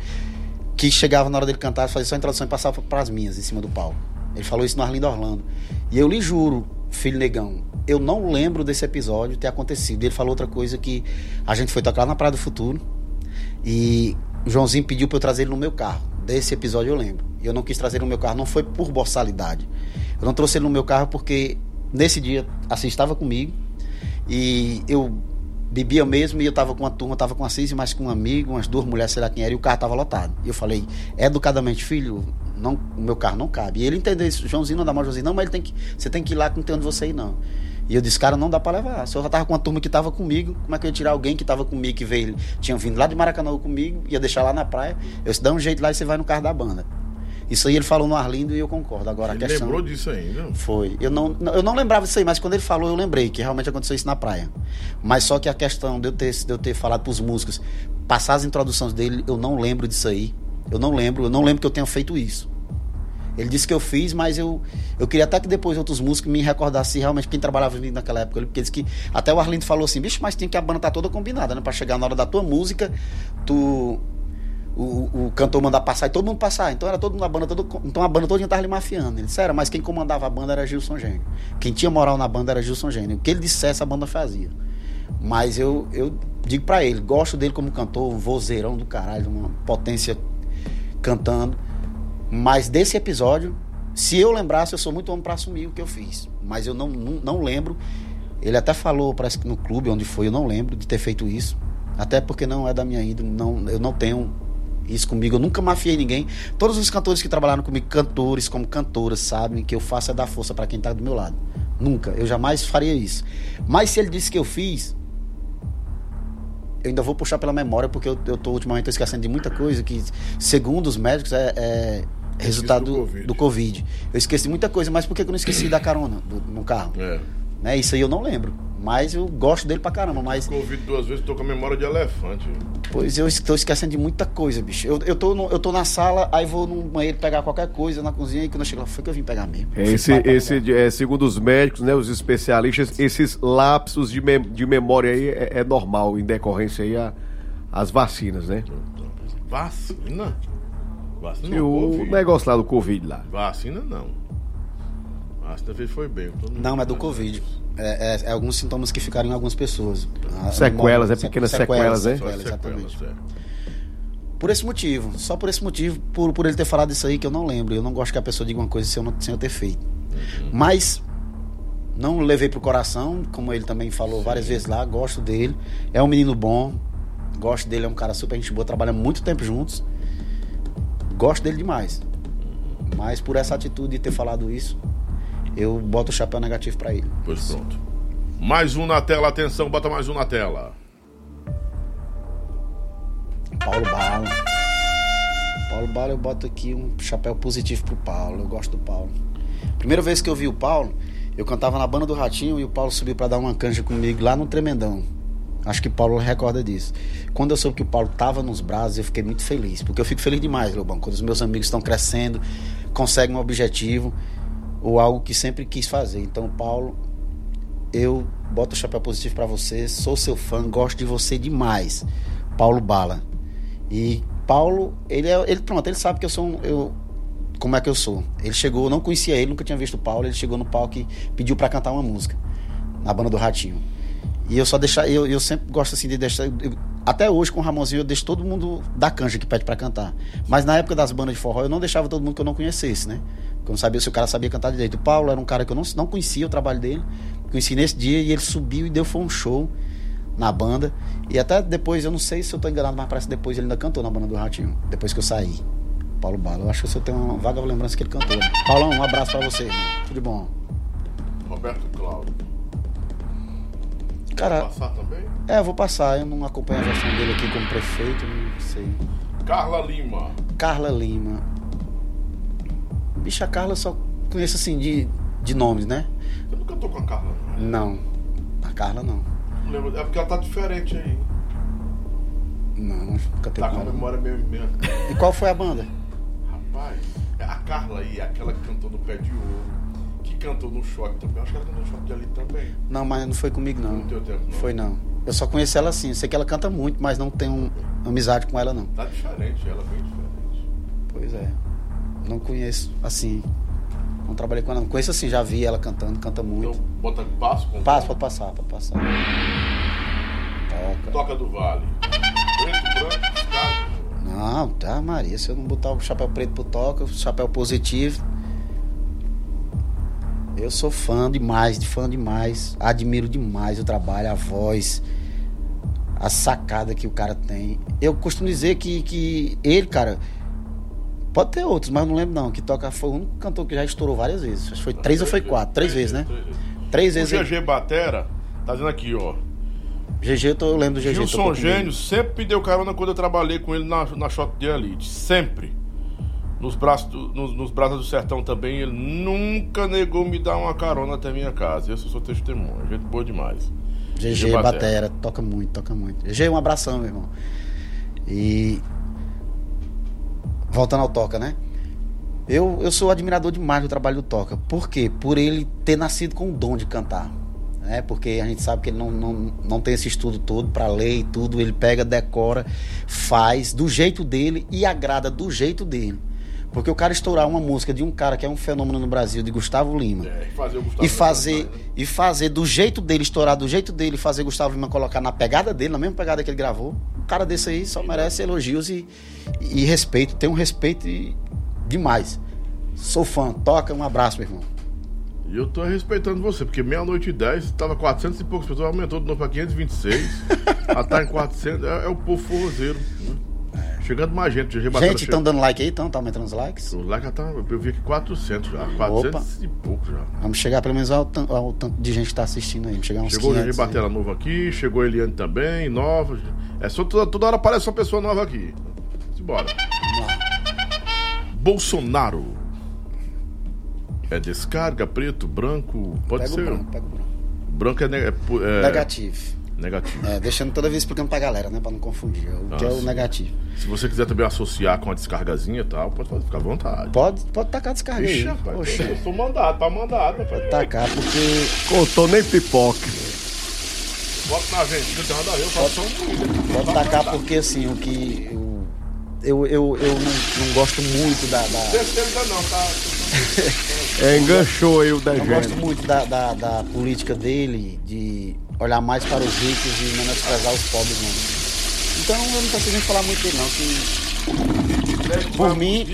que chegava na hora dele cantar, fazia só a introdução e passava para as minhas, em cima do palco. Ele falou isso no Arlindo Orlando. E eu lhe juro, filho negão, eu não lembro desse episódio ter acontecido. Ele falou outra coisa que a gente foi tocar lá na Praia do Futuro e o Joãozinho pediu para eu trazer ele no meu carro. Desse episódio eu lembro. E eu não quis trazer ele no meu carro, não foi por borsalidade. Eu não trouxe ele no meu carro porque nesse dia assim estava comigo e eu bebia mesmo e eu tava com uma turma, tava com a Cis, mas com um amigo, umas duas mulheres, sei lá quem era, e o carro tava lotado. E eu falei, educadamente, filho, não, o meu carro não cabe. E ele entendeu isso, Joãozinho não dá mal, Joãozinho, não, mas ele tem que, você tem que ir lá que não tem você ir, não. E eu disse, cara, não dá pra levar. Se eu já tava com uma turma que tava comigo, como é que eu ia tirar alguém que tava comigo, que veio, tinha vindo lá de Maracanã comigo, ia deixar lá na praia, eu disse, dá um jeito lá e você vai no carro da banda. Isso aí ele falou no Arlindo e eu concordo. Agora Ele a questão. lembrou disso ainda. Foi. Eu não, não- eu não lembrava disso aí, mas quando ele falou, eu lembrei que realmente aconteceu isso na praia. Mas só que a questão de eu ter, de eu ter falado pros músicos, passar as introduções dele, eu não lembro disso aí. Eu não lembro, eu não lembro que eu tenha feito isso. Ele disse que eu fiz, mas eu, eu queria até que depois outros músicos me recordassem realmente quem trabalhava comigo naquela época. Porque ele disse que. Até o Arlindo falou assim, bicho, mas tem que a banda tá toda combinada, né? Pra chegar na hora da tua música, tu. O, o cantor mandar passar e todo mundo passar. Então era todo mundo, a banda toda, então a banda toda tava ali mafiando. Ele disse, era, mas quem comandava a banda era Gilson Gênio. Quem tinha moral na banda era Gilson Gênio. O que ele dissesse, a banda fazia. Mas eu, eu digo pra ele, gosto dele como cantor, um vozeirão do caralho, uma potência cantando. Mas desse episódio, se eu lembrasse, eu sou muito homem pra assumir o que eu fiz. Mas eu não, não, não lembro. Ele até falou, parece que no clube onde foi, eu não lembro de ter feito isso. Até porque não é da minha índole, não, eu não tenho isso comigo. Eu nunca mafiei ninguém. Todos os cantores que trabalharam comigo, cantores como cantoras, sabem que eu faço é dar força pra quem tá do meu lado. Nunca. Eu jamais faria isso. Mas se ele disse que eu fiz, eu ainda vou puxar pela memória, porque eu, eu tô ultimamente esquecendo de muita coisa que, segundo os médicos, é, é resultado do Covid. do Covid. Eu esqueci muita coisa, mas por que que eu não esqueci da carona do- no carro? É. Né? Isso aí eu não lembro. Mas eu gosto dele pra caramba. Mas, Covid duas vezes, tô com a memória de elefante. pois eu estou esquecendo de muita coisa, bicho. Eu, eu, tô, no- eu tô na sala, aí vou no banheiro pegar qualquer coisa na cozinha e quando eu chego lá, foi que eu vim pegar mesmo. Esse, Fui pra- esse é, segundo os médicos, né, os especialistas, esses lapsos de, mem- de memória aí é, é normal, em decorrência aí a- as vacinas, né? Vacina? Vacina E não, o Covid. negócio lá do Covid lá. Vacina não. Vacina vez foi bem. Não, é do Covid. É, é- é alguns sintomas que ficaram em algumas pessoas. Ah, Sequelas, é pequenas sequelas, né? Só sequelas, sequelas, é. Por esse motivo, só por esse motivo, por, por ele ter falado isso aí que eu não lembro. Eu não gosto que a pessoa diga uma coisa sem eu, não, sem eu ter feito. Mas não levei pro coração, como ele também falou várias vezes lá, gosto dele. É um menino bom, gosto dele, é um cara super gente boa, trabalha muito tempo juntos. Gosto dele demais. Mas por essa atitude de ter falado isso, eu boto o chapéu negativo pra ele. Pois pronto. Mais um na tela, atenção, bota mais um na tela. Paulo Bala. Paulo Bala, eu boto aqui um chapéu positivo pro Paulo. Eu gosto do Paulo. Primeira vez que eu vi o Paulo, eu cantava na banda do Ratinho e o Paulo subiu pra dar uma canja comigo lá no Tremendão. Acho que o Paulo recorda disso. Quando eu soube que o Paulo tava nos braços, eu fiquei muito feliz. Porque eu fico feliz demais, Lobão. Quando os meus amigos estão crescendo, conseguem um objetivo ou algo que sempre quis fazer. Então, Paulo, eu boto o chapéu positivo pra você. Sou seu fã, gosto de você demais. Paulo Bala. E Paulo, ele é, ele pronto, ele sabe que eu sou um, eu como é que eu sou. Ele chegou, não conhecia ele, nunca tinha visto o Paulo, ele chegou no palco e pediu pra cantar uma música na banda do Ratinho. E eu só deixar, eu, eu sempre gosto assim de deixar, eu- até hoje com o Ramonzinho eu deixo todo mundo da canja que pede pra cantar. Mas na época das bandas de forró eu não deixava todo mundo que eu não conhecesse, né? Eu não sabia se o cara sabia cantar direito. O Paulo era um cara que eu não, não conhecia o trabalho dele, conheci nesse dia e ele subiu e deu foi um show na banda. E até depois, eu não sei se eu tô enganado, mas parece que depois ele ainda cantou na banda do Ratinho. Depois que eu saí. Paulo Bala. Eu acho que eu tenho uma vaga lembrança que ele cantou. Paulão, um abraço pra você, irmão. Tudo de bom. Roberto Cláudio. Cara, Passar também? é, eu vou passar. Eu não acompanho a gestão dele aqui como prefeito, não sei. Carla Lima. Carla Lima. Bicha Carla eu só conheço assim de, de nomes, né? Você nunca cantou com a Carla? não? A Carla não. Não lembro. É porque ela tá diferente aí. Não, não cantei Tá com a memória meio. meio... E qual foi a banda? Rapaz, a Carla aí, aquela que cantou no Pé de Ouro. Que cantou no choque também. Acho que ela cantou no choque de ali também. Não, mas não foi comigo não. Não teu tempo, não. Foi não. Eu só conheço ela assim. Eu sei que ela canta muito, mas não tenho amizade com ela não. Tá diferente, ela bem diferente. Pois é. Não conheço assim. Não trabalhei com ela. Não conheço assim, já vi ela cantando, canta muito. Então, bota passo com Passa, pode passar, pode passar. Toca. Toca do Vale. Preto, branco. Não, tá, Maria. Se eu não botar o chapéu preto pro toca, o chapéu positivo. Eu sou fã demais, de fã demais. Admiro demais o trabalho, a voz, a sacada que o cara tem. Eu costumo dizer que, que ele, cara, pode ter outros, mas não lembro não. Que toca foi o único cantor que já estourou várias vezes. Acho que foi três ou foi quatro? Três vezes, né? Três vezes. Três O GG Batera tá dizendo aqui, ó. GG, eu, tô, eu lembro do GG. Gilson comigo. Gênio sempre me deu carona quando eu trabalhei com ele na, na Shot de Elite. Sempre. Nos braços, do, nos, nos braços do sertão também, ele nunca negou me dar uma carona até minha casa. Eu sou testemunha. Gente boa demais. GG Batera, toca muito, toca muito. GG, um abração, meu irmão. E. Voltando ao Toca, né? Eu, eu sou admirador demais do trabalho do Toca. Por quê? Por ele ter nascido com o dom de cantar. Né? Porque a gente sabe que ele não, não, não tem esse estudo todo para ler e tudo. Ele pega, decora, faz do jeito dele e agrada do jeito dele. Porque o cara estourar uma música de um cara que é um fenômeno no Brasil, de Gustavo Lima, É, e fazer o Gustavo e fazer Lima né? e fazer do jeito dele, estourar do jeito dele, fazer Gustavo Lima colocar na pegada dele, na mesma pegada que ele gravou. Um cara desse aí só merece elogios e, e respeito. Tem um respeito demais. Sou fã. Toca, um abraço, meu irmão. E eu tô respeitando você, porque meia-noite e 10, tava 400 e poucas pessoas, aumentou de novo pra 526. Já tá em 400, é, é o povo forrozeiro. né? Chegando mais gente, GG Batera Gente, estão dando like aí, então? Tá aumentando os likes? O like já tá, eu vi aqui 400 já, 400 e pouco já. Vamos chegar pelo menos ao, ao tanto de gente que tá assistindo aí. Vamos chegar uns Chegou o GG 500 aí. Batera novo aqui, chegou a Eliane também, nova. É só toda, toda hora aparece uma pessoa nova aqui. Simbora. Bolsonaro. É descarga, preto, branco, pode Pega o ser. branco, pega o branco. Branco é, ne- é é Negativo. Negativo. É, deixando toda vez explicando pra galera, né? Pra não confundir. O que é o negativo. Se você quiser também associar com a descargazinha e tal, pode fazer, fica à vontade. Pode, pode tacar a descarga aí. Ixi, rapaz, Poxa, eu sou mandado, tá mandado, rapaz. tacar, porque Contou nem pipoca. Bota na gente, não tem nada a ver, eu faço só um Pode tacar porque assim, o que. Eu, eu, eu, eu não, não gosto muito da. da ainda não, tá? É, enganchou aí o não gosto Degene. muito da, da, da política dele de olhar mais para os ricos e menosprezar os pobres, não. Então eu não preciso nem falar muito dele, não. Que, por mim,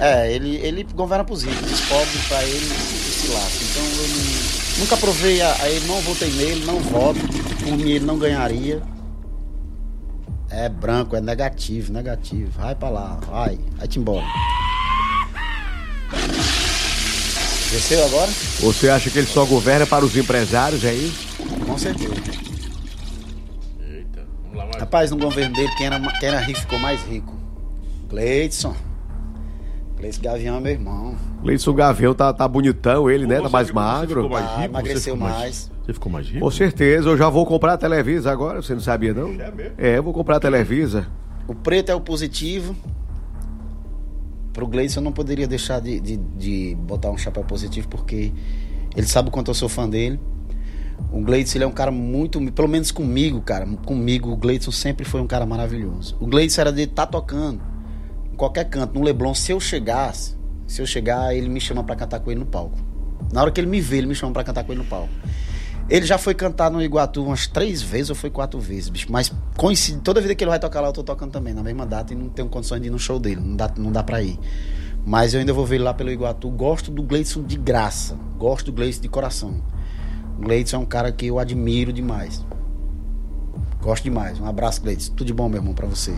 é, ele, ele governa para os ricos, os pobres para ele se lasca. Então eu não- nunca provei a, a ele, não votei nele, não voto. Por mim ele não ganharia. É branco, é negativo, negativo. Vai pra lá, vai, vai-te embora. Desceu agora? Você acha que ele só governa para os empresários, é? Com certeza. Eita, vamos lá mais. Rapaz, no governo dele, quem era, quem era rico ficou mais rico. Gleidson. Gleidson Gavião é meu irmão. Leidson Gavião tá, tá bonitão, ele, né? Tá mais ficou- você magro. ficou mais Ah, rico? Você emagreceu ficou mais. Você ficou mais rico? Com certeza, eu já vou comprar a Televisa agora, você não sabia não? É mesmo? É, eu vou comprar a Televisa. O preto é o positivo. Pro Gleidson eu não poderia deixar de, de, de botar um chapéu positivo, porque ele sabe o quanto eu sou fã dele. O Gleidson ele é um cara muito, pelo menos comigo, cara, comigo, o Gleidson sempre foi um cara maravilhoso. O Gleidson era de estar tocando em qualquer canto, no Leblon, se eu chegasse, se eu chegar, ele me chama pra cantar com ele no palco. Na hora que ele me vê, ele me chama pra cantar com ele no palco. Ele já foi cantar no Iguatu umas três vezes ou foi quatro vezes, bicho. Mas coincide, toda vida que ele vai tocar lá, eu tô tocando também, na mesma data, e não tenho condições de ir no show dele. Não dá, não dá pra ir. Mas eu ainda vou ver ele lá pelo Iguatu. Gosto do Gleidson de graça. Gosto do Gleidson de coração. O Gleidson é um cara que eu admiro demais. Gosto demais. Um abraço, Gleidson. Tudo de bom, meu irmão, pra você.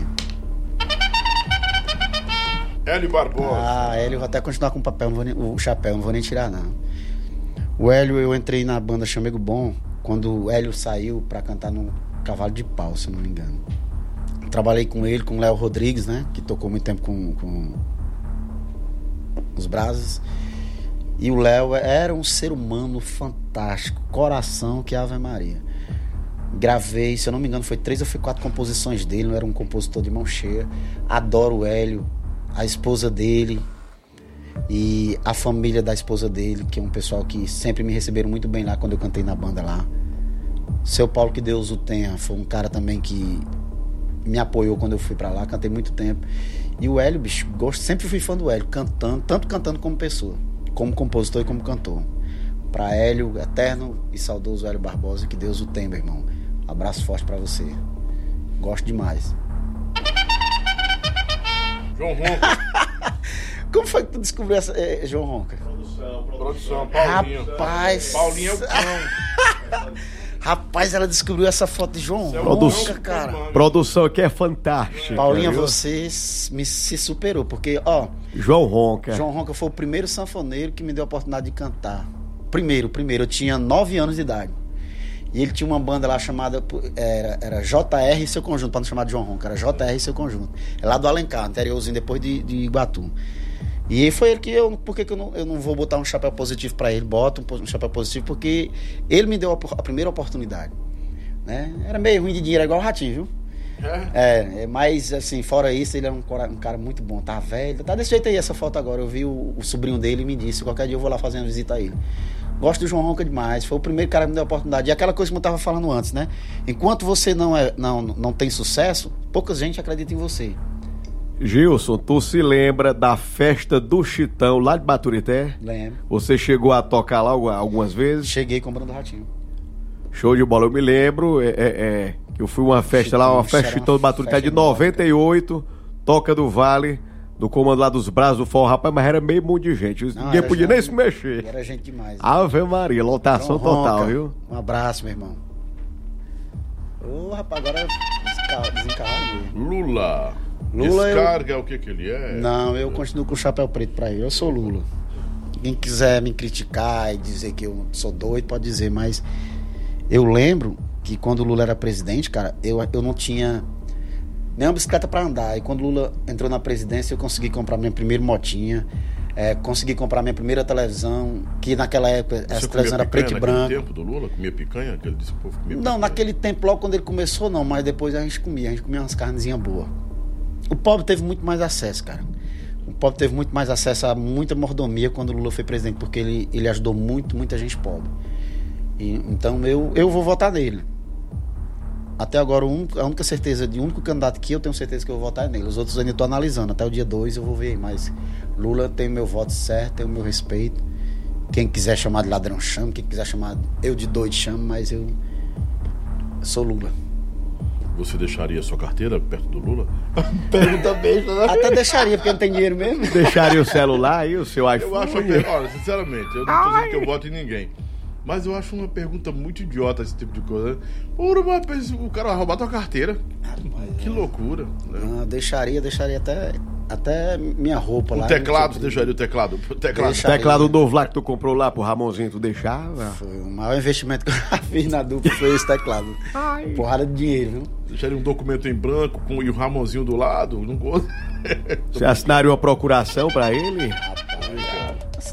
Hélio Barbosa. Ah, Hélio, vou até continuar com o papel, nem- o chapéu, não vou nem tirar, não. O Hélio, eu entrei na banda Chamego Bom quando o Hélio saiu pra cantar no Cavalo de Pau, se eu não me engano. Trabalhei com ele, com o Léo Rodrigues, né? Que tocou muito tempo com, com os Brasas. E o Léo era um ser humano fantástico, coração que Ave Maria. Gravei, se eu não me engano, foi três ou foi quatro composições dele, não era um compositor de mão cheia. Adoro o Hélio, a esposa dele e a família da esposa dele, que é um pessoal que sempre me receberam muito bem lá quando eu cantei na banda lá. Seu Paulo, que Deus o tenha, foi um cara também que me apoiou quando eu fui pra lá, cantei muito tempo. E o Hélio, bicho, gosto, sempre fui fã do Hélio, cantando, tanto cantando como pessoa, como compositor e como cantor. Pra Hélio, eterno e saudoso Hélio Barbosa, que Deus o tenha, meu irmão. Abraço forte pra você. Gosto demais. João Ronco, Como foi que tu descobriu essa, eh, João Ronca? produção, Paulinho. Rapaz. Paulinho é o cão. Rapaz, ela descobriu essa foto de João é Ronca, cara. Produção aqui é fantástica. Paulinha, viu? você me se superou, porque, ó, João Ronca. João Ronca foi o primeiro sanfoneiro que me deu a oportunidade de cantar. Primeiro, primeiro, eu tinha 9 anos de idade. E ele tinha uma banda lá chamada, era, era JR e seu conjunto, para não chamar de João Ronca, era JR e seu conjunto. É lá do Alencar, interiorzinho, depois de, de Iguatu. E foi ele que eu. Por que, que eu, não, eu não vou botar um chapéu positivo para ele? Boto um, um chapéu positivo porque ele me deu a, a primeira oportunidade. Né? Era meio ruim de dinheiro, é igual o Ratinho, viu? É, é, mas assim, fora isso, ele é um cara, um cara muito bom. Tá velho, tá desse jeito aí essa foto agora. Eu vi o, o sobrinho dele e me disse: qualquer dia eu vou lá fazer uma visita a ele. Gosto do João Ronca demais. Foi o primeiro cara que me deu a oportunidade. E aquela coisa que eu tava falando antes, né? Enquanto você não, é, não, não tem sucesso, pouca gente acredita em você. Gilson, tu se lembra da festa do Chitão lá de Baturité? Lembro. Você chegou a tocar lá algu- algumas vezes? Cheguei comprando ratinho. Show de bola, eu me lembro. É, é, é, eu fui uma festa lá, uma festa Chitão uma de Baturité de festa enorme, 98, Toca do Vale, do comando lá dos braços do forró, rapaz, mas era meio mundo de gente. Não, Ninguém podia gente- nem se mexer. Era gente demais. Ave Maria, lotação João total, Ronca, viu? Um abraço, meu irmão. Ô, rapaz, agora mesmo. Lula. Lula, eu- Descarga é o que que ele é? Não, eu continuo com o chapéu preto pra ele. Eu sou Lula. Quem quiser me criticar e dizer que eu sou doido, pode dizer, mas eu lembro que quando o Lula era presidente, cara, eu, eu não tinha nem uma bicicleta pra andar. E quando o Lula entrou na presidência, eu consegui comprar minha primeira motinha, é, consegui comprar minha primeira televisão, que naquela época essa Você televisão comia era preto e branco. tempo do Lula? Comia picanha? Que ele disse povo comia Não, picanha. naquele tempo, logo quando ele começou, não, mas depois a gente comia, a gente comia umas carnezinhas boas. O pobre teve muito mais acesso, cara. O pobre teve muito mais acesso a muita mordomia quando o Lula foi presidente, porque ele, ele ajudou muito, muita gente pobre. E, então eu, eu vou votar nele. Até agora, único- a única certeza de único candidato que eu tenho certeza que eu vou votar é nele. Os outros eu ainda estou analisando. Até o dia 2 eu vou ver. Mas Lula tem o meu voto certo, tem o meu respeito. Quem quiser chamar de ladrão, chama. Quem quiser chamar eu de doido, chama. Mas eu sou Lula. Você deixaria sua carteira perto do Lula? Pergunta besta, né? Até deixaria, porque não tem dinheiro mesmo. Deixaria o celular e o seu Eu iPhone. acho, uma- olha, sinceramente, eu não tô dizendo que eu voto em ninguém. Mas eu acho uma pergunta muito idiota esse tipo de coisa. Ora, mas o cara vai roubar tua carteira. Que loucura. né? Ah, deixaria, deixaria até, até minha roupa O lá. teclado, Não você deixaria o teclado? O teclado. Deixa- Teclado novo lá que tu comprou lá pro Ramonzinho, tu deixava? Foi o maior investimento que eu já fiz na dupla foi esse teclado. Porrada de dinheiro, viu? Deixaria um documento em branco com e o Ramonzinho do lado? Não gosto. Você assinaria uma procuração pra ele?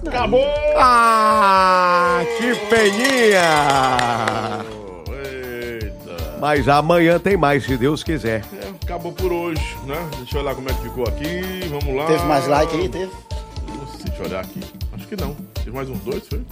Acabou! Ah, que peninha! Eita. Mas amanhã tem mais, se Deus quiser. É, acabou por hoje, né? Deixa eu olhar como é que ficou aqui. Vamos lá. Teve mais like aí? Teve? Não sei, deixa eu olhar aqui. Acho que não. Teve mais uns dois, foi?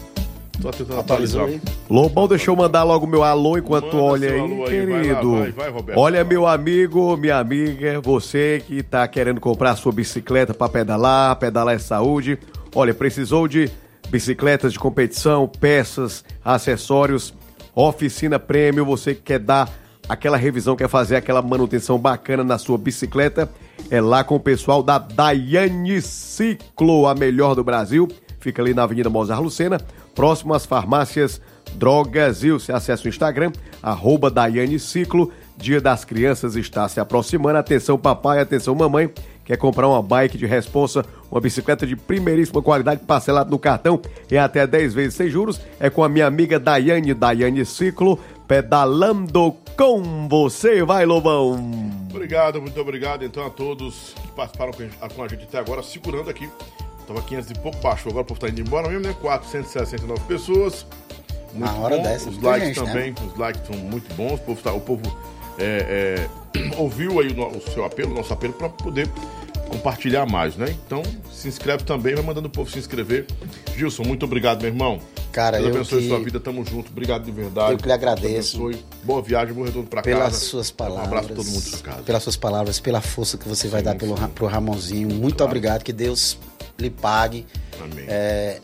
Tô tentando Atualizou atualizar. aí? Lobão, deixa eu mandar logo meu alô enquanto Manda olha aí, alô aí, vai lá, querido. vai, vai, Roberto. olha, meu amigo, minha amiga, você que tá querendo comprar sua bicicleta pra pedalar, pedalar é saúde. Olha, precisou de bicicletas de competição, peças, acessórios, oficina prêmio, você que quer dar aquela revisão, quer fazer aquela manutenção bacana na sua bicicleta, é lá com o pessoal da Daiane Ciclo, a melhor do Brasil. Fica ali na Avenida Mozart Lucena, próximo às farmácias Drogasil. Você acessa o Instagram, arroba Daiane Ciclo. Dia das Crianças está se aproximando. Atenção papai, atenção mamãe. Quer comprar uma bike de responsa, uma bicicleta de primeiríssima qualidade, parcelado no cartão em até 10 vezes sem juros? É com a minha amiga Daiane, Daiane Ciclo, pedalando com você. Vai, Lobão! Obrigado, muito obrigado então a todos que participaram com a gente- até agora, segurando aqui. Tava 500 e pouco, baixou, agora o povo tá indo embora mesmo, né? 469 pessoas. Muito Na hora bom. dessa, Os likes gente, né? também, os likes são muito bons. O povo, tá, o povo é, é, ouviu aí o, o seu apelo, o nosso apelo, para poder compartilhar mais, né? Então, se inscreve também, vai mandando o povo se inscrever. Gilson, muito obrigado, meu irmão. Cara, Deus eu abençoe que- sua vida, tamo junto. Obrigado de verdade. Eu que lhe agradeço. Deus abençoe. Boa viagem, bom retorno pra Pelas casa. suas Um palavras. abraço pra todo mundo da casa. Pelas suas palavras, pela força que você vai dar pelo, pro Ramonzinho. Muito obrigado. Que Deus lhe pague. Amém. É,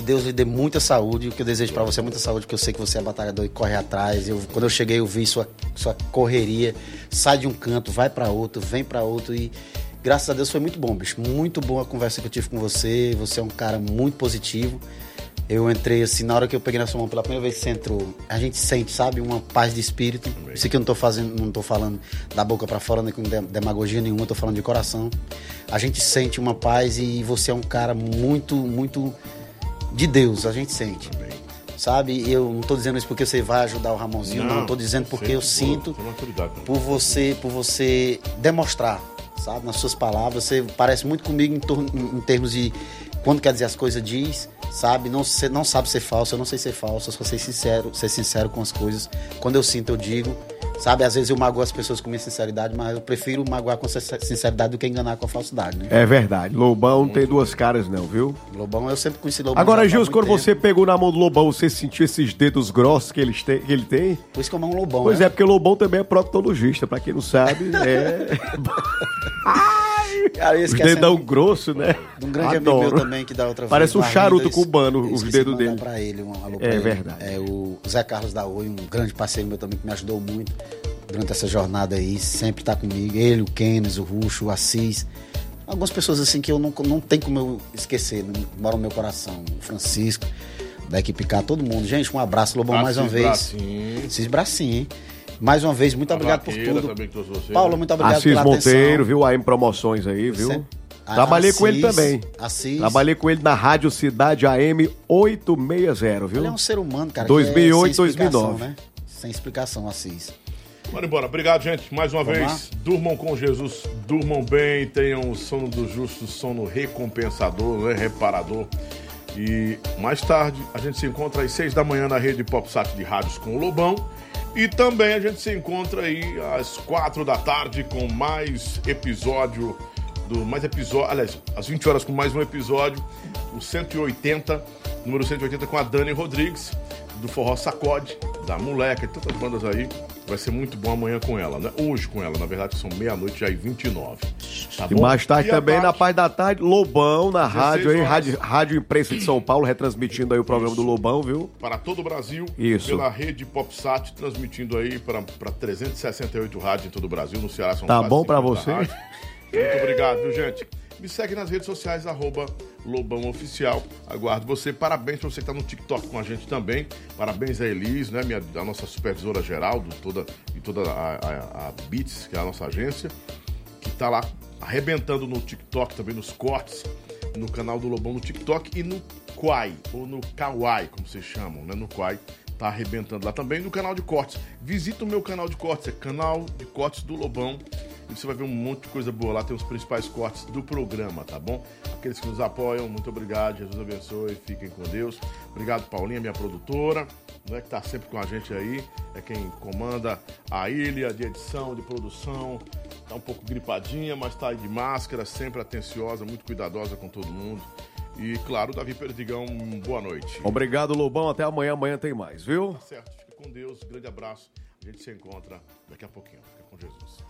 que Deus lhe dê muita saúde. O que eu desejo pra você é muita saúde, porque eu sei que você é batalhador e corre atrás. Eu, quando eu cheguei, eu vi sua, sua correria. Sai de um canto, vai pra outro, vem pra outro e. Graças a Deus foi muito bom, bicho. Muito boa a conversa que eu tive com você. Você é um cara muito positivo. Eu entrei assim, na hora que eu peguei na sua mão pela primeira vez você entrou, a gente sente, sabe, uma paz de espírito. Isso aqui eu não tô fazendo, não tô falando da boca pra fora, nem com de- demagogia nenhuma, eu tô falando de coração. A gente sente uma paz e você é um cara muito, muito de Deus, a gente sente. Sabe? Eu não tô dizendo isso porque você vai ajudar o Ramonzinho, não, tô dizendo porque eu sinto por você, por você demonstrar, sabe? Nas suas palavras. Você parece muito comigo em, tor- em- em termos de quando quer dizer as coisas, diz, sabe? Não, você não sabe ser falso, eu não sei ser falso, eu só sei sincero, ser sincero com as coisas. Quando eu sinto, eu digo. Sabe, às vezes eu magoo as pessoas com minha sinceridade, mas eu prefiro magoar com sin- sinceridade do que enganar com a falsidade, né? É verdade. Lobão não tem duas caras, não, viu? Lobão, eu sempre conheci Lobão. Agora, Gils, muito quando tempo. você pegou na mão do Lobão, você sentiu esses dedos grossos que, eles têm, que ele tem? Por isso que eu amo um Lobão, Pois né? é, porque o Lobão também é proctologista, pra quem não sabe. É. Cara, eu Os dedão grosso, né? de um grande amigo Adoro. meu também que dá outra vez. Parece um charuto cubano, eu os dedos dele. pra ele, um alô pra É ele. verdade. É o Zé Carlos da Oi, um grande parceiro meu também que me ajudou muito durante essa jornada aí, sempre tá comigo. Ele, o Kenes, o Ruxo, o Assis. Algumas pessoas assim que eu não, não tem como eu esquecer, não mora no meu coração. O Francisco, da equipe K, todo mundo. Gente, um abraço, Lobão, mais uma vez. Bracinho. Assis Bracinho, hein? Mais uma vez, muito A obrigado por tudo. também que trouxe você, Paulo, né? muito obrigado Assis pela Monteiro, atenção. viu? AM Promoções aí, viu? Você- Trabalhei com ele Assis, também. Assis. Trabalhei com ele na Rádio Cidade AM 860, viu? Ele é um ser humano, cara. que 2008, é sem explicação, 2009. Né? Sem explicação, Assis. Bora embora. Obrigado, gente. Mais uma Vamos vez. Durmam com Jesus. Durmam bem. Tenham o sono do justo, sono recompensador, né? reparador. E mais tarde a gente se encontra às seis da manhã na rede PopSat de rádios com o Lobão. E também a gente se encontra aí às quatro da tarde com mais episódio do mais episódio, aliás, às 20 horas com mais um episódio, o 180, número 180 com a Dani Rodrigues do Forró Sacode, da Moleca e tantas bandas aí. Vai ser muito bom amanhã com ela, né? Hoje com ela, na verdade são meia-noite já e 29. Tá E bom? mais tarde E também, na tarde, parte da tarde, Lobão na 16 rádio aí, horas. rádio, rádio Imprensa de São Paulo, retransmitindo aí o programa do Lobão, viu? para todo o Brasil, Isso. pela rede PopSat, transmitindo aí para 368 rádios em todo o Brasil, no Ceará são Tá quase bom pra 50 você? Muito obrigado, viu, gente? Me segue nas redes sociais, arroba Lobão Oficial. Aguardo você. Parabéns pra você que tá no TikTok com a gente também. Parabéns a Elis, né? Minha, a nossa supervisora geral do, toda, e toda a, a, a Beats, que é a nossa agência, que tá lá arrebentando no TikTok, também nos cortes, no canal do Lobão no TikTok e no Quai, ou no Kawaii, como vocês chamam, né? No Quai. Tá arrebentando lá também no canal de cortes. Visita o meu canal de cortes, é canal de cortes do Lobão. E você vai ver um monte de coisa boa lá. Tem os principais cortes do programa, tá bom? Aqueles que nos apoiam, muito obrigado. Jesus abençoe. Fiquem com Deus. Obrigado, Paulinha, minha produtora, né, que tá sempre com a gente aí. É quem comanda a ilha de edição, de produção. Tá um pouco gripadinha, mas tá aí de máscara, sempre atenciosa, muito cuidadosa com todo mundo. E, claro, Davi Perdigão, boa noite. Obrigado, Lobão. Até amanhã. Amanhã tem mais, viu? Tá certo, fica com Deus, grande abraço. A gente se encontra daqui a pouquinho. Fica com Jesus.